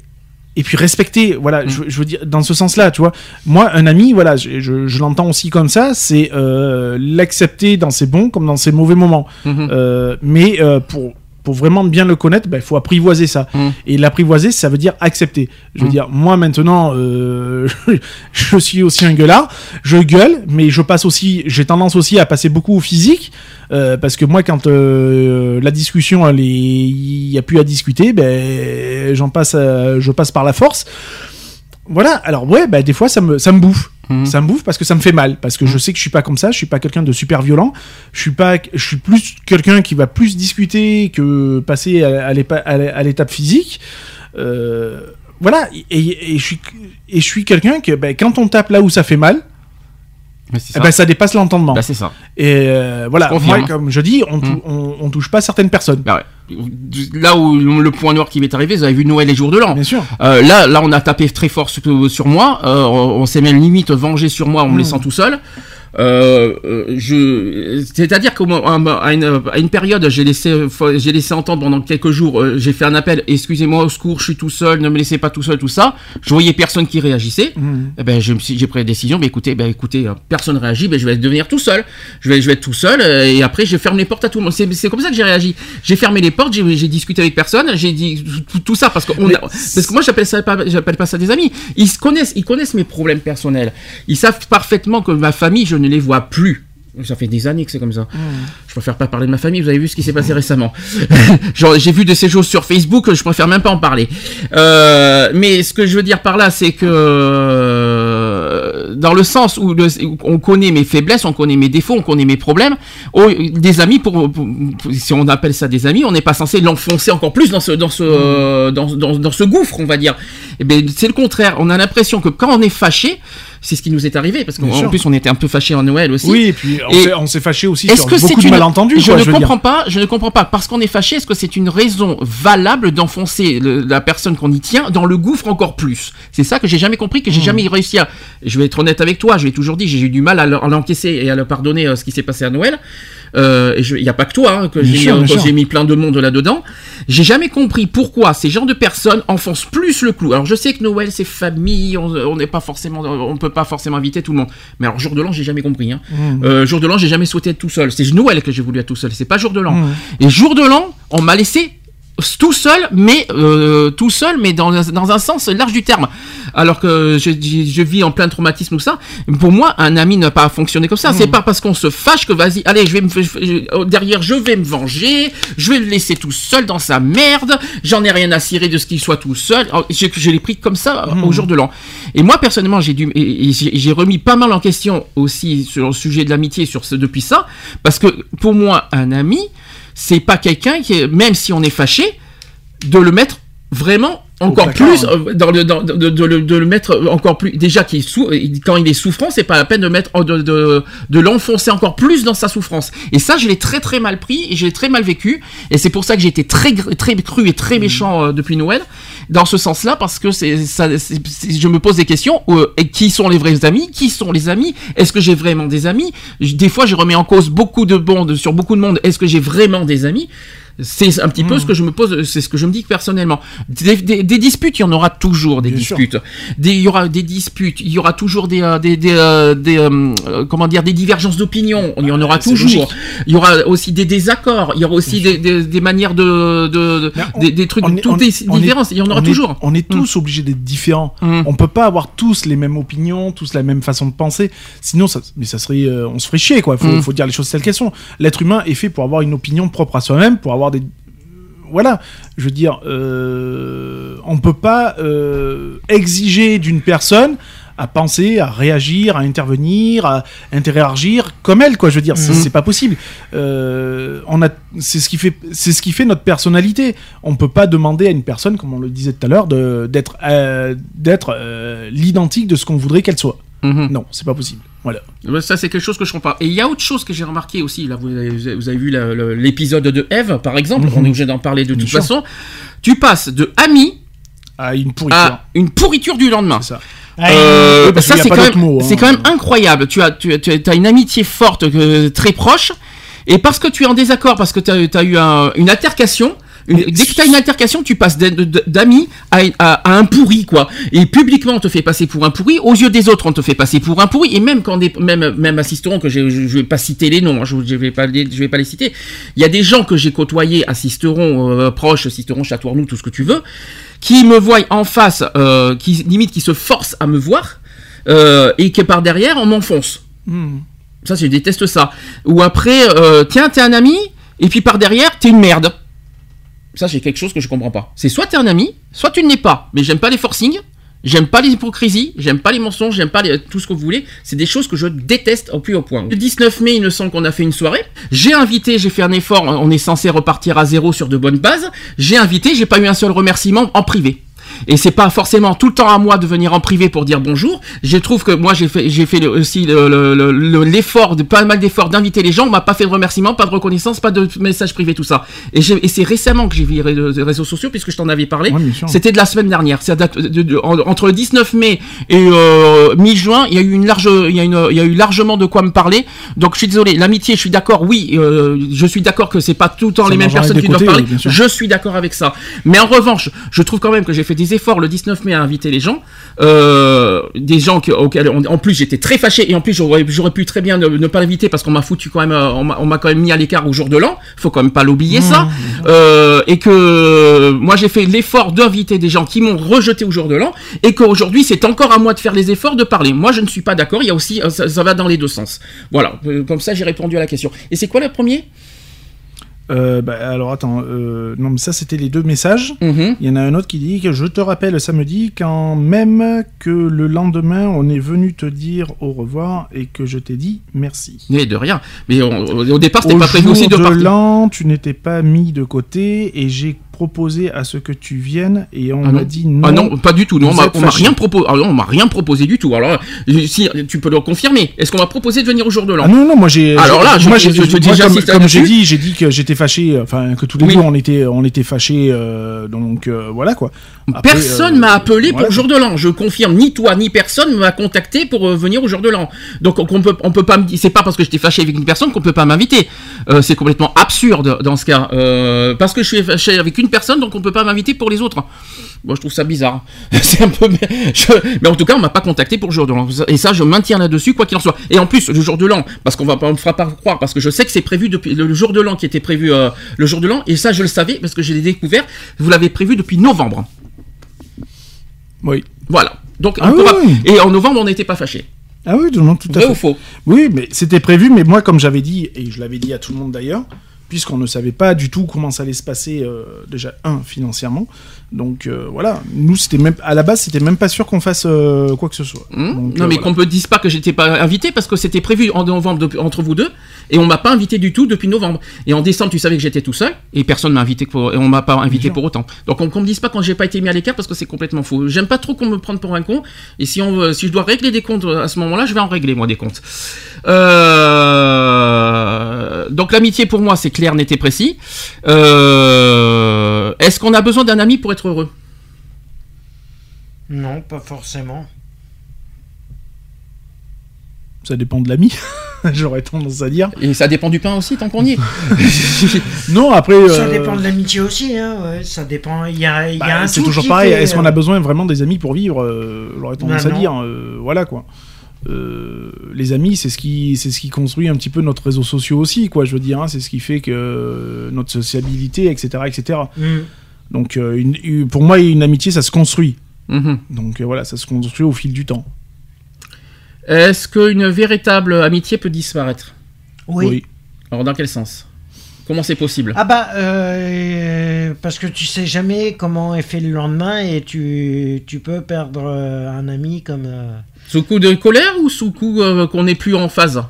et puis respecter voilà Mm. je, je veux dire dans ce sens-là tu vois moi un ami voilà je, je, je l'entends aussi comme ça c'est euh, l'accepter dans ses bons comme dans ses mauvais moments Mhm. Euh, mais euh, pour pour vraiment bien le connaître, ben, il faut apprivoiser ça. Mm. Et l'apprivoiser, ça veut dire accepter. Je veux Mm. dire, moi maintenant, euh, je suis aussi un gueulard, je gueule, mais je passe aussi, j'ai tendance aussi à passer beaucoup au physique, euh, parce que moi, quand euh, la discussion, il n'y a plus à discuter, ben, j'en passe, à- je passe par la force. Voilà. Alors ouais, ben, des fois, ça me, ça me bouffe. Mhm. Ça me bouffe parce que ça me fait mal, parce que je sais que je suis pas comme ça, je suis pas quelqu'un de super violent, je suis pas, je suis plus quelqu'un qui va plus discuter que passer à, l'étape physique. Euh, voilà, et, et je suis, et je suis quelqu'un que ben, quand on tape là où ça fait mal, ça. ben, ça dépasse l'entendement. Bah, c'est ça. et euh, voilà, moi comme je dis, on, tou- Mhm. on, on touche pas certaines personnes. Bah ouais. Là où le point noir qui m'est arrivé, vous avez vu Noël et jour de l'an. Bien sûr. Euh, là, là, on a tapé très fort sur, sur moi. Euh, on, on s'est même limite vengé sur moi en me Mm. laissant tout seul. Euh, euh, je, c'est-à-dire qu'à une, à une période, j'ai laissé, j'ai laissé entendre pendant quelques jours, euh, j'ai fait un appel, excusez-moi au secours, je suis tout seul, ne me laissez pas tout seul, tout ça. Je voyais personne qui réagissait. Eh ben, je me suis, j'ai pris la décision, mais écoutez, ben, écoutez, personne réagit, ben, je vais devenir tout seul. Je vais, je vais être tout seul, et après, je ferme les portes à tout le monde. C'est, c'est comme ça que j'ai réagi. J'ai fermé les portes, j'ai, j'ai discuté avec personne, j'ai dit tout, tout ça parce que, on Mais a- parce que moi, j'appelle ça pas, j'appelle pas ça des amis. Ils se connaissent, ils connaissent mes problèmes personnels. Ils savent parfaitement que ma famille, je ne les vois plus. Ça fait des années que c'est comme ça. Je préfère pas parler de ma famille. Vous avez vu ce qui s'est passé récemment. J'ai vu de ces choses sur Facebook. Je préfère même pas en parler. Euh, mais ce que je veux dire par là, c'est que euh, dans le sens où, le- où on connaît mes faiblesses, on connaît mes défauts, on connaît mes problèmes. Oh, des amis, pour, si on appelle ça des amis, on n'est pas censé l'enfoncer encore plus dans ce dans ce dans, dans, dans ce gouffre, on va dire. Eh ben, c'est le contraire. On a l'impression que quand on est fâché, c'est ce qui nous est arrivé parce qu'en plus on était un peu fâché en Noël aussi. Oui, et puis on Et- s'est- on s'est fâché aussi Est-ce sur que c'est beaucoup de une malentendus. Je quoi, ne dire. comprends pas. Je ne comprends pas parce qu'on est fâché. Est-ce que c'est une raison valable d'enfoncer le- la personne qu'on y tient dans le gouffre encore plus? C'est ça que j'ai jamais compris, que j'ai Hmm. jamais réussi à. Je vais être honnête avec toi. Je l'ai toujours dit. J'ai eu du mal à le- à l'encaisser et à le pardonner euh, ce qui s'est passé à Noël. Euh, je- il n'y a pas que toi hein, que Bien j'ai mis, sûr, euh, j'ai mis plein de monde là-dedans. J'ai jamais compris pourquoi ces genres de personnes enfoncent plus le clou. Alors je sais que Noël c'est famille, on on n'est pas forcément, on peut pas forcément inviter tout le monde. Mais alors jour de l'an j'ai jamais compris. Hein. Mmh. Euh, jour de l'an j'ai jamais souhaité être tout seul. C'est Noël que j'ai voulu être tout seul. C'est pas jour de l'an. Mmh. Et jour de l'an on m'a laissé tout seul, mais euh, tout seul, mais dans, un- dans un sens large du terme. Alors que je, je, je vis en plein traumatisme ou ça. Pour moi, un ami n'a pas fonctionné comme ça. C'est pas parce qu'on se fâche que vas-y, allez, je vais me, je- je- derrière, je vais me venger, je vais le laisser tout seul dans sa merde. J'en ai rien à cirer de ce qu'il soit tout seul. Alors, Je, l'ai pris comme ça euh, au jour de l'an. Et moi, personnellement, j'ai dû, j'ai remis pas mal en question aussi sur le sujet de l'amitié sur ce depuis ça, parce que pour moi, un ami, c'est pas quelqu'un qui, même si on est fâché, de le mettre vraiment encore plus hein. euh, dans le dans- de, de le, de le mettre encore plus déjà qu'il est sou- quand il est souffrant c'est pas la peine de mettre de, de, de l'enfoncer encore plus dans sa souffrance. Et ça je l'ai très très mal pris et je l'ai très mal vécu. Et c'est pour ça que j'ai été très très cru et très méchant euh, depuis Noël dans ce sens là parce que c'est ça je me pose des questions euh, et qui sont les vrais amis qui sont les amis est-ce que j'ai vraiment des amis? Des fois je remets en cause beaucoup de monde sur beaucoup de monde est-ce que j'ai vraiment des amis? C'est un petit peu ce que je me pose, c'est ce que je me dis personnellement. Des, des- des disputes, il y en aura toujours des Bien disputes. Des- il y aura des disputes, il y aura toujours des, euh, des, des, euh, euh, euh, comment dire, des divergences d'opinion. Il y en aura c'est toujours. logique. Il y aura aussi des désaccords. Il y aura aussi des, manières de, de, de- Mais on- des, trucs, on toutes on- des on est- différences. Il y en aura est- toujours. on est tous obligés d'être différents. Mm. On peut pas avoir tous les mêmes opinions, tous la même façon de penser. Sinon, ça, mais ça serait, euh, on se ferait chier, quoi. Faut, Mm. faut dire les choses telles qu'elles sont. L'être humain est fait pour avoir une opinion propre à soi-même, pour avoir des, voilà. Je veux dire, euh, on peut pas euh, exiger d'une personne à penser, à réagir, à intervenir, à interagir comme elle, quoi. Je veux dire, c'est Mhm. c'est pas possible. Euh, on a, c'est ce qui fait, c'est ce qui fait notre personnalité. On peut pas demander à une personne, comme on le disait tout à l'heure, d'être, euh, d'être euh, l'identique de ce qu'on voudrait qu'elle soit. Mhm. Non, c'est pas possible. Voilà. Ouais, Ça, c'est quelque chose que je comprends pas. Et il y a autre chose que j'ai remarqué aussi. Là, vous avez, vous avez vu l'épisode de Eve, par exemple. Mhm. On est obligé d'en parler de Bien toute sûr. façon. Tu passes de ami une pourriture. à une pourriture du lendemain. C'est ça. Ah, Euh, Oui, ça c'est quand, hein. quand même incroyable. Tu as, tu, as- tu as une amitié forte, euh, très proche, et parce que tu es en désaccord, parce que tu as, eu un- une altercation. Une- dès que tu as une altercation, tu passes d'amis à, à- à un pourri, quoi. Et publiquement, on te fait passer pour un pourri. Aux yeux des autres, on te fait passer pour un pourri. Et même quand des, même, même assisteront, que je, je, vais pas citer les noms, hein, je, je vais pas, les- je vais pas les citer. Il y a des gens que j'ai côtoyés, assisteront, euh, proches, assisteront, châteauroux, tout ce que tu veux, qui me voient en face, euh, qui limite, qui se forcent à me voir, euh, et que par derrière, on m'enfonce. Hmm. Ça, je déteste ça. Ou après, euh, tiens, t'es un ami, et puis par derrière, t'es une merde. Ça, c'est quelque chose que je comprends pas. C'est soit t'es un ami, soit tu ne l'es pas. Mais j'aime pas les forcings, j'aime pas les hypocrisies, j'aime pas les mensonges, j'aime pas tout ce que vous voulez. C'est des choses que je déteste au plus haut point. Le 19 mai, il me semble qu'on a fait une soirée. J'ai invité, j'ai fait un effort, on est censé repartir à zéro sur de bonnes bases. J'ai invité, j'ai pas eu un seul remerciement en privé. Et c'est pas forcément tout le temps à moi de venir en privé pour dire bonjour. Je trouve que moi j'ai fait, j'ai fait le- aussi le- le- le- l'effort, de pas mal d'efforts d'inviter les gens. On m'a pas fait de remerciements, pas de reconnaissance, pas de messages privés, tout ça. Et, c'est récemment que j'ai de- des réseaux sociaux puisque je t'en avais parlé. Ouais. C'était de la semaine dernière. Ça date de- de- en- entre le 19 mai et euh, mi-juin, il y a eu une large, il y a une, il y a eu largement de quoi me parler. Donc je suis désolé. L'amitié, je suis d'accord. Oui, euh, je suis d'accord que c'est pas tout le temps Ça les mêmes personnes qui doivent parler. oui. Je suis d'accord avec ça. Mais en revanche, je trouve quand même que j'ai fait des efforts le 19 mai à inviter les gens. Euh, des gens que- auxquels, on- en plus, j'étais très fâché et en plus, j'aurais pu très bien ne, ne pas l'inviter parce qu'on m'a foutu quand même, euh, on m'a quand même mis à l'écart au jour de l'an. Faut quand même pas l'oublier ça. Euh, et que moi, j'ai fait l'effort d'inviter des gens qui m'ont rejeté au jour de l'an et qu'aujourd'hui, c'est encore à moi de faire les efforts de parler. Moi, je ne suis pas d'accord. Il y a aussi, ça, ça va dans les deux sens. Voilà. Comme ça, j'ai répondu à la question. Et c'est quoi le premier? Euh, bah, alors attends, euh, non mais ça c'était les deux messages. Mhm. Il y en a un autre qui dit que je te rappelle samedi quand même que le lendemain on est venu te dire au revoir et que je t'ai dit merci. Mais de rien. Mais on- au départ, c'était pas prévu aussi de de partir. l'an, tu n'étais pas mis de côté et j'ai proposé à ce que tu viennes et on Ah m'a dit non. Ah non, pas du tout. Non, on m'a fâché. rien proposé. Ah on m'a rien proposé du tout. Alors, euh, si tu peux le confirmer. Est-ce qu'on m'a proposé de venir au jour de l'an Ah non non moi j'ai Alors là, je- moi je- comme, j'ai dit j'ai dit que j'étais fâché enfin que tous les Oui. deux on était on était fâchés euh, donc euh, voilà quoi. Après, Personne euh, m'a appelé pour le jour de l'an. Je confirme, ni toi ni personne m'a contacté pour euh, venir au jour de l'an. Donc on, peut on peut pas me dire c'est pas parce que j'étais fâché avec une personne qu'on peut pas m'inviter. Euh, c'est complètement absurde dans ce cas. Euh, parce que je suis fâché avec une personne donc on peut pas m'inviter pour les autres. Moi je trouve ça bizarre. c'est un peu je- mais en tout cas on m'a pas contacté pour le jour de l'an et ça je maintiens là-dessus quoi qu'il en soit. Et en plus le jour de l'an parce qu'on va pas on me fera pas croire parce que je sais que c'est prévu depuis le jour de l'an qui était prévu euh, le jour de l'an et ça je le savais parce que je l'ai découvert. Vous l'avez prévu depuis novembre. Oui. Voilà. Donc, Ah oui, oui. Et en novembre, on n'était pas fâchés. Ah oui, non, tout à Vrai fait. ou faux? Oui, mais c'était prévu, mais moi, comme j'avais dit, et je l'avais dit à tout le monde d'ailleurs, puisqu'on ne savait pas du tout comment ça allait se passer, euh, déjà, un, financièrement. Donc euh, voilà, nous, c'était même, à la base, c'était même pas sûr qu'on fasse euh, quoi que ce soit. Hmm Donc, Non, mais voilà. qu'on me dise pas que j'étais pas invité parce que c'était prévu en novembre entre vous deux et on m'a pas invité du tout depuis novembre. Et en décembre, tu savais que j'étais tout seul et personne m'a invité pour, et on m'a pas invité pour autant. Donc on, qu'on me dise pas quand j'ai pas été mis à l'écart parce que c'est complètement faux. J'aime pas trop qu'on me prenne pour un con et si on, si je dois régler des comptes à ce moment-là, je vais en régler moi des comptes. Donc l'amitié pour moi c'est clair, net et précis. Euh, Est-ce qu'on a besoin d'un ami pour être heureux? Non, pas forcément. Ça dépend de l'ami, j'aurais tendance à dire. Et ça dépend du pain aussi tant qu'on y est. Non, après. Ça euh, dépend de l'amitié aussi, hein, ouais, ça dépend. Il y a, il y a bah, un c'est toujours pareil. Est-ce qu'on euh, a besoin vraiment des amis pour vivre? Euh, J'aurais tendance Bah, à non. dire. euh, voilà quoi. Euh, les amis, c'est ce qui, c'est ce qui construit un petit peu notre réseau social aussi, quoi. Je veux dire, hein, c'est ce qui fait que notre sociabilité, etc., etc. hmm. Donc, euh, une- une- pour moi, une amitié, ça se construit. Mhm. Donc euh, voilà, ça se construit au fil du temps. Est-ce qu'une véritable amitié peut disparaître? Oui. Alors dans quel sens? Comment c'est possible? Ah bah, euh, parce que tu sais jamais comment est fait le lendemain et tu, tu peux perdre euh, un ami comme... euh, Sous coup de colère ou sous coup euh, qu'on n'est plus en phase?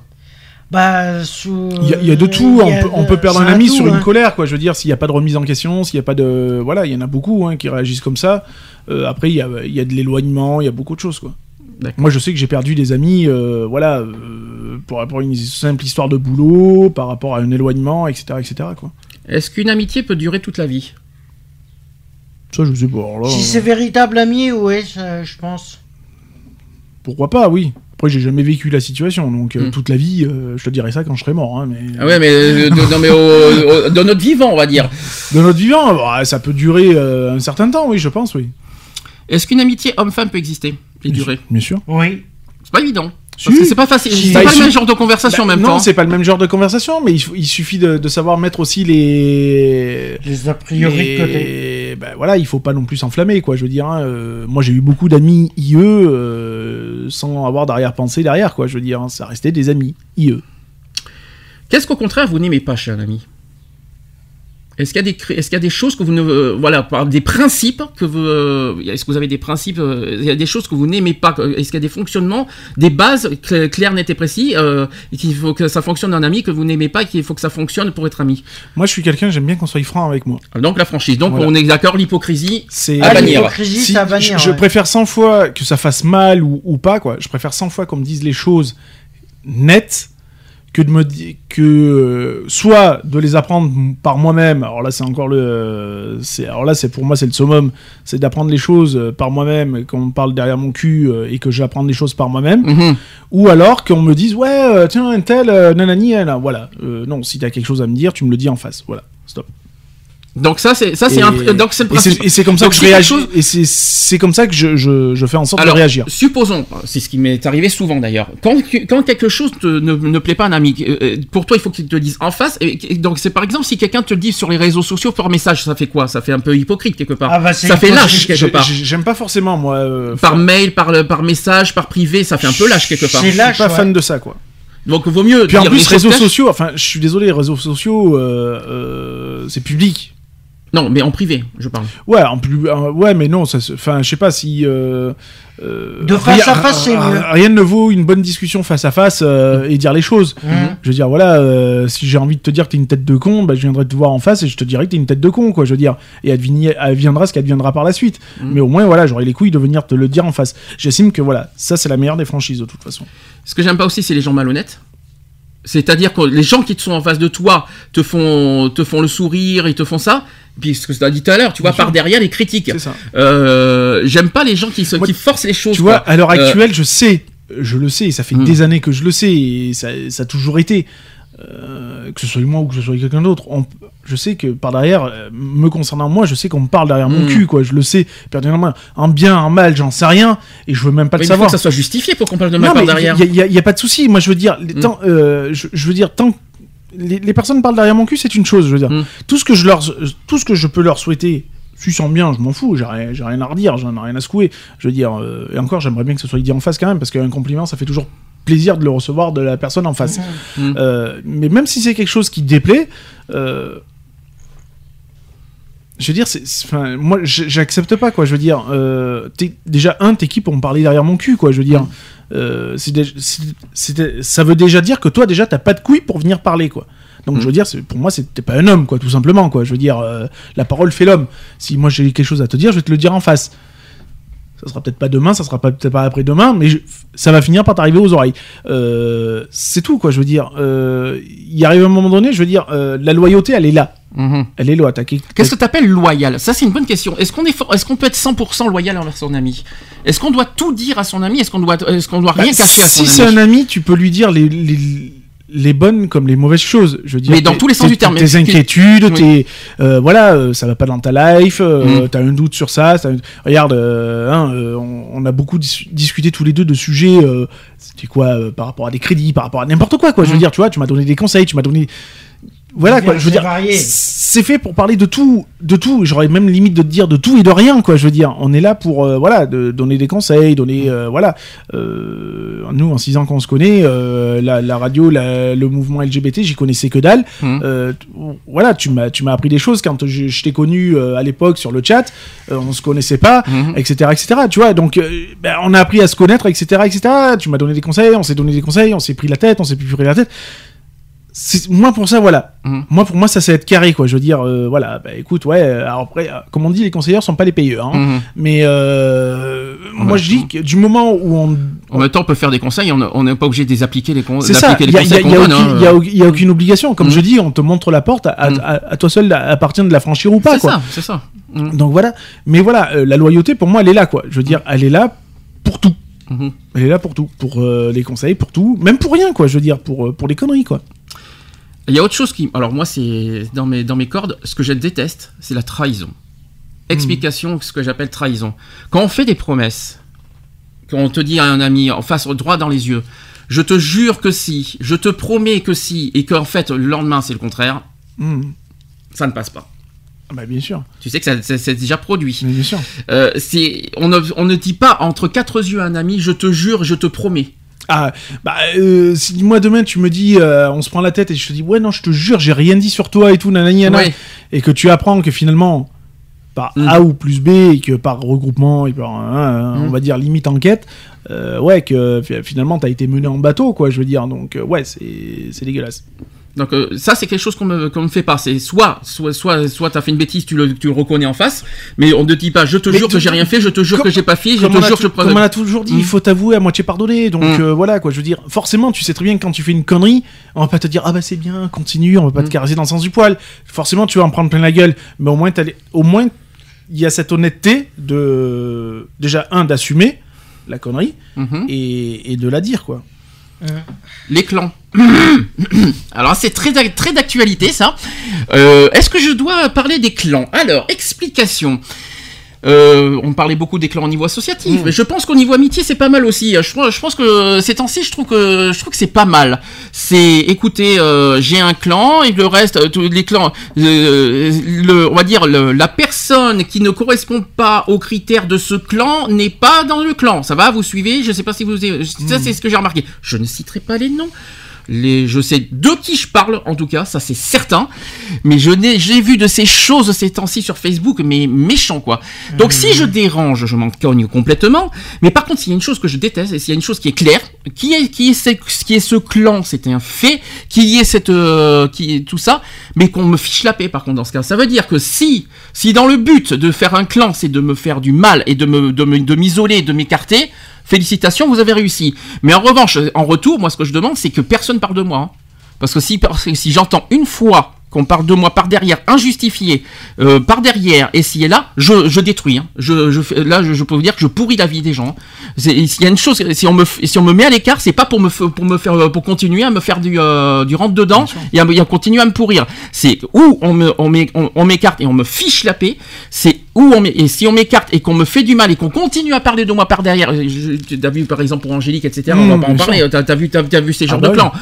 Bah, sous... Il y, a- il y a de tout. On a peut, on de- peut perdre un ami tout, sur hein. une colère, quoi. Je veux dire, s'il n'y a pas de remise en question, s'il n'y a pas de, voilà, il y en a beaucoup hein, qui réagissent comme ça. Euh, après, il y a, il y a de l'éloignement, il y a beaucoup de choses, quoi. Moi, je sais que j'ai perdu des amis, euh, voilà, euh, pour rapport à une simple histoire de boulot, par rapport à un éloignement, etc., etc., quoi. Est-ce qu'une amitié peut durer toute la vie? Ça, je sais pas. là, Si euh, c'est véritable ami, oui, ça, je pense. pourquoi pas, oui. Après, j'ai jamais vécu la situation, donc euh, Hmm. toute la vie, euh, je te dirais ça quand je serai mort. hein, mais Ah ouais, mais, euh, de- non, mais au- notre vivant, on va dire. de notre vivant, bah, ça peut durer euh, un certain temps, oui, je pense, oui. Est-ce qu'une amitié homme-femme peut exister et durer Bien sûr. Oui. C'est pas évident. Parce que c'est pas facile. C'est Bah, pas il le même genre de conversation en Bah, même non, temps. c'est pas le même genre de conversation, mais il, suffit de, de savoir mettre aussi les. Les a priori de côté. les- bah, voilà, il faut pas non plus s'enflammer, quoi. Je veux dire, hein, euh, moi j'ai eu beaucoup d'amis IE euh, sans avoir d'arrière-pensée derrière, quoi. Je veux dire, hein, ça restait des amis IE. Qu'est-ce qu'au contraire vous n'aimez pas chez un ami? Est-ce qu'il y a des y a choses que vous ne euh, voilà par- des principes que vous euh, est-ce que vous avez des principes euh, il y a des choses que vous n'aimez pas est-ce qu'il y a des fonctionnements des bases cl- claires nettes et précis euh, et qu'il faut que ça fonctionne un ami que vous n'aimez pas et qu'il faut que ça fonctionne pour être ami? Moi, je suis quelqu'un, j'aime bien qu'on soit franc avec moi. donc la franchise donc Voilà. on est d'accord l'hypocrisie C'est à Ah, bannir l'hypocrisie, Si- c'est à bannir. je, je ouais. préfère 100 fois que ça fasse mal ou, ou pas, quoi. Je préfère 100 fois qu'on me dise les choses nettes que de me dire que euh, soit de les apprendre par moi-même. Alors là, c'est encore le, euh, c'est alors là, c'est pour moi, c'est le summum, c'est d'apprendre les choses euh, par moi-même, qu'on me parle derrière mon cul et que j'apprends les choses par moi-même. Mhm. Ou alors qu'on me dise ouais, tiens, un tel, nanani, elle, voilà. Non, si t'as quelque chose à me dire, tu me le dis en face. Voilà. Stop. Donc ça c'est ça c'est Et- un donc c'est et c'est- comme ça Donc, que je réagis. chose- Et c'est- c'est comme ça que je, je, je fais en sorte Alors, de réagir. supposons, c'est ce qui m'est arrivé souvent d'ailleurs, quand, quand quelque chose te- ne, ne plaît pas à un ami, euh, euh, pour toi il faut qu'il te le dise en face, et, donc c'est par exemple si quelqu'un te le dit sur les réseaux sociaux par message, ça fait quoi? Ça fait un peu hypocrite quelque part. Ah bah, ça fait lâche quelque part. j'ai- J'aime pas forcément, moi. euh, Par mail, par, le- par message, par privé, ça fait un peu lâche quelque part. C'est Je lâche, suis pas ouais. fan de ça, quoi. Donc vaut mieux Puis en plus, réseaux sociaux, enfin, je suis désolé, les réseaux sociaux, euh, euh, c'est public. Non, mais en privé, je parle. Ouais, en plus, euh, ouais, mais non, ça, se- enfin, je sais pas si. euh, euh, De face à face, c'est rien- mieux. Rien ne vaut une bonne discussion face à face euh, et dire les choses. Mhm. Je veux dire, voilà, euh, si j'ai envie de te dire que t'es une tête de con, bah, je viendrai te voir en face et je te dirai que t'es une tête de con, quoi. Je veux dire, et adviendra ce qu'adviendra par la suite. Mhm. Mais au moins, voilà, j'aurai les couilles de venir te le dire en face. J'estime que voilà, ça c'est la meilleure des franchises de toute façon. Ce que j'aime pas aussi, c'est les gens malhonnêtes. C'est-à-dire que les gens qui te sont en face de toi te font, te font le sourire, ils te font ça. Puis ce que tu as dit tout à l'heure, tu vois, Bien sûr. par derrière les critiques. Euh, J'aime pas les gens qui, se, Moi, qui forcent les choses. Tu vois, quoi. à l'heure Euh, actuelle, je sais, je le sais, ça fait Mm. des années que je le sais, et ça, ça a toujours été, euh, que ce soit moi ou que ce soit quelqu'un d'autre, on- je sais que par derrière, euh, me concernant moi, je sais qu'on me parle derrière mon Mm. cul, quoi, je le sais, personnellement, en bien, en mal, j'en sais rien, et je veux même pas mais le il faut que ça soit justifié pour qu'on parle de Non, ma part mais derrière. il y, a- pas de souci, moi je veux dire, les- Mm. tant, euh, je, je veux dire, tant que les, les personnes parlent derrière mon cul, c'est une chose, je veux dire, Mm. tout ce que je leur, tout ce que je peux leur souhaiter, s'ils sont bien, je m'en fous, j'ai rien, j'ai rien à redire, j'en ai rien à secouer. Je veux dire, euh, et encore, j'aimerais bien que ce soit dit en face quand même, parce qu'un compliment, ça fait toujours plaisir de le recevoir de la personne en face. Mhm. Euh, mais même si c'est quelque chose qui déplaît, euh, je veux dire, c'est, c'est- enfin, moi, j'accepte pas, quoi. Je veux dire, euh, t'es- déjà, un, t'es qui pour me parler derrière mon cul, quoi. Je veux dire, euh, c'est dé- c'est- c'est- ça veut déjà dire que toi, déjà, t'as pas de couilles pour venir parler, quoi. Donc, Mm. je veux dire, c'est- pour moi, t'es pas un homme, quoi, tout simplement, quoi. Je veux dire, euh, la parole fait l'homme. Si moi j'ai quelque chose à te dire, je vais te le dire en face. Ça sera peut-être pas demain, ça sera peut-être pas après-demain, mais je- ça va finir par t'arriver aux oreilles. Euh, c'est tout, quoi. Je veux dire, euh, il arrive un moment donné, je veux dire, euh, la loyauté, elle est là. Mhm. Elle est là. Qu'est-ce que tu appelles loyal? Ça, c'est une bonne question. Est-ce qu'on est, est-ce qu'on peut être 100% loyal envers son ami? Est-ce qu'on doit tout dire à son ami? Est-ce qu'on doit, est-ce qu'on doit rien Bah, cacher à son Si c'est ami un ami, tu peux lui dire les, les, les bonnes comme les mauvaises choses. Je veux dire, Mais dans tous les sens du terme, Tes inquiétudes, Oui. tes euh, voilà, euh, ça va pas dans ta life. euh, Mm. T'as un doute sur ça. Regarde, hein, on, on a beaucoup dis- discuté tous les deux de sujets. C'était quoi par rapport à des crédits, par rapport à n'importe quoi. Quoi. Je veux Mm. dire, tu vois, tu m'as donné des conseils, tu m'as donné. Voilà quoi, je veux dire, c'est fait pour parler de tout, de tout. J'aurais même limite de te dire de tout et de rien, quoi. Je veux dire, on est là pour, euh, voilà, de donner des conseils, donner, euh, voilà. Euh, nous, en six ans qu'on se connaît, euh, la, la radio, la- le mouvement LGBT, j'y connaissais que dalle. T- voilà, tu m'as, tu m'as appris des choses quand je, je t'ai connu euh, à l'époque sur le chat. euh, on se connaissait pas, etc., etc. Tu vois, donc euh, ben, on a appris à se connaître, etc., etc. Tu m'as donné des conseils, on s'est donné des conseils, on s'est pris la tête, on s'est plus pris la tête. Moi pour ça voilà. Mhm. moi pour moi ça c'est être carré quoi. Je veux dire euh, voilà. Bah écoute ouais euh, alors après euh, comme on dit les conseillers sont pas les payeurs hein. Mhm. mais euh, moi je dis que du moment où on En même temps, on peut faire des conseils, on n'est pas obligé de les appliquer les, con- ça. les y a, conseils il y a qu'on donne. aucune- hein. a aucune obligation. Comme Mhm. je dis on te montre la porte à, à- à toi seul appartient de la franchir ou pas C'est quoi. ça, c'est ça. Donc voilà. Mais voilà euh, la loyauté pour moi elle est là quoi. Je veux dire elle est là pour tout. Elle est là pour tout. Pour euh, les conseils pour tout. Même pour rien quoi. Je veux dire pour pour les conneries quoi Il y a autre chose qui. Alors, moi, c'est dans mes, dans mes cordes, ce que je déteste, c'est la trahison. Explication, ce que j'appelle trahison. Quand on fait des promesses, quand on te dit à un ami, en face, droit dans les yeux, je te jure que si, je te promets que si, et qu'en fait, le lendemain, c'est le contraire, Mhm. ça ne passe pas. Ah bah bien sûr Tu sais que ça, ça- c'est déjà produit. mais bien sûr Euh, on, ne, on ne dit pas entre quatre yeux à un ami, je te jure, je te promets. Ah, bah, euh, si moi demain tu me dis, euh, on se prend la tête et je te dis, ouais, non, je te jure, j'ai rien dit sur toi et tout, nanani, nanana, Ouais. et que tu apprends que finalement, par Mm. A ou plus B, et que par regroupement, et par, hein, on Mm. va dire limite enquête, euh, ouais, que fi- finalement t'as été mené en bateau, quoi, je veux dire, donc, euh, ouais, c'est c'est dégueulasse. Donc euh, ça c'est quelque chose qu'on me me fait pas. C'est soit soit soit soit t'as fait une bêtise, tu le tu le reconnais en face, mais on ne dit pas je te Mais jure que j'ai rien fait, je te jure comme- que j'ai pas fait, je te jure que je comme on a toujours dit, il faut t'avouer à moitié pardonner. Donc Mm. euh, voilà quoi, je veux dire, forcément, tu sais très bien que quand tu fais une connerie, on va pas te dire ah bah c'est bien, continue, on va pas te Mm. caresser dans le sens du poil. Forcément, tu vas en prendre plein la gueule, mais au moins t'as les- au moins il y a cette honnêteté de déjà un d'assumer la connerie et, et de la dire quoi. Les clans. Alors c'est très très d'actualité ça. Euh, Est-ce que je dois parler des clans? Alors explication. Euh, on parlait beaucoup des clans au niveau associatif, mais je pense qu'au niveau amitié c'est pas mal aussi. Je, pense- je pense que ces temps-ci je trouve que je trouve que c'est pas mal. C'est écoutez, euh, j'ai un clan et le reste, euh, tous les clans, euh, le, on va dire le- la personne qui ne correspond pas aux critères de ce clan n'est pas dans le clan. Ça va, vous suivez Je sais pas si vous, ça c'est ce que j'ai remarqué. Je ne citerai pas les noms. Les, je sais de qui je parle, en tout cas, ça c'est certain. Mais je n'ai, j'ai vu de ces choses ces temps-ci sur Facebook, mais méchant quoi. Donc si je dérange, je m'en cogne complètement. Mais par contre, s'il y a une chose que je déteste, et s'il y a une chose qui est claire, qui est, qui est, ce, qui est ce clan, c'était un fait, qui est cette, euh, qui est tout ça, mais qu'on me fiche la paix par contre dans ce cas. Ça veut dire que si, si dans le but de faire un clan, c'est de me faire du mal et de me, de me, de m'isoler, de m'écarter, félicitations, vous avez réussi. Mais en revanche, en retour, moi ce que je demande, c'est que personne parle de moi. hein. Parce que si j'entends une fois qu'on parle de moi par derrière, injustifié, euh, par derrière, et si et là, je, je détruis. hein. Je, je, là, je, je peux vous dire que je pourris la vie des gens. C'est- Il y a une chose, si on me, si on me met à l'écart, c'est pas pour me, pour me faire, pour continuer à me faire du, euh, du rentre dedans et à, me- et à continuer à me pourrir. C'est où on me, on on- on m'écarte et on me fiche la paix. C'est où on et si on m'écarte et qu'on me fait du mal et qu'on continue à parler de moi par derrière. euh, je- Tu as vu par exemple pour Angélique, etc. on Mmh, va pas en parler. T'as as vu, t'as, t'as vu ces genres bah de clans.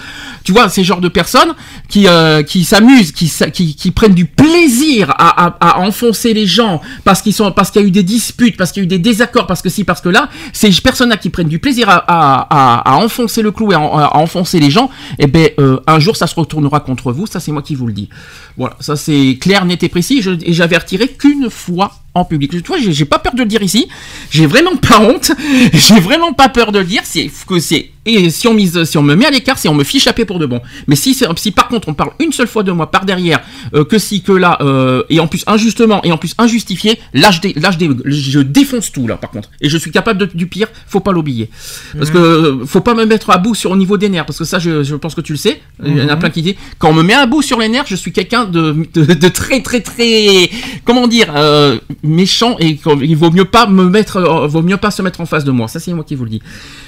Tu vois, ces genres de personnes qui, euh, qui s'amusent, qui, qui, prennent du plaisir à, enfoncer les gens parce qu'il y a eu des disputes, parce qu'il y a eu des désaccords, parce que si, parce que là, ces personnes-là qui prennent du plaisir à, enfoncer le clou et à, enfoncer les gens, eh ben, euh, un jour, ça se retournera contre vous. Ça, c'est moi qui vous le dis. Voilà, ça c'est clair, net et précis. Je- et j'avertirai qu'une fois en public. Tu vois, j'ai pas peur de le dire ici. J'ai vraiment pas honte. J'ai vraiment pas peur de le dire. C'est que c'est et si on mise, si on me met à l'écart, si on me fiche paix pour de bon. Mais si c'est- si par contre on parle une seule fois de moi par derrière, euh, que si que là euh, et en plus injustement et en plus injustifié, là je, dé- là je, dé- je défonce tout là par contre. Et je suis capable de- du pire. Faut pas l'oublier. Parce que euh, faut pas me mettre à bout sur au niveau des nerfs parce que ça je, je pense que tu le sais. Il y en a plein qui disent quand on me met à bout sur les nerfs, je suis quelqu'un de, de, de très très très comment dire euh, méchant et il vaut mieux pas me mettre euh, vaut mieux pas se mettre en face de moi. Ça c'est moi qui vous le dis.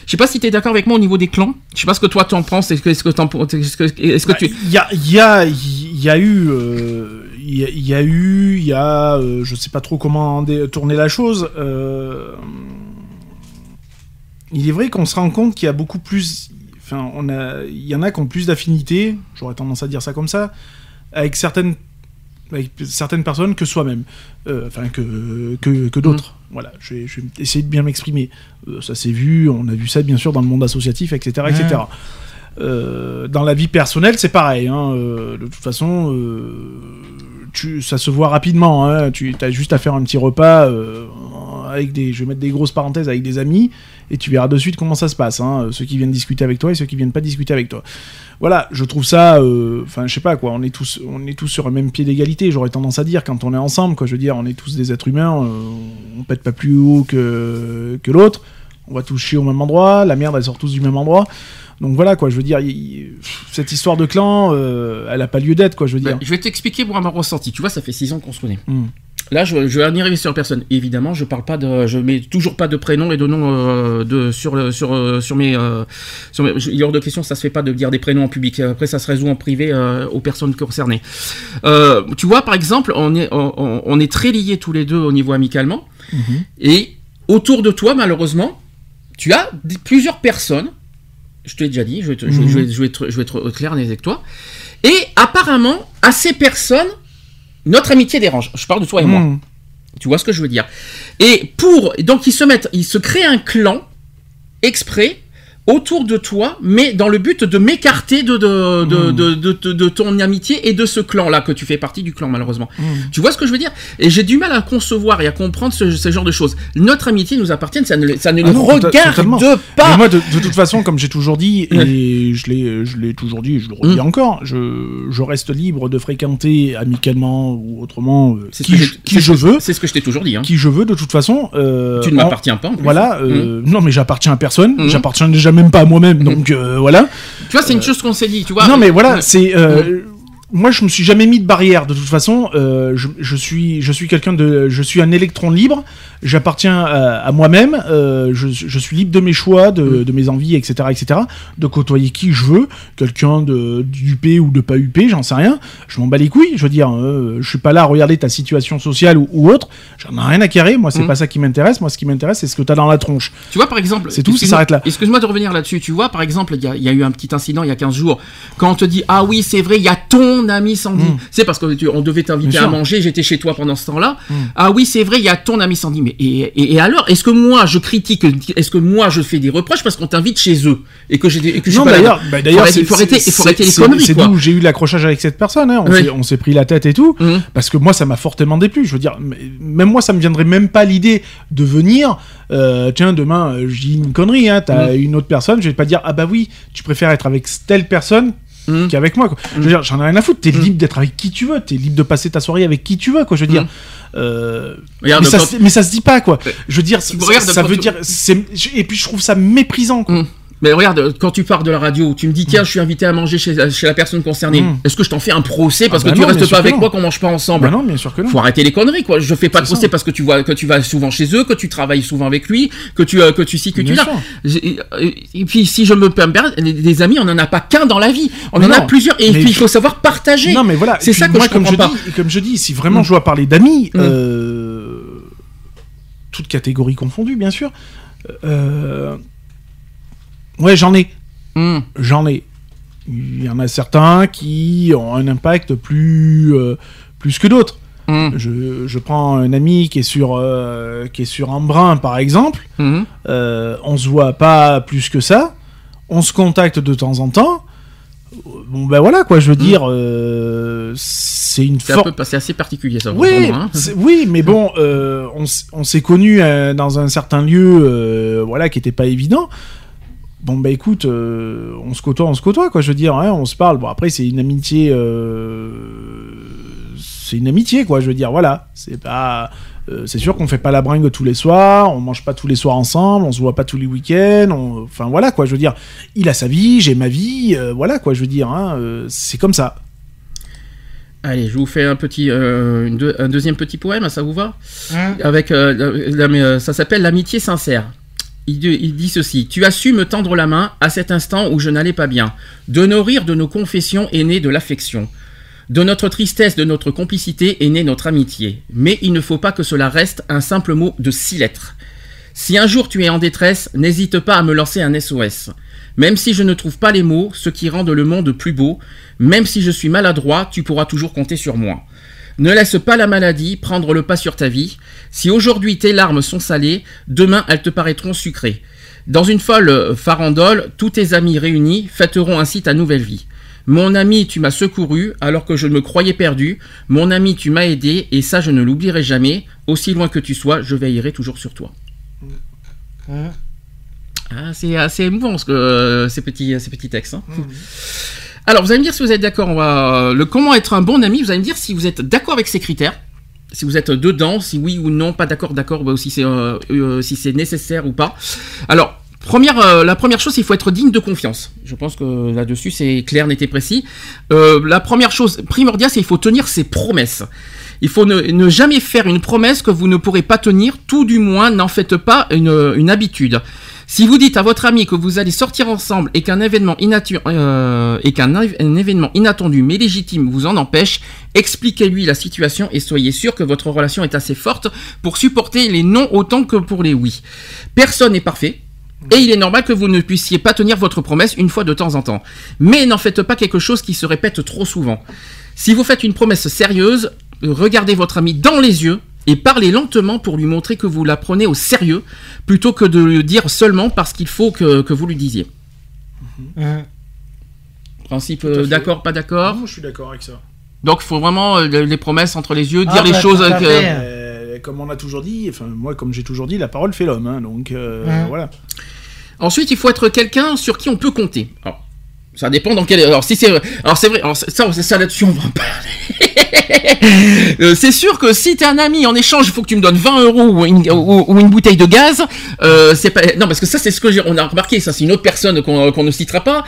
Je sais pas si tu es d'accord avec moi au niveau des clans. Je sais pas ce que toi t'en penses. Est-ce que est-ce que est-ce que, est-ce que Bah, tu Il y a, il y, a, il y a eu, euh, il y, a- il y a eu, il y a, je sais pas trop comment tourner la chose. il est vrai qu'on se rend compte qu'il y a beaucoup plus, enfin, on a, il y en a qui ont plus d'affinité. J'aurais tendance à dire ça comme ça, avec certaines, avec certaines personnes que soi-même, Euh, enfin que que, que d'autres. Voilà, je vais, je vais essayer de bien m'exprimer. Euh, ça s'est vu, on a vu ça bien sûr dans le monde associatif, etc., etc. Euh, dans la vie personnelle, c'est pareil. hein, de toute façon, tu, ça se voit rapidement. hein, tu as juste à faire un petit repas avec des, je vais mettre des grosses parenthèses avec des amis, et tu verras de suite comment ça se passe. hein, ceux qui viennent discuter avec toi et ceux qui viennent pas discuter avec toi. Voilà, je trouve ça. euh, Enfin, je sais pas quoi. On est tous, on est tous sur un même pied d'égalité. J'aurais tendance à dire quand on est ensemble, quoi. Je veux dire, on est tous des êtres humains. euh, on pète pas plus haut que que l'autre. On va tous chier au même endroit. La merde, elle sort tous du même endroit. Donc voilà quoi, je veux dire, cette histoire de clan, euh, elle a pas lieu d'être quoi, je veux dire. Ben, je vais t'expliquer moi ressenti. Tu vois, ça fait six ans qu'on se connaît. Hmm. Là, je, je vais en y arriver sur personne. Évidemment, je parle pas de, je mets toujours pas de prénom et de nom euh, de sur sur euh, sur mes, euh, sur mes- je- il est hors de question, ça se fait pas de dire des prénoms en public. Après, ça se résout en privé euh, aux personnes concernées. Euh, tu vois, par exemple, on est on, on est très liés tous les deux au niveau amicalement, et autour de toi, malheureusement, tu as plusieurs personnes. Je te l'ai déjà dit, je vais, te- je vais- je vais- je vais être, je vais être clair avec toi. Et apparemment, à ces personnes, notre amitié dérange. Je parle de toi et moi. Hmm. Tu vois ce que je veux dire Et pour donc ils se mettent, ils se créent un clan exprès autour de toi, mais dans le but de m'écarter de de, de, de, de, de- ton amitié et de ce clan-là, que tu fais partie du clan malheureusement. Tu vois ce que je veux dire? Et j'ai du mal à concevoir et à comprendre ce, ce genre de choses. Notre amitié nous appartient, ça ne, ça ne Ah nous non, regarde pas. Mais moi, de, toute façon, comme j'ai toujours dit, et je l'ai, je l'ai toujours dit, et je le redis Mm. encore, je, je reste libre de fréquenter amicalement ou autrement euh, qui, que je, qui je veux, C'est ce que je t'ai toujours dit. Hein. qui je veux. De toute façon, euh, Tu ne en- m'appartiens pas. en plus. Voilà, euh, non mais j'appartiens à personne, j'appartiens déjà même pas à moi-même, donc euh, voilà. Tu vois, c'est une chose qu'on s'est dit. Tu vois. non mais voilà, c'est euh, moi je me suis jamais mis de barrière de toute façon. euh, je, je suis je suis quelqu'un de je suis un électron libre. J'appartiens à, à moi-même. euh, je, je suis libre de mes choix, de, de mes envies, etc., etc. De côtoyer qui je veux, quelqu'un de d'UP ou de pas UP, j'en sais rien. Je m'en bats les couilles. Je veux dire, euh, je suis pas là à regarder ta situation sociale ou, ou autre. J'en ai rien à carrer. Moi c'est Mm. pas ça qui m'intéresse. Moi ce qui m'intéresse c'est ce que t'as dans la tronche. Tu vois, par exemple. C'est tout, ça excuse-moi- s'arrête là. Excuse-moi de revenir là-dessus. Tu vois, par exemple, il y, y a eu un petit incident il y a 15 jours. Quand on te dit, ah oui, c'est vrai, il y a ton ami Sandy. Mm. C'est parce qu'on devait t'inviter à manger, j'étais chez toi pendant ce temps-là. Mm. Ah oui, c'est vrai, il y a ton ami Sandy. Mais et, et- et alors, est-ce que moi je critique, est-ce que moi je fais des reproches parce qu'on t'invite chez eux et que j'ai que Non, d'ailleurs, bah, d'ailleurs, il faut arrêter, c'est- il faut arrêter les conneries, C'est d'où j'ai eu l'accrochage avec cette personne. hein. On s'est- on pris la tête et tout. Mhm. Parce que moi, ça m'a fortement déplu. Je veux dire, même moi, ça me viendrait même pas l'idée de venir. euh, tiens, demain, euh, dis une connerie. Hein, T'as Mhm. une autre personne. Je vais pas dire, ah bah oui, tu préfères être avec telle personne Mhm. qu'avec moi. Quoi. Je veux dire, j'en ai rien à foutre. T'es libre d'être avec qui tu veux. T'es libre de passer ta soirée avec qui tu veux. Quoi. Je veux dire. Mhm. euh, Regarde, mais, ça, se- mais ça se dit pas quoi. Je veux dire, ça, ça veut dire, et puis je trouve ça méprisant. Quoi. Mais regarde, quand tu pars de la radio, tu me dis tiens, je suis invité à manger chez, chez la personne concernée. Mm. Est-ce que je t'en fais un procès parce Ah bah que tu non, restes pas avec non. moi qu'on mange pas ensemble? Bah non, bien sûr que non. Faut arrêter les conneries, quoi. Je fais pas de procès ça. parce que tu vois que tu vas souvent chez eux, que tu travailles souvent avec lui, que tu euh, que tu que Bien euh, Et puis si je me permets, les amis, on en a pas qu'un dans la vie. On Mais en a plusieurs et puis il faut savoir partager. Non, mais voilà. C'est ça que moi, je comme pas. Dis, comme je dis, si vraiment Mm. je dois parler d'amis, Mm. euh, toutes catégories confondues, bien sûr. euh, ouais, j'en ai. Mm. J'en ai. Il y en a certains qui ont un impact plus, euh, plus que d'autres. Mm. Je, je prends un ami qui est sur, euh, qui est sur Embrun, par exemple. Mm. Euh, on se voit pas plus que ça. On se contacte de temps en temps. Bon, ben voilà, quoi, je veux dire, euh, c'est une forme. c'est assez particulier ça. Oui, hein. oui, mais bon, on, s'est connus dans un certain lieu, voilà, qui était pas évident. Bon, bah écoute, euh, on se côtoie, on se côtoie, quoi, je veux dire, hein, on se parle. Bon, après, c'est une amitié. euh, c'est une amitié, quoi, je veux dire, voilà. C'est pas. euh, c'est sûr qu'on fait pas la bringue tous les soirs, on mange pas tous les soirs ensemble, on se voit pas tous les week-ends, on- enfin voilà quoi, je veux dire, il a sa vie, j'ai ma vie, euh, voilà quoi, je veux dire, hein, euh, c'est comme ça. Allez, je vous fais un petit, euh, une deux- un deuxième petit poème, ça vous va? Hein? Avec, euh, la- la- mais, euh, ça s'appelle l'amitié sincère. Il, dit- ceci Tu as su me tendre la main à cet instant où je n'allais pas bien. De nos rires, de nos confessions est née de l'affection. De notre tristesse, de notre complicité est née notre amitié. Mais il ne faut pas que cela reste un simple mot de six lettres. Si un jour tu es en détresse, n'hésite pas à me lancer un SOS. Même si je ne trouve pas les mots, ce qui rendent le monde plus beau, même si je suis maladroit, tu pourras toujours compter sur moi. Ne laisse pas la maladie prendre le pas sur ta vie. Si aujourd'hui tes larmes sont salées, demain elles te paraîtront sucrées. Dans une folle euh, farandole, tous tes amis réunis fêteront ainsi ta nouvelle vie. Mon ami, tu m'as secouru alors que je me croyais perdu. Mon ami, tu m'as aidé et ça je ne l'oublierai jamais. Aussi loin que tu sois, je veillerai toujours sur toi. Hein? Ah, c'est assez émouvant ce que, euh, ces, petits, ces petits textes. hein. Alors, vous allez me dire si vous êtes d'accord. Va le comment être un bon ami. Vous allez me dire si vous êtes d'accord avec ces critères, si vous êtes dedans, si oui ou non, pas d'accord, d'accord, bah, si c'est euh, euh, nécessaire ou pas. Alors. Première, euh, la première chose, il faut être digne de confiance. Je pense que là-dessus, c'est clair, net et précis. Euh, la première chose primordiale, c'est qu'il faut tenir ses promesses. Il faut ne, ne jamais faire une promesse que vous ne pourrez pas tenir, tout du moins n'en faites pas une, une habitude. Si vous dites à votre ami que vous allez sortir ensemble et qu'un euh, événement inattendu mais légitime vous en empêche, expliquez-lui la situation et soyez sûr que votre relation est assez forte pour supporter les non autant que pour les oui. Personne n'est parfait. Et il est normal que vous ne puissiez pas tenir votre promesse une fois de temps en temps. Mais n'en faites pas quelque chose qui se répète trop souvent. Si vous faites une promesse sérieuse, regardez votre ami dans les yeux Et parlez lentement pour lui montrer que vous la prenez au sérieux, plutôt que de le dire seulement parce qu'il faut que, que vous lui disiez. Hein. Principe Tout à euh, d'accord, pas d'accord Non, je suis d'accord avec ça. Donc il faut vraiment euh, les promesses entre les yeux, Ah, dire les bah, choses. que-. Euh, comme on a toujours dit, enfin moi comme j'ai toujours dit, la parole fait l'homme, hein, donc euh, voilà. Ensuite, il faut être quelqu'un sur qui on peut compter. Alors, ça dépend dans quel. Alors, si c'est. Alors, c'est vrai. Alors, ça, ça, là-dessus, on va en parler. Euh, c'est sûr que si t'es un ami, en échange, il faut que tu me donnes 20 euros ou une, ou, ou une bouteille de gaz. Euh, c'est pas. Non, parce que ça, c'est ce que j'ai. On a remarqué. Ça, c'est une autre personne qu'on qu'on ne citera pas.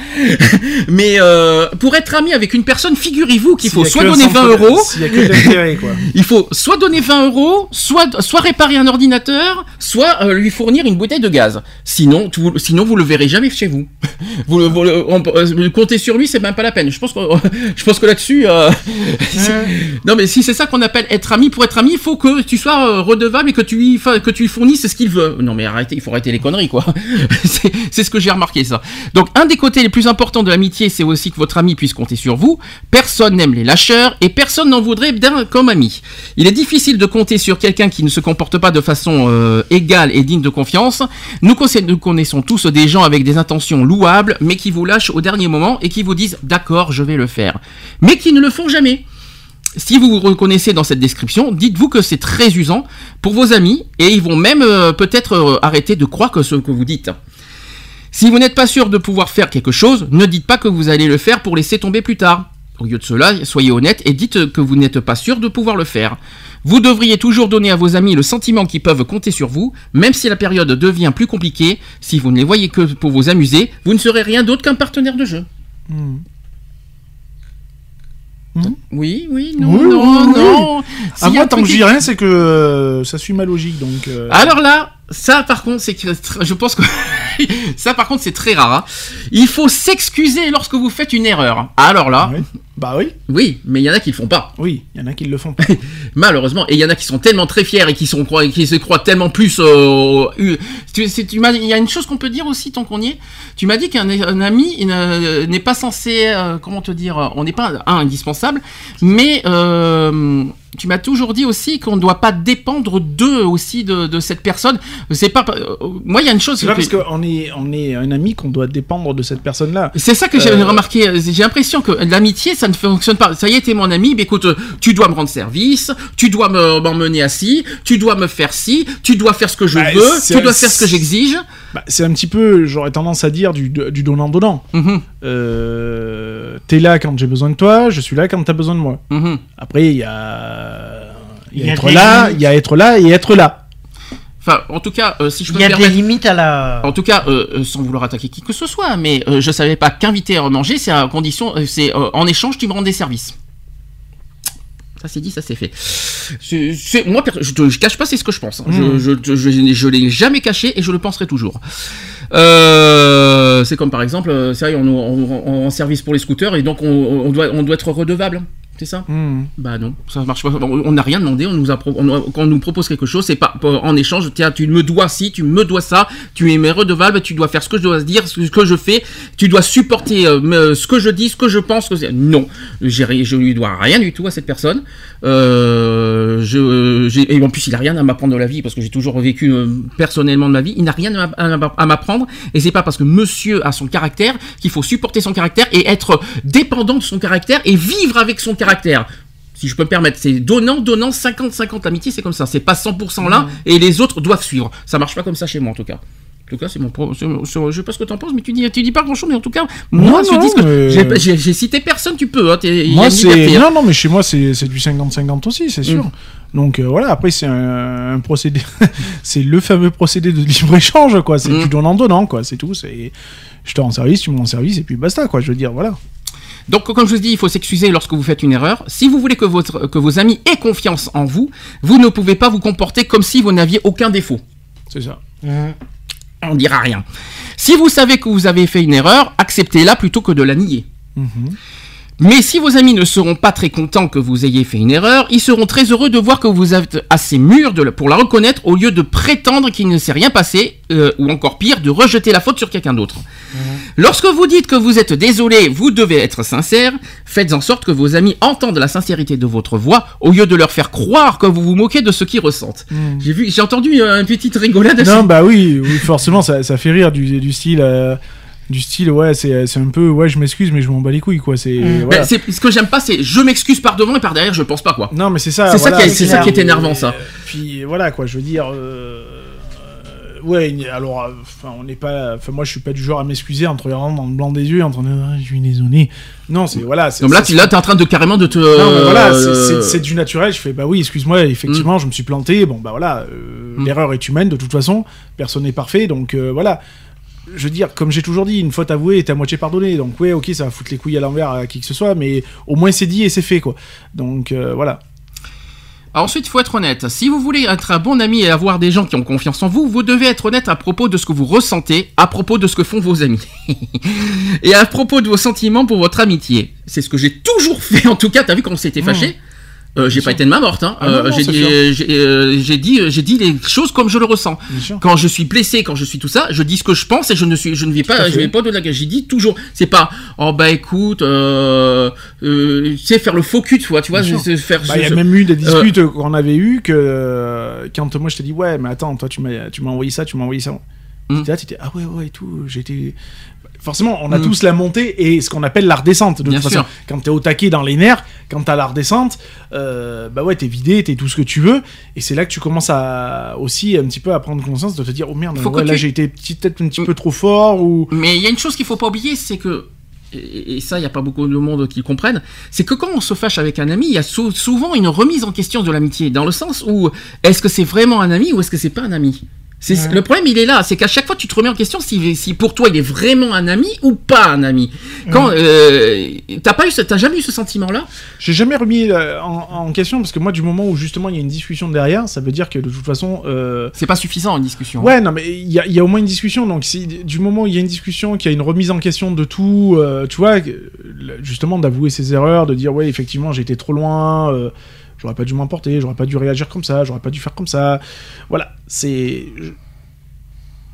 Mais euh, pour être ami avec une personne, figurez-vous qu'il faut soit donner un 20 centre- euros. S'il y a que de l'intérêt, quoi. Il faut soit donner 20 euros, soit, soit réparer un ordinateur, soit euh, lui fournir une bouteille de gaz. Sinon, tout- sinon vous le verrez jamais chez vous. vous, on- euh, compter sur lui, c'est même pas la peine. Je pense que, je pense que là-dessus, euh, non mais si c'est ça qu'on appelle être ami, pour être ami, il faut que tu sois redevable et que tu lui, fa- que tu lui fournisses ce qu'il veut. Non mais arrêtez, il faut arrêter les conneries quoi. c'est ce que j'ai remarqué ça. Donc un des côtés les plus importants de l'amitié, c'est aussi que votre ami puisse compter sur vous. Personne n'aime les lâcheurs et personne n'en voudrait d'un comme ami. Il est difficile de compter sur quelqu'un qui ne se comporte pas de façon égale et digne de confiance. Nous, connaissons- tous des gens avec des intentions louables, mais qui vous lâchent au dernier moment et qui vous disent d'accord, je vais le faire, mais qui ne le font jamais. Si vous vous reconnaissez dans cette description, dites-vous que c'est très usant pour vos amis et ils vont même euh, peut-être euh, arrêter de croire que ce que vous dites. Si vous n'êtes pas sûr de pouvoir faire quelque chose, ne dites pas que vous allez le faire pour laisser tomber plus tard. Au lieu de cela, soyez honnête et dites que vous n'êtes pas sûr de pouvoir le faire. Vous devriez toujours donner à vos amis le sentiment qu'ils peuvent compter sur vous, même si la période devient plus compliquée. Si vous ne les voyez que pour vous amuser, vous ne serez rien d'autre qu'un partenaire de jeu. Hmm. Oui, oui, non, Oui, non, oui, oui. non. À S'il y a moi, tant que dis rien, c'est que euh, ça suit ma logique, donc. euh, Alors là, ça par contre, c'est que je pense que ça par contre c'est très rare. hein. Il faut s'excuser lorsque vous faites une erreur. Alors là, oui. Bah oui, oui, mais il y en a qui le font pas. oui, il y en a qui le font pas. Malheureusement, et il y en a qui sont tellement très fiers et qui sont qui se croient tellement plus. euh, euh, tu, tu il y a une chose qu'on peut dire aussi tant qu'on y est. Tu m'as dit qu'un un ami ne- n'est pas censé, euh, comment te dire, on n'est pas un indispensable, mais euh, tu m'as toujours dit aussi qu'on ne doit pas dépendre d'eux aussi de, de cette personne. C'est pas, euh, moi il y a une chose. C'est que- parce qu'on est, on est un ami qu'on doit dépendre de cette personne-là. c'est ça que j'ai Euh, remarqué. J'ai l'impression que l'amitié, ça ne fonctionne pas. Ça y est, t'es mon ami, mais écoute, tu dois me rendre service, tu dois me- m'emmener à ci, tu dois me faire ci, tu dois faire ce que je Bah, veux, tu dois faire ce que j'exige. Bah, c'est un petit peu, j'aurais tendance à dire, du, du donnant-donnant. Mhm, Euh, T'es là quand j'ai besoin de toi, je suis là quand t'as besoin de moi. mhm. Après, il y a, il y a Il y a être là, il y a être là et être là. Enfin, en tout cas, euh, si je peux Il y a me des limites à la. En tout cas, euh, sans vouloir attaquer qui que ce soit, mais euh, je savais pas qu'inviter à manger, c'est à condition, c'est euh, en échange, tu me rends des services. Ça c'est dit, ça c'est fait. Moi, je je cache pas, c'est ce que je pense. hein. Mmh. Je, je, je, l'ai jamais caché et je le penserai toujours. Euh, c'est comme par exemple, euh, c'est vrai, on, on- en service pour les scooters et donc on, on doit, on doit être redevable. C'est ça Hmm. Bah non, ça marche pas. On n'a rien demandé, on nous a on- quand on nous propose quelque chose, c'est pas en échange. Tiens, tu me dois ci, tu me dois ça, tu es mes redevable, tu dois faire ce que je dois dire, ce que je fais, tu dois supporter euh, ce que je dis, ce que je pense. Que non, je lui dois rien du tout à cette personne. Euh, je, et en plus, il a rien à m'apprendre de la vie parce que j'ai toujours vécu euh, personnellement de ma vie. Il n'a rien à m'apprendre et c'est pas parce que Monsieur a son caractère qu'il faut supporter son caractère et être dépendant de son caractère et vivre avec son caractère. Si je peux me permettre, c'est donnant, donnant, 50-50 l'amitié, c'est comme ça. C'est pas 100% là et les autres doivent suivre. Ça marche pas comme ça chez moi en tout cas. En tout cas, c'est mon. pro- je sais pas ce que t'en penses, mais tu dis, tu dis pas grand chose, mais en tout cas, moi, Non, je non, dis ce que. mais- j'ai- cité personne, tu peux. Hein, Moi, liberté, hein. Non, non, mais chez moi, c'est du 50-50 aussi, c'est sûr. Mm. Donc euh, voilà, après, c'est un, un procédé. c'est le fameux procédé de libre-échange, quoi. C'est Mm. du donnant-donnant, quoi. C'est tout. C'est. Je te rends service, tu me rends service, et puis basta, quoi. Je veux dire, voilà. Donc, comme je vous dis, il faut s'excuser lorsque vous faites une erreur. Si vous voulez que, votre, que vos amis aient confiance en vous, vous ne pouvez pas vous comporter comme si vous n'aviez aucun défaut. C'est ça. Mmh. On dira rien. Si vous savez que vous avez fait une erreur, acceptez-la plutôt que de la nier. Mhm. Mais si vos amis ne seront pas très contents que vous ayez fait une erreur, ils seront très heureux de voir que vous êtes assez mûr de pour la reconnaître au lieu de prétendre qu'il ne s'est rien passé, euh, ou encore pire, de rejeter la faute sur quelqu'un d'autre. Lorsque vous dites que vous êtes désolé, vous devez être sincère. Faites en sorte que vos amis entendent la sincérité de votre voix, au lieu de leur faire croire que vous vous moquez de ce qu'ils ressentent. J'ai vu, j'ai entendu euh, une petite rigolade. Non, bah oui, oui forcément, ça, ça fait rire du, du style. euh, du style, ouais, c'est c'est un peu, ouais, je m'excuse, mais je m'en bats les couilles, quoi. C'est. Ben, voilà. c'est- ce que j'aime pas, c'est je m'excuse par devant et par derrière, je pense pas quoi. Non, mais c'est ça. C'est ça voilà, qui est- c'est ça qui est énervant, ça. Puis voilà, quoi, je veux dire. euh, euh, Ouais, alors, euh, enfin, on n'est pas. Enfin, moi, je suis pas du genre à m'excuser en te regardant dans le blanc des yeux, en train de Ah, je suis désolé. Non, c'est voilà. Donc là, tu là, t'es en train de carrément de te. Non, mais voilà, c'est- euh, du naturel. Je fais, bah oui, excuse-moi, effectivement, je me suis planté. Bon, bah voilà, euh, Mm. l'erreur est humaine de toute façon. Personne n'est parfait, donc euh, voilà. Je veux dire, comme j'ai toujours dit, une faute avouée est à moitié pardonnée. Donc, ouais, ok, ça va foutre les couilles à l'envers à qui que ce soit, mais au moins c'est dit et c'est fait, quoi. Donc, euh, voilà. Alors ensuite, il faut être honnête. Si vous voulez être un bon ami et avoir des gens qui ont confiance en vous, vous devez être honnête à propos de ce que vous ressentez, à propos de ce que font vos amis. et à propos de vos sentiments pour votre amitié. C'est ce que j'ai toujours fait, en tout cas. T'as vu quand s'était fâché Euh, j'ai pas été de ma morte. Hein. Ah Euh, j'ai dit, euh, j'ai dit, j'ai dit les choses comme je le ressens. Quand je suis blessé, quand je suis tout ça, je dis ce que je pense et je ne suis, je ne vais pas, je vais pas de la J'ai dit toujours. C'est pas, oh bah écoute, tu sais faire le faux cul, tu vois, tu vois, faire. Bah, Il y a même eu des disputes qu'on avait eues que quand moi je te dis ouais mais attends toi tu m'as tu m'as envoyé ça tu m'as envoyé ça. T'étais là, t'étais ah ouais ouais et tout j'étais forcément on a Mm. tous la montée et ce qu'on appelle la redescente de Bien toute sûr. façon quand t'es au taquet dans les nerfs quand t'as la redescente euh, bah ouais t'es vidé t'es tout ce que tu veux et c'est là que tu commences à aussi un petit peu à prendre conscience de te dire oh merde ouais, là tu- j'ai été peut-être un petit peu trop fort ou Mais il y a une chose qu'il faut pas oublier, c'est que et ça, il n'y a pas beaucoup de monde qui comprennent, c'est que quand on se fâche avec un ami, il y a sou- souvent une remise en question de l'amitié, dans le sens où est-ce que c'est vraiment un ami ou est-ce que c'est pas un ami? Ouais. Le problème, il est là, c'est qu'à chaque fois, tu te remets en question si, si pour toi, il est vraiment un ami ou pas un ami. Quand euh, t'as pas eu, ce- t'as jamais eu ce sentiment-là? J'ai jamais remis euh, en, en question parce que moi, du moment où justement il y a une discussion derrière, ça veut dire que de toute façon. euh, C'est pas suffisant une discussion. Ouais, non, mais il y, a- il y a au moins une discussion. Donc, si, du moment où il y a une discussion, qu'il y a une remise en question de tout, tu vois, justement d'avouer ses erreurs, de dire, ouais, effectivement, j'ai été trop loin, j'aurais pas dû m'emporter, j'aurais pas dû réagir comme ça, j'aurais pas dû faire comme ça. Voilà, c'est. je-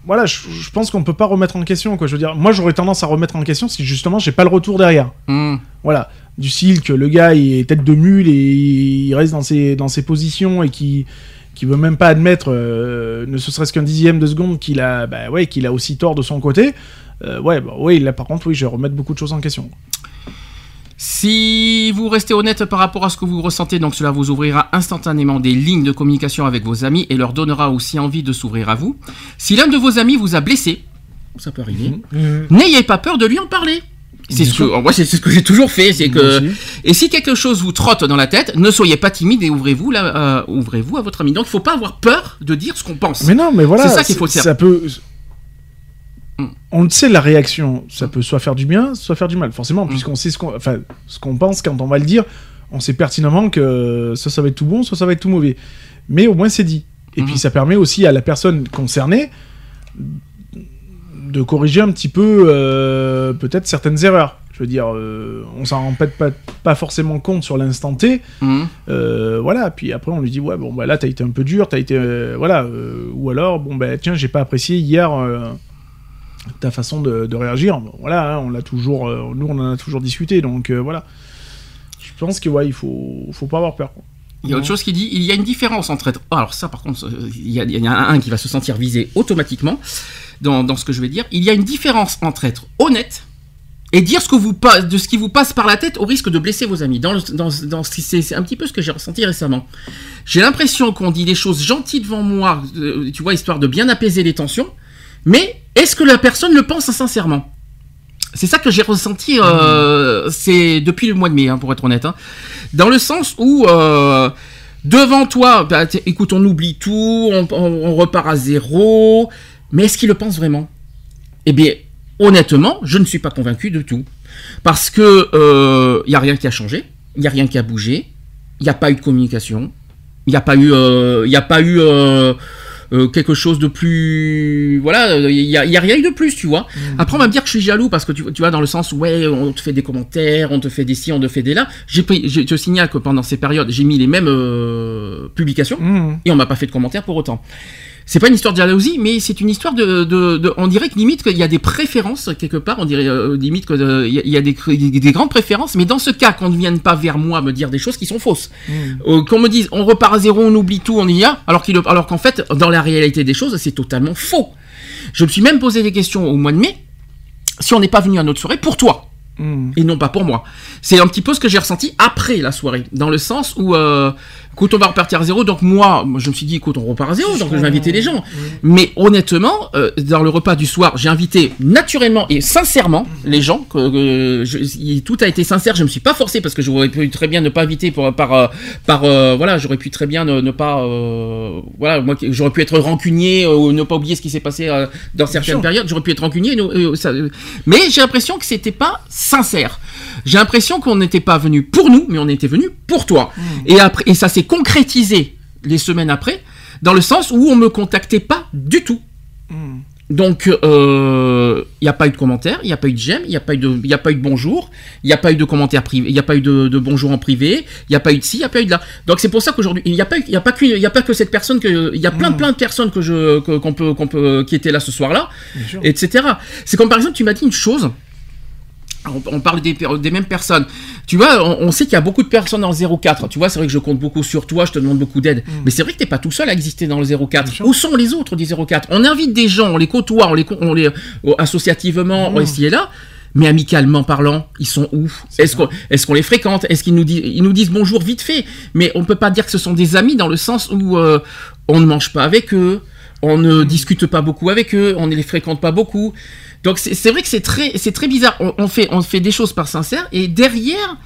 Voilà, je, je pense qu'on peut pas remettre en question, quoi. Je veux dire, moi, j'aurais tendance à remettre en question si justement j'ai pas le retour derrière. Hmm. Voilà, du style que le gars il est tête de mule et il reste dans ses, dans ses positions et qui qui veut même pas admettre, euh, ne serait-ce qu'un dixième de seconde, qu'il a, bah ouais, qu'il a aussi tort de son côté. Euh, ouais, bah, ouais, là par contre, oui, je vais remettre beaucoup de choses en question. Si vous restez honnête par rapport à ce que vous ressentez, donc cela vous ouvrira instantanément des lignes de communication avec vos amis et leur donnera aussi envie de s'ouvrir à vous. Si l'un de vos amis vous a blessé, ça peut arriver, Mhm. n'ayez pas peur de lui en parler. C'est ce que, moi, c'est ce que j'ai toujours fait, c'est que, et si quelque chose vous trotte dans la tête, ne soyez pas timide et ouvrez-vous là, euh, ouvrez-vous à votre ami. Donc, il faut pas avoir peur de dire ce qu'on pense. Mais non, mais voilà, C'est ça qu'il faut faire. Ça peut. Mm. On le sait, la réaction, ça peut soit faire du bien, soit faire du mal. Forcément, puisqu'on sait ce qu'on, enfin, ce qu'on pense quand on va le dire, on sait pertinemment que soit ça va être tout bon, soit ça va être tout mauvais. Mais au moins c'est dit. Et Mhm. puis ça permet aussi à la personne concernée de corriger un petit peu euh, peut-être certaines erreurs. Je veux dire, euh, on s'en rend pas, pas forcément compte sur l'instant T. Mhm. Euh, voilà, puis après on lui dit ouais bon bah là t'as été un peu dur, t'as été voilà, ou alors bon bah tiens j'ai pas apprécié hier ta façon de, de réagir. Voilà, hein, on l'a toujours, euh, nous on en a toujours discuté donc euh, voilà. Je pense que ouais il faut, faut pas avoir peur. Il y a autre chose qui dit, il y a une différence entre être... oh, alors ça par contre, il y, a, il y en a un qui va se sentir visé automatiquement dans, dans ce que je vais dire. Il y a une différence entre être honnête et dire ce, que vous, de ce qui vous passe par la tête au risque de blesser vos amis. Dans dans, dans, c'est un petit peu ce que j'ai ressenti récemment. J'ai l'impression qu'on dit des choses gentilles devant moi, euh, tu vois, histoire de bien apaiser les tensions, mais est-ce que la personne le pense sincèrement? C'est ça que j'ai ressenti, euh, c'est depuis le mois de mai, hein, pour être honnête. hein. Dans le sens où, euh, devant toi, bah, écoute, on oublie tout, on, on- on repart à zéro, mais est-ce qu'il le pense vraiment? Eh bien, honnêtement, je ne suis pas convaincu de tout. Parce que il n'y a rien qui a changé, il n'y a rien qui a bougé, il n'y a pas eu de communication, il n'y a pas eu, euh, il y a pas eu euh, quelque chose de plus, voilà, il y a, y a rien eu de plus, tu vois. Après, on va me dire que je suis jaloux parce que tu, tu vois, dans le sens ouais, on te fait des commentaires, on te fait des ci, on te fait des là. J'ai pris, je te signale que pendant ces périodes, j'ai mis les mêmes euh, publications Mmh. et on m'a pas fait de commentaires pour autant. C'est pas une histoire de jalousie, mais c'est une histoire de, de, de- on dirait que limite qu'il y a des préférences quelque part, on dirait euh, limite qu'il y, a- il y a des, des grandes préférences, mais dans ce cas, qu'on ne vienne pas vers moi me dire des choses qui sont fausses, Euh, qu'on me dise on repart à zéro, on oublie tout, on y a, alors qu'en fait, dans la réalité des choses, c'est totalement faux. Je me suis même posé des questions au mois de mai, si on n'est pas venu à notre soirée pour toi Mmh. et non pas pour moi. C'est un petit peu ce que j'ai ressenti après la soirée, dans le sens où, euh, écoute, on va repartir à zéro, donc moi, moi, je me suis dit, écoute, on repart à zéro, donc je vais inviter les gens. Mais honnêtement, euh, dans le repas du soir, j'ai invité naturellement et sincèrement les gens, que, que je- y- tout a été sincère, je me suis pas forcé parce que j'aurais pu très bien ne pas inviter pour, par, euh, par euh, voilà, j'aurais pu très bien ne, ne pas, euh, voilà, moi, j'aurais pu être rancunier ou ne pas oublier ce qui s'est passé dans certaines périodes, j'aurais pu être rancunier, mais j'ai l'impression que c'était pas sincère. J'ai l'impression qu'on n'était pas venu pour nous, mais on était venu pour toi. Et après, et ça s'est concrétisé les semaines après, dans le sens où on me contactait pas du tout. Donc, il n'y a pas eu de commentaires, il n'y a pas eu de j'aime, il n'y a pas eu de, y a pas eu de bonjour, il n'y a pas eu de commentaires privés, il n'y a pas eu de, de bonjour en privé, il n'y a pas eu de ci, il n'y a pas eu de là. Donc c'est pour ça qu'aujourd'hui, il n'y a pas, il a pas y a pas que cette personne il y a plein, plein de personnes que je, peut, qu'on peut, qui étaient là ce soir-là, etc. C'est comme par exemple, tu m'as dit une chose. On, on parle des, mêmes personnes. Tu vois, on, on sait qu'il y a beaucoup de personnes dans le 04. Tu vois, c'est vrai que je compte beaucoup sur toi, je te demande beaucoup d'aide. Mais c'est vrai que t'es pas tout seul à exister dans le 04. sûr. Où sont les autres du 04 On invite des gens, on les côtoie, on les, on les euh, associativement, on ici et là. Mais amicalement parlant, ils sont où? Est-ce qu'on est qu'on les fréquente? Est-ce qu'ils nous, disent, ils nous disent bonjour vite fait? Mais on peut pas dire que ce sont des amis dans le sens où euh, on ne mange pas avec eux, on ne discute pas beaucoup avec eux, on ne les fréquente pas beaucoup. Donc c'est vrai que c'est très, très bizarre. On, on fait, on fait des choses par sincère et derrière,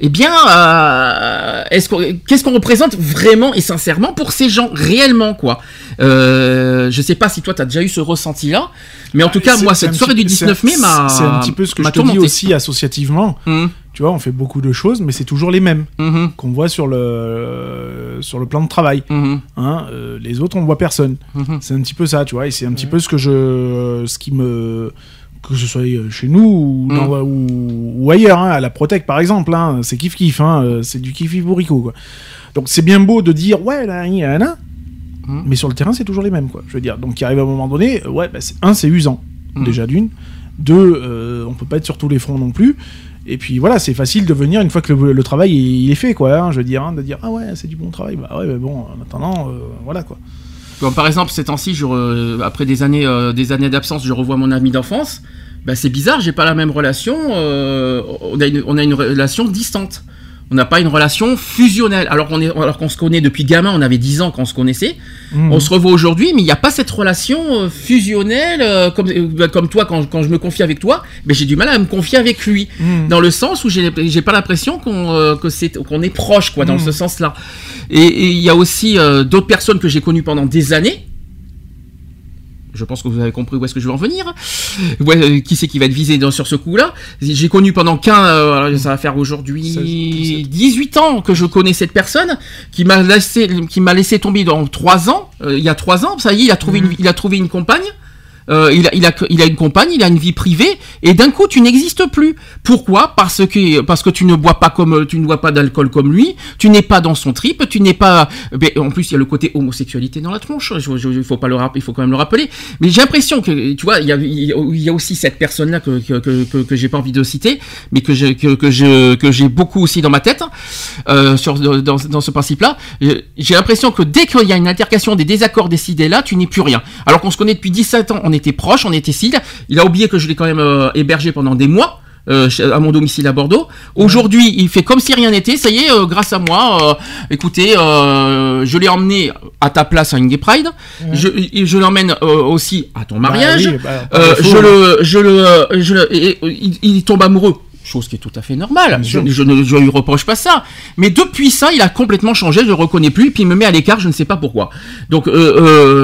eh bien, euh, est-ce qu'on- qu'est-ce qu'on représente vraiment et sincèrement pour ces gens réellement quoi? Euh, Je sais pas si toi tu as déjà eu ce ressenti-là, mais en tout cas moi cette soirée petit- du 19 mai m'a C'est un petit peu ce que je te dis aussi associativement. Hum, Tu vois, on fait beaucoup de choses, mais c'est toujours les mêmes qu'on voit sur le, sur le plan de travail. Hein, euh, les autres, on voit personne. C'est un petit peu ça, tu vois, et c'est un petit peu ce que je, ce qui me, que ce soit chez nous ou, Mm. dans- ou, ou ailleurs, hein, à la Protec par exemple, hein, c'est kiff kiff, hein, euh, c'est du kiff kiff bourricot, quoi. Donc c'est bien beau de dire ouais là, il y en a, mais sur le terrain c'est toujours les mêmes, quoi. Je veux dire, donc il arrive à un moment donné, euh, ouais, bah, c'est- un c'est usant Mm. déjà d'une, deux, euh, on peut pas être sur tous les fronts non plus. Et puis voilà, c'est facile de venir une fois que le, le travail il est fait, quoi. hein, je veux dire, hein, de dire ah ouais, c'est du bon travail. Bah ouais, mais bon, en attendant, euh, voilà quoi. Comme par exemple ces temps-ci, après des années, euh, des années d'absence, je revois mon ami d'enfance. Bah, c'est bizarre, j'ai pas la même relation. euh, on a une relation distante. On n'a pas une relation fusionnelle. Alors qu'on alors qu'on se connaît depuis gamin, on avait 10 ans quand on se connaissait. Mhm. On se revoit aujourd'hui, mais il n'y a pas cette relation euh, fusionnelle euh, comme, euh, bah, comme toi quand, quand je me confie avec toi. Mais j'ai du mal à me confier avec lui, Mhm. dans le sens où j'ai j'ai pas l'impression qu'on que c'est qu'on est proche, quoi, dans Mhm. ce sens-là. Et et il y a aussi euh, d'autres personnes que j'ai connues pendant des années. Je pense que vous avez compris où est-ce que je veux en venir. Ouais, euh, qui c'est qui va être visé dans, sur ce coup-là? J'ai connu pendant 15, euh, ça va faire aujourd'hui 16, 18 ans que je connais cette personne qui m'a laissé, qui m'a laissé tomber dans 3 ans. euh, il y a 3 ans, ça y est, il a trouvé, une, il a trouvé une compagne. Euh, il, a, une compagne, il a une vie privée, et d'un coup tu n'existes plus. Pourquoi? Parce que parce que tu ne bois pas comme tu ne bois pas d'alcool comme lui, tu n'es pas dans son trip, tu n'es pas. ben, en plus, il y a le côté homosexualité dans la tronche. Il faut pas le il faut quand même le rappeler. Mais j'ai l'impression que tu vois, il y a, aussi cette personne là que que, que, j'ai pas envie de citer, mais que j'ai que, que j'ai beaucoup aussi dans ma tête euh, sur dans, dans ce principe-là. J'ai l'impression que dès qu'il y a une altercation, des désaccords décidés là, tu n'es plus rien. Alors qu'on se connaît depuis 17 ans, on était proches, on était cibles. Il a oublié que je l'ai quand même euh, hébergé pendant des mois. euh, à mon domicile à Bordeaux. Aujourd'hui, il fait comme si rien n'était. Ça y est, euh, grâce à moi. euh, écoutez, je l'ai emmené à ta place à Gay Pride. Je, l'emmène aussi à ton mariage. Bah oui, bah, je hein. le, je le, je le- et- et- il, il tombe amoureux chose qui est tout à fait normale. Je, ne je lui reproche pas ça. Mais depuis ça, il a complètement changé, je le reconnais plus, et puis il me met à l'écart, je ne sais pas pourquoi. Donc euh,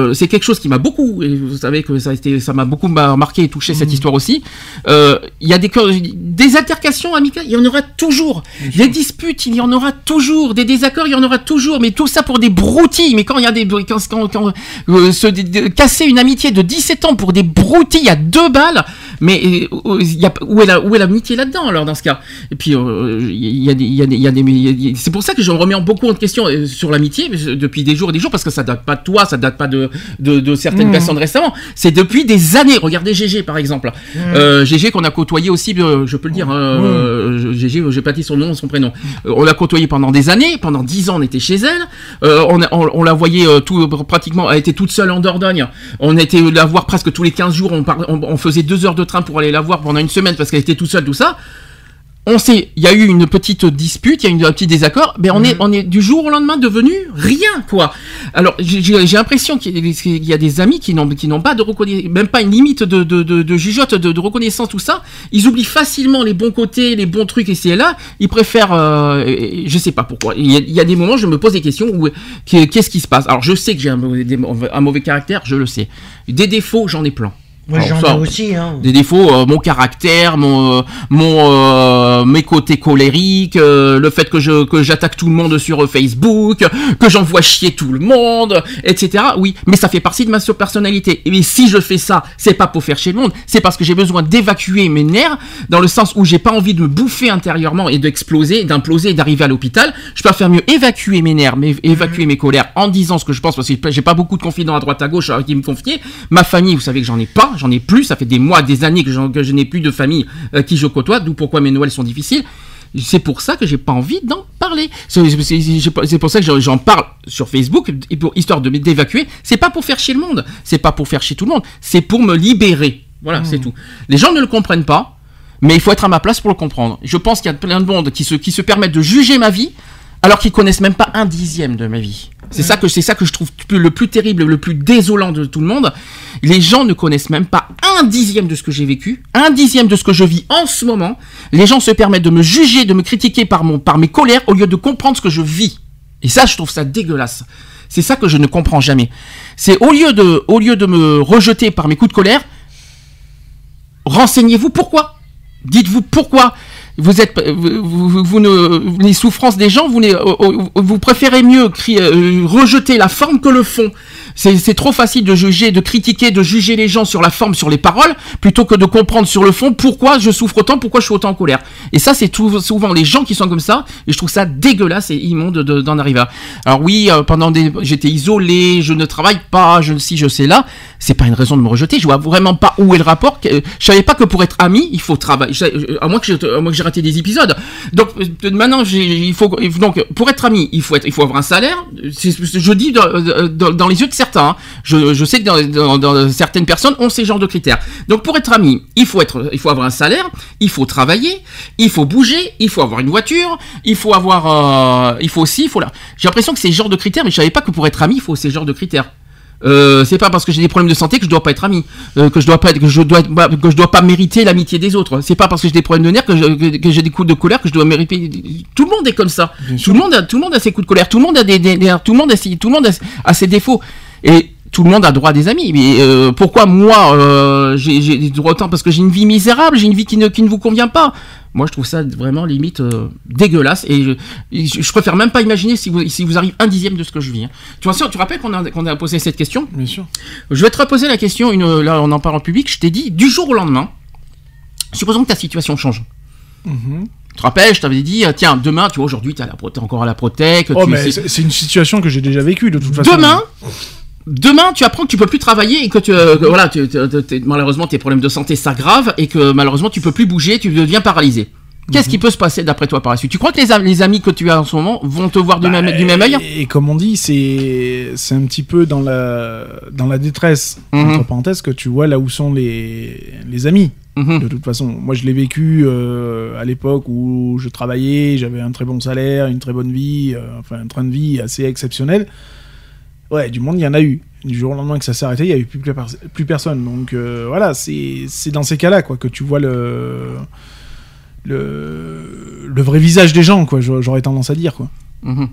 euh, c'est quelque chose qui m'a beaucoup, et vous savez que ça a été, ça m'a beaucoup ma- marqué et touché Mhm. cette histoire aussi. Euh, Il y a des, des altercations amicales, il y en aura toujours. Des disputes, il y en aura toujours. Des désaccords, il y en aura toujours. Mais tout ça pour des broutilles. Mais quand il y a des, quand, quand, quand, se casser une amitié de 17 ans pour des broutilles à deux balles, mais euh, y a, où est la, l'amitié là-dedans alors dans ce cas? Et puis euh, il y a des, il y a y a des- c'est pour ça que je remets en beaucoup en question euh, sur l'amitié euh, depuis des jours et des jours parce que ça date pas de toi, ça date pas de de, de certaines Mhm. personnes récemment. C'est depuis des années. Regardez GG par exemple. Euh, GG qu'on a côtoyé aussi, euh, je peux le dire. hein, euh, GG, j'ai pas dit son nom, son prénom. Euh, on l'a côtoyé pendant des années. Pendant dix ans, on était chez elle. Euh, on, on, on la voyait euh, tout pratiquement. Elle était toute seule en Dordogne. On était la voir presque tous les 15 jours. On, par- on, on faisait deux heures de train pour aller la voir pendant une semaine parce qu'elle était toute seule, tout ça. On sait, il y a eu une petite dispute, il y a eu un petit désaccord, mais on est, on est du jour au lendemain devenu rien, quoi. Alors, j'ai- l'impression qu'il y, a des- amis qui n'ont, pas de reconnaissance, même pas une limite de, de, de, de jugeote, de, de reconnaissance, tout ça. Ils oublient facilement les bons côtés, les bons trucs ici et là. Ils préfèrent, euh, je sais pas pourquoi. Il y, a, il y a des moments, je me pose des questions où, qu'est- qu'est-ce qui se passe? Alors, je sais que j'ai un mauvais caractère, je le sais. Des défauts, j'en ai plein. Moi, j'en ai aussi. Hein. des défauts, euh, mon caractère, mon, euh, mon, euh, mes côtés colériques, euh, le fait que je que j'attaque tout le monde sur euh, Facebook, que j'envoie chier tout le monde, etc. Oui, mais ça fait partie de ma personnalité. Et si je fais ça, c'est pas pour faire chier le monde, c'est parce que j'ai besoin d'évacuer mes nerfs, dans le sens où j'ai pas envie de me bouffer intérieurement et d'exploser, d'imploser, et d'arriver à l'hôpital. Je préfère mieux évacuer mes nerfs, mais évacuer mes colères en disant ce que je pense, parce que j'ai pas beaucoup de confidents à droite à gauche qui me confier. Ma famille, vous savez que j'en ai pas, j'en ai plus, ça fait des mois, des années que, je n'ai plus de famille euh, qui je côtoie, d'où pourquoi mes Noëls sont difficiles. C'est pour ça que j'ai pas envie d'en parler. C'est pour ça que j'en- parle sur Facebook, et pour, histoire d'évacuer. C'est pas pour faire chier le monde, c'est pas pour faire chier tout le monde, c'est pour me libérer. Voilà, c'est tout. Les gens ne le comprennent pas, mais il faut être à ma place pour le comprendre. Je pense qu'il y a plein de monde qui se, qui se permettent de juger ma vie, alors qu'ils connaissent même pas un dixième de ma vie. C'est ça que c'est ça que je trouve le plus terrible, le plus désolant de tout le monde. Les gens ne connaissent même pas un dixième de ce que j'ai vécu, un dixième de ce que je vis en ce moment. Les gens se permettent de me juger, de me critiquer par mon par mes colères au lieu de comprendre ce que je vis. Et ça, je trouve ça dégueulasse. C'est ça que je ne comprends jamais. C'est au lieu de au lieu de me rejeter par mes coups de colère, renseignez-vous pourquoi. Dites-vous pourquoi vous êtes vous, vous- vous ne les souffrances des gens vous euh, euh, vous préférez mieux euh, rejeter la forme que le fond. C'est trop facile de juger, de critiquer, de juger les gens sur la forme, sur les paroles, plutôt que de comprendre sur le fond pourquoi je souffre autant, pourquoi je suis autant en colère. Et ça, c'est souvent les gens qui sont comme ça, et je trouve ça dégueulasse et immonde de- d'en arriver là. Alors oui, euh, pendant des, j'étais isolé, je ne travaille pas, je ne si je sais là, c'est pas une raison de me rejeter. Je vois vraiment pas où est le rapport. Je savais pas que pour être ami, il faut travailler. Euh, À moins que j'ai, raté des épisodes. Donc euh, maintenant, il faut donc pour être ami, il faut être, il faut avoir un salaire. Je dis dans, euh, les yeux de certains. hein. Je, sais que dans, certaines personnes ont ces genres de critères. Donc pour être ami, il faut être, il faut avoir un salaire, il faut travailler, il faut bouger, il faut avoir une voiture, il faut avoir, euh, il faut aussi, il faut. J'ai l'impression que c'est ce genre de critères, mais je savais pas que pour être ami, il faut ces genres de critères. Euh, c'est pas parce que j'ai des problèmes de santé que je dois pas être ami, euh, que je dois pas être, que je dois être- bah, que je dois pas mériter l'amitié des autres. C'est pas parce que j'ai des problèmes de nerfs que, je- que- que j'ai des coups de colère que je dois mériter. Tout le monde est comme ça. Tout le monde a, tout le monde a ses coups de colère. Tout le monde a des, des- des- tout le monde a, ses- tout le monde a, a ses défauts. Et tout le monde a droit à des amis. Mais euh, pourquoi moi, euh, j'ai droits autant parce que j'ai une vie misérable, j'ai une vie qui ne, qui ne vous convient pas? Moi, je trouve ça vraiment limite euh, dégueulasse et je, je, je préfère même pas imaginer si vous, si vous arrive un dixième de ce que je vis. hein. Tu vois, tu rappelles qu'on a, posé cette question? Bien sûr. Je vais te reposer la question, une, là on en parle en public, je t'ai dit, du jour au lendemain, supposons que ta situation change. Mhm. Tu te rappelles, je t'avais dit, euh, tiens, demain, tu vois, aujourd'hui, tu es encore à la Protec. Oh, mais c'est une situation que j'ai déjà vécue de toute façon. Demain, demain, tu apprends que tu peux plus travailler et que tu, euh, que voilà, tu- tu- tu- malheureusement tes problèmes de santé s'aggravent et que malheureusement tu peux plus bouger, tu deviens paralysé. Qu'est-ce Mhm. qui peut se passer d'après toi par la suite? Tu crois que les, am- les amis que tu as en ce moment vont te voir du, Bah, même, du même œil? Et, et comme on dit, c'est c'est un petit peu dans la dans la détresse Mhm. entre parenthèses que tu vois là où sont les les amis. Mhm. De toute façon, moi je l'ai vécu euh, à l'époque où je travaillais, j'avais un très bon salaire, une très bonne vie, euh, enfin un train de vie assez exceptionnel. Ouais, du monde, il y en a eu. Du jour au lendemain que ça s'est arrêté, il y avait plus, plus, personne. Donc euh, voilà, c'est dans ces cas-là quoi que tu vois le le, le vrai visage des gens, quoi. j'a- J'aurais tendance à dire, quoi. Mhm.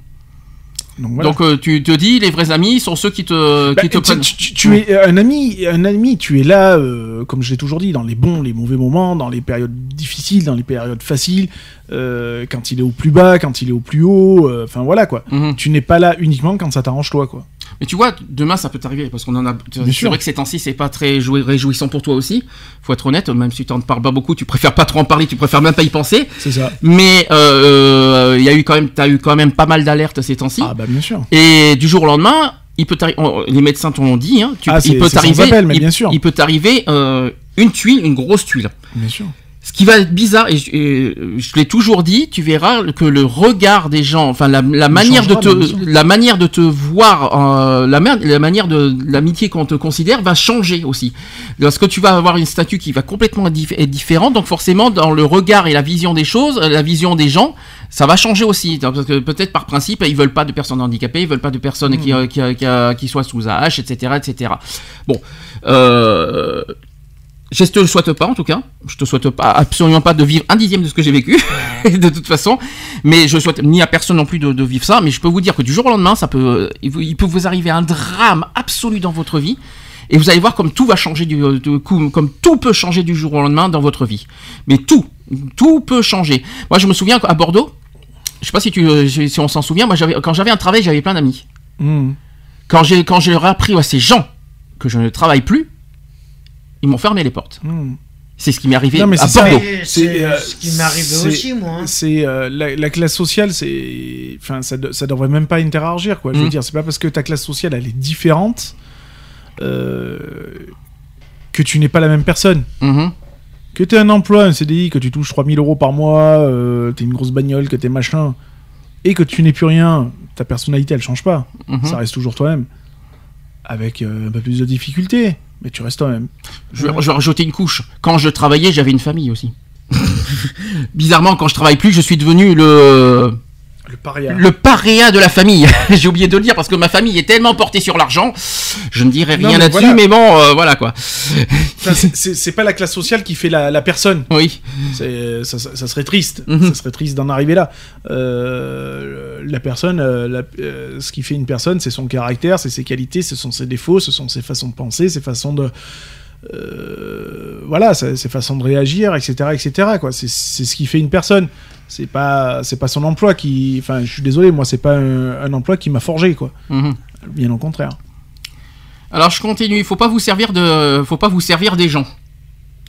Donc, voilà. Donc euh, tu te dis, les vrais amis sont ceux qui te, Bah, qui te prennent. tu- tu- tu es un ami, un ami, tu es là, euh, comme je l'ai toujours dit, dans les bons, les mauvais moments, dans les périodes difficiles, dans les périodes faciles, euh, quand il est au plus bas, quand il est au plus haut, enfin voilà quoi. Mhm. Tu n'es pas là uniquement quand ça t'arrange toi quoi. Mais tu vois, demain ça peut t'arriver parce qu'on en a. C'est sûr. vrai que ces temps-ci c'est pas très joué- réjouissant pour toi aussi. Faut être honnête, même si tu en parles pas beaucoup, tu préfères pas trop en parler, tu préfères même pas y penser. C'est ça. Mais euh, il y a eu quand même, t'as eu quand même pas mal d'alertes ces temps-ci. Ah bah bien sûr. Et du jour au lendemain, il peut t'arriver. on- Les médecins t'ont dit, hein, tu, Ah, il peut t'arriver. il, bien sûr. il peut t'arriver euh, une tuile, une grosse tuile. Bien sûr. Ce qui va être bizarre, et je, et je l'ai toujours dit, tu verras que le regard des gens, enfin la, la manière de te, la manière de te voir, euh, la, ma- la manière de l'amitié qu'on te considère va changer aussi. Parce que tu vas avoir une statue qui va complètement être dif- être différente, donc forcément dans le regard et la vision des choses, euh, la vision des gens, ça va changer aussi. Parce que peut-être par principe, ils veulent pas de personnes handicapées, ils veulent pas de personnes qui, Hmm. euh, qui, euh, qui, euh, qui soient sous AH, etc., etc. Bon, euh, je te le souhaite pas en tout cas. Je te souhaite pas absolument pas de vivre un dixième de ce que j'ai vécu de toute façon. Mais je souhaite ni à personne non plus de, de vivre ça. Mais je peux vous dire que du jour au lendemain, ça peut, il peut vous arriver un drame absolu dans votre vie. Et vous allez voir comme tout va changer du coup, comme tout peut changer du jour au lendemain dans votre vie. Mais tout, tout peut changer. Moi, je me souviens qu'à Bordeaux, je sais pas si tu, si on s'en souvient. Moi, j'avais quand j'avais un travail, j'avais plein d'amis. Mhm. Quand j'ai quand j'ai appris à ces gens que je ne travaille plus, ils m'ont fermé les portes. Mhm. C'est ce qui m'est arrivé Non, mais à c'est ça. Bordeaux. C'est, euh, ce qui m'est arrivé aussi, moi. hein. C'est euh, la, la classe sociale, c'est, enfin, ça, de- ça devrait même pas interagir, quoi. Je veux Mhm. dire, c'est pas parce que ta classe sociale elle est différente euh, que tu n'es pas la même personne. Mhm. Que tu un emploi, un CDI, que tu touches 3000 euros par mois, euh, t'es une grosse bagnole, que t'es machin, et que tu n'es plus rien, ta personnalité elle change pas. Mhm. Ça reste toujours toi-même. Avec euh, un peu plus de difficultés, mais tu restes toi-même. Je, vais- je vais rajouter une couche. Quand je travaillais, j'avais une famille aussi. Bizarrement, quand je travaille plus, je suis devenu le Le paria. le paria de la famille. J'ai oublié de le dire parce que ma famille est tellement portée sur l'argent. Je ne dirai rien là-dessus, voilà. mais bon, euh, voilà quoi. C'est- pas la classe sociale qui fait la, la personne. Oui. Ça, ça- ça serait triste. Mhm. Ça serait triste d'en arriver là. Euh, la personne, euh, la- ce qui fait une personne, c'est son caractère, c'est ses qualités, ce sont ses défauts, ce sont ses façons de penser, ses façons de. voilà, ses façons de réagir, etc. etc. quoi. C'est ce qui fait une personne. C'est pas, c'est pas son emploi qui. Enfin, je suis désolé, moi, c'est pas un, un emploi qui m'a forgé, quoi. Mhm. Bien au contraire. Alors je continue. Il faut pas vous servir de, faut pas vous servir des gens.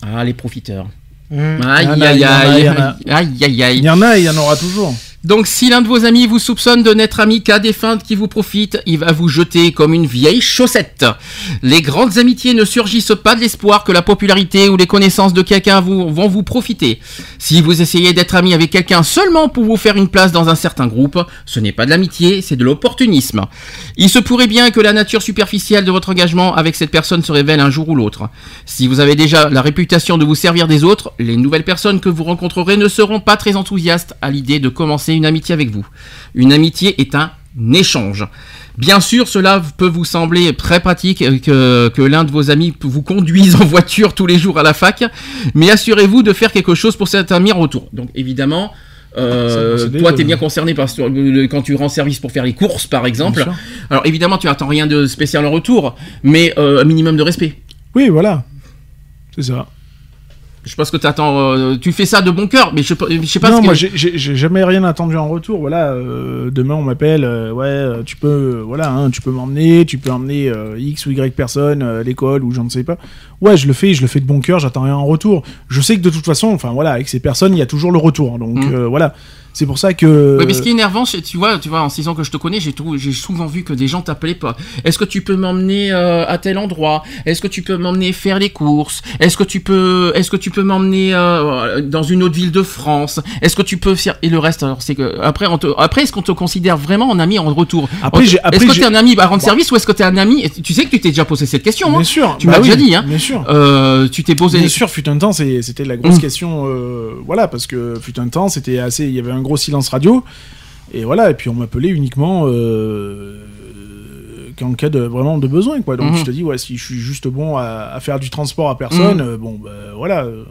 Ah les profiteurs. Mmh. Aïe aïe aïe aïe aïe aïe. Il y en a il y en aura toujours. Donc si l'un de vos amis vous soupçonne de n'être ami qu'à des fins qui vous profitent, il va vous jeter comme une vieille chaussette. Les grandes amitiés ne surgissent pas de l'espoir que la popularité ou les connaissances de quelqu'un vont vous profiter. Si vous essayez d'être ami avec quelqu'un seulement pour vous faire une place dans un certain groupe, ce n'est pas de l'amitié, c'est de l'opportunisme. Il se pourrait bien que la nature superficielle de votre engagement avec cette personne se révèle un jour ou l'autre. Si vous avez déjà la réputation de vous servir des autres, les nouvelles personnes que vous rencontrerez ne seront pas très enthousiastes à l'idée de commencer une amitié avec vous. Une amitié est un échange. Bien sûr, cela peut vous sembler très pratique euh, que, que l'un de vos amis vous conduise en voiture tous les jours à la fac, mais assurez-vous de faire quelque chose pour cet ami en retour. Donc évidemment, euh, toi, tu es bien concerné parce que euh, quand tu rends service pour faire les courses, par exemple. Alors évidemment, tu n'attends rien de spécial en retour, mais euh, un minimum de respect. Oui, voilà. C'est ça. Je pense que t'attends, euh, tu fais ça de bon cœur, mais je, je sais pas non, ce moi j'ai- jamais rien attendu en retour. Voilà, euh, demain on m'appelle, euh, ouais, tu peux, voilà, hein, tu peux m'emmener, tu peux emmener euh, X ou Y personne à l'école ou je ne sais pas. Ouais, je le fais, je le fais de bon cœur, j'attends rien en retour. Je sais que de toute façon, enfin voilà, avec ces personnes, il y a toujours le retour. Donc Mm. euh, voilà, c'est pour ça que. Ouais, mais ce qui est énervant, c'est- tu vois, tu vois, en six ans que je te connais, j'ai trou- j'ai souvent vu que des gens t'appelaient pas. Est-ce que tu peux m'emmener euh, à tel endroit? Est-ce que tu peux m'emmener faire les courses? Est-ce que tu peux, est-ce que tu peux m'emmener euh, dans une autre ville de France? Est-ce que tu peux faire et le reste Alors c'est que après, on te, après, est-ce qu'on te considère vraiment en ami en retour? Après, On te- j'ai- après, Est-ce que j'ai- t'es un ami à rendre Bon. service ou est-ce que t'es un ami? Tu sais que tu t'es déjà posé cette question. Bien hein sûr, Tu bah m'as oui, déjà dit, hein. Bien sûr. Euh, tu t'es posé. Bien sûr, fut un temps, c'est- c'était la grosse Mm. question. voilà, parce que fut un temps, c'était assez. Il y avait un gros silence radio. Et voilà, et puis on m'appelait uniquement euh, qu'en cas de vraiment de besoin, quoi. Donc Mhm. je te dis, ouais, si je suis juste bon à, à faire du transport à personne, Mhm. euh, bon, bah, voilà. euh,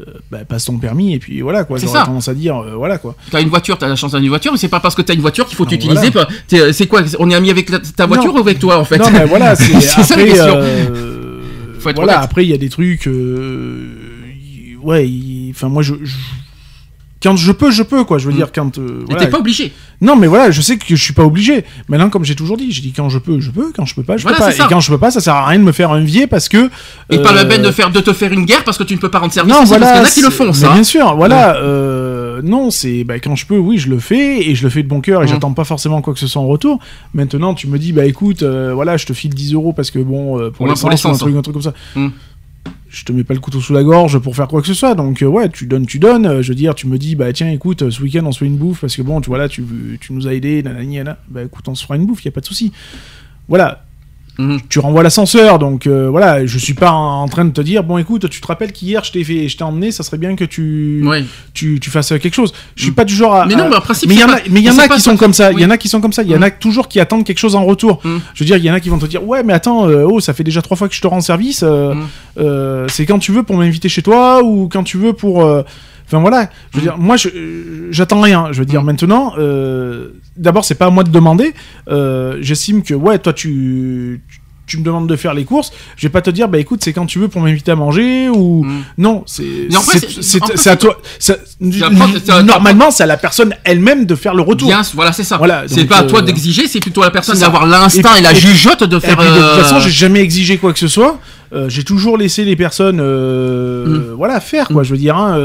euh, bah, passe ton permis et puis voilà quoi. J'aurais tendance à dire, euh, voilà quoi. T'as une voiture, t'as la chance d'avoir une voiture, mais c'est pas parce que t'as une voiture qu'il faut t'utiliser. voilà. C'est quoi On est amis avec la- ta voiture Non. ou avec toi en fait? Non mais voilà, c'est ça la après. question. euh, Faut être voilà, honnête. après il y a des trucs. euh, ouais, enfin moi je, je- Quand je peux, je peux, quoi. Je veux dire, quand. euh, voilà. t'es pas obligé. Non, mais voilà, je sais que je suis pas obligé. Maintenant, comme j'ai toujours dit, j'ai dit quand je peux, je peux. Quand je peux pas, je Voilà, peux pas. ça. Et quand je peux pas, ça sert à rien de me faire envier parce que. Et pas la euh, peine de, faire, de te faire une guerre parce que tu ne peux pas rendre service. non, voilà. parce qu'il y en a qui le c'est- font, mais ça. Bien sûr, voilà. euh, non, c'est bah, quand je peux, oui, je le fais et je le fais de bon cœur et Mhm. j'attends pas forcément quoi que ce soit en retour. Maintenant, tu me dis, bah écoute, euh, voilà, je te file 10 euros parce que bon, pour l'essence un truc, un truc comme ça. Mhm. Je te mets pas le couteau sous la gorge pour faire quoi que ce soit. Donc, euh, ouais, tu donnes, tu donnes. Euh, Je veux dire, tu me dis, bah tiens, écoute, euh, ce week-end, on se fait une bouffe parce que bon, tu vois là, tu, nous as aidé, nanani, nanana. Bah écoute, on se fera une bouffe, y a pas de souci. Voilà, Mhm. tu renvoies l'ascenseur, donc euh, voilà, je suis pas en, train de te dire, bon écoute, tu te rappelles qu'hier je t'ai fait, je t'ai emmené, ça serait bien que tu, tu, tu fasses quelque chose. Je suis pas du genre à. Mais non, mais en principe, mais il y en a, pas- y en qui sont comme ça. Il y en a qui sont comme ça. Il y en a toujours qui attendent quelque chose en retour. Mm. Je veux dire, il y en a qui vont te dire, ouais, mais attends, euh, oh, ça fait déjà trois fois que je te rends service. euh, c'est quand tu veux pour m'inviter chez toi ou quand tu veux pour. Enfin voilà, je veux dire, moi j'attends rien. Je veux dire, Mm. maintenant, euh, d'abord c'est pas à moi de demander. Euh, J'estime que ouais, toi tu, tu me demandes de faire les courses, je vais pas te dire bah écoute c'est quand tu veux pour m'inviter à manger ou Mm. non c'est à toi. ça- toi- normalement c'est à la personne elle-même de faire le retour. Bien, voilà, c'est ça. Voilà, c'est pas à toi euh, d'exiger, c'est plutôt à la personne d'avoir l'instinct Et et, la jugeote de Et faire. puis, de toute euh, façon, j'ai jamais exigé quoi que ce soit. Euh, j'ai toujours laissé les personnes, euh, Mm. voilà, faire quoi. Je veux dire, hein,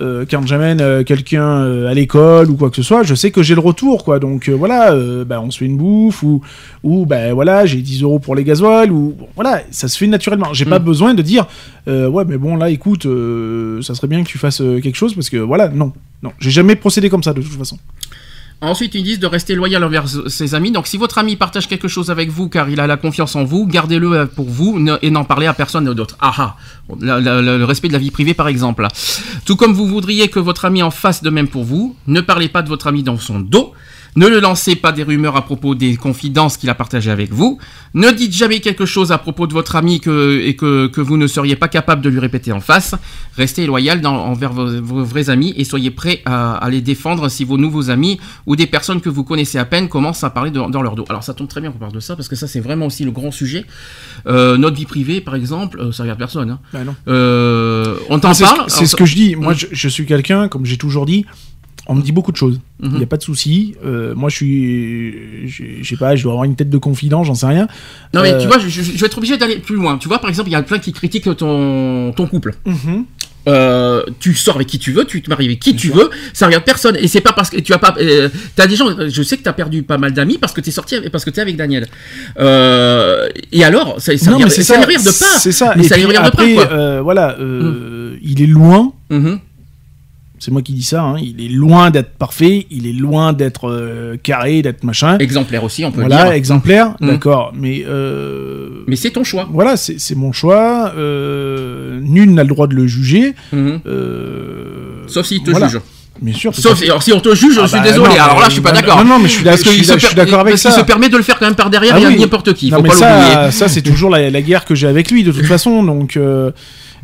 euh, quand j'amène quelqu'un à l'école ou quoi que ce soit, je sais que j'ai le retour quoi. Donc voilà, bah, on se fait une bouffe ou ou ben voilà, j'ai 10 euros pour les gasoils ou bon, voilà, ça se fait naturellement. J'ai pas Mm. besoin de dire ouais, mais bon là, écoute, ça serait bien que tu fasses quelque chose parce que voilà, non, non, j'ai jamais procédé comme ça de toute façon. Ensuite, ils disent de rester loyal envers ses amis. Donc, si votre ami partage quelque chose avec vous car il a la confiance en vous, gardez-le euh, pour vous et n'en parlez à personne d'autre. Ah ah la- Le respect de la vie privée, par exemple. Tout comme vous voudriez que votre ami en fasse de même pour vous, ne parlez pas de votre ami dans son dos. Ne le lancez pas des rumeurs à propos des confidences qu'il a partagées avec vous. Ne dites jamais quelque chose à propos de votre ami que, et que, que vous ne seriez pas capable de lui répéter en face. Restez loyal dans- envers vos, vos vrais amis et soyez prêts à, à les défendre si vos nouveaux amis ou des personnes que vous connaissez à peine commencent à parler de- dans leur dos. Alors ça tombe très bien qu'on parle de ça parce que ça c'est vraiment aussi le grand sujet. Euh, notre vie privée par exemple, euh, ça regarde personne. hein. Bah non. Euh, on t'en parle. c'est ce que je dis. Moi, je, je suis quelqu'un, comme j'ai toujours dit, on me dit beaucoup de choses. Il Mhm. n'y a pas de souci. Euh, moi, je suis. Je je sais pas, je dois avoir une tête de confident, j'en sais rien. Non mais Euh, tu vois, je, je- je vais être obligé d'aller plus loin. Tu vois, par exemple, il y a plein qui critiquent ton, ton couple. mhm. Euh, tu sors avec qui tu veux, tu te maries avec qui tu veux, ça regarde personne. Et c'est pas parce que tu as pas. Euh, t'as des gens, je sais que tu as perdu pas mal d'amis parce que tu es sorti avec, parce que tu es avec Daniel. Euh, et alors, ça, ça, non, regarde- mais ça, regarde pas. C'est ça. Mais Et ça puis ne regarde après, pas, quoi. euh, voilà, euh, il est loin. Mhm. C'est moi qui dis ça. hein, il est loin d'être parfait. Il est loin d'être euh, carré, d'être machin. Exemplaire aussi, on peut le Voilà, dire. exemplaire. Mhm. D'accord. Mais. euh, Mais c'est ton choix. Voilà, c'est mon choix. euh, nul n'a le droit de le juger. Euh, Sauf s'il te voilà. juge. Bien sûr. Sauf alors, si on te juge, je Ah suis bah désolé. non, mais- alors là, je suis pas bah, d'accord. non, non, mais je suis d'accord avec ça. se permet de le faire quand même par derrière Ah à oui. n'importe qui. Non, Faut mais pas l'oublier. ça, ça c'est toujours la, la guerre que j'ai avec lui de toute façon. Donc euh,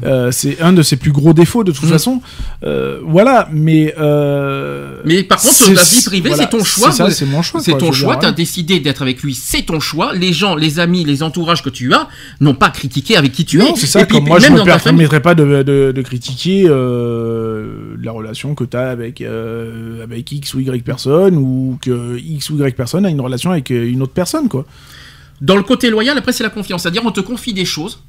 euh, c'est un de ses plus gros défauts de toute Mm. façon. Euh, voilà, mais euh, Mais par contre, la vie privée, voilà, c'est ton choix. C'est ça, c'est mon choix. C'est ton choix, dire, tu as ouais. décidé d'être avec lui, c'est ton choix. Les gens, les amis, les entourages que tu as n'ont pas critiqué avec qui tu es. C'est ça. Et puis, comme moi, je même me permettrais pas de, de, de critiquer la relation que tu as avec, avec X ou Y personne ou que X ou Y personne a une relation avec une autre personne, quoi. Dans le côté loyal, après, c'est la confiance. C'est-à-dire, on te confie des choses,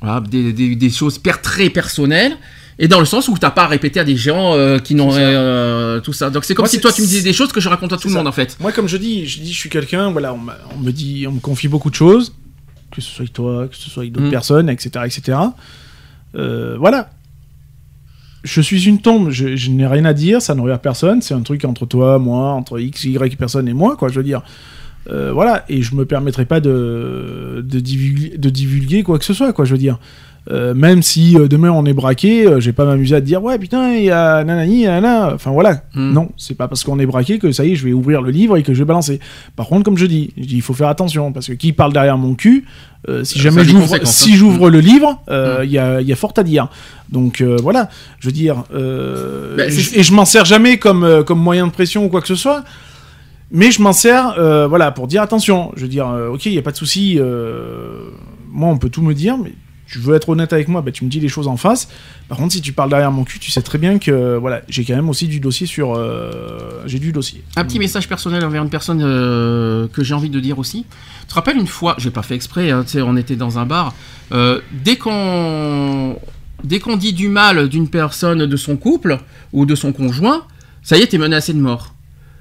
voilà, des, des- des choses per- très personnelles. Et dans le sens où t'as pas à répéter à des gens euh, qui n'ont euh, tout ça. Donc c'est comme Moi, si toi tu me disais des choses que je raconte à tout le ça. monde en fait. Moi, comme je dis, je dis, je suis quelqu'un, voilà, on me dit, on me confie beaucoup de choses, que ce soit avec toi, que ce soit avec d'autres Mm. personnes, etc., etc. Euh, voilà. Je suis une tombe, je, je n'ai rien à dire, ça ne regarde personne, c'est un truc entre toi, moi, entre X, Y personne et moi, quoi, je veux dire. Euh, voilà, et je me permettrai pas de, de, divulguer, de divulguer quoi que ce soit, quoi, je veux dire. Euh, même si euh, demain on est braqué, euh, je vais pas m'amuser à te dire ouais putain il y a nanani nanana. Enfin voilà, Hmm. non, c'est pas parce qu'on est braqué que ça y est je vais ouvrir le livre et que je vais balancer. Par contre comme je dis, je dis il faut faire attention parce que qui parle derrière mon cul, si jamais j'ouvre, si j'ouvre le livre, Hmm. il y, a, y a fort à dire. Donc voilà, je veux dire, Bah, je- et je m'en sers jamais comme comme moyen de pression ou quoi que ce soit. Mais je m'en sers, euh, voilà, pour dire attention. Je veux dire, euh, ok, il y a pas de souci. euh, moi, on peut tout me dire, mais tu veux être honnête avec moi, bah, tu me dis les choses en face. Par contre, si tu parles derrière mon cul, tu sais très bien que, voilà, j'ai quand même aussi du dossier sur, j'ai du dossier. Un petit message personnel envers une personne que j'ai envie de dire aussi. Tu te rappelles une fois, j'ai pas fait exprès, hein, on était dans un bar. dès qu'on dès qu'on dit du mal d'une personne de son couple ou de son conjoint, ça y est, t'es menacé de mort.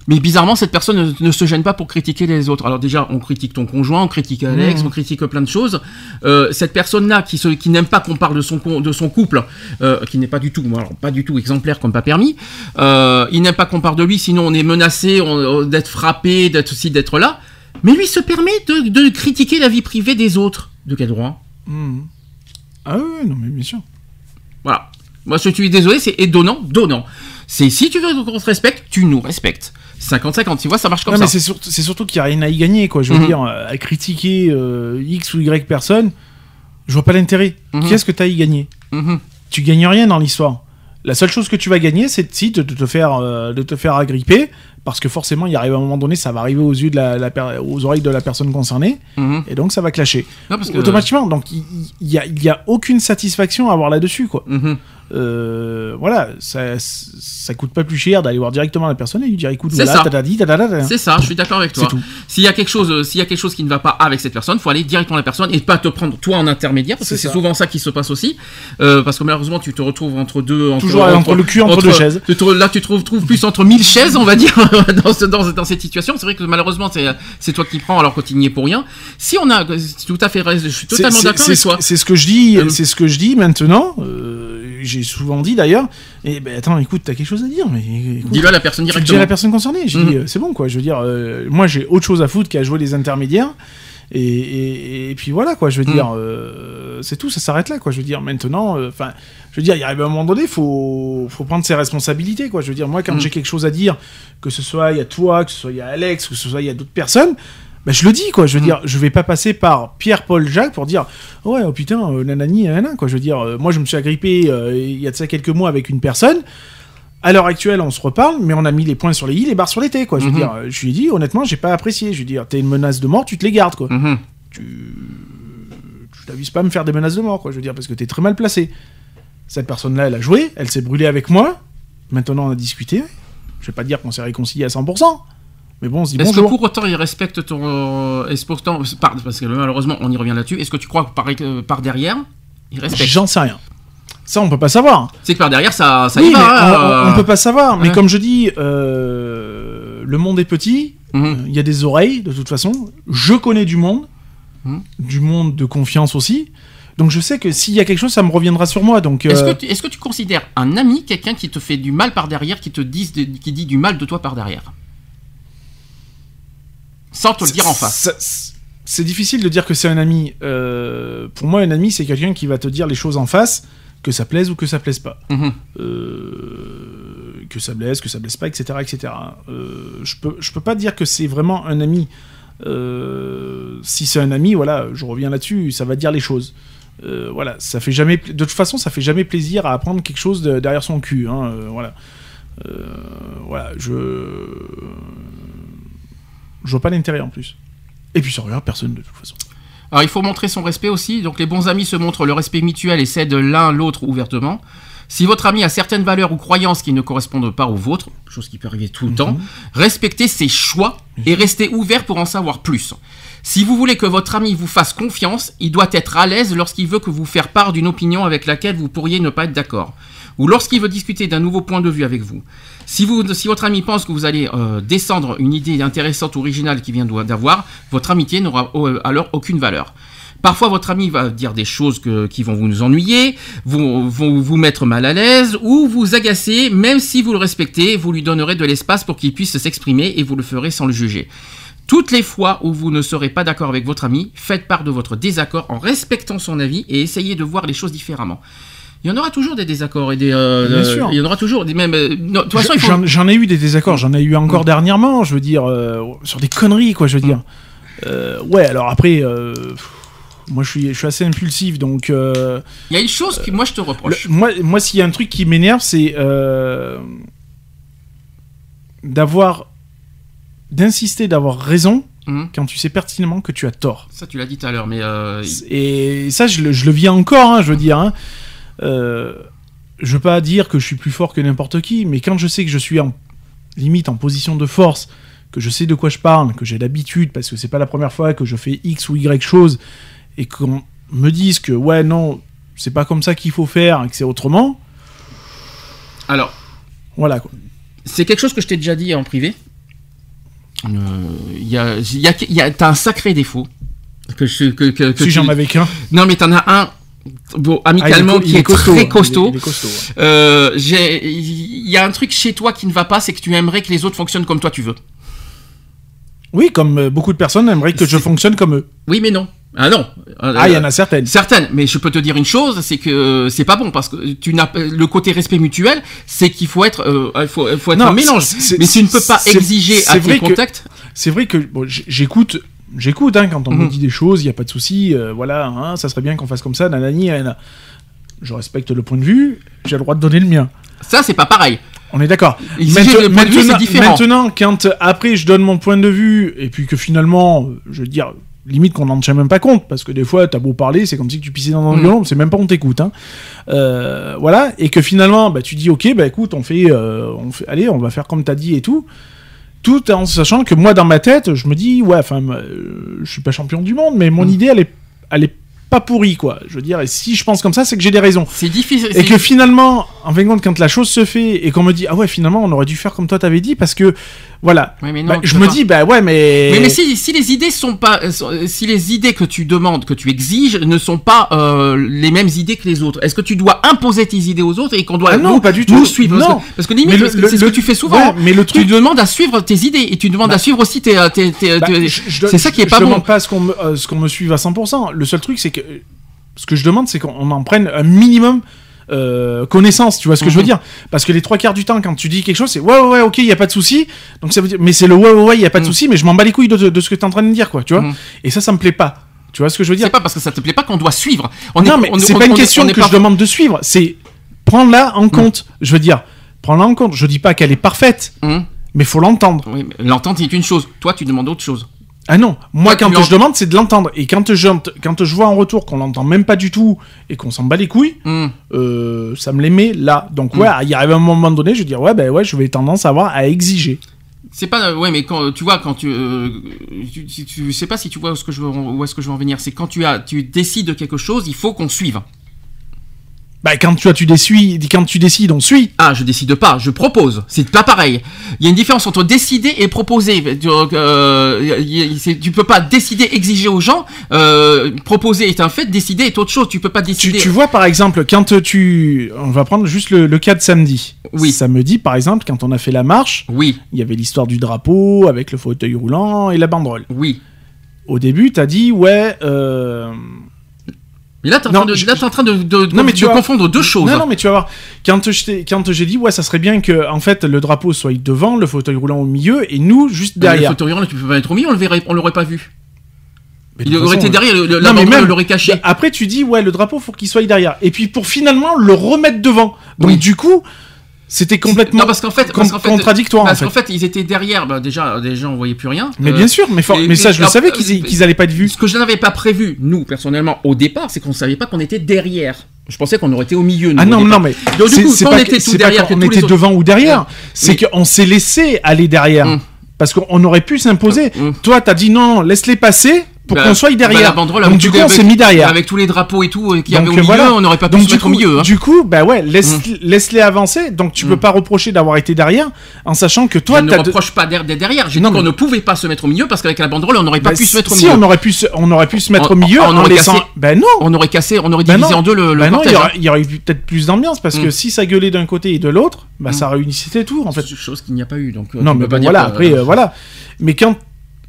Mais bizarrement, cette personne ne, ne se gêne pas pour critiquer les autres. Alors déjà, on critique ton conjoint, on critique Alex, Mhm. on critique plein de choses. Euh, cette personne-là qui, se- qui n'aime pas qu'on parle de son, de son couple, euh, qui n'est pas du tout, alors, pas du tout exemplaire comme pas permis, euh, il n'aime pas qu'on parle de lui, sinon on est menacé on- d'être frappé, d'être aussi d'être là. Mais lui se permet de, de critiquer la vie privée des autres. De quel droit? Mhm. Ah oui, non, mais bien sûr. Voilà. Moi, je suis désolé, c'est étonnant, donnant. C'est si tu veux qu'on te respecte, tu nous respectes. 50-50, tu vois, ça marche comme Non, mais ça. c'est surtout, c'est surtout qu'il n'y a rien à y gagner, quoi. Je veux Mhm. dire, euh, à critiquer euh, X ou Y personne, je vois pas l'intérêt. Mhm. Qu'est-ce que tu as à y gagner? Mhm. Tu gagnes rien dans l'histoire. La seule chose que tu vas gagner, c'est si de, de te faire euh, de te faire agripper, parce que forcément, il arrive à un moment donné, ça va arriver aux yeux de la, la per- aux oreilles de la personne concernée, Mhm. et donc ça va clasher Non, parce que- automatiquement. Donc il il y, a, y a aucune satisfaction à avoir là-dessus, quoi. Mhm. Euh, voilà, ça, ça coûte pas plus cher d'aller voir directement la personne et lui dire écoute, voilà. C'est ça, je suis d'accord avec toi. S'il y a quelque chose, euh, s'il y a quelque chose qui ne va pas avec cette personne, faut aller directement à la personne et pas te prendre toi en intermédiaire, parce que C'est souvent ça qui se passe aussi. Euh, parce que malheureusement, tu te retrouves entre deux, entre, Toujours entre le cul entre deux chaises. tu te- là, tu te retrouves plus entre mille chaises, on va dire, dans, ce- dans, dans cette situation. C'est vrai que malheureusement, c'est toi qui prends alors que tu n'y es pour rien. Si on a, tout à fait, je suis totalement d'accord c'est avec ce- toi. C'est ce que je dis, Euh, c'est ce que je dis maintenant. euh, J'ai souvent dit d'ailleurs. Et ben attends, écoute, t'as quelque chose à dire, mais Dis-le à la personne le dis à directement. la personne concernée. J'ai Mhm. dit, euh, c'est bon quoi. Je veux dire, euh, moi j'ai autre chose à foutre qu'à jouer les intermédiaires. Et, et- et puis voilà quoi. Je veux Mhm. dire, euh, c'est tout, ça s'arrête là quoi. Je veux dire, maintenant, euh, enfin, je veux dire, il arrive un moment donné, faut, faut prendre ses responsabilités quoi. Je veux dire, moi quand Mhm. j'ai quelque chose à dire, que ce soit il y a toi, que ce soit il y a Alex, que ce soit il y a d'autres personnes. Ben, je le dis quoi, je veux Mhm. dire, je vais pas passer par Pierre, Paul, Jacques pour dire ouais oh putain euh, nanani nanana quoi. Je veux dire, euh, moi je me suis agrippé euh, il y a de ça quelques mois avec une personne. À l'heure actuelle, on se reparle, mais on a mis les points sur les i, les barres sur les t quoi. Je veux Mhm. dire, je lui ai dit honnêtement, j'ai pas apprécié. Je lui ai dit, t'es une menace de mort, tu te les gardes quoi. Mhm. Tu, tu t'avises pas à me faire des menaces de mort quoi. Je veux dire parce que t'es très mal placé. Cette personne-là, elle a joué, elle s'est brûlée avec moi. Maintenant, on a discuté. Je vais pas dire qu'on s'est réconcilié à 100%, mais bon, on se dit Est-ce que pour autant il respecte ton, euh, est-ce pourtant, par- parce que malheureusement on y revient là-dessus. Est-ce que tu crois que par, euh, par derrière, il respecte J'en sais rien. Ça, on peut pas savoir. C'est que par derrière, ça, ça oui, y va. on, euh. peut pas savoir. Mais Ouais. comme je dis, euh, le monde est petit. Mhm. Il y a des oreilles, de toute façon. Je connais du monde, Mhm. du monde de confiance aussi. Donc je sais que s'il y a quelque chose, ça me reviendra sur moi. Donc Est-ce euh, que, tu- est-ce que tu considères un ami quelqu'un qui te fait du mal par derrière, qui te de- qui dit du mal de toi par derrière? Sans te le dire en face. C'est difficile de dire que c'est un ami. Euh, pour moi, un ami, c'est quelqu'un qui va te dire les choses en face, que ça plaise ou que ça plaise pas. Mhm. Euh, que ça blesse, que ça blesse pas, etc. etc. Je, peux, je peux pas dire que c'est vraiment un ami. Euh, si c'est un ami, voilà, je reviens là-dessus, ça va dire les choses. Euh, voilà, ça fait jamais. De toute façon, ça fait jamais plaisir à apprendre quelque chose de- derrière son cul. hein, euh, voilà. Voilà, je. Je vois pas l'intérêt en plus. Et puis ça regarde personne de toute façon. Alors il faut montrer son respect aussi. Donc les bons amis se montrent le respect mutuel et s'aident l'un l'autre ouvertement. Si votre ami a certaines valeurs ou croyances qui ne correspondent pas aux vôtres, chose qui peut arriver tout le temps, respectez ses choix et restez ouvert pour en savoir plus. Si vous voulez que votre ami vous fasse confiance, il doit être à l'aise lorsqu'il veut que vous faire part d'une opinion avec laquelle vous pourriez ne pas être d'accord, ou lorsqu'il veut discuter d'un nouveau point de vue avec vous. Si, vous, si votre ami pense que vous allez euh, descendre une idée intéressante, originale qu'il vient d'avoir, votre amitié n'aura euh, alors aucune valeur. Parfois, votre ami va dire des choses que- qui vont vous ennuyer, vont, vont vous mettre mal à l'aise ou vous agacer, même si vous le respectez, vous lui donnerez de l'espace pour qu'il puisse s'exprimer et vous le ferez sans le juger. Toutes les fois où vous ne serez pas d'accord avec votre ami, faites part de votre désaccord en respectant son avis et essayez de voir les choses différemment. Il y en aura toujours des désaccords et des. euh, Bien euh, sûr. Il y en aura toujours des même. euh, non, de toute façon, faut. J'en ai eu des désaccords, j'en ai eu encore dernièrement, je veux dire, euh, sur des conneries, quoi, je veux dire. Euh, ouais, alors après, pff, moi je suis, je suis assez impulsif, donc. euh, Il y a une chose que moi je te reproche. le- moi, moi s'il y a un truc qui m'énerve, c'est euh, d'avoir. d'insister d'avoir raison Mhm. quand tu sais pertinemment que tu as tort. Ça, tu l'as dit tout à l'heure, mais. euh, Et ça, je le, je le vis encore, hein, je veux dire. hein. Je veux pas dire que je suis plus fort que n'importe qui, mais quand je sais que je suis en limite en position de force, que je sais de quoi je parle, que j'ai l'habitude, parce que c'est pas la première fois que je fais X ou Y chose, et qu'on me dise que ouais, non, c'est pas comme ça qu'il faut faire, et que c'est autrement, Alors, voilà quoi. c'est quelque chose que je t'ai déjà dit en privé. Euh, Il y a, il y a, a- t'as un sacré défaut. Que je, que, que, que si tu- j'en avais qu'un. Non, mais t'en as un, bon, Ah, il est amicalement, qui est, costaud, très hein. costaud. Il est- il est costaud, ouais. Euh, y a un truc chez toi qui ne va pas, c'est que tu aimerais que les autres fonctionnent comme toi tu veux. Oui, comme euh, beaucoup de personnes aimeraient que je fonctionne comme eux. Oui, mais non. Ah non. Ah, il y en a certaines. Certaines, mais je peux te dire une chose, c'est que c'est pas bon parce que tu n'as le côté respect mutuel, c'est qu'il faut être, euh, il faut, il faut être Non, un mélange. Mais tu ne peux pas exiger à tes contacts. C'est vrai que bon, j'écoute, j'écoute hein, quand on me Mhm. dit des choses, il y a pas de souci. euh, voilà, hein, ça serait bien qu'on fasse comme ça, nanani, nanana. Je respecte le point de vue, j'ai le droit de donner le mien. Ça, c'est pas pareil. On est d'accord. Maintenant, différent. maintenant, quand après je donne mon point de vue et puis que finalement, je veux dire, limite qu'on n'en tient même pas compte parce que des fois, t'as beau parler, c'est comme si tu pissais dans un Mhm. violon, c'est même pas on t'écoute. Hein. Euh, voilà, et que finalement, bah, tu dis ok, bah écoute, on fait, euh, on fait, allez, on va faire comme t'as dit et tout. Tout en sachant que moi, dans ma tête, je me dis, ouais, enfin, euh, je suis pas champion du monde, mais mon Mhm. idée, elle est, elle est pas pourrie, quoi. Je veux dire, et si je pense comme ça, c'est que j'ai des raisons. C'est difficile. Et que finalement, en fin de compte, quand la chose se fait et qu'on me dit, ah ouais, finalement, on aurait dû faire comme toi t'avais dit, parce que, voilà. Ouais, mais non, Bah, tu je me pas. dis, bah ouais, mais. Mais, mais si, si les idées sont pas, euh, sont- si les idées que tu demandes, que tu exiges, ne sont pas euh, les mêmes idées que les autres, est-ce que tu dois imposer tes idées aux autres et qu'on doit Ah non, nous, pas du nous tout. suivre Non. Parce que, limite, c'est ce que tu fais souvent. ouais, mais le tu truc- demandes à suivre tes idées et tu demandes Bah. à suivre aussi tes, tes, tes- Bah, tes- je- je- c'est ça qui est je pas bon. demande pas à ce qu'on me, euh, me suive à 100%. Le seul truc, c'est que ce que je demande, c'est qu'on en prenne un minimum euh, connaissance, tu vois ce que je veux Mhm. dire? Parce que les trois quarts du temps, quand tu dis quelque chose, c'est ouais, ouais, ouais, ok, il y a pas de souci. Donc ça veut dire, mais c'est le ouais, ouais, ouais, il y a pas de Mhm. souci, mais je m'en bats les couilles de, de ce que tu es en train de dire, quoi, tu vois? Mhm. Et ça, ça me plaît pas. Tu vois ce que je veux dire? C'est pas parce que ça te plaît pas qu'on doit suivre. On Non, est- mais c'est pas une on est- question on est que je demande de suivre, c'est prendre-la en compte. Je veux dire, prendre-la en compte. Je dis pas qu'elle est parfaite, mais faut l'entendre. Oui, mais l'entente c'est une chose. Toi, tu demandes autre chose. Ah non, moi quand je demande, c'est de l'entendre. Et quand je, quand je vois en retour qu'on l'entend même pas du tout et qu'on s'en bat les couilles, Hum. euh, ça me les met là. Donc Mm. ouais, il arrive un moment donné, je vais dire ouais, ben ouais, je vais tendance à avoir à exiger. C'est pas ouais mais quand tu vois quand tu euh, tu, tu, tu sais pas si tu vois où est-ce que je veux où est-ce que je veux en venir c'est quand tu as tu décides de quelque chose il faut qu'on suive Bah quand tu, tu décides, quand tu décides, on suit. ah je décide pas je propose c'est pas pareil il y a une différence entre décider et proposer tu, euh, tu peux pas décider exiger aux gens euh, proposer est un fait décider est autre chose tu peux pas Tu, décider tu vois par exemple, quand tu... On va prendre juste le, le cas de samedi. Oui. Samedi par exemple, quand on a fait la marche, oui il y avait l'histoire du drapeau avec le fauteuil roulant et la banderole. oui Au début, t'as dit ouais... Euh... mais là t'es en train de, je- là, t'es en train de, de, de- Non, mais tu confondre deux choses Non, non, mais tu vas voir. Quand j'ai dit, ouais, ça serait bien que, en fait, le drapeau soit devant, le fauteuil roulant au milieu, et nous, juste le derrière. fauteuil roulant, tu peux pas mettre au milieu on le verrait on l'aurait pas vu Mais il aurait façon, été derrière le, le- Non, mais même- l'aurait caché Après, tu dis, ouais, le drapeau, faut qu'il soit derrière. Et puis, pour finalement le remettre devant. Donc, Oui. du coup, c'était complètement Non, parce qu'en fait, con- parce qu'en fait- contradictoire, parce qu'en fait. fait, ils étaient derrière. Bah, déjà, déjà, on voyait plus rien. Mais Euh, bien sûr, mais, for- et- mais ça, je le savais euh, qu'ils qu'ils allaient pas être vus. Ce que je n'avais pas prévu, nous, personnellement, au départ, c'est qu'on savait pas qu'on était derrière. Je pensais qu'on aurait été au milieu. nous, Ah non, non, mais Donc, du coup, quand pas on était tout derrière, tous était devant ou derrière. C'est qu'on s'est laissé aller derrière. Hum. Parce qu'on aurait pu s'imposer. Hum. Toi, t'as dit non, laisse-les passer pour Bah, qu'on soit bah, derrière. la banderole Donc, du coup, les- on s'est mis derrière. Avec tous les drapeaux et tout euh, Donc, avait au milieu, voilà. on n'aurait pas pu se mettre coup, au milieu. hein. du coup, bah ouais, laisse, laisse-les avancer. Donc tu peux Mm. pas reprocher d'avoir été derrière, en sachant que toi, je ne de- reproche pas d'être derrière. J'ai dit qu'on ne pouvait pas se mettre au milieu parce qu'avec la banderole, on n'aurait pas Bah, pu se mettre au si milieu. on aurait pu, se, on aurait pu se mettre On- au milieu on aurait cassé- Ben non. On aurait cassé, on aurait divisé en deux le, Ben non, il y cortège. aurait, il y aurait eu peut-être plus d'ambiance parce que Mm. si ça gueulait d'un côté et de l'autre, bah ça réunissait tout en hein. fait. Chose qu'il n'y a pas eu. Donc, euh, Non, mais voilà, après, euh, voilà. Mais quand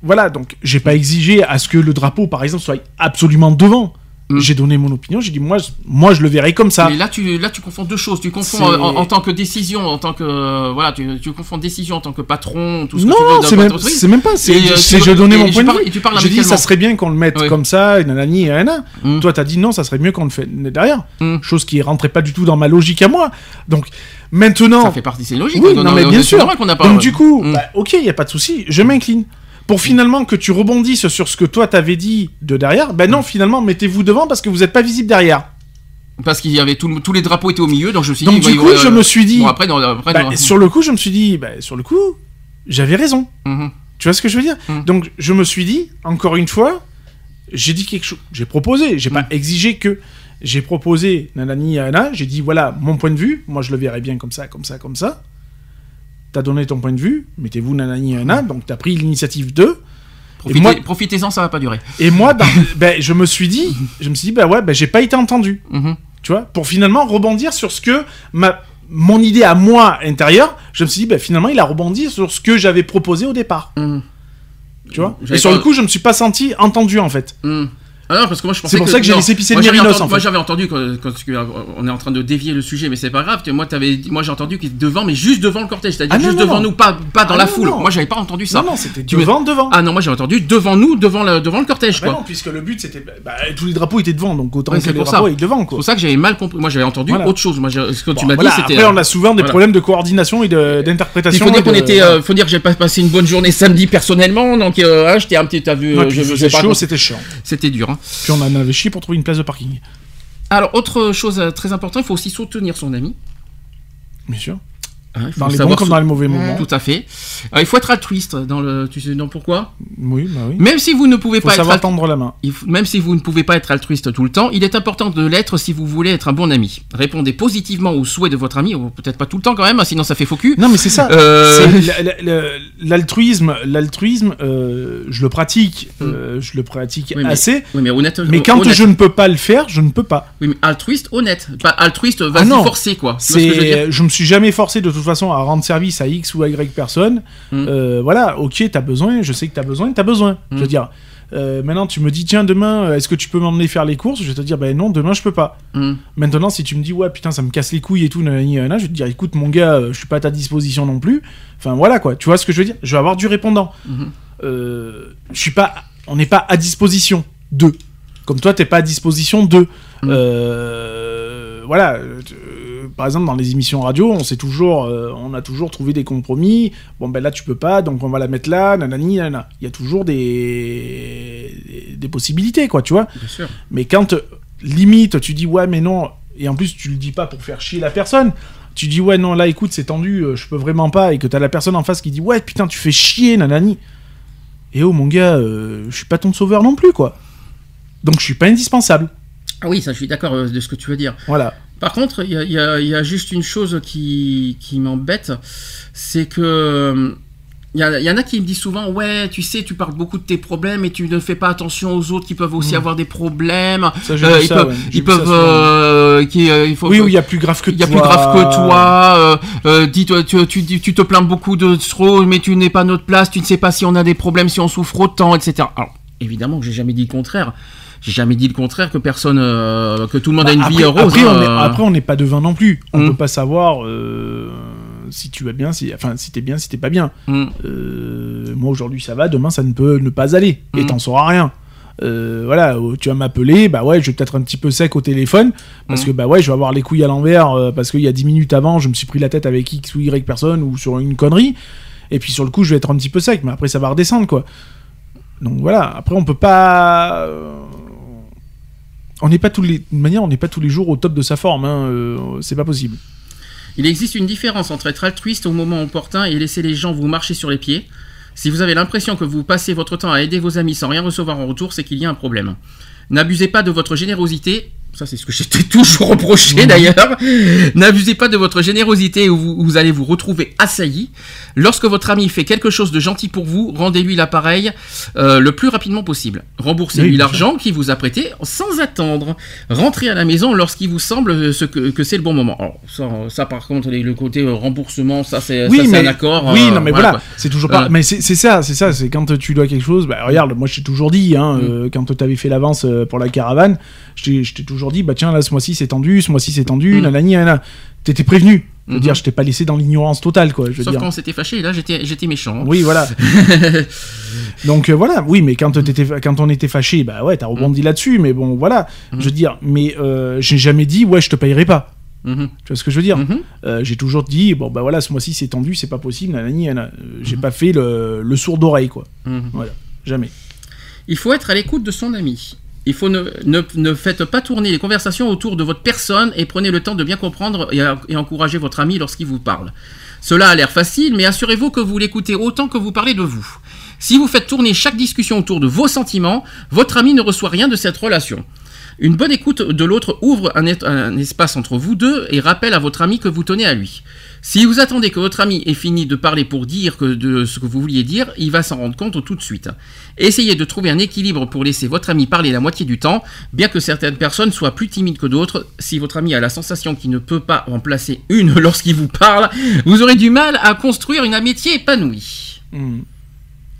voilà, donc j'ai pas exigé à ce que le drapeau, par exemple, soit absolument devant. Mm. J'ai donné mon opinion, j'ai dit moi, je- moi je le verrai comme ça. Mais là, tu, là, tu confonds deux choses. Tu confonds euh, en, en tant que décision, en tant que euh, voilà, tu, tu confonds décision en tant que patron, tout ce que Non, tu veux. c'est même, entreprise. c'est même pas. C'est, euh, je donnais mon point de vue. et tu parles J'ai dit ça serait bien qu'on le mette Oui. comme ça, et nanani et nanana. Mm. Toi, t'as dit non, ça serait mieux qu'on le fait derrière. Mm. Chose qui rentrait pas du tout dans ma logique à moi. Donc maintenant, Ça fait partie, c'est logique. Oui, dans- non, mais bien c'est sûr. normal qu'on n'a pas- Donc du coup, bah, ok, il y a pas de souci, je m'incline. Pour finalement que tu rebondisses sur ce que toi t'avais dit de derrière, ben Mm. non, finalement, mettez-vous devant parce que vous êtes pas visible derrière. Parce qu'il y avait tout tous les drapeaux étaient au milieu, donc je me suis Donc dit. du coup, je me suis dit, Bon après, non, après, bah, non. sur le coup, je me suis dit, bah, sur le coup, j'avais raison. Mhm. Tu vois ce que je veux dire? Mm. Donc je me suis dit, encore une fois, j'ai dit quelque chose, j'ai proposé, j'ai pas Mm. exigé que. J'ai proposé nanani Anna, j'ai dit voilà mon point de vue, moi je le verrais bien comme ça, comme ça, comme ça. T'as donné ton point de vue, mettez-vous nanani Anna, donc t'as pris l'initiative 2. Profitez- moi- Profitez-en, ça va pas durer. Et moi, ben, je me suis dit, je me suis dit, bah ouais, ben, j'ai pas été entendu, Mhm. tu vois, pour finalement rebondir sur ce que ma, mon idée à moi intérieure, je me suis dit, ben, finalement, il a rebondi sur ce que j'avais proposé au départ, Mhm. tu vois. Et sur pas- le coup, je me suis pas senti entendu en fait. Mhm. Ah non, parce que moi je pensais C'est pour ça que j'ai laissé pisser le Mérinos, Moi j'avais entendu quand, on est en train de dévier le sujet, mais c'est pas grave. Moi moi j'ai entendu qu'il était devant, mais juste devant le cortège, c'est-à-dire Ah juste non, devant non. nous, pas, pas dans Ah la non, foule. Moi j'avais pas entendu ça. Non, non, c'était devant, devant. Ah non, moi j'ai entendu devant nous, devant le, devant le cortège Bah quoi. non, puisque le but c'était, bah, tous les drapeaux étaient devant, donc autant Ouais, que c'est les pour ça. drapeaux aient devant C'est pour ça que j'avais mal compris. Moi j'avais entendu Voilà. autre chose. Moi ce que tu m'as voilà, dit c'était. Après, euh, on a souvent des problèmes de coordination et Il d'interprétation. faut dire et qu'on de- était, euh, faut dire que j'ai pas passé une bonne journée samedi personnellement, donc euh, ah, j'étais un petit, t'as vu, il pas chaud, c'était chiant. c'était dur. Hein. Puis on en avait chié pour trouver une place de parking. Alors autre chose euh, très importante, il faut aussi soutenir son ami. Bien sûr. Hein, Dans les bons comme dans les mauvais moments. Tout à fait. Euh, il faut être altruiste dans le. Tu sais non pourquoi? Oui, bah oui. Même si vous ne pouvez Faut pas être savoir alt- tendre la main. il faut- même si vous ne pouvez pas être altruiste tout le temps, il est important de l'être si vous voulez être un bon ami. Répondez positivement aux souhaits de votre ami, ou peut-être pas tout le temps quand même, hein, sinon ça fait faux cul. Non, mais c'est ça. Euh, C'est la- la- la- L'altruisme, l'altruisme, euh, je le pratique, euh, je le pratique Oui, mais- assez. Oui, mais honnête. Mais quand honnête. je ne peux pas le faire, je ne peux pas. Oui, mais altruiste, honnête. Pas altruiste, vas-y Ah forcer quoi. Tu vois ce que je C'est, je me suis jamais forcé de toute façon à rendre service à X ou à Y personne. Mm. Euh, voilà, ok, t'as besoin, je sais que t'as besoin, t'as besoin. Je veux Mm. dire, euh, maintenant tu me dis tiens demain, euh, est-ce que tu peux m'emmener faire les courses? Je vais te dire ben non, demain je peux pas. Hum. Maintenant, si tu me dis ouais putain ça me casse les couilles et tout, nanani, nanana, je vais te dire écoute mon gars, je suis pas à ta disposition non plus. Enfin voilà quoi, tu vois ce que je veux dire? Je vais avoir du répondant. Euh, je suis pas, on n'est pas à disposition d'eux. Comme toi, t'es pas à disposition d'eux. Voilà. Par exemple, dans les émissions radio, on sait toujours, euh, on a toujours trouvé des compromis. Bon ben là tu peux pas, donc on va la mettre là, nanani, nanana. Il y a toujours des des possibilités quoi, tu vois. Bien sûr. Mais quand limite tu dis ouais mais non et en plus tu le dis pas pour faire chier la personne. Tu dis ouais non là écoute c'est tendu euh, je peux vraiment pas et que t'as la personne en face qui dit ouais putain tu fais chier nanani. Et oh mon gars euh, je suis pas ton sauveur non plus quoi. Donc je suis pas indispensable. Ah oui, ça, je suis d'accord euh, de ce que tu veux dire. Voilà. Par contre, il y a, y y juste une chose qui, qui m'embête, c'est que euh, il y, y en a qui me disent souvent, ouais, tu sais, tu parles beaucoup de tes problèmes et tu ne fais pas attention aux autres qui peuvent aussi avoir des problèmes. Ça, Euh, ils ça, peuvent, ouais. Ils ça euh, qui, euh, il faut, Oui, oui, il y a plus grave que il y a toi. plus grave que toi. dis, toi, tu, tu te plains beaucoup de trop, mais tu n'es pas à notre place. Tu ne sais pas si on a des problèmes, si on souffre autant, etc. Alors, évidemment que j'ai jamais dit le contraire. J'ai jamais dit le contraire que personne, euh, que tout le monde a une Bah, vie après, heureuse. Après, on est, euh. après, on n'est pas devin non plus. On Mm. peut pas savoir euh, si tu vas bien, si, enfin, si t'es bien, si t'es pas bien. Mm. Moi aujourd'hui ça va, demain ça ne peut ne pas aller et Mm. t'en sauras rien. Euh, voilà, oh, tu vas m'appeler, bah ouais, je vais peut-être un petit peu sec au téléphone parce que bah ouais, je vais avoir les couilles à l'envers euh, parce qu'il y a 10 minutes avant, je me suis pris la tête avec X ou Y personne ou sur une connerie. Et puis sur le coup, je vais être un petit peu sec, mais après ça va redescendre quoi. Donc voilà, après on peut pas. On n'est pas tous les. Manière, on n'est pas tous les jours au top de sa forme, hein, euh, c'est pas possible. Il existe une différence entre être altruiste au moment opportun et laisser les gens vous marcher sur les pieds. Si vous avez l'impression que vous passez votre temps à aider vos amis sans rien recevoir en retour, c'est qu'il y a un problème. N'abusez pas de votre générosité Ça, c'est ce que j'étais toujours reproché d'ailleurs. N'abusez pas de votre générosité ou vous, vous allez vous retrouver assailli. Lorsque votre ami fait quelque chose de gentil pour vous, rendez-lui l'appareil euh, le plus rapidement possible. Remboursez-lui Oui, l'argent qu'il vous a prêté sans attendre. Rentrez à la maison lorsqu'il vous semble euh, ce que, que c'est le bon moment. Alors, ça, ça, par contre, le côté euh, remboursement, ça, c'est Oui, un accord. Oui, euh, non, mais voilà, c'est toujours pas. Euh, Mais c'est ça, c'est ça, c'est quand tu dois quelque chose. Bah, regarde, moi, je t'ai toujours dit, hein, euh, quand tu avais fait l'avance pour la caravane, je t'ai- t'ai toujours dit, bah tiens, là, ce mois-ci c'est tendu, ce mois-ci c'est tendu, Mm. nanani, nanana. T'étais prévenu. Je veux dire, je t'ai pas laissé dans l'ignorance totale, quoi. Je veux Sauf dire. quand on s'était fâché, là, j'étais méchant. hein. Oui, voilà. Donc euh, voilà, oui, mais quand, t'étais- quand on était fâché, bah ouais, t'as rebondi là-dessus, mais bon, voilà. Je veux dire, mais euh, j'ai jamais dit, ouais, je te payerai pas. Mhm. Tu vois ce que je veux dire? Mhm. Euh, J'ai toujours dit, bon, bah voilà, ce mois-ci c'est tendu, c'est pas possible, nanani, nanana. J'ai pas fait le, le sourd d'oreille, quoi. Voilà, jamais. Il faut être à l'écoute de son ami. Il faut ne, ne, ne faites pas tourner les conversations autour de votre personne et prenez le temps de bien comprendre et, encourager votre ami lorsqu'il vous parle. Cela a l'air facile, mais assurez-vous que vous l'écoutez autant que vous parlez de vous. Si vous faites tourner chaque discussion autour de vos sentiments, votre ami ne reçoit rien de cette relation. Une bonne écoute de l'autre ouvre un espace entre vous deux et rappelle à votre ami que vous tenez à lui. Si vous attendez que votre ami ait fini de parler pour dire que de ce que vous vouliez dire, il va s'en rendre compte tout de suite. Essayez de trouver un équilibre pour laisser votre ami parler la moitié du temps, bien que certaines personnes soient plus timides que d'autres. Si votre ami a la sensation qu'il ne peut pas en placer une lorsqu'il vous parle, vous aurez du mal à construire une amitié épanouie. Hmm.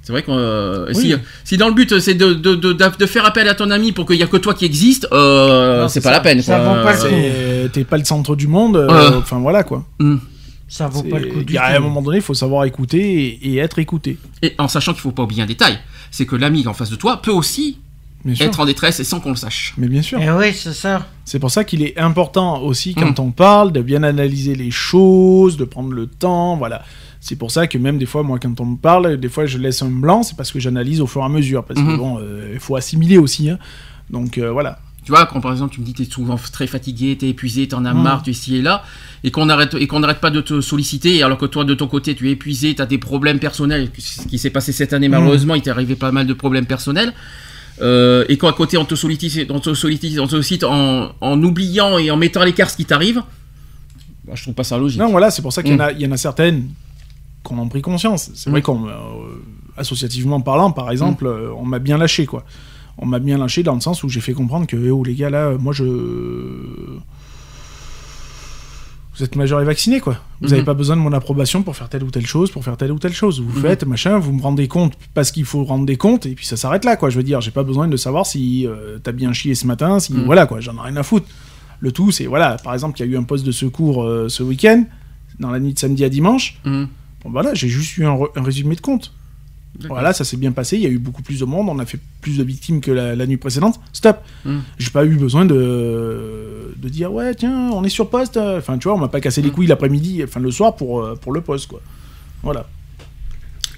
C'est vrai que euh, Oui. si, si dans le but c'est de, de, de, de faire appel à ton ami pour qu'il n'y a que toi qui existe, euh, c'est pas ça. la peine. Euh, T'es pas le centre du monde, euh, Euh. enfin voilà, quoi. hmm. Ça vaut pas le coup du y a- À un moment donné, il faut savoir écouter et, et être écouté. Et en sachant qu'il faut pas oublier un détail, c'est que l'ami en face de toi peut aussi être en détresse et sans qu'on le sache. Mais bien sûr. Eh oui, c'est ça. C'est pour ça qu'il est important aussi, quand Mm. on parle, de bien analyser les choses, de prendre le temps, voilà. C'est pour ça que même des fois, moi, quand on me parle, des fois, je laisse un blanc, c'est parce que j'analyse au fur et à mesure, parce que Mhm. bon, euh, il faut assimiler aussi, hein. Donc euh, voilà. Tu vois, quand par exemple tu me dis que tu es souvent très fatigué, tu es épuisé, tu en as Mm. marre, tu es ici et là, et qu'on arrête, et qu'on n'arrête pas de te solliciter, alors que toi de ton côté tu es épuisé, tu as des problèmes personnels, ce qui s'est passé cette année malheureusement, il t'est arrivé pas mal de problèmes personnels. euh, et qu'à côté on te sollicite, on te sollicite, on te sollicite en, en oubliant et en mettant à l'écart ce qui t'arrive, bah, je trouve pas ça logique. Non, voilà, c'est pour ça qu'il y, en Mm. a- il y en a certaines qu'on en pris conscience. C'est vrai Mm. qu'on, euh, parlant, par exemple, Mm. euh, on m'a bien lâché, quoi. On m'a bien lâché dans le sens où j'ai fait comprendre que, eh oh les gars, là, moi je. Vous êtes majeur et vacciné, quoi. Vous Mhm. n'avez pas besoin de mon approbation pour faire telle ou telle chose, pour faire telle ou telle chose. Vous Mhm. faites, machin, vous me rendez compte parce qu'il faut rendre des comptes, et puis ça s'arrête là, quoi. Je veux dire, j'ai pas besoin de savoir si euh, t'as bien chié ce matin, si. Mhm. Voilà, quoi, j'en ai rien à foutre. Le tout, c'est, voilà, par exemple, il y a eu un poste de secours euh, ce week-end, dans la nuit de samedi à dimanche. Mhm. Bon, voilà, j'ai juste eu un, un résumé de compte. Voilà, ça s'est bien passé, il y a eu beaucoup plus de monde, on a fait plus de victimes que la, la nuit précédente. Stop. Mm. J'ai pas eu besoin de, de dire, ouais, tiens, on est sur poste. Enfin, tu vois, on m'a pas cassé les Mm. couilles l'après-midi, enfin le soir pour, euh, pour le poste, quoi. Voilà.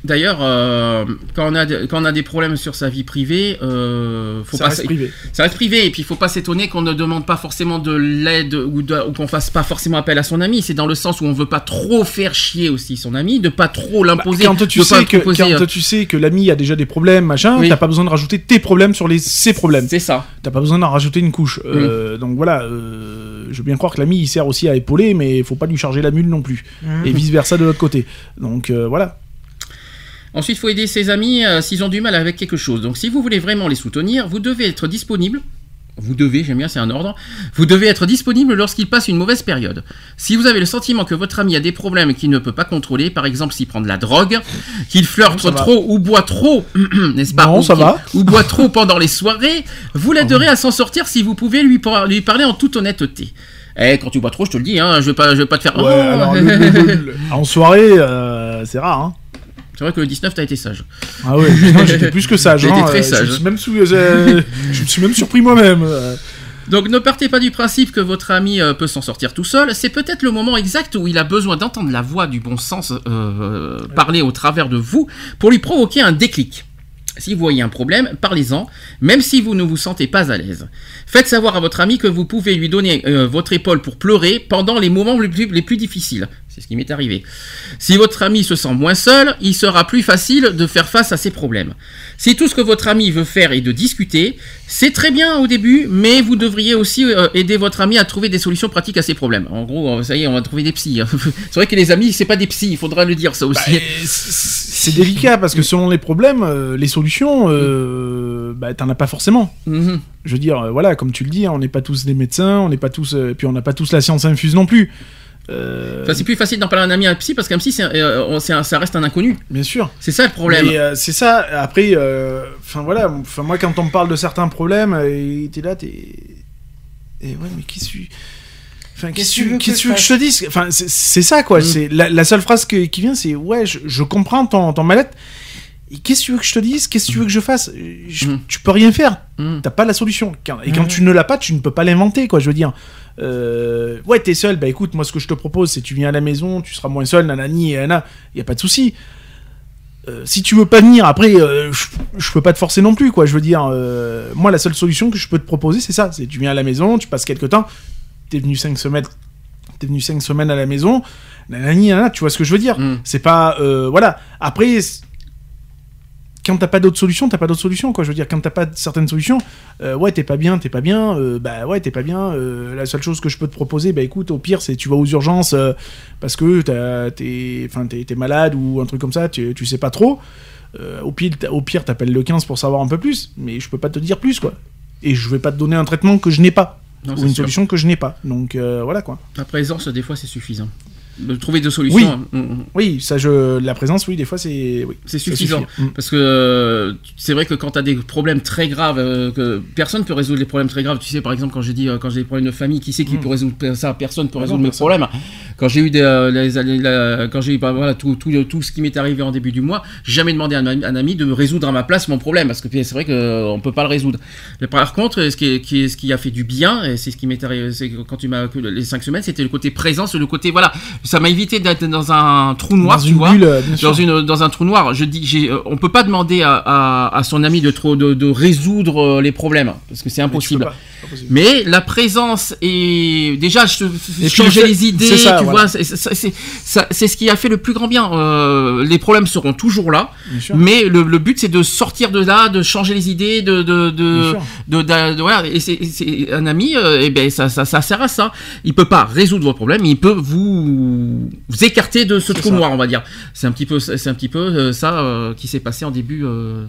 D'ailleurs, euh, quand, on a de- quand on a des problèmes sur sa vie privée, euh, faut ça pas reste privé. Ça reste privé et puis il faut pas s'étonner qu'on ne demande pas forcément de l'aide ou, ou qu'on fasse pas forcément appel à son ami. C'est dans le sens où on veut pas trop faire chier aussi son ami, de pas trop Bah, l'imposer. quand tu de pas sais que, quand euh, tu sais que l'ami a déjà des problèmes, machin, Oui. t'as pas besoin de rajouter tes problèmes sur les, ses problèmes. C'est ça. T'as pas besoin d'en rajouter une couche. Euh, donc voilà, euh, je veux bien croire que l'ami il sert aussi à épauler, mais il faut pas lui charger la mule non plus. Mhm. Et vice versa de l'autre côté. Donc euh, voilà. Ensuite, il faut aider ses amis euh, s'ils ont du mal avec quelque chose. Donc, si vous voulez vraiment les soutenir, vous devez être disponible. Vous devez, j'aime bien, c'est un ordre. Vous devez être disponible lorsqu'il passe une mauvaise période. Si vous avez le sentiment que votre ami a des problèmes qu'il ne peut pas contrôler, par exemple s'il prend de la drogue, qu'il flirte va. trop ou boit trop, n'est-ce pas Non, ou ça va. Ou boit trop pendant les soirées, vous l'aiderez à s'en sortir si vous pouvez lui, par- lui parler en toute honnêteté. Eh, quand tu bois trop, je te le dis, hein, je vais pas, je vais pas te faire. Ouais, Oh alors, le- le- le- le- en soirée, euh, c'est rare. Hein. C'est vrai que le 19, t'as été sage. Ah ouais, j'étais plus que sage. J'étais hein, très euh, sage. Je me suis même, sou- euh, je me suis même surpris moi-même. euh. Donc ne partez pas du principe que votre ami peut s'en sortir tout seul, c'est peut-être le moment exact où il a besoin d'entendre la voix du bon sens euh, parler au travers de vous pour lui provoquer un déclic. Si vous voyez un problème, parlez-en, même si vous ne vous sentez pas à l'aise. Faites savoir à votre ami que vous pouvez lui donner euh, votre épaule pour pleurer pendant les moments les plus, les plus difficiles. C'est ce qui m'est arrivé. Si votre ami se sent moins seul, il sera plus facile de faire face à ses problèmes. Si tout ce que votre ami veut faire est de discuter, c'est très bien au début, mais vous devriez aussi euh, aider votre ami à trouver des solutions pratiques à ses problèmes. En gros, euh, ça y est, on va trouver des psys. hein. c'est vrai que les amis, c'est pas des psys, il faudra le dire ça aussi. Bah, C'est délicat parce que selon les problèmes, euh, les solutions, euh, bah, t'en as pas forcément. Mhm. Je veux dire, euh, voilà, comme tu le dis, on n'est pas tous des médecins, on n'est pas tous, euh, puis on n'a pas tous la science infuse non plus. Euh, Enfin, c'est plus facile d'en parler à un ami à un psy parce qu'un psy, un- euh, un- ça reste un inconnu. bien sûr. C'est ça le problème. Euh, c'est ça. Après, euh, enfin voilà, enfin moi quand on me parle de certains problèmes, euh, t'es là, t'es, et ouais, mais qu'est-ce que tu, enfin qu'est-ce que tu- qu'est-ce que tu veux que je te dise? Enfin c'est- ça quoi. Mm. C'est la, la seule phrase que- qui vient, c'est ouais, je, je comprends ton, ton mal-être. Et qu'est-ce que tu veux que je te dise? Qu'est-ce que tu veux que je fasse? Je- Mm. Tu peux rien faire. Mm. T'as pas la solution. Et quand Mm. tu ne l'as pas, tu ne peux pas l'inventer, quoi. Je veux dire. Euh, ouais, t'es seul. Bah écoute, moi, ce que je te propose, c'est tu viens à la maison, tu seras moins seul, nanani et nana. Y a pas de souci. Euh, si tu veux pas venir, après, euh, je, je peux pas te forcer non plus, quoi. Je veux dire, moi, la seule solution que je peux te proposer, c'est ça. C'est tu viens à la maison, tu passes quelques temps. T'es venu cinq semaines. T'es venu cinq semaines à la maison. Nanani, nanana, tu vois ce que je veux dire Mm. C'est pas, voilà. Après. Quand t'as pas d'autres solutions, t'as pas d'autres solutions, quoi. Je veux dire, quand t'as pas certaines solutions, euh, ouais, t'es pas bien, t'es pas bien, euh, bah ouais, t'es pas bien. euh, la seule chose que je peux te proposer, bah écoute, au pire, c'est tu vas aux urgences parce que t'es, t'es, t'es malade ou un truc comme ça, tu, tu sais pas trop. Au pire, au pire, t'appelles le 15 pour savoir un peu plus, mais je peux pas te dire plus, quoi. Et je vais pas te donner un traitement que je n'ai pas Non, ou une sûr. solution que je n'ai pas. Donc voilà, quoi. La présence, des fois, c'est suffisant. De trouver deux solutions. Oui. Mm, mm. Oui, ça, je, la présence, oui, des fois, c'est, oui, C'est suffisant. Mm. Parce que euh, c'est vrai que quand tu as des problèmes très graves, euh, que personne peut résoudre les problèmes très graves. Tu sais, par exemple, quand j'ai dit euh, quand j'ai des problèmes de famille, qui c'est qui peut résoudre ça? Personne peut Ah non, résoudre mes problèmes. Quand j'ai eu des, euh, les- les- la- quand j'ai eu bah, voilà, tout, tout, tout ce qui m'est arrivé en début du mois, jamais demandé à un, ami- un ami de me résoudre à ma place mon problème. Parce que c'est vrai qu'on ne peut pas le résoudre. Mais par contre, ce qui, est- qui, est- ce qui a fait du bien, et c'est ce qui m'est arrivé quand tu m'as les cinq semaines, c'était le côté présence, le côté voilà, ça m'a évité d'être dans un trou noir, Dans tu une vois bulle, bien sûr. dans une dans un trou noir. Je dis, j'ai, euh, on peut pas demander à, à, à son ami de, trop, de, de résoudre euh, les problèmes parce que c'est Mais impossible. pas, pas. Mais la présence et déjà je, changer les idées, c'est ça, tu voilà. vois, c'est, c'est, c'est- ça- c'est ce qui a fait le plus grand bien. Euh, les problèmes seront toujours là, mais le, le but c'est de sortir de là, de changer les idées, de de, Bien de, sûr. de, de- de- voilà. Et c'est, c'est un ami, euh, et ben ça, ça, ça sert à ça. Il peut pas résoudre vos problèmes, il peut vous, vous écarter de ce trou ça. noir, on va dire. C'est un petit peu, c'est un petit peu euh, ça euh, qui s'est passé en début euh,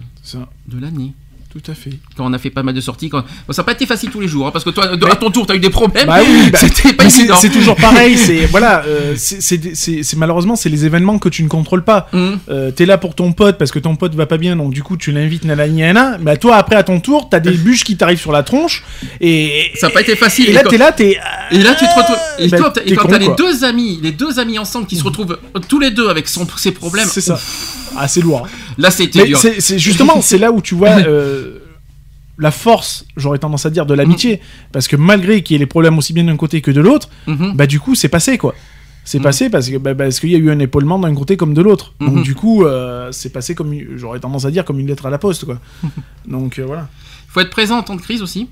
de l'année. Tout à fait. Quand on a fait pas mal de sorties, quand... Bon, ça n'a pas été facile tous les jours, hein, parce que toi, à ton tour, tu as eu des problèmes. Bah oui, bah, C'était pas évident. c'est toujours pareil. C'est voilà, euh, c'est- malheureusement c'est les événements que tu ne contrôles pas. Hum. Euh, T'es là pour ton pote parce que ton pote va pas bien, donc du coup tu l'invites nanani nana. Mais toi après à ton tour, t'as des bûches qui t'arrivent sur la tronche et Ça n'a pas été facile. et là quand- t'es là, t'es Et là, tu te retrouves. Et, Bah, toi, et quand con, t'as les deux amis, les deux amis ensemble qui se retrouvent tous les deux avec son, ses problèmes, c'est ça. Ah c'est lourd. Là, c'était dur. c'est justement c'est là où tu vois euh, la force, j'aurais tendance à dire, de l'amitié, parce que malgré qu'il y ait les problèmes aussi bien d'un côté que de l'autre, Mhm. bah du coup c'est passé quoi. C'est Mhm. passé parce que bah, parce qu'il y a eu un épaulement d'un côté comme de l'autre. Donc du coup euh, c'est passé comme j'aurais tendance à dire comme une lettre à la poste quoi. Donc euh, voilà. faut être présent en temps de crise aussi.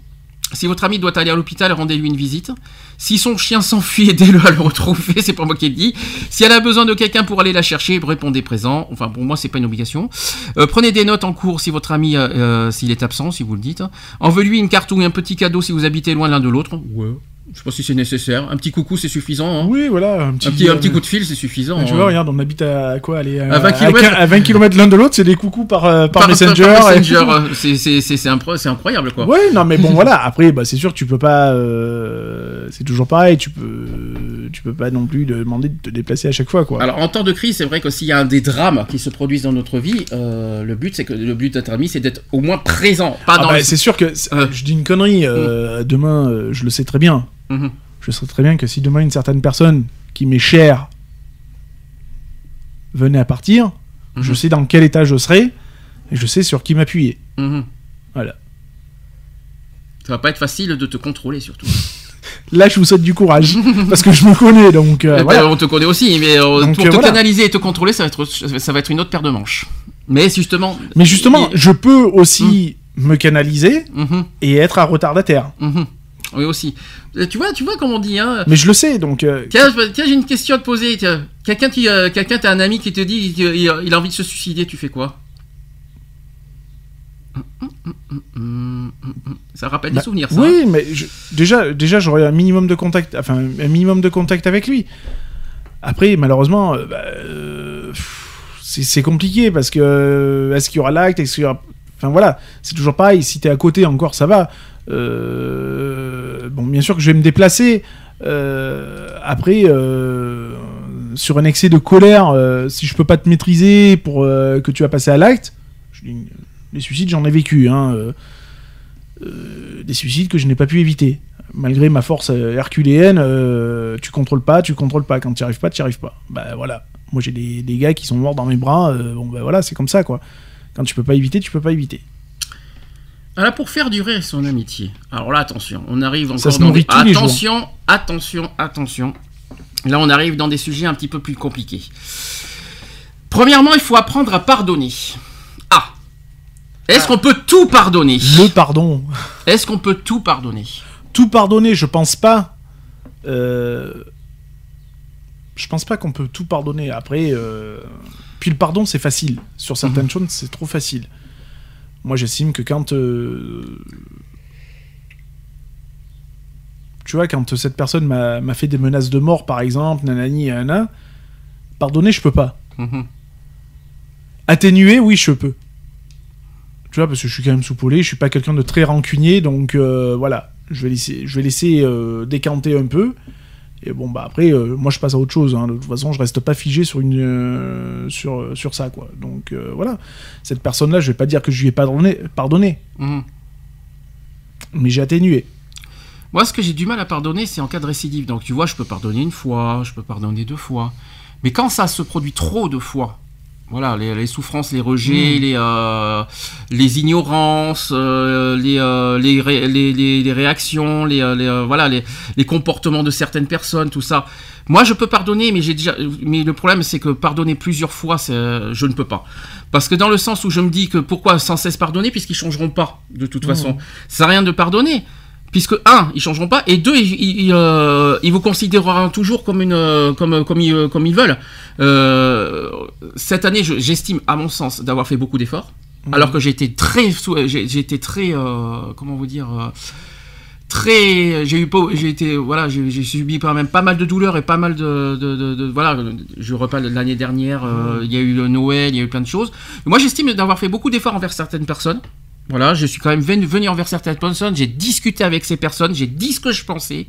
Si votre ami doit aller à l'hôpital, rendez-lui une visite. Si son chien s'enfuit, aidez-le à le retrouver, c'est pas moi qui le dis. Si elle a besoin de quelqu'un pour aller la chercher, répondez présent. Enfin, pour moi, c'est pas une obligation. Euh, prenez des notes en cours si votre ami, euh, euh, s'il est absent, si vous le dites. Envoyez-lui une carte ou un petit cadeau si vous habitez loin l'un de l'autre. Ouais. Je sais pas si c'est nécessaire. Un petit coucou, c'est suffisant. hein. Oui voilà un petit, Un petit, un petit euh, coup de fil, c'est suffisant. Tu hein. vois, regarde, on habite à quoi Allez, À 20 à, kilomètres. à 20 km l'un de l'autre, c'est des coucous par, euh, par, Messenger. par Messenger, euh, c'est- incroyable, quoi. Ouais, non, mais bon, voilà. Après, bah, c'est sûr tu peux pas. euh, c'est toujours pareil. Tu peux, tu peux pas non plus demander de te déplacer à chaque fois, quoi. Alors en temps de crise, c'est vrai que s'il y a un des drames qui se produisent dans notre vie, euh, le but c'est que le but d'être ami, c'est d'être au moins présent, pas Ah dans bah, c'est sûr que Euh. je dis une connerie. euh, Demain, euh, je le sais très bien. Mhm. Je sais très bien que si demain une certaine personne qui m'est chère venait à partir, Mhm. je sais dans quel état je serai et je sais sur qui m'appuyer. Mhm. Voilà. Ça va pas être facile de te contrôler surtout. Là, je vous souhaite du courage parce que je me connais, donc euh, ben, voilà. on te connaît aussi, mais euh, Donc, pour euh, te voilà. canaliser et te contrôler, ça va être ça va être une autre paire de manches. Mais justement. Mais justement, je peux aussi me canaliser et être un retardataire. Oui, aussi. Euh, Tu vois, tu vois comment on dit, hein. Mais je le sais, donc. euh, Tiens, je- tiens, j'ai une question à te poser. Quelqu'un qui, euh, quelqu'un, t'as un ami qui te dit qu'il il a envie de se suicider, tu fais quoi? Ça rappelle des bah, souvenirs, ça. Oui, hein mais je- déjà, déjà j'aurais un minimum de contact, enfin un minimum de contact avec lui. Après, malheureusement, euh, bah, euh, c'est c'est compliqué parce que est-ce qu'il y aura l'acte, est-ce qu'il y aura, enfin voilà, c'est toujours pareil. Si t'es à côté encore, ça va. Euh, bon, bien sûr que je vais me déplacer. Euh, après, euh, sur un excès de colère, si je peux pas te maîtriser pour que tu vas passer à l'acte, les suicides, j'en ai vécu. Hein, des suicides que je n'ai pas pu éviter. Malgré ma force herculéenne, tu contrôles pas, tu contrôles pas. Quand tu arrives pas, tu arrives pas. Bah voilà. Moi j'ai des, gars qui sont morts dans mes bras. bon bah voilà, c'est comme ça quoi. Quand tu peux pas éviter, tu peux pas éviter. Alors pour faire durer son amitié. Alors là, attention, on arrive encore Ça se dans nourrit des... tous les jours. attention, attention, attention. Là, on arrive dans des sujets un petit peu plus compliqués. Premièrement, il faut apprendre à pardonner. Ah. Est-ce qu'on peut tout pardonner? Le pardon. Est-ce qu'on peut tout pardonner? Tout pardonner, je pense pas. Euh, Je pense pas qu'on peut tout pardonner. Après, euh, puis le pardon, c'est facile. Sur certaines Mhm. choses, c'est trop facile. Moi, j'estime que quand. euh, Tu vois, quand cette personne m'a fait des menaces de mort, par exemple, nanani, nanana, pardonner, je peux pas. Mhm. Atténuer, oui, je peux. Tu vois, parce que je suis quand même soupolé, je suis pas quelqu'un de très rancunier, donc euh, voilà, je vais laisser, je vais laisser euh, décanter un peu. Et bon, bah après, euh, moi je passe à autre chose. hein. De toute façon, je reste pas figé sur, une, euh, sur, sur ça, quoi. Donc euh, voilà, cette personne-là, je vais pas dire que je lui ai pardonné, pardonné Mhm. mais j'ai atténué. Moi, ce que j'ai du mal à pardonner, c'est en cas de récidive. Donc, tu vois, je peux pardonner une fois, je peux pardonner deux fois. Mais quand ça se produit trop de fois, voilà, les, les souffrances, les rejets, les, euh, les ignorances, euh, les, euh, les, ré- les, les- réactions, les, les, voilà, les, les comportements de certaines personnes, tout ça. Moi, je peux pardonner, mais j'ai déjà, mais le problème, c'est que pardonner plusieurs fois, c'est, je ne peux pas. Parce que dans le sens où je me dis que pourquoi sans cesse pardonner, puisqu'ils changeront pas, de toute façon. Ça sert à rien de pardonner. Puisque un, ils changeront pas, et deux, ils, euh, ils vous considéreront toujours comme une, euh, comme, comme ils, euh, comme ils veulent. Euh, cette année, je- j'estime, à mon sens, d'avoir fait beaucoup d'efforts, alors que j'ai été très, j'ai été très, euh, comment vous dire, euh, très, j'ai eu, j'ai été, voilà, j'ai subi quand même pas mal de douleurs et pas mal de, de, de- de- voilà, je reparle de l'année dernière, euh, il y a eu le Noël, il y a eu plein de choses. Moi, j'estime d'avoir fait beaucoup d'efforts envers certaines personnes. Voilà, je suis quand même venu, envers certaines personnes, j'ai discuté avec ces personnes, j'ai dit ce que je pensais.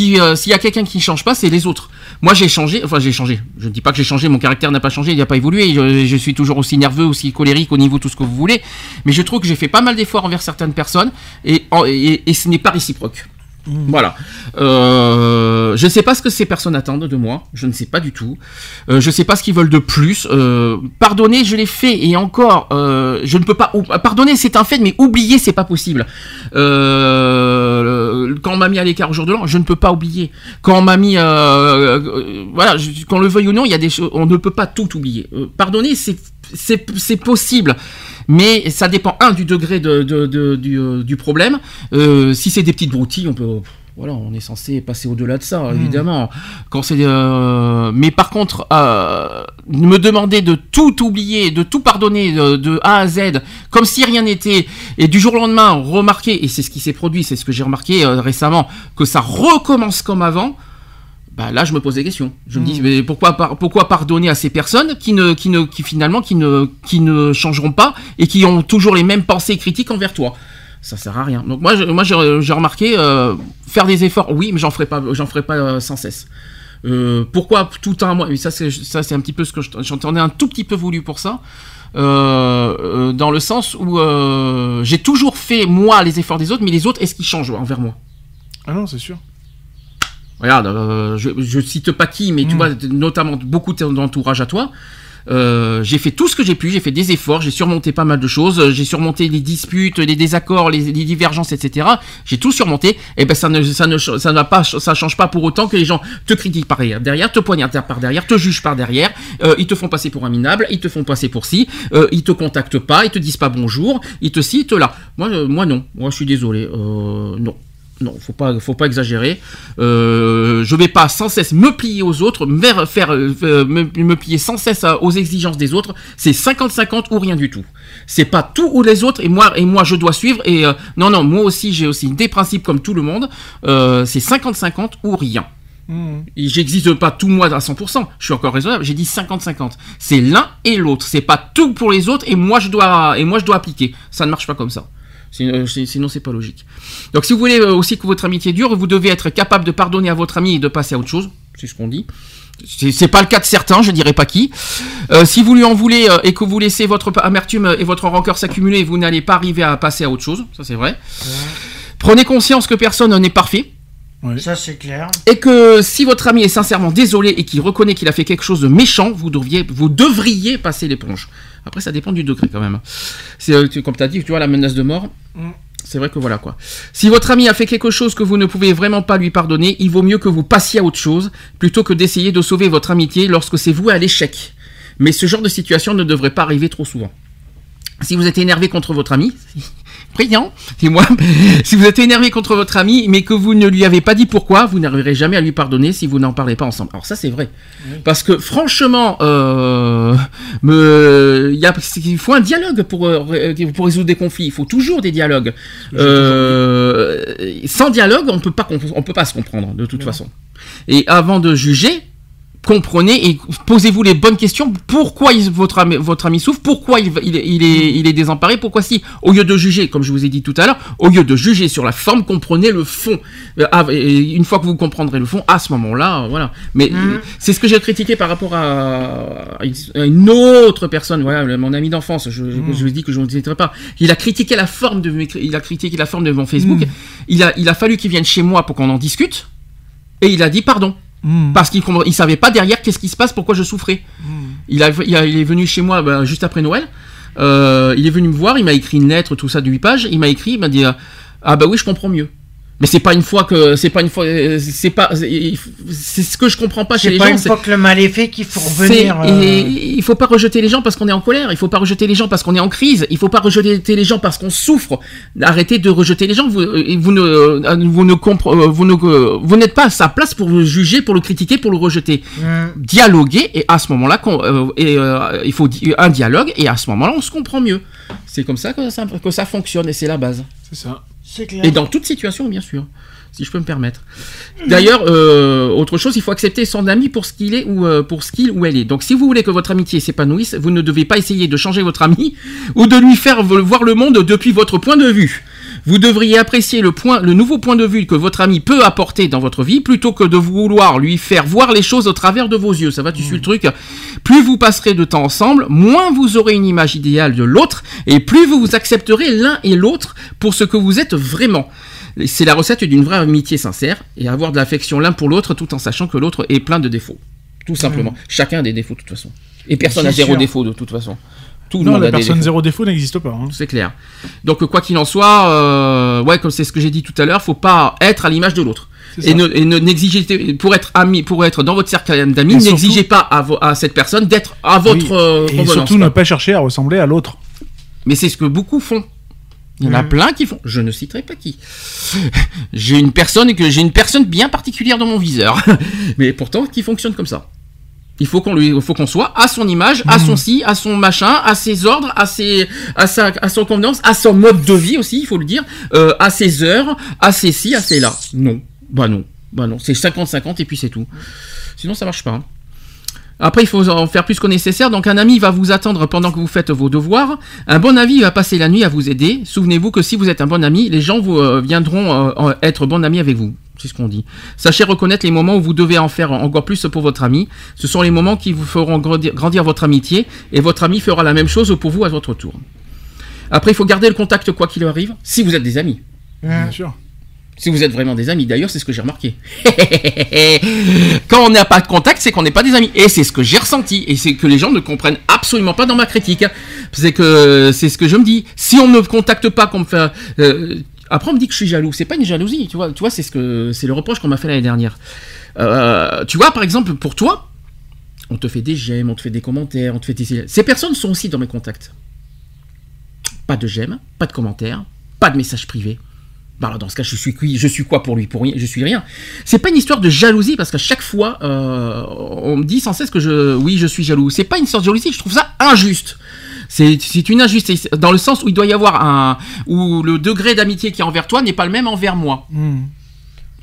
Euh, s'il y a quelqu'un qui ne change pas, c'est les autres. Moi, j'ai changé, enfin j'ai changé. Je ne dis pas que j'ai changé, mon caractère n'a pas changé, il n'a pas évolué. Je, suis toujours aussi nerveux, aussi colérique au niveau tout ce que vous voulez. Mais je trouve que j'ai fait pas mal d'efforts envers certaines personnes et ce n'est pas réciproque. Voilà. Euh, je ne sais pas ce que ces personnes attendent de moi. Je ne sais pas du tout. Euh, je ne sais pas ce qu'ils veulent de plus. Euh, pardonner, je l'ai fait et encore, euh, je ne peux pas. Pardonner, c'est un fait, mais oublier, c'est pas possible. Quand on m'a mis à l'écart au jour de l'an, je ne peux pas oublier. Quand on m'a mis, voilà, qu'on le veuille ou non, il y a des choses, on ne peut pas tout oublier. Pardonner, c'est possible. Mais ça dépend, un, du degré de, de- de- du, euh, du problème. Euh, si c'est des petites broutilles, on peut. Voilà, on est censé passer au-delà de ça, évidemment. Quand c'est, euh, mais par contre, euh, me demander de tout oublier, de tout pardonner de, de A à Z, comme si rien n'était, et du jour au lendemain remarquer, et c'est ce qui s'est produit, c'est ce que j'ai remarqué euh, récemment, que ça recommence comme avant. Bah là, je me pose des questions. Je me dis, mais pourquoi, par- pourquoi pardonner à ces personnes qui ne, qui ne, qui finalement, qui ne, qui ne changeront pas et qui ont toujours les mêmes pensées critiques envers toi? Ça sert à rien. Donc moi, je- moi, j'ai remarqué euh, faire des efforts, oui, mais j'en ferai pas, j'en ferai pas euh, sans cesse. Euh, pourquoi tout un mois? Mais ça, c'est ça, c'est un petit peu ce que je- j'entendais un tout petit peu voulu pour ça. Euh, dans le sens où euh, j'ai toujours fait moi les efforts des autres, mais les autres, est-ce qu'ils changent envers moi? Ah non, c'est sûr. Regarde, euh, je, je cite pas qui, mais tu vois, notamment beaucoup d'entourage à toi. Euh, j'ai fait tout ce que j'ai pu, j'ai fait des efforts, j'ai surmonté pas mal de choses, j'ai surmonté les disputes, les désaccords, les, les divergences, etc. J'ai tout surmonté. Et ben ça ne, ça ne, ça n'a pas, ça change pas pour autant que les gens te critiquent par derrière, te poignardent par derrière, te jugent par derrière, euh, ils te font passer pour un minable, ils te font passer pour ci, euh, ils te contactent pas, ils te disent pas bonjour, ils te citent là. Moi, euh, moi non, moi je suis désolé, euh, non. Non, faut pas, faut pas exagérer. Euh, je vais pas sans cesse me plier aux autres, me faire, euh, me, me plier sans cesse à- aux exigences des autres. C'est 50-50 ou rien du tout. C'est pas tout ou les autres et moi et moi je dois suivre. Et euh, non, non, moi aussi j'ai aussi des principes comme tout le monde. Euh, c'est 50-50 ou rien. Et J'existe pas tout moi à 100%. Je suis encore raisonnable. J'ai dit 50-50. C'est l'un et l'autre. C'est pas tout pour les autres et moi je dois et moi je dois appliquer. Ça ne marche pas comme ça. Sinon, euh, c'est- Sinon c'est pas logique. Donc si vous voulez euh, aussi que votre amitié dure, vous devez être capable de pardonner à votre ami et de passer à autre chose. C'est ce qu'on dit. C'est pas le cas de certains, je dirais pas qui. Euh, si vous lui en voulez euh, et que vous laissez votre amertume et votre rancœur s'accumuler, vous n'allez pas arriver à passer à autre chose. Ça c'est vrai. Prenez conscience que personne n'est parfait. Ça, c'est clair. Et que si votre ami est sincèrement désolé et qu'il reconnaît qu'il a fait quelque chose de méchant, vous devriez, vous devriez passer l'éponge. Après, ça dépend du degré quand même. C'est euh, comme tu as dit, tu vois, la menace de mort. Mm. C'est vrai que voilà quoi. Si votre ami a fait quelque chose que vous ne pouvez vraiment pas lui pardonner, il vaut mieux que vous passiez à autre chose plutôt que d'essayer de sauver votre amitié lorsque c'est voué à l'échec. Mais ce genre de situation ne devrait pas arriver trop souvent. Si vous êtes énervé contre votre ami, brillant, c'est moi. Si vous êtes énervé contre votre ami, mais que vous ne lui avez pas dit pourquoi, vous n'arriverez jamais à lui pardonner si vous n'en parlez pas ensemble. Alors ça, c'est vrai. Parce que franchement, euh, me, il y a, il faut un dialogue pour, euh, ré- pour résoudre des conflits. Il faut toujours des dialogues. Euh, sans dialogue, on peut pas, comp- on peut pas se comprendre de toute façon. Et avant de juger, comprenez et posez-vous les bonnes questions. Pourquoi il- votre, ami, votre ami souffre? Pourquoi il, il est, il, est, il est désemparé? Pourquoi si? Au lieu de juger, comme je vous ai dit tout à l'heure, au lieu de juger sur la forme, comprenez le fond. Euh, ah, et une fois que vous comprendrez le fond, à ce moment-là, voilà. Mais euh, c'est ce que j'ai critiqué par rapport à, une- autre personne, voilà, mon ami d'enfance. Je, je, je vous dis que je ne citerai pas. Il a critiqué la forme de, il a critiqué la forme de mon Facebook. Il a, il a fallu qu'il vienne chez moi pour qu'on en discute. Et il a dit pardon. Parce qu'il ne savait pas derrière qu'est-ce qui se passe, pourquoi je souffrais. Il, a, il, a- il est venu chez moi bah, juste après Noël. Euh, il est venu me voir, il m'a écrit une lettre, tout ça de 8 pages. Il m'a écrit, il m'a dit euh, Ah bah oui, je comprends mieux. Mais c'est pas une fois que. C'est pas une fois. C'est pas. C'est ce que je comprends pas chez C'est les pas gens. une c'est- fois que le mal est fait qu'il faut revenir. euh, et il faut pas rejeter les gens parce qu'on est en colère. Il faut pas rejeter les gens parce qu'on est en crise. Il faut pas rejeter les gens parce qu'on souffre. Arrêtez de rejeter les gens. Vous, vous ne, vous ne compre- euh, vous ne, vous n'êtes pas à sa place pour le juger, pour le critiquer, pour le rejeter. Mm. Dialoguer et à ce moment-là, qu'on- euh, et, euh, il faut un dialogue et à ce moment-là, on se comprend mieux. C'est comme ça que ça, que ça fonctionne et c'est la base. C'est ça. Clair. Et dans toute situation, bien sûr, si je peux me permettre. D'ailleurs, euh, autre chose, il faut accepter son ami pour ce qu'il est ou euh, pour ce qu'il ou elle est. Donc, si vous voulez que votre amitié s'épanouisse, vous ne devez pas essayer de changer votre ami ou de lui faire vo- voir le monde depuis votre point de vue. Vous devriez apprécier le, point, le nouveau point de vue que votre ami peut apporter dans votre vie plutôt que de vouloir lui faire voir les choses au travers de vos yeux. Ça va, tu suis le truc Plus vous passerez de temps ensemble, moins vous aurez une image idéale de l'autre et plus vous vous accepterez l'un et l'autre pour ce que vous êtes vraiment. C'est la recette d'une vraie amitié sincère et avoir de l'affection l'un pour l'autre tout en sachant que l'autre est plein de défauts. Tout simplement. Chacun a des défauts de toute façon. Et personne n'a zéro sûr. défaut de toute façon. Tout le Non, monde la a personne zéro défaut n'existe pas. hein. C'est clair. Donc quoi qu'il en soit, euh, ouais, comme c'est ce que j'ai dit tout à l'heure, faut pas être à l'image de l'autre. Et ne, et ne- n'exigez pour être ami, pour être dans votre cercle d'amis, Et n'exigez surtout- pas à, vo- à cette personne d'être à votre Oui. euh, Et surtout quoi. ne pas chercher à ressembler à l'autre. Mais c'est ce que beaucoup font. Il y en a Mhm. plein qui font. Je ne citerai pas qui. j'ai une personne que j'ai une personne bien particulière dans mon viseur, mais pourtant qui fonctionne comme ça. Il faut qu'on lui, faut qu'on soit à son image, à son si, à son machin, à ses ordres, à ses, à sa, à son convenance, à son mode de vie aussi, il faut le dire, euh, à ses heures, à ses si, à ses là. Non, bah non, bah non, c'est 50-50 et puis c'est tout. Sinon ça marche pas. hein. Après, il faut en faire plus qu'au nécessaire. Donc, un ami va vous attendre pendant que vous faites vos devoirs. Un bon ami va passer la nuit à vous aider. Souvenez-vous que si vous êtes un bon ami, les gens vous, euh, viendront euh, être bons amis avec vous. C'est ce qu'on dit. Sachez reconnaître les moments où vous devez en faire encore plus pour votre ami. Ce sont les moments qui vous feront grandir, grandir votre amitié et votre ami fera la même chose pour vous à votre tour. Après, il faut garder le contact quoi qu'il arrive, si vous êtes des amis. Bien sûr. Si vous êtes vraiment des amis, d'ailleurs, c'est ce que j'ai remarqué. Quand on n'a pas de contact, c'est qu'on n'est pas des amis. Et c'est ce que j'ai ressenti. Et c'est que les gens ne comprennent absolument pas dans ma critique. C'est que c'est ce que je me dis. Si on ne me contacte pas, qu'on me fait. euh, après, on me dit que je suis jaloux. C'est pas une jalousie, tu vois. Tu vois, c'est ce que c'est le reproche qu'on m'a fait l'année dernière. Euh, tu vois, par exemple, pour toi, on te fait des j'aime, on te fait des commentaires, on te fait des. Ces personnes sont aussi dans mes contacts. Pas de j'aime, pas de commentaires, pas de messages privés. Bah dans ce cas, je suis Je suis quoi pour lui Pour rien Je suis rien. C'est pas une histoire de jalousie parce qu'à chaque fois, euh, on me dit sans cesse que je, oui, je suis jaloux. C'est pas une sorte de jalousie. Je trouve ça injuste. C'est c'est une injustice dans le sens où il doit y avoir un où le degré d'amitié qui est envers toi n'est pas le même envers moi. Hmm.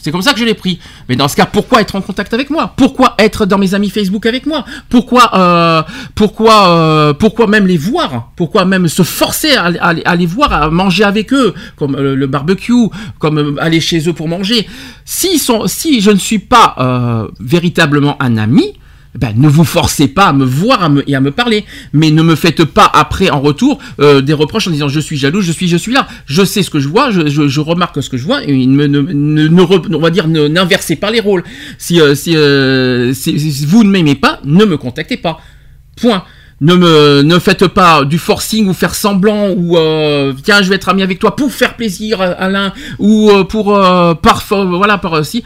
C'est comme ça que je l'ai pris. Mais dans ce cas, pourquoi être en contact avec moi? Pourquoi être dans mes amis Facebook avec moi? Pourquoi, euh, pourquoi, euh, pourquoi même les voir? Pourquoi même se forcer à, les voir, à manger avec eux, comme euh, le barbecue, comme aller chez eux pour manger? Sont, si je ne suis pas véritablement un ami, ben, ne vous forcez pas à me voir et à me parler, mais ne me faites pas après en retour euh, des reproches en disant je suis jaloux, je suis, je suis là. Je sais ce que je vois, je, remarque ce que je vois, et ne, ne, ne- on va dire n'inversez pas les rôles. Si, euh, euh, si- vous ne m'aimez pas, ne me contactez pas. Point. Ne me faites pas du forcing ou faire semblant ou tiens je vais être ami avec toi pour faire plaisir l'un ou pour parfois voilà par aussi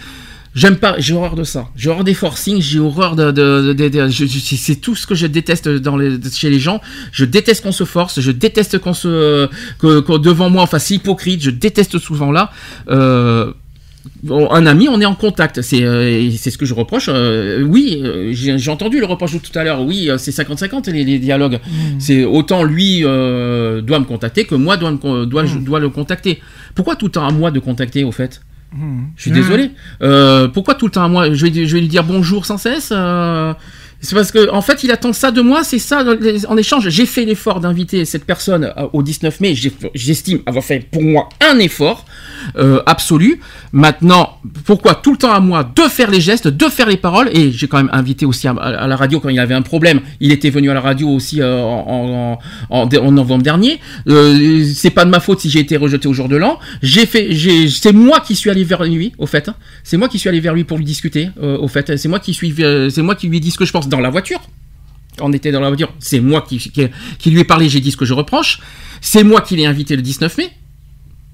J'aime pas, j'ai horreur de ça. J'ai horreur des forcings, j'ai horreur de, de, de- c'est tout ce que je déteste dans les, chez les gens. Je déteste qu'on se force, je déteste qu'on se, que, que devant moi on fasse hypocrite. Je déteste souvent là. Euh, un ami, on est en contact. C'est, euh, c'est ce que je reproche. Euh, oui, euh, j'ai entendu le reproche de tout à l'heure. Oui, c'est 50-50 les, les dialogues. C'est autant lui doit me contacter que moi dois, me dois, je dois le contacter. Pourquoi tout le temps à moi de contacter au fait? Hmm. je suis désolé. Euh, pourquoi tout le temps à moi? Je vais, je vais lui dire bonjour sans cesse euh, C'est parce que en fait, il attend ça de moi. C'est ça en échange. J'ai fait l'effort d'inviter cette personne euh, au 19 mai. J'estime avoir fait pour moi un effort euh, absolu. Maintenant, pourquoi tout le temps à moi de faire les gestes, de faire les paroles? Et j'ai quand même invité aussi à, la radio quand il avait un problème. Il était venu à la radio aussi euh, en, novembre dernier. C'est pas de ma faute si j'ai été rejeté au jour de l'an. J'ai fait, c'est moi qui suis allé vers lui, au fait. hein. C'est moi qui suis allé vers lui pour lui discuter, au fait. C'est moi qui suis, c'est moi qui lui dit ce que je pense dans la voiture. On était dans la voiture. C'est moi qui, lui ai parlé. J'ai dit ce que je reproche. C'est moi qui l'ai invité le 19 mai.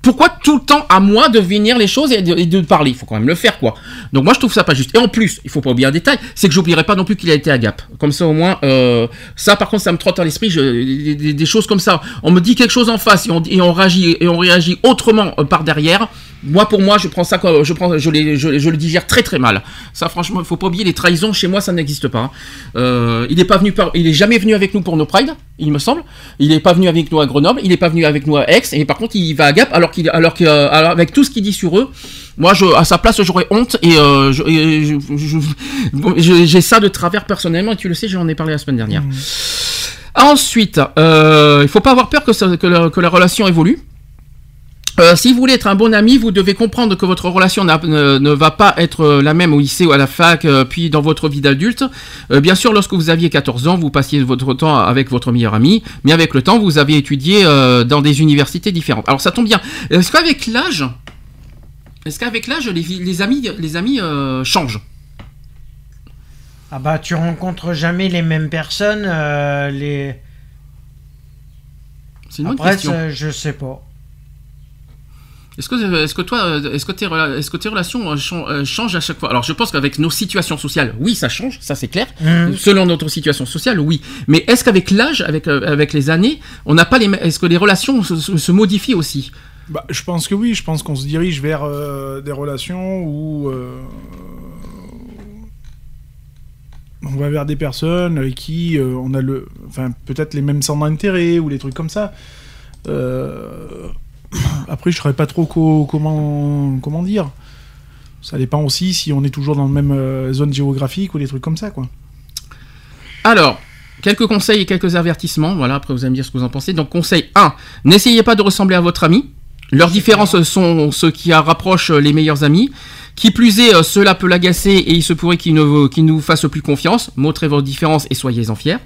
Pourquoi tout le temps à moi de venir les choses et de, parler? Il faut quand même le faire, quoi. Donc moi je trouve ça pas juste. Et en plus, il faut pas oublier un détail, c'est que j'oublierai pas non plus qu'il a été à Gap. Comme ça au moins, euh, ça par contre ça me trotte à l'esprit. des- des choses comme ça. On me dit quelque chose en face et on, et on réagit et on réagit autrement euh, par derrière. Moi pour moi, je prends ça comme je prends, je, les- je, je le digère très très mal. Ça franchement, il faut pas oublier les trahisons chez moi, ça n'existe pas. hein. Euh, il est pas venu par, il est jamais venu avec nous pour nos prides, il me semble. Il est pas venu avec nous à Grenoble, il est pas venu avec nous à Aix, et par contre il va à Gap alors qu'il, alors que, euh, tout ce qu'il dit sur eux, moi je, à sa place j'aurais honte et, euh, j'ai ça de travers personnellement et tu le sais, j'en ai parlé la semaine dernière. Ensuite, euh, il faut pas avoir peur que, ça- que, la, que la relation évolue. Euh, si vous voulez être un bon ami, vous devez comprendre que votre relation ne, ne va pas être euh, la même au lycée ou à la fac, euh, puis dans votre vie d'adulte. Euh, bien sûr, lorsque vous aviez 14 ans, vous passiez votre temps avec votre meilleur ami, mais avec le temps, vous avez étudié dans des universités différentes. Alors ça tombe bien. Est-ce qu'avec l'âge, est-ce qu'avec l'âge, les, amis, les amis changent? Ah bah tu rencontres jamais les mêmes personnes. les... C'est une Après, question. je sais pas. Est-ce que, est-ce que toi, euh, est-ce que tes, rela- est-ce que tes relations euh, chan- euh, changent à chaque fois? Alors, je pense qu'avec nos situations sociales, oui, ça change, ça c'est clair. Mhm. Selon notre situation sociale, oui. Mais est-ce qu'avec l'âge, avec euh, avec les années, on n'a pas les, est-ce que les relations se, se- se modifient aussi? Bah, je pense que oui, je pense qu'on se dirige vers euh, des relations où euh, on va vers des personnes avec qui euh, on a le, enfin peut-être les mêmes centres d'intérêt ou les trucs comme ça. Euh, Après, je ne pas trop co- comment comment dire. Ça dépend aussi si on est toujours dans la même euh, zone géographique ou des trucs comme ça, quoi. Alors, quelques conseils et quelques avertissements. Voilà, après vous allez me dire ce que vous en pensez. Donc, conseil 1, n'essayez pas de ressembler à votre ami. Leurs différences sont ce qui rapproche les meilleurs amis. Qui plus est, euh, cela peut l'agacer et il se pourrait qu'il ne, nous fasse plus confiance. Montrez vos différences et soyez-en fiers.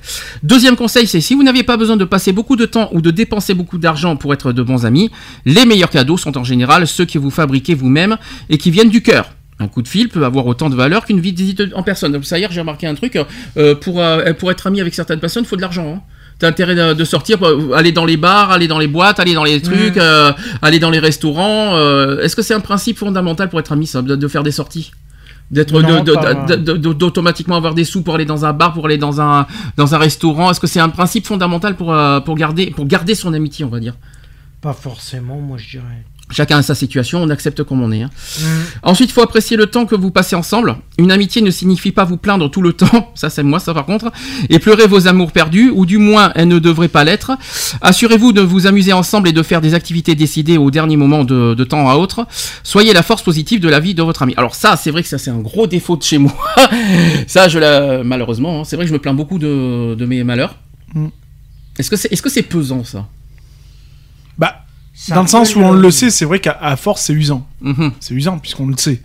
Deuxième conseil, c'est si vous n'aviez pas besoin de passer beaucoup de temps ou de dépenser beaucoup d'argent pour être de bons amis, les meilleurs cadeaux sont en général ceux que vous fabriquez vous-même et qui viennent du cœur. Un coup de fil peut avoir autant de valeur qu'une visite en personne. Donc ça hier, j'ai remarqué un truc. euh, pour, euh, pour être ami avec certaines personnes, il faut de l'argent. Hein. T'as intérêt de, sortir, euh, aller dans les bars, aller dans les boîtes, aller dans les trucs, euh, aller dans les restaurants. euh, Est-ce que c'est un principe fondamental pour être ami, ça, de, de faire des sorties? D'être d'automatiquement avoir des sous pour aller dans un bar, pour aller dans un dans un restaurant. Est-ce que c'est un principe fondamental pour euh, pour garder pour garder son amitié, on va dire? Pas forcément, moi je dirais. Chacun a sa situation, on accepte comme on est. hein. Ensuite, il faut apprécier le temps que vous passez ensemble. Une amitié ne signifie pas vous plaindre tout le temps, ça c'est moi ça par contre, et pleurer vos amours perdus, ou du moins elles ne devraient pas l'être. Assurez-vous de vous amuser ensemble et de faire des activités décidées au dernier moment de, de temps à autre. Soyez la force positive de la vie de votre ami. Alors ça, c'est vrai que ça c'est un gros défaut de chez moi. ça, je la... malheureusement, hein, c'est vrai que je me plains beaucoup de, de mes malheurs. Mm. Est-ce que c'est est-ce que c'est pesant Ça? Dans le sens où on le sait, c'est vrai qu'à force, c'est usant. Mhm. C'est usant puisqu'on le sait.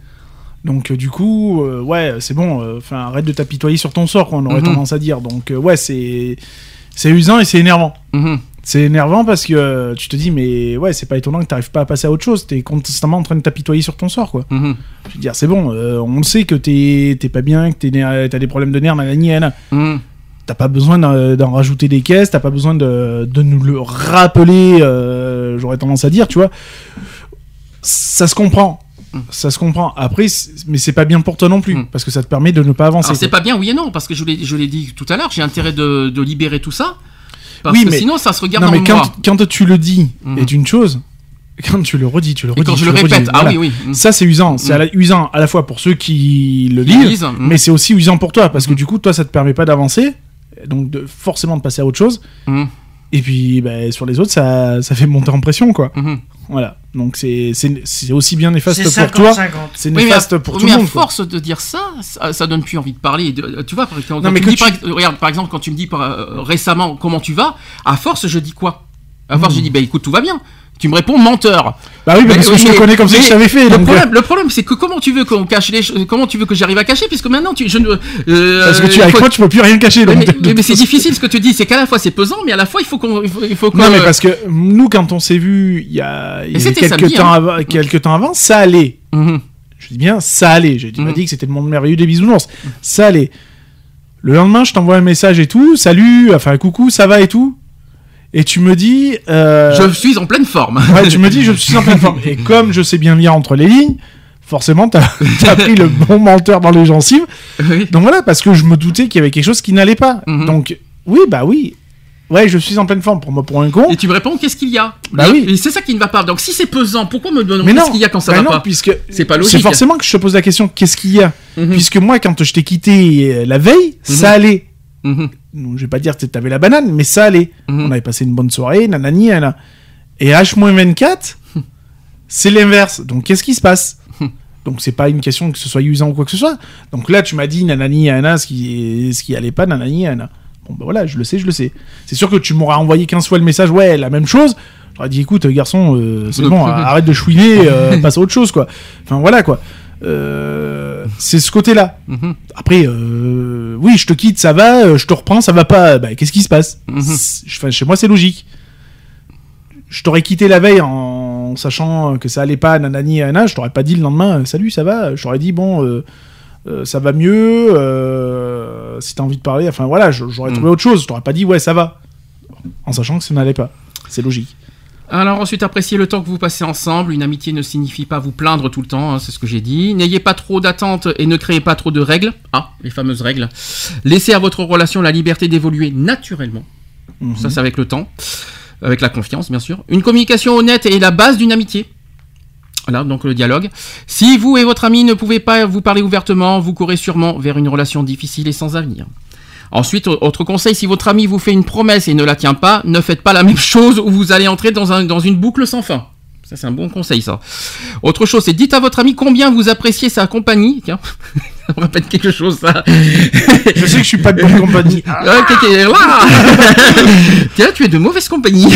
Donc euh, du coup, euh, ouais, c'est bon. euh, Enfin, arrête de t'apitoyer sur ton sort, quoi, on aurait Mhm. tendance à dire. Donc euh, ouais, c'est c'est usant et c'est énervant. Mhm. C'est énervant parce que euh, tu te dis, mais ouais, c'est pas étonnant que t'arrives pas à passer à autre chose. T'es constamment en train de t'apitoyer sur ton sort, quoi. Je veux dire, c'est bon, euh, on le sait que t'es t'es pas bien, que t'as des problèmes de nerfs, nanana. T'as pas besoin d'en d'en rajouter des caisses, t'as pas besoin de, de nous le rappeler, euh, j'aurais tendance à dire, tu vois. Ça se comprend. Ça se comprend. Après, mais c'est pas bien pour toi non plus, Mm. parce que ça te permet de ne pas avancer. C'est pas bien, oui et non, parce que je l'ai, dit tout à l'heure, j'ai intérêt de, de libérer tout ça. Parce Oui, que mais- sinon, ça se regarde Non, dans mais quand, quand tu le dis Mhm. est une chose, quand tu le redis, tu le redis. Et quand je tu le redis, ah voilà. oui, oui. Ça, c'est usant. C'est Mm. usant à la fois pour ceux qui le lisent, mm. mais c'est aussi usant pour toi, parce que du coup, toi, ça te permet pas d'avancer, donc de, forcément de passer à autre chose. Et puis, bah, sur les autres, ça, ça fait monter en pression, quoi. Mhm. Voilà. Donc, c'est aussi bien néfaste pour toi. 50-50. C'est Oui, mais à, néfaste pour tout mais le à monde. quoi. force de dire ça, ça, ça donne plus envie de parler. De- tu vois, par- quand, Non, quand mais tu me que dis, par, regarde, par exemple, quand tu me dis par- euh, récemment comment tu vas, à force, je dis quoi? À force, je dis, bah écoute, tout va bien. Tu me réponds menteur. Bah oui, Mais- parce que je te connais comme mais je t'avais fait. Le donc, euh, problème, le problème, c'est que comment tu veux qu'on cache les choses Comment tu veux que j'arrive à cacher Puisque maintenant, tu, je ne. euh, Parce que tu avec moi, tu peux plus rien cacher. Mais, donc, c'est difficile ce que tu dis, c'est qu'à la fois c'est pesant, mais à la fois il faut qu'on, il faut, il faut Non, mais parce que nous, quand on s'est vu il y a, il y quelques, samedi, temps hein. quelques temps avant, ça allait. Mhm. Je dis bien, ça allait. J'ai pas Mhm. dit que c'était le monde merveilleux des bisounours. Ça allait. Le lendemain, je t'envoie un message et tout. Salut, enfin coucou, ça va et tout. Et tu me dis. euh, je suis en pleine forme. Ouais, tu me dis, je suis en pleine forme. Et comme je sais bien lire entre les lignes, forcément, t'as as pris le bon menteur dans les gencives. Oui. Donc voilà, parce que je me doutais qu'il y avait quelque chose qui n'allait pas. Mhm. Donc, oui, bah oui. Ouais, je suis en pleine forme pour moi, pour un con. Et tu me réponds qu'est-ce qu'il y a? Bah oui. C'est ça qui ne va pas. Donc si c'est pesant, pourquoi me demander qu'est-ce qu'il y a quand ça bah va non, pas? puisque C'est pas logique. c'est forcément que je te pose la question qu'est-ce qu'il y a? Mhm. Puisque moi, quand je t'ai quitté euh, la veille, ça Mhm. allait. Mhm. Je vais pas dire que t'avais la banane, mais ça allait. Mhm. On avait passé une bonne soirée, nanani, nanana. Et H-24, c'est l'inverse. Donc, qu'est-ce qui se passe Donc, c'est pas une question que ce soit usant ou quoi que ce soit. Donc là, tu m'as dit nanani, nanana, ce qui, ce qui allait pas, nanani, nanana. Bon, bah voilà, je le sais, je le sais. C'est sûr que tu m'auras envoyé 15 fois le message, ouais, la même chose. J'aurais dit, écoute, garçon, euh, c'est bon, arrête de chouiner, euh, passe à autre chose, quoi. Enfin, voilà, quoi. Euh, c'est ce côté-là. Mhm. Après, euh, oui, je te quitte, ça va, euh, je te reprends, ça va pas. Bah, qu'est-ce qui se passe Mhm. Chez moi, c'est logique. Je t'aurais quitté la veille en sachant que ça allait pas, nanani, nanana, je t'aurais pas dit le lendemain, salut, ça va. Je t'aurais dit, bon, euh, ça va mieux, si t'as envie de parler, enfin voilà, j'aurais Mhm. trouvé autre chose. Je t'aurais pas dit, ouais, ça va. En sachant que ça n'allait pas. C'est logique. Alors ensuite, appréciez le temps que vous passez ensemble. Une amitié ne signifie pas vous plaindre tout le temps, hein, c'est ce que j'ai dit. N'ayez pas trop d'attentes et ne créez pas trop de règles. Ah, les fameuses règles. Laissez à votre relation la liberté d'évoluer naturellement. Mhm. Ça, c'est avec le temps. Avec la confiance, bien sûr. Une communication honnête est la base d'une amitié. Voilà, donc le dialogue. Si vous et votre ami ne pouvez pas vous parler ouvertement, vous courez sûrement vers une relation difficile et sans avenir. Ensuite, au- autre conseil, si votre ami vous fait une promesse et ne la tient pas, ne faites pas la même chose ou vous allez entrer dans, un, dans une boucle sans fin. Ça, c'est un bon conseil, ça. Autre chose, c'est dites à votre ami combien vous appréciez sa compagnie. ça me rappelle quelque chose, ça. Je sais que je suis pas de bonne compagnie. Là Tiens, tu es de mauvaise compagnie.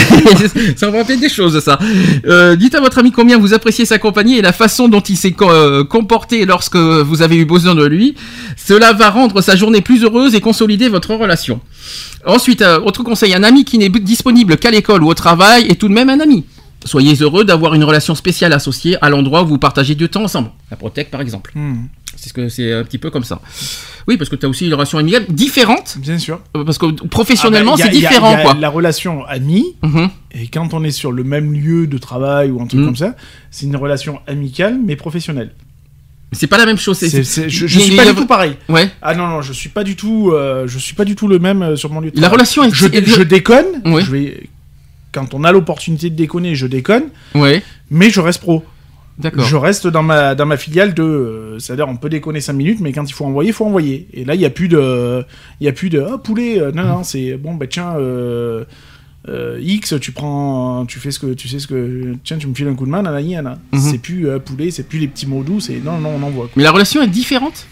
ça me rappelle des choses, ça. Euh, dites à votre ami combien vous appréciez sa compagnie et la façon dont il s'est euh, comporté lorsque vous avez eu besoin de lui. Cela va rendre sa journée plus heureuse et consolider votre relation. Ensuite, euh, autre conseil, un ami qui n'est disponible qu'à l'école ou au travail est tout de même un ami. Soyez heureux d'avoir une relation spéciale associée à l'endroit où vous partagez du temps ensemble. La Protec, par exemple. Hmm, C'est ce que c'est un petit peu comme ça. Oui, parce que tu as aussi une relation amicale différente bien sûr. euh, Parce que professionnellement, Ah bah, c'est y a- différent, y a quoi. La relation amie, Mhm. Et quand on est sur le même lieu de travail ou un truc Mm. comme ça, c'est une relation amicale mais professionnelle. Mais C'est pas la même chose. c'est- je je suis pas du tout pareil. Ouais. Ah non non, je suis pas du tout, euh, je suis pas du tout le même euh, sur mon lieu de La travail. relation est. Je, je déconne. Je vais quand on a l'opportunité de déconner, je déconne, Ouais, mais je reste pro. d'accord. Je reste dans ma, dans ma filiale de. euh, C'est-à-dire, on peut déconner 5 minutes, mais quand il faut envoyer, il faut envoyer. Et là, il n'y a plus de. Il a plus de. Ah, poulet. euh, non, non, c'est. Bon, bah tiens. euh, euh, X, tu prends, tu fais ce que, tu sais ce que, tiens, tu me files un coup de main, nanani, nanana. Mhm. C'est plus poulet, c'est plus les petits mots doux, c'est non, non, on envoie. quoi. Mais la relation est différente?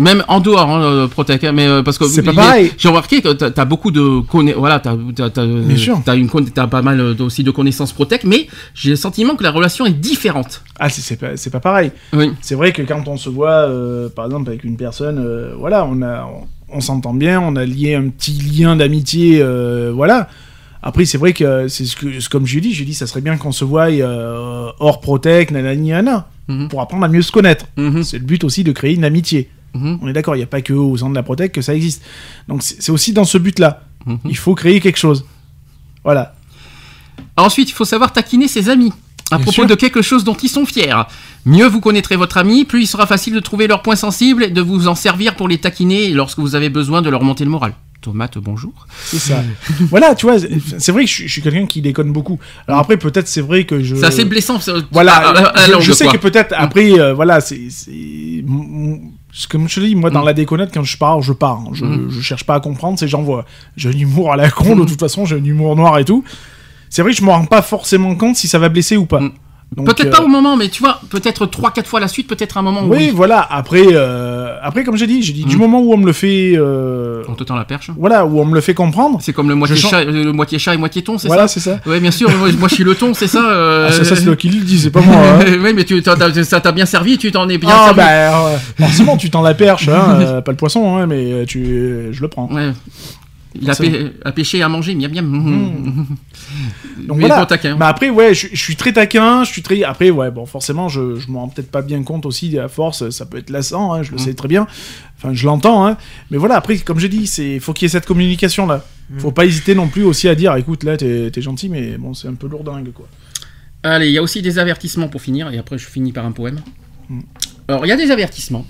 Même en dehors, hein, euh, Protec, hein, mais euh, parce que C'est pas pareil. J'ai remarqué que t'as as beaucoup de conna... voilà, t'as une t'as pas mal euh, aussi de connaissances Protec, mais j'ai le sentiment que la relation est différente. Ah, c'est- pas, c'est pas pareil. Oui. C'est vrai que quand on se voit, euh, par exemple, avec une personne, euh, voilà, on a, on, on s'entend bien, on a lié un petit lien d'amitié, voilà. Après, c'est vrai que c'est ce que, comme je dit, j'ai dit, ça serait bien qu'on se voie hors protec, nanani, nana, Mhm. pour apprendre à mieux se connaître. Mhm. C'est le but aussi de créer une amitié. Mhm. On est d'accord, il n'y a pas que au sein de la protec que ça existe. Donc c'est aussi dans ce but-là. Mhm. Il faut créer quelque chose. Voilà. Ensuite, il faut savoir taquiner ses amis à Bien propos sûr. de quelque chose dont ils sont fiers. Mieux vous connaîtrez votre ami, plus il sera facile de trouver leurs points sensibles et de vous en servir pour les taquiner lorsque vous avez besoin de leur monter le moral. Tomate, bonjour. C'est ça. voilà, tu vois, c'est- vrai que je, suis- quelqu'un qui déconne beaucoup. Alors après, peut-être c'est vrai que je. C'est assez blessant. Voilà, à- à- à je, sais quoi. que peut-être après, euh, voilà, c'est. Comme je te dis, moi, dans Mm. la déconnette, quand je pars, je pars. hein. Je, Mm. je cherche pas à comprendre, c'est j'envoie. J'ai un humour à la con, de toute façon, j'ai un humour noir et tout. C'est vrai que je me rends pas forcément compte si ça va blesser ou pas. Peut-être euh, pas au moment, mais tu vois, peut-être 3-4 fois la suite, peut-être un moment où Oui, oui, voilà. Après, euh, après, comme j'ai dit, j'ai dit du Mm. moment où on me le fait, euh, on te tend la perche. voilà, où on me le fait comprendre. C'est comme le moitié, chat, le moitié chat et moitié thon, c'est Voilà, ça c'est ça. Ouais, bien sûr, moi, moi, je suis le thon, c'est ça euh, Ah, ça, ça, c'est toi qui le dis, c'est pas moi. hein. oui, mais tu, ça t'a bien servi, tu t'en es bien Ah servi. bah euh, forcément tu tends la perche, hein, euh, pas le poisson, hein, mais euh, tu, euh, je le prends. Ouais. Il a, pê- a pêché et à manger, miam miam. Mm. Donc Mais voilà. bon taquin. Mais après ouais, je, je suis très taquin, je suis très. Après ouais, bon forcément je, je me rends peut-être pas bien compte aussi à force, ça peut être lassant, hein, je le Mm. sais très bien. Enfin je l'entends, hein. Mais voilà après comme j'ai dit, c'est faut qu'il y ait cette communication là. Mm. Faut pas hésiter non plus aussi à dire, écoute là t'es t'es gentil, mais bon c'est un peu lourdingue quoi. Allez, il y a aussi des avertissements pour finir, et après je finis par un poème. Mm. Alors, il y a des avertissements,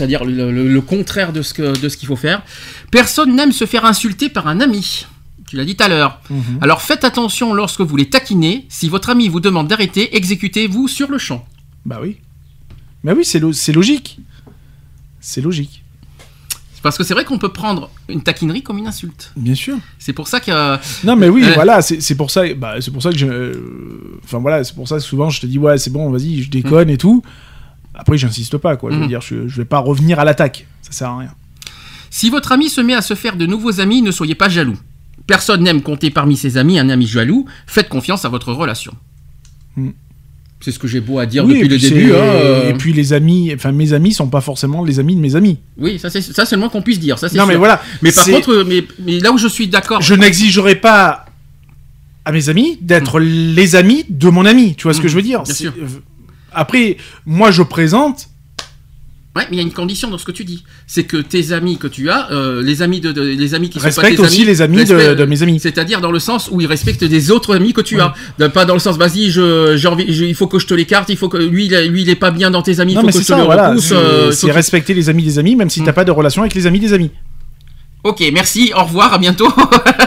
c'est-à-dire le, le- le contraire de ce que- de ce qu'il faut faire. Personne n'aime se faire insulter par un ami. Tu l'as dit tout à l'heure. Mhm. Alors faites attention lorsque vous les taquinez. Si votre ami vous demande d'arrêter, exécutez-vous sur le champ. Bah oui. Mais oui, c'est lo- c'est logique. C'est logique. Parce que c'est vrai qu'on peut prendre une taquinerie comme une insulte. Bien sûr. C'est pour ça que. euh, Non mais oui, Euh. voilà, c'est c'est pour ça, bah, c'est pour ça que je, euh, enfin voilà, c'est pour ça que souvent je te dis ouais c'est bon, vas-y, je déconne et tout. Après j'insiste pas quoi, je veux Mhm. dire, je, je vais pas revenir à l'attaque, ça sert à rien. Si votre ami se met à se faire de nouveaux amis, ne soyez pas jaloux. Personne n'aime compter parmi ses amis un ami jaloux. Faites confiance à votre relation. Hmm. C'est ce que j'ai beau à dire Oui, depuis le début. hein, euh, Et puis les amis, enfin mes amis sont pas forcément les amis de mes amis. Oui, ça c'est ça c'est le moins qu'on puisse dire. Ça Non sûr. mais voilà. Mais par contre, euh, mais, mais là où je suis d'accord. je n'exigerai pas à mes amis d'être les amis de mon ami. Tu vois ce que je veux dire? Bien sûr. Après, moi je présente. Ouais, mais il y a une condition dans ce que tu dis. C'est que tes amis que tu as, euh, les amis de, de- les amis qui sont pas tes aussi amis, les amis de- respectent- de mes amis. C'est-à-dire dans le sens où ils respectent des autres amis que tu Ouais. as. Pas dans le sens, vas-y, je, il faut que je te l'écarte, il faut que lui, lui, il est pas bien dans tes amis, il faut mais que c'est je te ça, le voilà. repousse. C'est euh, respecter les amis des amis, même si t'as Mhm. pas de relation avec les amis des amis. Ok, merci, au revoir, à bientôt.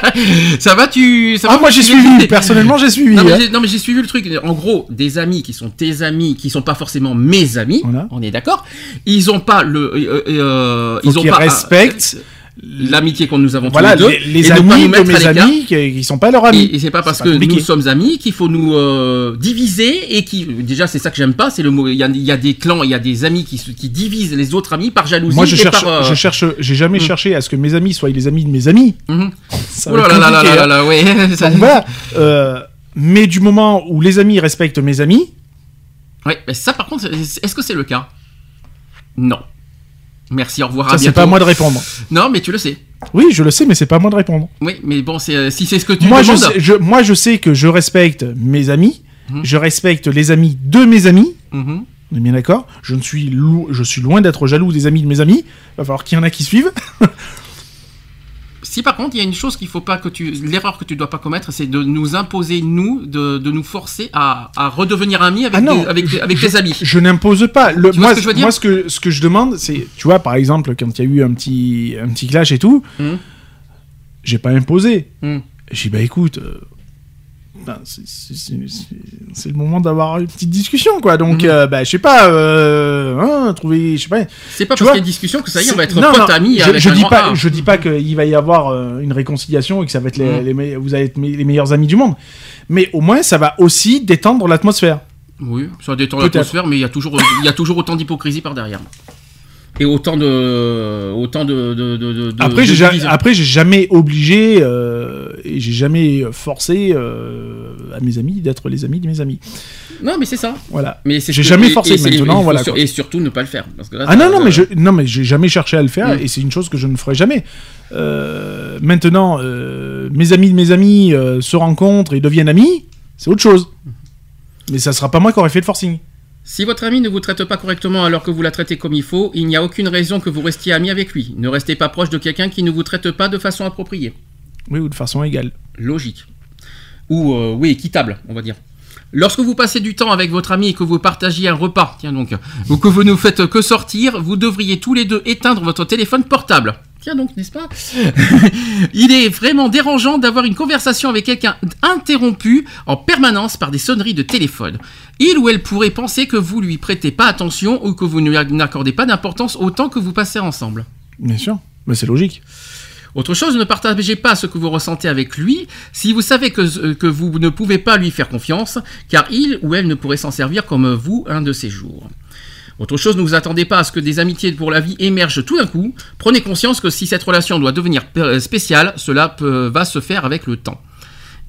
ça va, tu. Ça Ah va, moi j'ai suivi, personnellement j'ai suivi. Non mais, hein. j'ai, non, mais j'ai suivi le truc. En gros, des amis qui sont tes amis, qui sont pas forcément mes amis, Voilà. on est d'accord. Ils ont pas le, euh, euh, Faut ils ont pas respectent l'amitié que nous avons voilà, tous les deux, les, les et amis nous de mes amis qui, qui sont pas leurs amis. Et, et c'est pas parce que compliqué. nous sommes amis qu'il faut nous euh, diviser et qui déjà c'est ça que j'aime pas c'est le mot il y a, il y a des clans il y a des amis qui, qui divisent les autres amis par jalousie Moi je et cherche, par, euh, je cherche, j'ai jamais Mm. cherché à ce que mes amis soient les amis de mes amis. mhm. Ça Oh là là là là là hein. là, ouais ça- Donc voilà. Euh, mais du moment où les amis respectent mes amis, ouais mais ça par contre est-ce que c'est le cas? Non merci au revoir ça c'est pas à moi de répondre. non mais tu le sais Oui, je le sais, mais c'est pas à moi de répondre. oui mais bon c'est euh, si c'est ce que tu Moi je, sais, je- moi je sais que je respecte mes amis, Mhm. je respecte les amis de mes amis. Mhm. On est bien d'accord je, ne suis je suis loin d'être jaloux des amis de mes amis. Il va falloir qu'il y en a qui suivent. Si par contre il y a une chose qu'il faut pas que tu l'erreur que tu dois pas commettre c'est de nous imposer nous de, de nous forcer à, à redevenir amis avec Ah non, des- avec, je- avec tes amis Je n'impose pas. Le, Tu vois moi, ce que je veux dire? moi, ce que, ce que je demande, c'est, tu vois, par exemple, quand il y a eu un petit, un petit clash et tout, Mhm. j'ai pas imposé. Mhm. J'ai dit, bah écoute, euh, ben, c'est- le moment d'avoir une petite discussion, quoi. Donc, euh, bah, je sais pas, euh, hein, trouver, je sais pas. C'est pas parce qu'il y a une discussion que ça y est, on va être non, potes non, amis je, avec je un dis pas, A. je dis pas qu'il va y avoir euh, une réconciliation et que ça va être les, Mhm. les me- vous allez être les meilleurs amis du monde. Mais au moins, ça va aussi détendre l'atmosphère. Oui, ça détend l'atmosphère, mais il y a toujours, il y a toujours autant d'hypocrisie par derrière. Et autant de, autant de, de, de, de- Après, j'ai ja- division. après, j'ai jamais obligé euh, et j'ai jamais forcé euh, à mes amis d'être les amis de mes amis. Non, mais c'est ça. Voilà. Mais J'ai jamais forcé, et maintenant, voilà, sur- et surtout ne pas le faire. Parce que là, Ah non non mais je non mais j'ai jamais cherché à le faire Mm. et c'est une chose que je ne ferai jamais. Euh, maintenant, mes amis de mes amis se rencontrent et deviennent amis, c'est autre chose. Mais ça sera pas moi qui aurais fait le forcing. Si votre ami ne vous traite pas correctement alors que vous la traitez comme il faut, il n'y a aucune raison que vous restiez ami avec lui. Ne restez pas proche de quelqu'un qui ne vous traite pas de façon appropriée. Oui ou de façon égale. Logique. Ou, euh, oui, équitable, on va dire. Lorsque vous passez du temps avec votre ami et que vous partagiez un repas, tiens donc, ou que vous ne faites que sortir, vous devriez tous les deux éteindre votre téléphone portable. Tiens donc, n'est-ce pas Il est vraiment dérangeant d'avoir une conversation avec quelqu'un interrompue en permanence par des sonneries de téléphone. Il ou elle pourrait penser que vous lui prêtez pas attention ou que vous n'accordez pas d'importance autant que vous passez ensemble. Bien sûr. Mais c'est logique. Autre chose, ne partagez pas ce que vous ressentez avec lui si vous savez que, que vous ne pouvez pas lui faire confiance, car il ou elle ne pourrait s'en servir comme vous un de ces jours. Autre chose, ne vous attendez pas à ce que des amitiés pour la vie émergent tout d'un coup. Prenez conscience que si cette relation doit devenir euh, spéciale, cela va se faire avec le temps.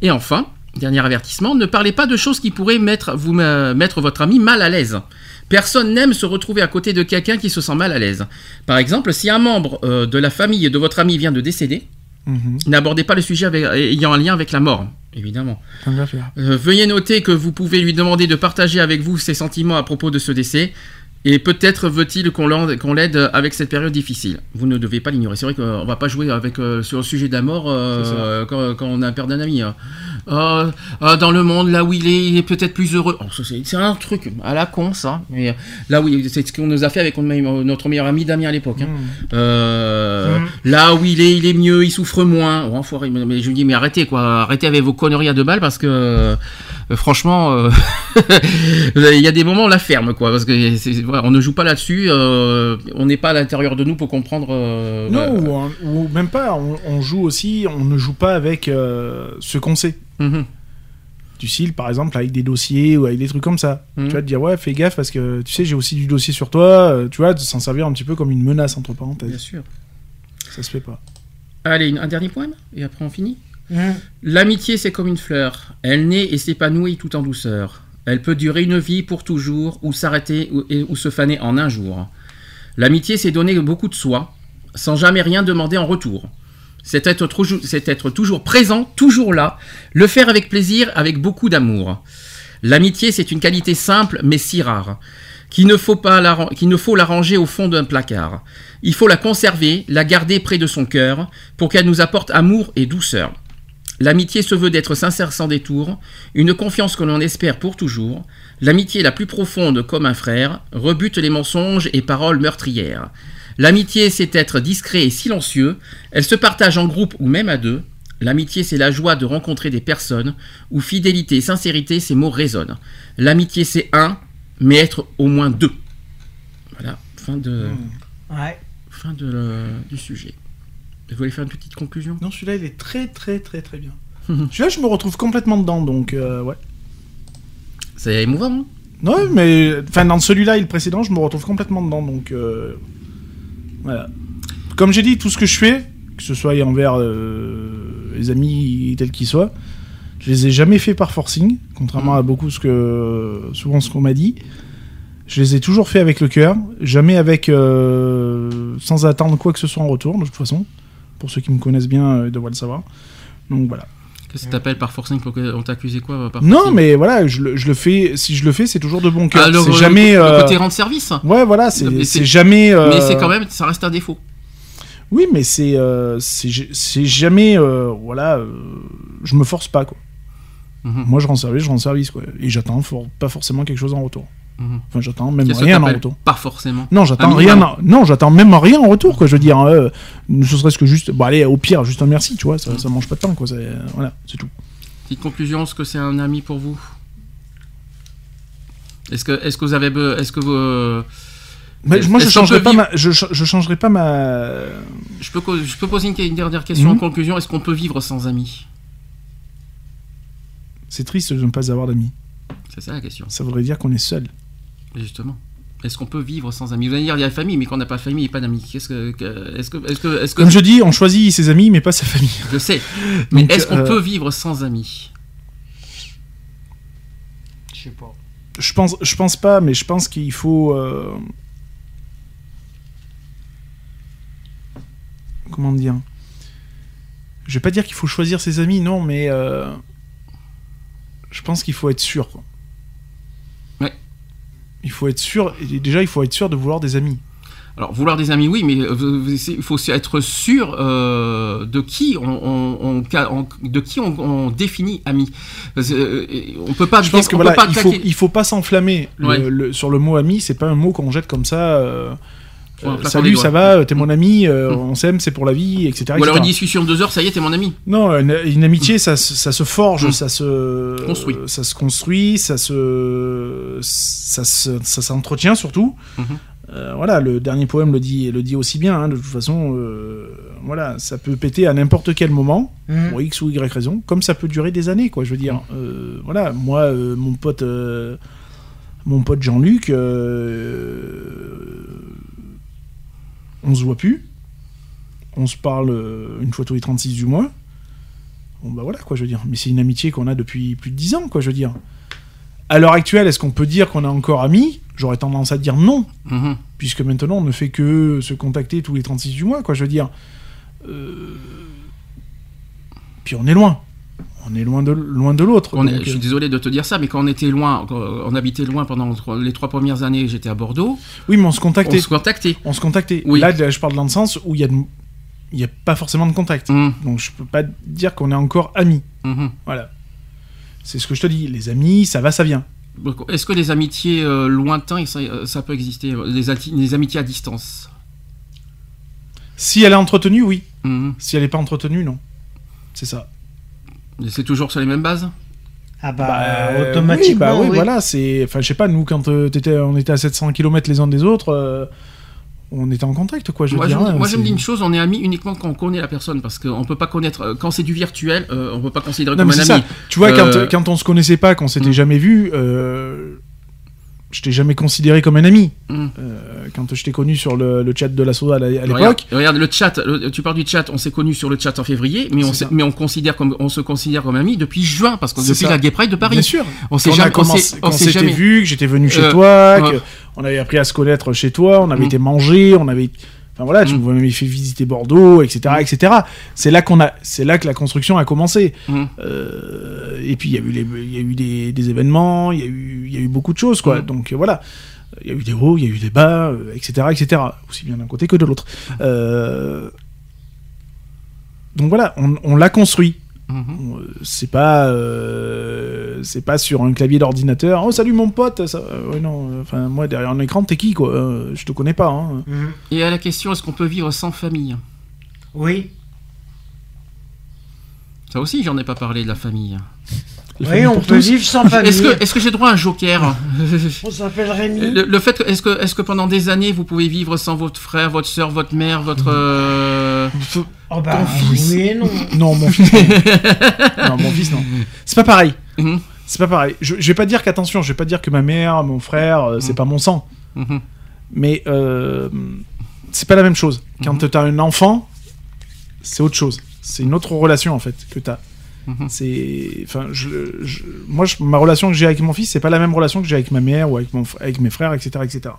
Et enfin, dernier avertissement, ne parlez pas de choses qui pourraient euh, mettre votre ami mal à l'aise. Personne n'aime se retrouver à côté de quelqu'un qui se sent mal à l'aise. Par exemple, si un membre euh, de la famille de votre ami vient de décéder, Mhm. N'abordez pas le sujet avec- ayant un lien avec la mort, évidemment. Euh, veuillez noter que vous pouvez lui demander de partager avec vous ses sentiments à propos de ce décès. Et peut-être veut-il qu'on l'aide avec cette période difficile. Vous ne devez pas l'ignorer. C'est vrai qu'on va pas jouer avec, euh, sur le sujet de la mort euh, quand, quand on a perdu un ami. hein. Ah, ah, dans le monde, là où il est, il est peut-être plus heureux. Oh, c'est un truc à la con, ça. Mais euh, là où c'est ce qu'on nous a fait avec notre meilleur ami Damien à l'époque. hein. Euh, Là où il est, il est mieux, il souffre moins. Oh, enfoiré, mais, mais je lui dis, mais arrêtez quoi, arrêtez avec vos conneries à deux balles parce que euh, franchement, euh, il y a des moments on la ferme quoi, parce que c'est- voilà, on ne joue pas là-dessus, euh, on n'est pas à l'intérieur de nous pour comprendre. euh, Non, ou, même pas. On, on joue aussi, on ne joue pas avec euh, ce qu'on sait. Mhm. Du style, par exemple, avec des dossiers ou avec des trucs comme ça. Mhm. Tu vas te dire, ouais, fais gaffe parce que tu sais, j'ai aussi du dossier sur toi. euh, tu vois, de s'en servir un petit peu comme une menace, entre Bien parenthèses. sûr. Ça se fait pas. Allez, un dernier poème et après on finit? Hum. L'amitié, c'est comme une fleur. Elle naît et s'épanouit tout en douceur. Elle peut durer une vie pour toujours, ou s'arrêter ou, se faner en un jour. L'amitié, c'est donner beaucoup de soi, sans jamais rien demander en retour. C'est être, toujours- présent, toujours là, le faire avec plaisir, avec beaucoup d'amour. L'amitié, c'est une qualité simple, mais si rare, qu'il ne faut pas la, ne faut la ranger au fond d'un placard. Il faut la conserver, la garder près de son cœur, pour qu'elle nous apporte amour et douceur. L'amitié se veut d'être sincère sans détour, une confiance que l'on espère pour toujours. L'amitié la plus profonde comme un frère rebute les mensonges et paroles meurtrières. L'amitié c'est être discret et silencieux, elle se partage en groupe ou même à deux. L'amitié c'est la joie de rencontrer des personnes où fidélité et sincérité ces mots résonnent. L'amitié c'est un, mais être au moins deux. Voilà, fin de, Ouais. fin de, le- du sujet. Vous voulez faire une petite conclusion Non, celui-là, il est très, très, très, très bien. celui-là, je me retrouve complètement dedans, donc euh, ouais. C'est émouvant, hein Ouais, mais enfin dans celui-là et le précédent, je me retrouve complètement dedans, donc euh, voilà. Comme j'ai dit, tout ce que je fais, que ce soit envers euh, les amis tels qu'ils soient, je les ai jamais fait par forcing, contrairement à beaucoup ce que souvent ce qu'on m'a dit. Je les ai toujours fait avec le cœur, jamais avec euh, sans attendre quoi que ce soit en retour, de toute façon. Pour ceux qui me connaissent bien, euh, ils devraient le savoir. Donc voilà. Qu'est-ce que t'appelles par forcing On t'a accusé quoi par Non, mais voilà, je le, je le fais. Si je le fais, c'est toujours de bon cœur. Ah, c'est jamais. le euh, côté rendre service Ouais, voilà, c'est Mais c'est c'est- jamais. euh, Mais c'est quand même, ça reste un défaut. Oui, mais c'est euh, c'est jamais. euh, voilà, euh, je me force pas, quoi. Mhm. Moi, je rends service, je rends service, quoi. Et j'attends for- pas forcément quelque chose en retour. Mhm. Enfin, j'attends même Qu'est-ce que rien en retour. Pas forcément. Non, j'attends rien. en- Non, j'attends même rien en retour, quoi. Je veux dire, euh, ne serait-ce que juste, bon, allez, au pire, juste un merci, tu vois. Ça, ça mange pas de temps, quoi. c'est- Voilà, c'est tout. Petite conclusion, est-ce que c'est un ami pour vous? Est-ce que, est-ce que vous avez, be- est-ce que vous, euh, Mais moi, je changerai pas vivre- ma, je, ch- je changerai pas ma. Je peux, je peux poser une, une dernière question en Mhm. conclusion. Est-ce qu'on peut vivre sans amis? C'est triste de ne pas avoir d'amis. C'est ça la question, Ça voudrait dire qu'on est seul. Justement. Est-ce qu'on peut vivre sans amis? Vous allez dire il y a la famille, mais quand on n'a pas de famille et pas d'amis, qu'est-ce que, que- est-ce que, est-ce que, est-ce que, Comme je dis, on choisit ses amis, mais pas sa famille. je sais. Mais Donc, est-ce qu'on euh, peut vivre sans amis? Je sais pas. Je pense, je pense pas, mais je pense qu'il faut. euh, Comment dire? Je vais pas dire qu'il faut choisir ses amis, non, mais euh, je pense qu'il faut être sûr. Quoi. Il faut être sûr. Et déjà, il faut être sûr de vouloir des amis. Alors, vouloir des amis, oui, mais euh, il faut être sûr euh, de qui on, de qui on, on définit ami. Euh, on peut pas. Je pense que voilà, pas il faut, il faut pas s'enflammer le- Ouais. le- sur le mot ami. C'est pas un mot qu'on jette comme ça. euh, Euh, salut, ça va, euh, t'es mon ami, euh, Mm. on s'aime, c'est pour la vie, etc. Ou alors etc. une discussion de deux heures, ça y est, t'es mon ami. Non, une, une amitié, ça, se- ça se forge, Mm. ça se Construit. ça se construit, ça se ça se- ça s'entretient surtout. Euh, voilà, le dernier poème le dit le dit aussi bien. hein, de toute façon, euh, voilà, ça peut péter à n'importe quel moment, pour x ou y raison, comme ça peut durer des années, quoi. Je veux dire, Euh, voilà, moi, euh, mon pote, euh, mon pote Jean-Luc, euh, on se voit plus. On se parle euh, une fois tous les 36 du mois. Bon, bah voilà, quoi, je veux dire. Mais c'est une amitié qu'on a depuis plus de 10 ans, quoi, je veux dire. À l'heure actuelle, est-ce qu'on peut dire qu'on est encore amis? J'aurais tendance à dire non, Mhm. puisque maintenant on ne fait que se contacter tous les 36 du mois, quoi, je veux dire. Euh, Puis on est loin. On est loin de, loin de l'autre. On donc, je suis euh, désolé de te dire ça, mais quand on était loin, quand on habitait loin pendant les trois premières années, j'étais à Bordeaux, Oui, mais on se on contactait. se contactait. On se contactait. Oui. Là, je parle dans le sens où il y a, de- il y a pas forcément de contact. Mhm. Donc je peux pas dire qu'on est encore amis. Mhm. Voilà. C'est ce que je te dis. Les amis, ça va, ça vient. Est-ce que les amitiés euh, lointains, ça, euh, ça peut exister euh, les, amitiés à distance? Si elle est entretenue, oui. Si elle n'est pas entretenue, non. C'est ça. Et C'est toujours sur les mêmes bases? Ah bah, Bah, automatiquement. oui, bah oui, oui. voilà. C'est, enfin, je sais pas. Nous, quand euh, on était à 700 km les uns des autres, euh, on était en contact, quoi. Je veux Moi, dire, je, moi, je me dis une chose, on est amis uniquement quand on connaît la personne, parce qu'on peut pas connaître, euh, quand c'est du virtuel, euh, on peut pas considérer Non, comme un ami. ça. Tu vois, quand, Euh, quand on se connaissait pas, qu'on s'était Mm. jamais vu, euh, je t'ai jamais considéré comme un ami. Mm. Euh, quand je t'ai connu sur le, le chat de la soda à l'époque, Regarde, regarde, le chat, le- tu parles du chat, on s'est connus sur le chat en février, mais on, mais on, considère comme, on se considère comme amis depuis juin, parce C'est depuis ça. la Gay Pride de Paris. bien sûr. On s'est jamais, commencé- on s'était jamais vu, que j'étais venu chez Euh, toi, ouais. que on avait appris à se connaître chez toi, on avait Mm. été manger, on avait, enfin voilà, tu Mm. m'avais fait visiter Bordeaux, etc., etc. C'est là qu'on a, c'est là que la construction a commencé. Mm. Euh, et puis il y a eu les, il y a eu des, des événements, il y a eu, il y a eu beaucoup de choses, quoi. Mm. Donc voilà. Il y a eu des hauts, il y a eu des bas, euh, etc., etc. Aussi bien d'un côté que de l'autre. Euh, Donc voilà, on, on l'a construit. Mhm. Euh, C'est pas, euh, c'est pas sur un clavier d'ordinateur. Oh salut mon pote. Ça, euh, ouais, non, enfin moi derrière un écran t'es qui quoi Euh, Je te connais pas. hein. Mhm. Et à la question, est-ce qu'on peut vivre sans famille? Oui. Ça aussi, j'en ai pas parlé de la famille. La Oui, on peut tous. vivre sans famille. Est-ce que, j'ai droit à un joker? On s'appelle Rémi. le, le fait, est-ce que, est-ce que pendant des années, vous pouvez vivre sans votre frère, votre soeur, votre mère, votre... euh, Oh bah, Ton fils. oui non. Non mon fils. non. non mon fils non. C'est pas pareil. mhm, C'est pas pareil. Je, je vais pas dire qu'attention, je vais pas dire que ma mère, mon frère, euh, c'est Mm. pas mon sang. mhm. Mais euh, c'est pas la même chose. Quand Mhm. t'as un enfant, c'est autre chose. C'est une autre relation en fait que t'as. Mhm. C'est, enfin, je, je- moi, ma relation que j'ai avec mon fils, c'est pas la même relation que j'ai avec ma mère ou avec mon, avec mes frères, etc., etc.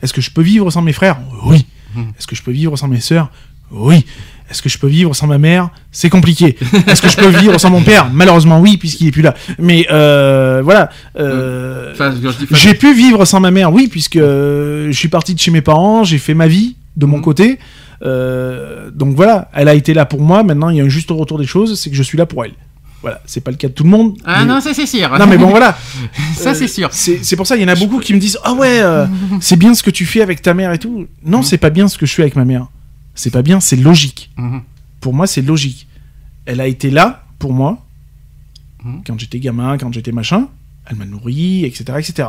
Est-ce que je peux vivre sans mes frères? Oui. Mhm. Est-ce que je peux vivre sans mes sœurs? Oui. Est-ce que je peux vivre sans ma mère? C'est compliqué. Est-ce que je peux vivre sans mon père? Malheureusement, oui, puisqu'il est plus là. Mais euh, voilà. euh, Enfin, j'ai pu vivre sans ma mère, oui, puisque euh, je suis parti de chez mes parents, j'ai fait ma vie de mon Mhm. côté. Euh, donc voilà, elle a été là pour moi. Maintenant, il y a un juste retour des choses, c'est que je suis là pour elle. Voilà, c'est pas le cas de tout le monde. Ah mais- non, ça c'est sûr. Non, mais bon, voilà. ça c'est sûr. C'est pour ça, il y en a beaucoup qui me disent Ah ouais, euh, c'est bien ce que tu fais avec ta mère et tout. Non, c'est pas bien ce que je fais avec ma mère. C'est pas bien, c'est logique. Mhm. Pour moi, c'est logique. Elle a été là pour moi Mhm. quand j'étais gamin, quand j'étais machin. Elle m'a nourri, etc., etc.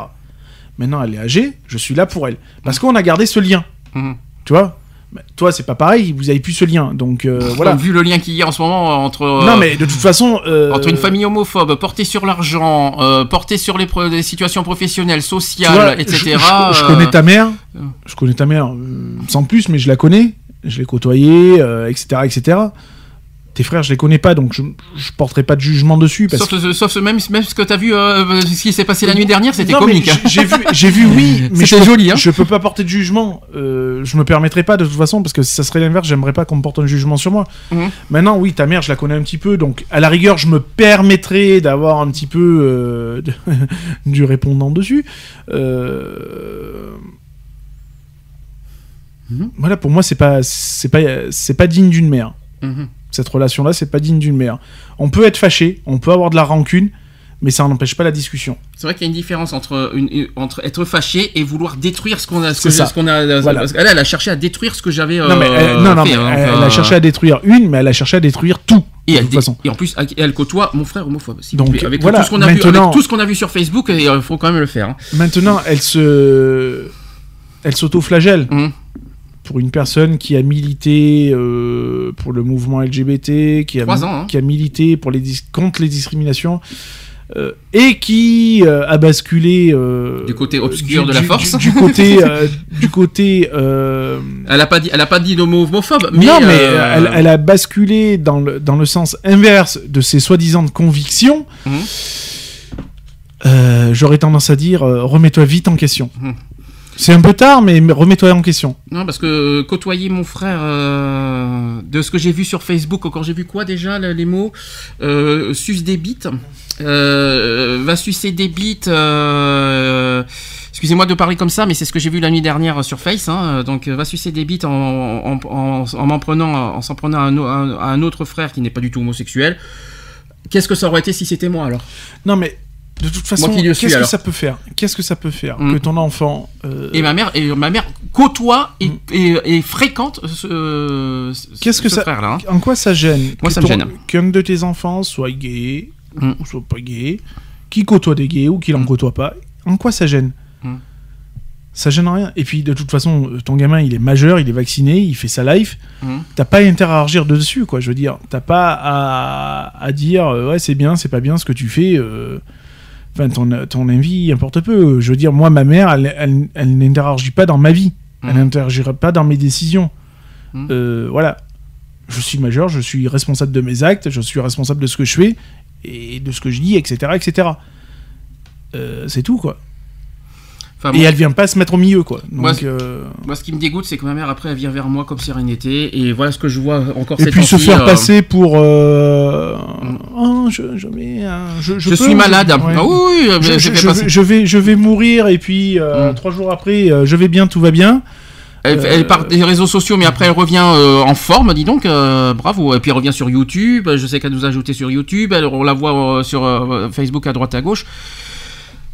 Maintenant, elle est âgée, je suis là pour elle. Parce qu'on a gardé ce lien. Mhm. Tu vois? Bah, Toi, c'est pas pareil, vous avez plus ce lien. Donc euh, voilà. Vu le lien qu'il y a en ce moment entre. euh, Non, mais de toute façon. euh, Entre une famille homophobe, portée sur l'argent, portée sur les, pro- les situations professionnelles, sociales, vois, etc. Je, je- je connais ta mère, je connais ta mère sans plus, mais je la connais, je l'ai côtoyée, euh, etc., etc. Tes frères, je les connais pas, donc je, je porterai pas de jugement dessus. Parce Sauf, sauf ce- même, même ce que t'as vu, euh, ce qui s'est passé la nuit dernière, c'était comique. hein. j'ai- vu, j'ai vu, oui, mais je joli, hein. Je peux pas porter de jugement. Euh, je me permettrai pas de toute façon parce que ça serait l'inverse. J'aimerais pas qu'on me porte un jugement sur moi. Mhm. Maintenant, oui, ta mère, je la connais un petit peu, donc à la rigueur, je me permettrai d'avoir un petit peu euh, de- du répondant dessus. Euh, Mhm. Voilà, pour moi, c'est pas, c'est pas, c'est pas digne d'une mère. Mhm. Cette relation-là, c'est pas digne d'une mère. On peut être fâché, on peut avoir de la rancune, mais ça n'empêche pas la discussion. C'est vrai qu'il y a une différence entre, une, entre être fâché et vouloir détruire ce qu'on a. Ce C'est que, ça. ce qu'on a Voilà. parce qu'elle, elle a cherché à détruire ce que j'avais. non, mais, elle, euh, non, non, fait, mais hein, elle, enfin, elle a cherché à détruire une, mais elle a cherché à détruire tout. Et de elle, toute dé- façon. et en plus, elle côtoie mon frère homophobe. vous Donc, avec voilà, tout ce qu'on a vu, avec tout ce qu'on a vu sur Facebook, il faut quand même le faire. hein. Maintenant, elle se, elle s'auto-flagelle. Mhm. Pour une personne qui a milité euh, pour le mouvement LGBT, qui a, Trois ans, hein. qui a milité pour les contre les discriminations, euh, et qui euh, a basculé Du côté obscur du- de la du- force. du, côté, du côté Elle a pas dit, elle a pas dit mot homophobe, mais. non, mais elle, elle a basculé dans le, dans le sens inverse de ses soi-disant convictions. Mhm. J'aurais tendance à dire remets-toi vite en question. Mhm. C'est un peu tard, mais remets-toi en question. Non, parce que côtoyer mon frère, euh, de ce que j'ai vu sur Facebook, quand j'ai vu quoi déjà, le- les mots euh, Suce des bites, euh, va sucer des bites. euh, Excusez-moi de parler comme ça, mais c'est ce que j'ai vu la nuit dernière sur Face. hein, donc, euh, va sucer des bites en, en, en, en m'en prenant, en s'en prenant un- à un autre frère qui n'est pas du tout homosexuel. Qu'est-ce que ça aurait été si c'était moi alors? Non, mais de toute façon, qu'est-ce que alors. ça peut faire? Qu'est-ce que ça peut faire que ton enfant euh, Et ma mère, et ma mère côtoie et, Mm. et, et fréquente ce, ce- Qu'est-ce que ce ça- frère-là. hein. En quoi ça gêne? Moi, que ça me ton- gêne. Qu'un de tes enfants soit gay Mm. ou soit pas gay, qui côtoie des gays ou qui n'en Mm. côtoie pas. En quoi ça gêne? Ça gêne rien. Et puis de toute façon, ton gamin, il est majeur, il est vacciné, il fait sa life. Mm. T'as pas intérêt à réagir dessus, quoi. Je veux dire, t'as pas à, à dire euh, ouais c'est bien, c'est pas bien ce que tu fais. euh, Enfin, ton, ton avis importe peu. Je veux dire, moi, ma mère, elle, elle, elle n'interagit pas dans ma vie. Elle Mhm. n'interagira pas dans mes décisions. Mhm. Euh, voilà. Je suis majeur, je suis responsable de mes actes, je suis responsable de ce que je fais et de ce que je dis, etc. etc. Euh, c'est tout, quoi. Enfin, Et elle vient pas se mettre au milieu, quoi. Donc, Moi, c'est- euh, Moi, ce qui me dégoûte, c'est que ma mère, après, elle vient vers moi comme si rien n'était. Et voilà ce que je vois encore Et puis se faire euh, passer pour. euh, Mm. Oh, je, je, mets un- je, Je, peux, suis malade. ouais. Ah oui, je, vais, je, vais, je vais mourir et puis euh, Mm. trois jours après, je vais bien, tout va bien. Elle, elle part des réseaux sociaux, mais après, elle revient euh, en forme, dis donc. euh, bravo. Et puis, elle revient sur YouTube. Je sais qu'elle nous a ajouté sur YouTube. Elle, on la voit euh, sur Facebook à droite, à gauche.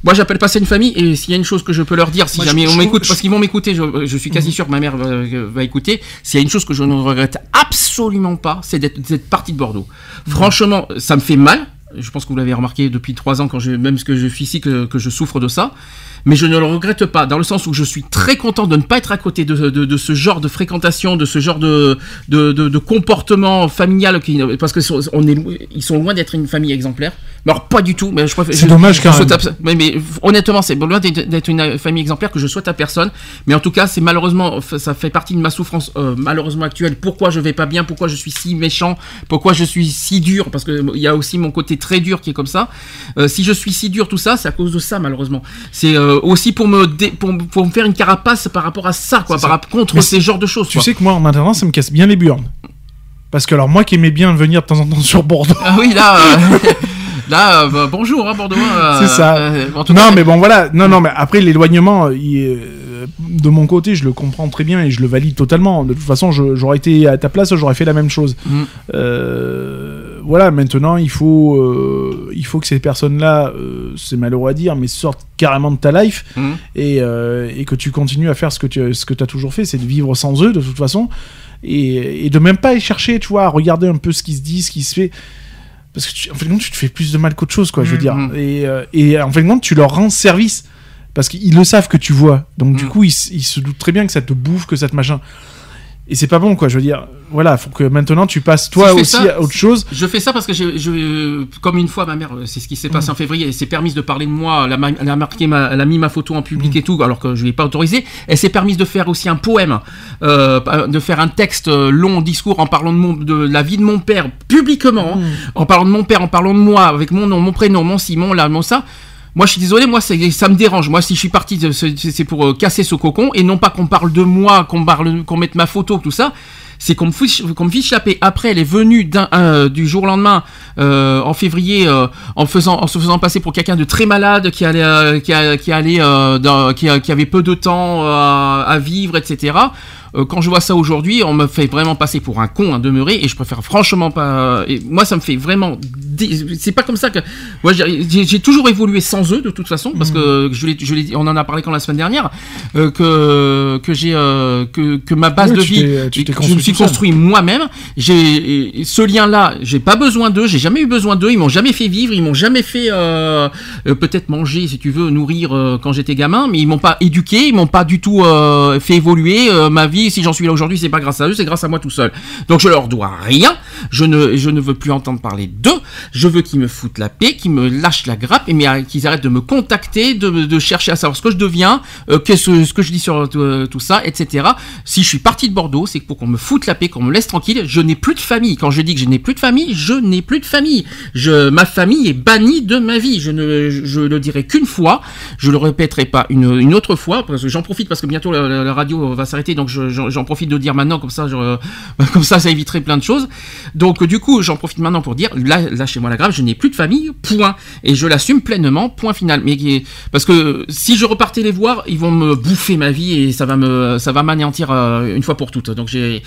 Moi, j'appelle pas ça une famille. Et s'il y a une chose que je peux leur dire, si Moi, jamais je- on m'écoute, parce qu'ils vont m'écouter, je, je suis quasi sûr que ma mère va, va écouter. S'il y a une chose que je ne regrette absolument pas, c'est d'être d'être parti de Bordeaux. Franchement, ça me fait mal. Je pense que vous l'avez remarqué depuis trois ans, quand je, même ce que je suis ici, que, que je souffre de ça. Mais je ne le regrette pas, dans le sens où je suis très content de ne pas être à côté de, de, de ce genre de fréquentation, de ce genre de, de, de, comportement familial, qui, parce que sont- on est, ils sont loin d'être une famille exemplaire. Mais alors pas du tout. Mais je préfère- C'est dommage quand même. abs- mais, mais honnêtement, c'est loin d'être une famille exemplaire que je souhaite à personne. Mais en tout cas, c'est malheureusement, ça fait partie de ma souffrance euh, malheureusement actuelle. Pourquoi je vais pas bien? Pourquoi je suis si méchant? Pourquoi je suis si dur? Parce que il y a aussi mon côté très dur qui est comme ça. Euh, si je suis si dur, tout ça, c'est à cause de ça malheureusement. C'est euh, aussi pour me dé- pour, pour me faire une carapace par rapport à ça, quoi, par ça. rapport contre Mais ces genres de choses. Tu quoi. sais que moi, en attendant, ça me casse bien les burnes. Parce que alors moi qui aimais bien venir de temps en temps sur Bordeaux. Ah oui, là, euh, là, euh, bah, bonjour, hein, Bordeaux. hein, C'est ça. euh, en tout Non cas, mais bon voilà, non non mais après l'éloignement, euh, il euh, de mon côté, je le comprends très bien et je le valide totalement. De toute façon, j'aurais été à ta place, j'aurais fait la même chose. Mm. Euh, voilà, maintenant, il faut, euh, il faut que ces personnes-là, euh, c'est malheureux à dire, mais sortent carrément de ta life Mhm. et, et que tu continues à faire ce que tu ce que as toujours fait, c'est de vivre sans eux, de toute façon. Et, et de même pas y chercher, tu vois, à regarder un peu ce qui se dit, ce qui se fait. Parce que, tu, en fait, tu te fais plus de mal qu'autre chose, quoi, je veux dire. Mhm. Et, euh, et en fait, de compte, tu leur rends service. Parce qu'ils le savent que tu vois. Donc, du Mhm. coup, ils, se doutent très bien que ça te bouffe, que ça te machin. Et c'est pas bon, quoi, je veux dire. Voilà, faut que maintenant tu passes, toi Si aussi, ça, à autre chose. Je fais ça parce que je, je- comme une fois ma mère, euh, c'est ce qui s'est Mm. passé en février, elle s'est permise de parler de moi, elle a, ma- elle a marqué ma, elle a mis ma photo en Mm. public et tout, alors que je lui ai pas autorisé. Elle s'est permise de faire aussi un poème, euh, de faire un texte euh, long discours en parlant de, mon, de la vie de mon père publiquement, Mm. en parlant de mon père, en parlant de moi, avec mon nom, mon prénom, mon Simon, là, mon ça. Moi, je suis désolé, moi, ça me dérange. Moi, si je suis parti, c'est pour euh, casser ce cocon, et non pas qu'on parle de moi, qu'on mette ma photo, tout ça. C'est qu'on me fiche, qu'on me fiche paix. Après, elle est venue un- du jour au lendemain, euh, en février, euh, en faisant, en se faisant passer pour quelqu'un de très malade, qui allait, euh, qui, allait, euh, qui, avait peu de temps euh, à vivre, etc. Euh, quand je vois ça aujourd'hui, on me fait vraiment passer pour un con, un demeuré, et je préfère franchement pas. Et moi, ça me fait vraiment. C'est pas comme ça que. Moi, j'ai toujours évolué sans eux, de toute façon, parce que je l'ai, je dit- on en a parlé quand la semaine dernière, euh, que que j'ai euh, que que ma base Oui, de vie, je me suis construit moi-même. J'ai ce lien-là, j'ai pas besoin d'eux, j'ai jamais eu besoin d'eux. Ils m'ont jamais fait vivre, ils m'ont jamais fait peut-être manger, si tu veux, nourrir quand j'étais gamin, mais ils m'ont pas éduqué, ils m'ont pas du tout fait évoluer ma vie. Si j'en suis là aujourd'hui, c'est pas grâce à eux, c'est grâce à moi tout seul. Donc je leur dois rien. Je ne je ne veux plus entendre parler d'eux. Je veux qu'ils me foutent la paix, qu'ils me lâchent la grappe, et euh, qu'ils arrêtent de me contacter, de, chercher à savoir ce que je deviens, euh, qu'est-ce ce que je dis sur euh, tout ça, etc. Si je suis parti de Bordeaux, c'est pour qu'on me foute la paix, qu'on me laisse tranquille. Je n'ai plus de famille. Quand je dis que je n'ai plus de famille, je n'ai plus de famille. Je, ma famille est bannie de ma vie. Je ne, je le dirai qu'une fois. Je le répéterai pas une, une autre fois parce que j'en profite parce que bientôt la radio va s'arrêter, donc je- j'en profite de dire maintenant comme ça, je- comme ça, ça éviterait plein de choses. Donc du coup, j'en profite maintenant pour dire, lâchez-moi la grave, je n'ai plus de famille, point. Et je l'assume pleinement, point final. Mais parce que si je repartais les voir, ils vont me bouffer ma vie et ça va me, ça va m'anéantir euh, une fois pour toutes. Donc j'ai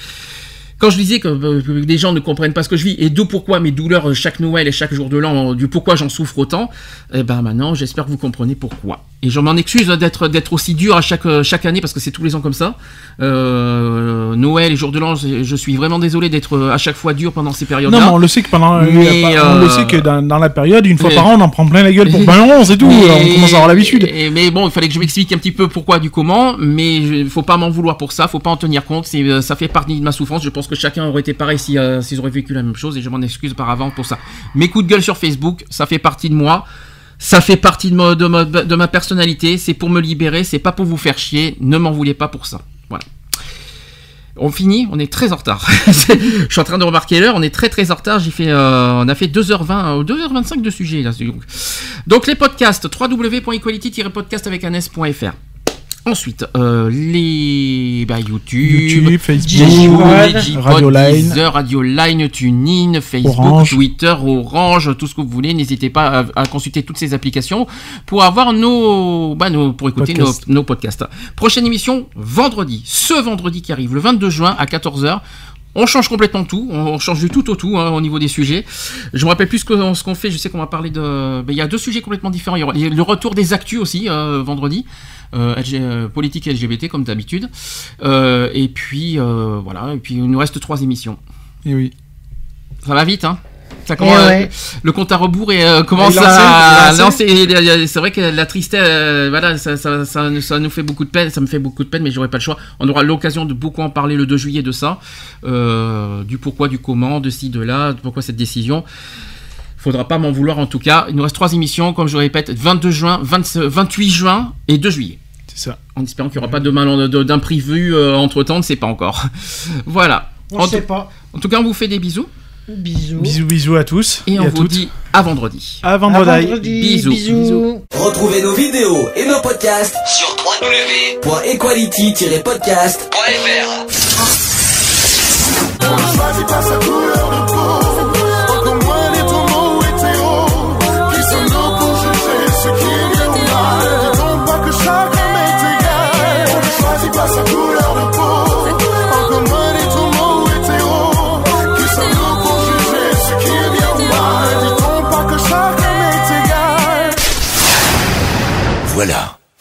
quand je disais que, euh, les gens ne comprennent pas ce que je vis et d'où pourquoi mes douleurs euh, chaque Noël et chaque jour de l'an, euh, du pourquoi j'en souffre autant, eh ben maintenant j'espère que vous comprenez pourquoi. Et je m'en excuse hein, d'être d'être aussi dur à chaque euh, chaque année parce que c'est tous les ans comme ça. Euh, Noël et jour de l'an, je, suis vraiment désolé d'être à chaque fois dur pendant ces périodes-là. Non, mais on le sait que pendant, Mais, on le sait que dans, dans la période, une fois mais- par an, on en prend plein la gueule pour ben non, c'est tout. Mais- On commence à avoir l'habitude. et- Mais bon, il fallait que je m'explique un petit peu pourquoi du comment, mais faut pas m'en vouloir pour ça, faut pas en tenir compte, ça fait partie de ma souffrance. Je pense que chacun aurait été pareil si, euh, s'ils auraient vécu la même chose et je m'en excuse par avant pour ça. Mes coups de gueule sur Facebook, ça fait partie de moi. Ça fait partie de ma, personnalité, c'est pour me libérer, c'est pas pour vous faire chier, ne m'en voulez pas pour ça. Voilà. On finit, on est très en retard. je suis en train de remarquer l'heure, on est très très en retard. J'ai fait, euh, on a fait 2h20, euh, 2h25 de sujets là. Donc, donc les podcasts, www.equality-podcast avec un s.fr. Ensuite, euh, les bah, YouTube, YouTube, Facebook, Radio Line. Deezer, Radio Line, TuneIn, Facebook, Orange. Twitter, Orange, tout ce que vous voulez. N'hésitez pas à, à consulter toutes ces applications pour avoir nos, bah, nos pour écouter nos, nos podcasts. Prochaine émission vendredi, ce vendredi qui arrive, le 22 juin à 14h. On change complètement tout, on change du tout au tout hein, au niveau des sujets. Je me rappelle plus ce qu'on fait, je sais qu'on va parler de... ben, Il y a deux sujets complètement différents. Il y a le retour des actus aussi, euh, vendredi. Euh, LG, euh, politique et LGBT comme d'habitude. Euh, et puis euh, voilà, et puis il nous reste trois émissions. Et oui. Ça va vite, hein? Ça commence, Eh ouais. Le compte à rebours et, euh, commence Il à il lancer. Il il C'est vrai que la tristesse, euh, voilà, ça, ça, ça, ça nous fait beaucoup de peine. Ça me fait beaucoup de peine, mais j'aurai pas le choix. On aura l'occasion de beaucoup en parler le 2 juillet de ça, euh, du pourquoi, du comment, de ci, de là, de pourquoi cette décision. Faudra pas m'en vouloir en tout cas. Il nous reste trois émissions, comme je le répète, 22 juin, 20 28 juin et 2 juillet. C'est ça. En espérant qu'il n'y aura pas de mal d'imprévu entre temps, on ne sait pas encore. voilà. On en, sait pas. en tout cas, on vous fait des bisous Bisous. Bisous, bisous à tous. et on à vous toutes. dit à vendredi. À À vendredi. vendredi. Bisous. Bisous. Bisous. Retrouvez nos vidéos et nos podcasts sur www.equality-podcast.fr.